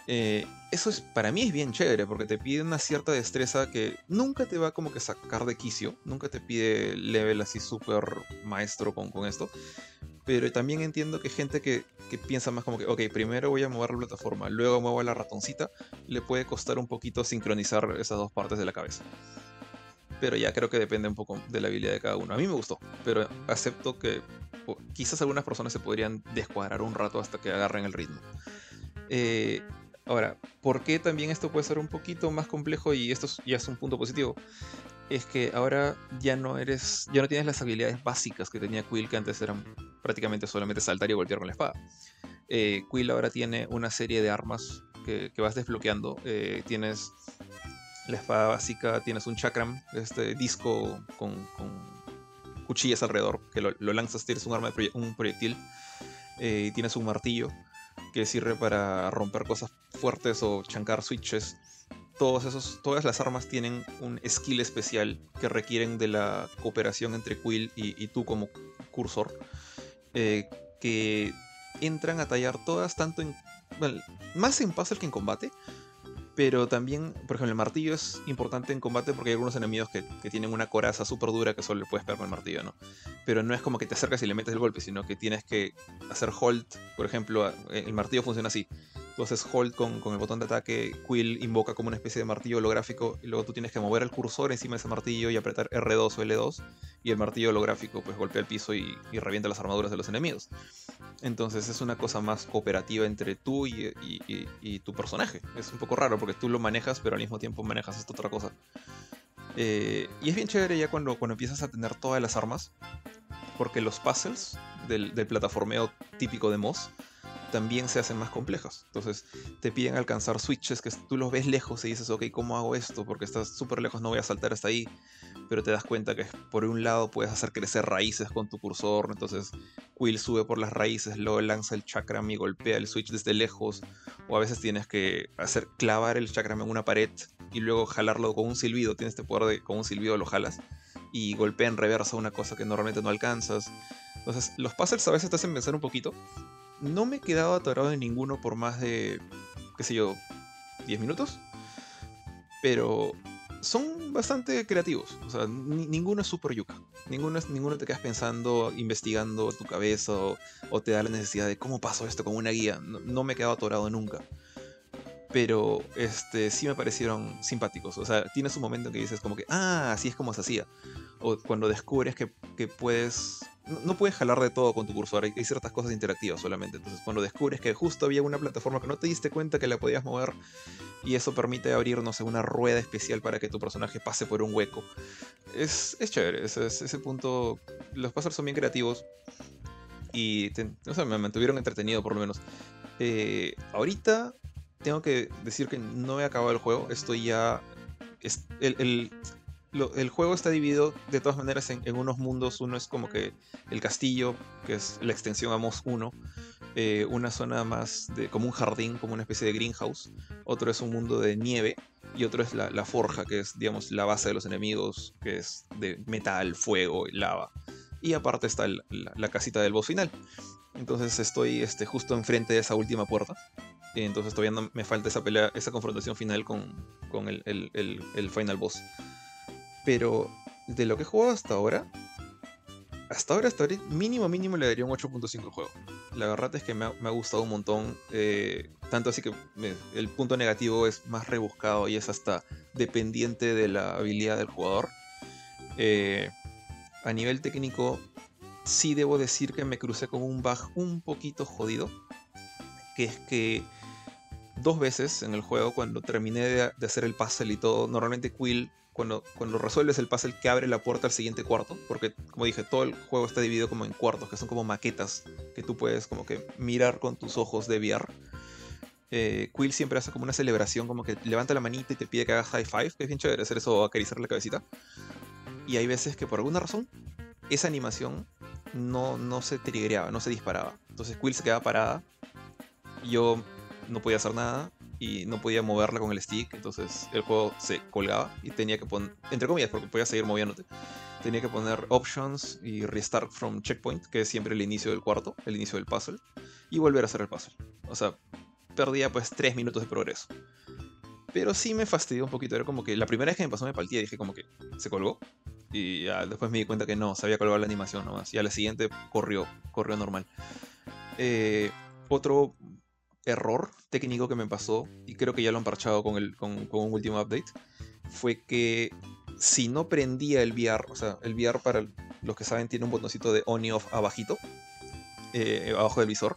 Speaker 3: Eh, eso es, para mí es bien chévere, porque te pide una cierta destreza que nunca te va como que sacar de quicio, nunca te pide level así súper maestro con, con esto, pero también entiendo que gente que, que, piensa más como que, ok, primero voy a mover la plataforma, luego muevo la ratoncita, le puede costar un poquito sincronizar esas dos partes de la cabeza. Pero ya creo que depende un poco de la habilidad de cada uno. A mí me gustó, pero acepto que quizás algunas personas se podrían descuadrar un rato hasta que agarren el ritmo. Eh, ahora, ¿por qué también esto puede ser un poquito más complejo y esto ya es un punto positivo? es que ahora ya no eres, ya no tienes las habilidades básicas que tenía Quill, que antes eran prácticamente solamente saltar y golpear con la espada. Eh, Quill ahora tiene una serie de armas que, vas desbloqueando. Eh, tienes la espada básica, tienes un chakram, este disco con, cuchillas alrededor, que lo, lanzas, tienes un arma de un proyectil, eh, tienes un martillo que sirve para romper cosas fuertes o chancar switches todos esos, todas las armas tienen un skill especial que requieren de la cooperación entre Quill y tú como cursor. Eh, que entran a tallar todas tanto en... Más en puzzle que en combate. Pero también, por ejemplo, el martillo es importante en combate porque hay algunos enemigos que, tienen una coraza súper dura que solo le puedes pegar con el martillo, ¿no? Pero no es como que te acercas y le metes el golpe, sino que tienes que hacer hold. Por ejemplo, el martillo funciona así Tú haces hold con, con, el botón de ataque, Quill invoca como una especie de martillo holográfico y luego tú tienes que mover el cursor encima de ese martillo y apretar R2 o L2 y el martillo holográfico pues golpea el piso y, y revienta las armaduras de los enemigos. Entonces es una cosa más cooperativa entre tú y, y, tu personaje. Es un poco raro porque tú lo manejas pero al mismo tiempo manejas esta otra cosa. Eh, y es bien chévere ya cuando, cuando empiezas a tener todas las armas porque los puzzles del, del plataformeo típico de Moss también se hacen más complejas. Entonces te piden alcanzar switches que tú los ves lejos y dices, ok, ¿cómo hago esto? Porque estás súper lejos, no voy a saltar hasta ahí. Pero te das cuenta que por un lado puedes hacer crecer raíces con tu cursor. Entonces Quill sube por las raíces, luego lanza el chakram y golpea el switch desde lejos. O a veces tienes que hacer clavar el chakram en una pared y luego jalarlo con un silbido. Tienes este poder de con un silbido lo jalas y golpea en reversa una cosa que normalmente no alcanzas. Entonces, los puzzles a veces te hacen pensar un poquito, no me he quedado atorado en ninguno por más de, qué sé yo, 10 minutos. Pero son bastante creativos. O sea, ninguno es super yuca. Ninguno, ninguno te quedas pensando, investigando tu cabeza o, te da la necesidad de cómo paso esto con una guía. No, me he quedado atorado nunca. Pero este, sí me parecieron simpáticos. O sea, tienes un momento en que dices como que, ah, así es como se hacía. O cuando descubres que, que puedes no, puedes jalar de todo con tu cursor, hay, ciertas cosas interactivas solamente. Entonces, cuando descubres que justo había una plataforma que no te diste cuenta que la podías mover, y eso permite abrir, no sé, una rueda especial para que tu personaje pase por un hueco. Es, es chévere, ese, ese punto. Los puzzles son bien creativos y no sé, me mantuvieron entretenido por lo menos. Eh, ahorita tengo que decir que no he acabado el juego, estoy ya. el juego está dividido de todas maneras en, unos mundos. Uno es como que el castillo, que es la extensión a Moss 1. Eh, una zona más de como un jardín, como una especie de greenhouse. Otro es un mundo de nieve. Y otro es la, forja, que es, digamos, la base de los enemigos, que es de metal, fuego y lava. Y aparte está la, casita del boss final. Entonces estoy este, justo enfrente de esa última puerta. Entonces todavía no me falta esa pelea, esa confrontación final con, con el, el final boss. Pero de lo que he jugado hasta ahora, hasta ahora, hasta ahora, mínimo, mínimo le daría un 8.5 al juego. La verdad es que me ha, gustado un montón. Eh, tanto así que el punto negativo es más rebuscado y es hasta dependiente de la habilidad del jugador. Eh, a nivel técnico, sí debo decir que me crucé con un bug un poquito jodido. Que es que dos veces en el juego, cuando terminé de, de hacer el puzzle y todo, normalmente Quill cuando, cuando resuelves el puzzle que abre la puerta al siguiente cuarto, porque como dije, todo el juego está dividido como en cuartos, que son como maquetas que tú puedes como que mirar con tus ojos de VR. Eh, Quill siempre hace como una celebración, como que levanta la manita y te pide que hagas high five, que es bien chévere hacer eso acariciar la cabecita. Y hay veces que por alguna razón esa animación no, no se triggereaba, no se disparaba. Entonces Quill se quedaba parada, yo no podía hacer nada, y no podía moverla con el stick, entonces el juego se colgaba y tenía que poner, entre comillas, porque podía seguir moviéndote, tenía que poner options y restart from checkpoint, que es siempre el inicio del cuarto, el inicio del puzzle, y volver a hacer el puzzle. O sea, perdía pues 3 minutos de progreso. Pero sí me fastidió un poquito, era como que la primera vez que me pasó me paltía dije como que se colgó. Y después me di cuenta que no, se había colgado la animación nomás. Y a la siguiente corrió, corrió normal. Eh, otro error técnico que me pasó, y creo que ya lo han parchado con, el, con, un último update, fue que si no prendía el VR, o sea, el VR para los que saben tiene un botoncito de on y off abajito, eh, abajo del visor.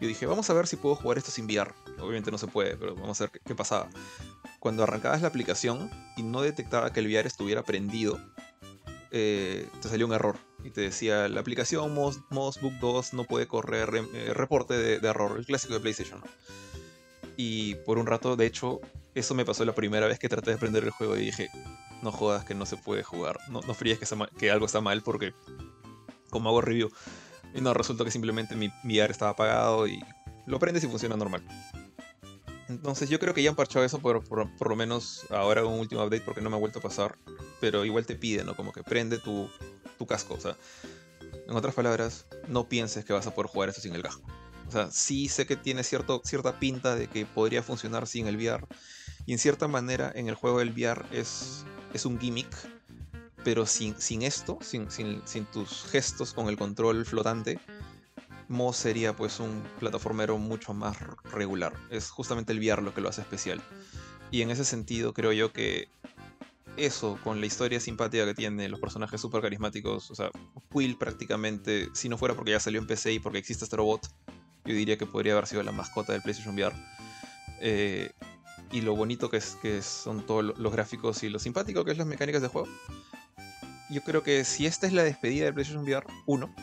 Speaker 3: Yo dije, vamos a ver si puedo jugar esto sin VR. Obviamente no se puede, pero vamos a ver qué, pasaba. Cuando arrancabas la aplicación y no detectaba que el VR estuviera prendido, eh, te salió un error y te decía la aplicación Moss, Book 2 no puede correr eh, reporte de, error, el clásico de PlayStation. Y por un rato, de hecho, eso me pasó la primera vez que traté de prender el juego y dije, no jodas que no se puede jugar, no, no fríes que, algo está mal porque como hago review. Y no, resulta que simplemente mi, mi estaba apagado y lo prendes y funciona normal. Entonces yo creo que ya han parchado eso por, por, lo menos ahora un último update porque no me ha vuelto a pasar. Pero igual te pide, ¿no? Como que prende tu, tu casco. O sea, en otras palabras, no pienses que vas a poder jugar esto sin el casco. O sea, sí sé que tiene cierto, cierta pinta de que podría funcionar sin el VR. Y en cierta manera, en el juego del VR es, es un gimmick. Pero sin, sin esto, sin, sin, sin tus gestos con el control flotante, Moss sería pues un plataformero mucho más regular. Es justamente el VR lo que lo hace especial. Y en ese sentido creo yo que eso, con la historia simpática que tiene, los personajes súper carismáticos, o sea, Quill prácticamente, si no fuera porque ya salió en PC y porque existe este robot, yo diría que podría haber sido la mascota del PlayStation VR. Eh, y lo bonito que, es, que son todos los gráficos y lo simpático que es las mecánicas de juego. Yo creo que si esta es la despedida del PlayStation VR 1,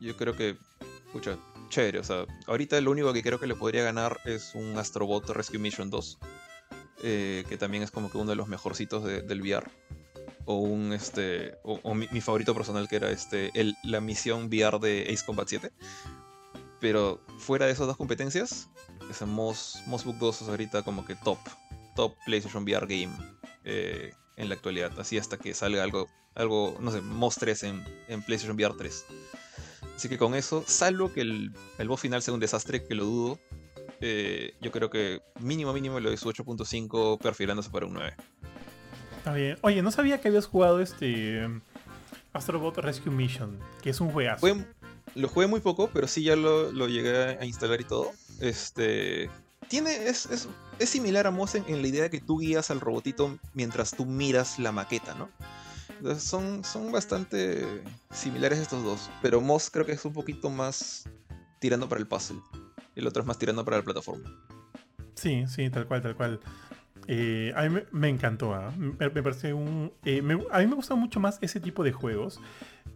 Speaker 3: yo creo que, escucha, chévere. O sea, ahorita lo único que creo que le podría ganar es un Astrobot Rescue Mission 2, eh, que también es como que uno de los mejorcitos del VR. O un este. O, mi, favorito personal que era este. La misión VR de Ace Combat 7. Pero fuera de esas dos competencias, ese Moss, Book 2 es ahorita como que top. Top PlayStation VR game eh, en la actualidad. Así hasta que salga algo, algo no sé, Moss 3 en, en PlayStation VR 3. Así que con eso, salvo que el, el boss final sea un desastre, que lo dudo, eh, yo creo que mínimo mínimo lo de su 8.5 perfilándose para un 9.
Speaker 1: Está bien. Oye, no sabía que habías jugado este Astrobot Rescue Mission, que es un juegazo.
Speaker 3: lo jugué muy poco, pero sí ya lo, lo llegué a instalar y todo. Este. Tiene. Es, es, similar a Moss en, la idea de que tú guías al robotito mientras tú miras la maqueta, ¿no? Entonces son, son bastante similares estos dos. Pero Moss creo que es un poquito más tirando para el puzzle. El otro es más tirando para la plataforma.
Speaker 1: Sí, sí, tal cual, tal cual. Eh, a mí me, encantó. ¿ah? Me, parece un. Eh, a mí me gusta mucho más ese tipo de juegos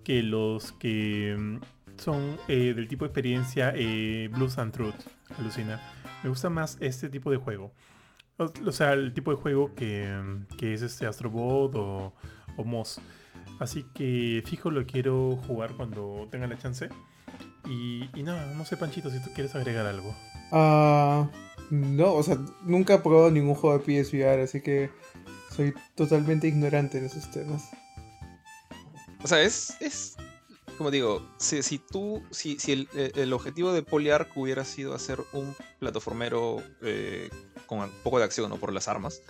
Speaker 1: que los que mm, son eh, del tipo de experiencia Blues and Truth. Alucina. Me gusta más este tipo de juego. O, sea, el tipo de juego que, que es este Astrobot o, o Moss. Así que fijo lo quiero jugar cuando tenga la chance. Y, y nada, no sé, Panchito, si tú quieres agregar algo.
Speaker 2: Ah. no, o sea, nunca he probado ningún juego de PSVR, así que soy totalmente ignorante en esos temas.
Speaker 3: O sea, es, es como digo, si, si tú, si, si el, objetivo de Polyarc hubiera sido hacer un plataformero eh, con un poco de acción, ¿no? Por las armas,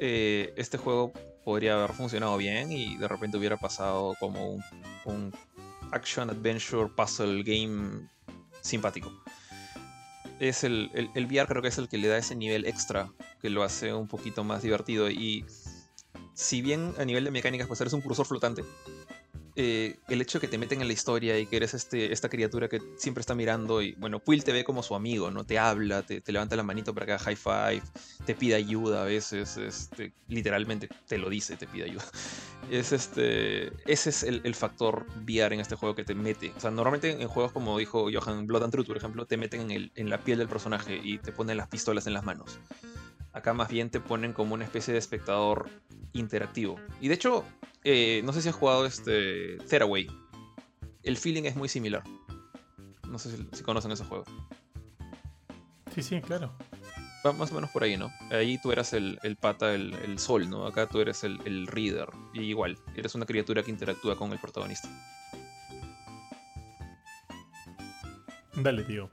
Speaker 3: eh, este juego podría haber funcionado bien y de repente hubiera pasado como un, action adventure puzzle game simpático. Es el, el, VR creo que es el que le da ese nivel extra que lo hace un poquito más divertido y si bien a nivel de mecánicas pues eres un cursor flotante, eh, el hecho de que te meten en la historia y que eres este, esta criatura que siempre está mirando y bueno, Quill te ve como su amigo, ¿no? Te habla, te, levanta la manito para que haga high five, te pide ayuda a veces, este, literalmente te lo dice, te pide ayuda. Es este, ese es el, factor VR en este juego que te mete. O sea, normalmente en juegos como dijo Johan Blood and Truth, por ejemplo, te meten en, el, en la piel del personaje y te ponen las pistolas en las manos. Acá más bien te ponen como una especie de espectador interactivo. Y de hecho, eh, no sé si has jugado este Theraway. El feeling es muy similar. No sé si, conocen ese juego.
Speaker 1: Sí, sí, claro.
Speaker 3: Va más o menos por ahí, ¿no? Ahí tú eras el, pata, el, sol, ¿no? Acá tú eres el, el reader. Y igual, eres una criatura que interactúa con el protagonista.
Speaker 1: Dale, tío.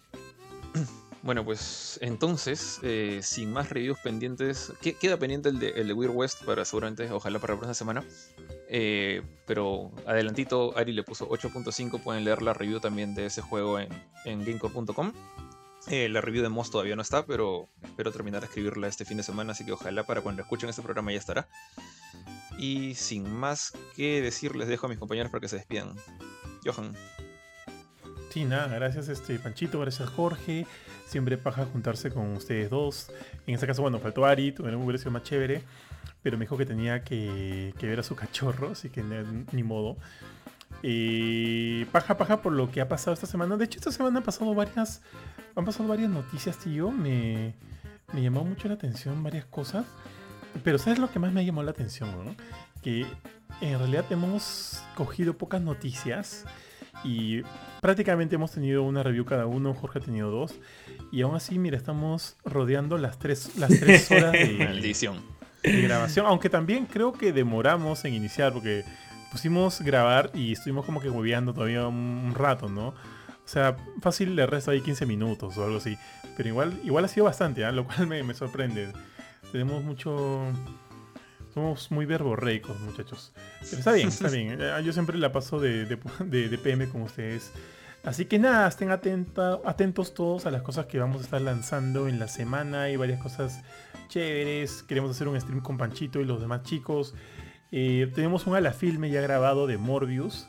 Speaker 3: Bueno, pues entonces, eh, sin más reviews pendientes, queda pendiente el de, el de Weird West para seguramente, ojalá para la próxima semana. Eh, pero adelantito, Ari le puso 8.5. Pueden leer la review también de ese juego en, en gamecore.com. Eh, la review de Moss todavía no está, pero espero terminar de escribirla este fin de semana, así que ojalá para cuando escuchen este programa ya estará. Y sin más que decir, les dejo a mis compañeros para que se despidan. Johan.
Speaker 1: Gracias este Panchito, gracias Jorge. Siempre paja juntarse con ustedes dos. En este caso, bueno, faltó Ari, tuve un sido más chévere pero me dijo que tenía que, ver a su cachorro, así que ni, modo. Eh, paja, paja por lo que ha pasado esta semana. De hecho, esta semana han pasado varias, han pasado varias noticias, tío. Me, me llamó mucho la atención varias cosas. Pero ¿sabes lo que más me llamó la atención? Que en realidad hemos cogido pocas noticias y prácticamente hemos tenido una review cada uno. Jorge ha tenido dos. Y aún así, mira, estamos rodeando las tres, las tres horas de,
Speaker 3: Maldición
Speaker 1: de grabación, aunque también creo que demoramos en iniciar porque pusimos grabar y estuvimos como que moviendo todavía un, rato, ¿no? O sea, fácil le resto ahí 15 minutos o algo así. Pero igual, igual ha sido bastante, ¿eh? lo cual me, sorprende. Tenemos mucho... Somos muy verborreicos, muchachos. Pero está bien, está bien. Eh, yo siempre la paso de, de, de, PM con ustedes. Así que nada, estén atenta- atentos todos a las cosas que vamos a estar lanzando en la semana. Hay varias cosas chéveres. Queremos hacer un stream con Panchito y los demás chicos. Eh, tenemos un ala filme ya grabado de Morbius.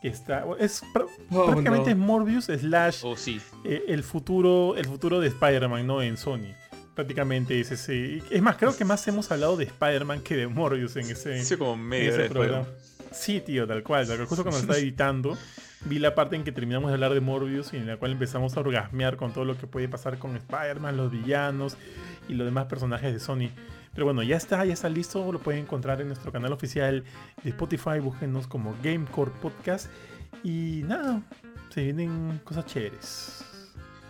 Speaker 1: Que está. Es,
Speaker 2: Oh,
Speaker 1: prácticamente es. Morbius slash
Speaker 3: Oh, sí.
Speaker 1: eh, el futuro. El futuro de Spider-Man, ¿no? En Sony. Prácticamente es ese. Es más, creo que más hemos hablado de Spider-Man que de Morbius en ese.
Speaker 3: Sí, como
Speaker 1: en
Speaker 3: media
Speaker 1: ese
Speaker 3: juego.
Speaker 1: programa. Sí, tío, tal cual. tal cual. Justo cuando estaba editando, vi la parte en que terminamos de hablar de Morbius y en la cual empezamos a orgasmear con todo lo que puede pasar con Spider-Man, los villanos y los demás personajes de Sony. Pero bueno, ya está, ya está listo. Lo pueden encontrar en nuestro canal oficial de Spotify. Búsquenos como Gamecore Podcast. Y nada, se vienen cosas chéveres.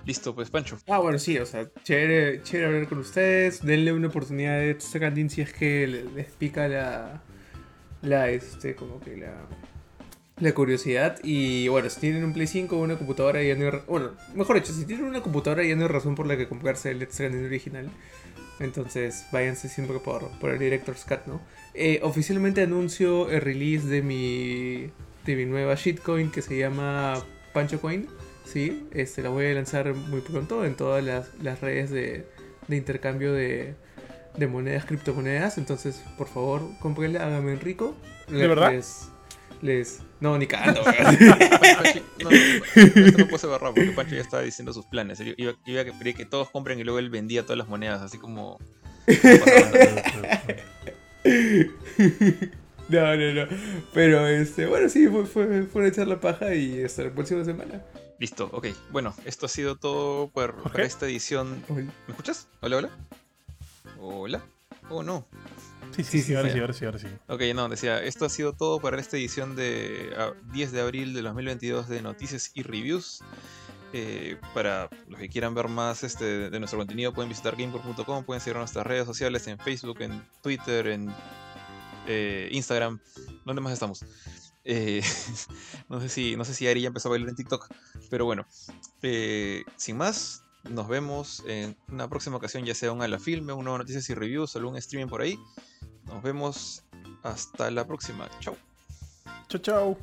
Speaker 3: Listo, pues Pancho.
Speaker 2: Ah, bueno, sí, o sea, chévere, chévere hablar con ustedes. Denle una oportunidad de Secondin si es que le- les pica la. La, este, como que la. La curiosidad. Y bueno, si tienen un Play 5 o una computadora, ya no hay. Bueno, mejor dicho, si tienen una computadora, ya no hay razón por la que comprarse el Death Stranding original. Entonces, váyanse siempre por, por el Director's Cut, ¿no? Eh, oficialmente anuncio el release de mi. De mi nueva shitcoin que se llama Pancho Coin. Sí, este, la voy a lanzar muy pronto en todas las, las redes de, de intercambio de, de monedas, criptomonedas. Entonces, por favor, cómprenla, háganme rico.
Speaker 1: ¿De verdad?
Speaker 2: Les, les- no, ni cagando.
Speaker 3: Pancho- no, no, esto no puede ser verdad porque Pancho ya estaba diciendo sus planes. Yo iba, iba a querer que todos compren y luego él vendía todas las monedas, así como.
Speaker 2: no, no, no. Pero, este, bueno, sí, fue, fue, fue una charla paja y hasta la próxima semana.
Speaker 3: Listo, ok. Bueno, esto ha sido todo por, para esta edición. ¿Me escuchas? Hola, hola. Hola. Oh, no.
Speaker 1: Sí, sí,
Speaker 2: Sí,
Speaker 1: ahora sí. ahora sí, ahora sí.
Speaker 3: Ok, no, decía, esto ha sido todo para esta edición de ah, 10 de abril de 2022 de Noticias y Reviews. Eh, para los que quieran ver más este, de nuestro contenido, pueden visitar gamecore.com, pueden seguir nuestras redes sociales en Facebook, en Twitter, en eh, Instagram. ¿Dónde más estamos? Eh, no sé si no sé si Ari ya empezó a bailar en TikTok, pero bueno, eh, sin más, nos vemos en una próxima ocasión, ya sea un a la filme, un nuevo noticias y reviews, algún streaming por ahí. Nos vemos hasta la próxima. Chau.
Speaker 1: Chao, chao.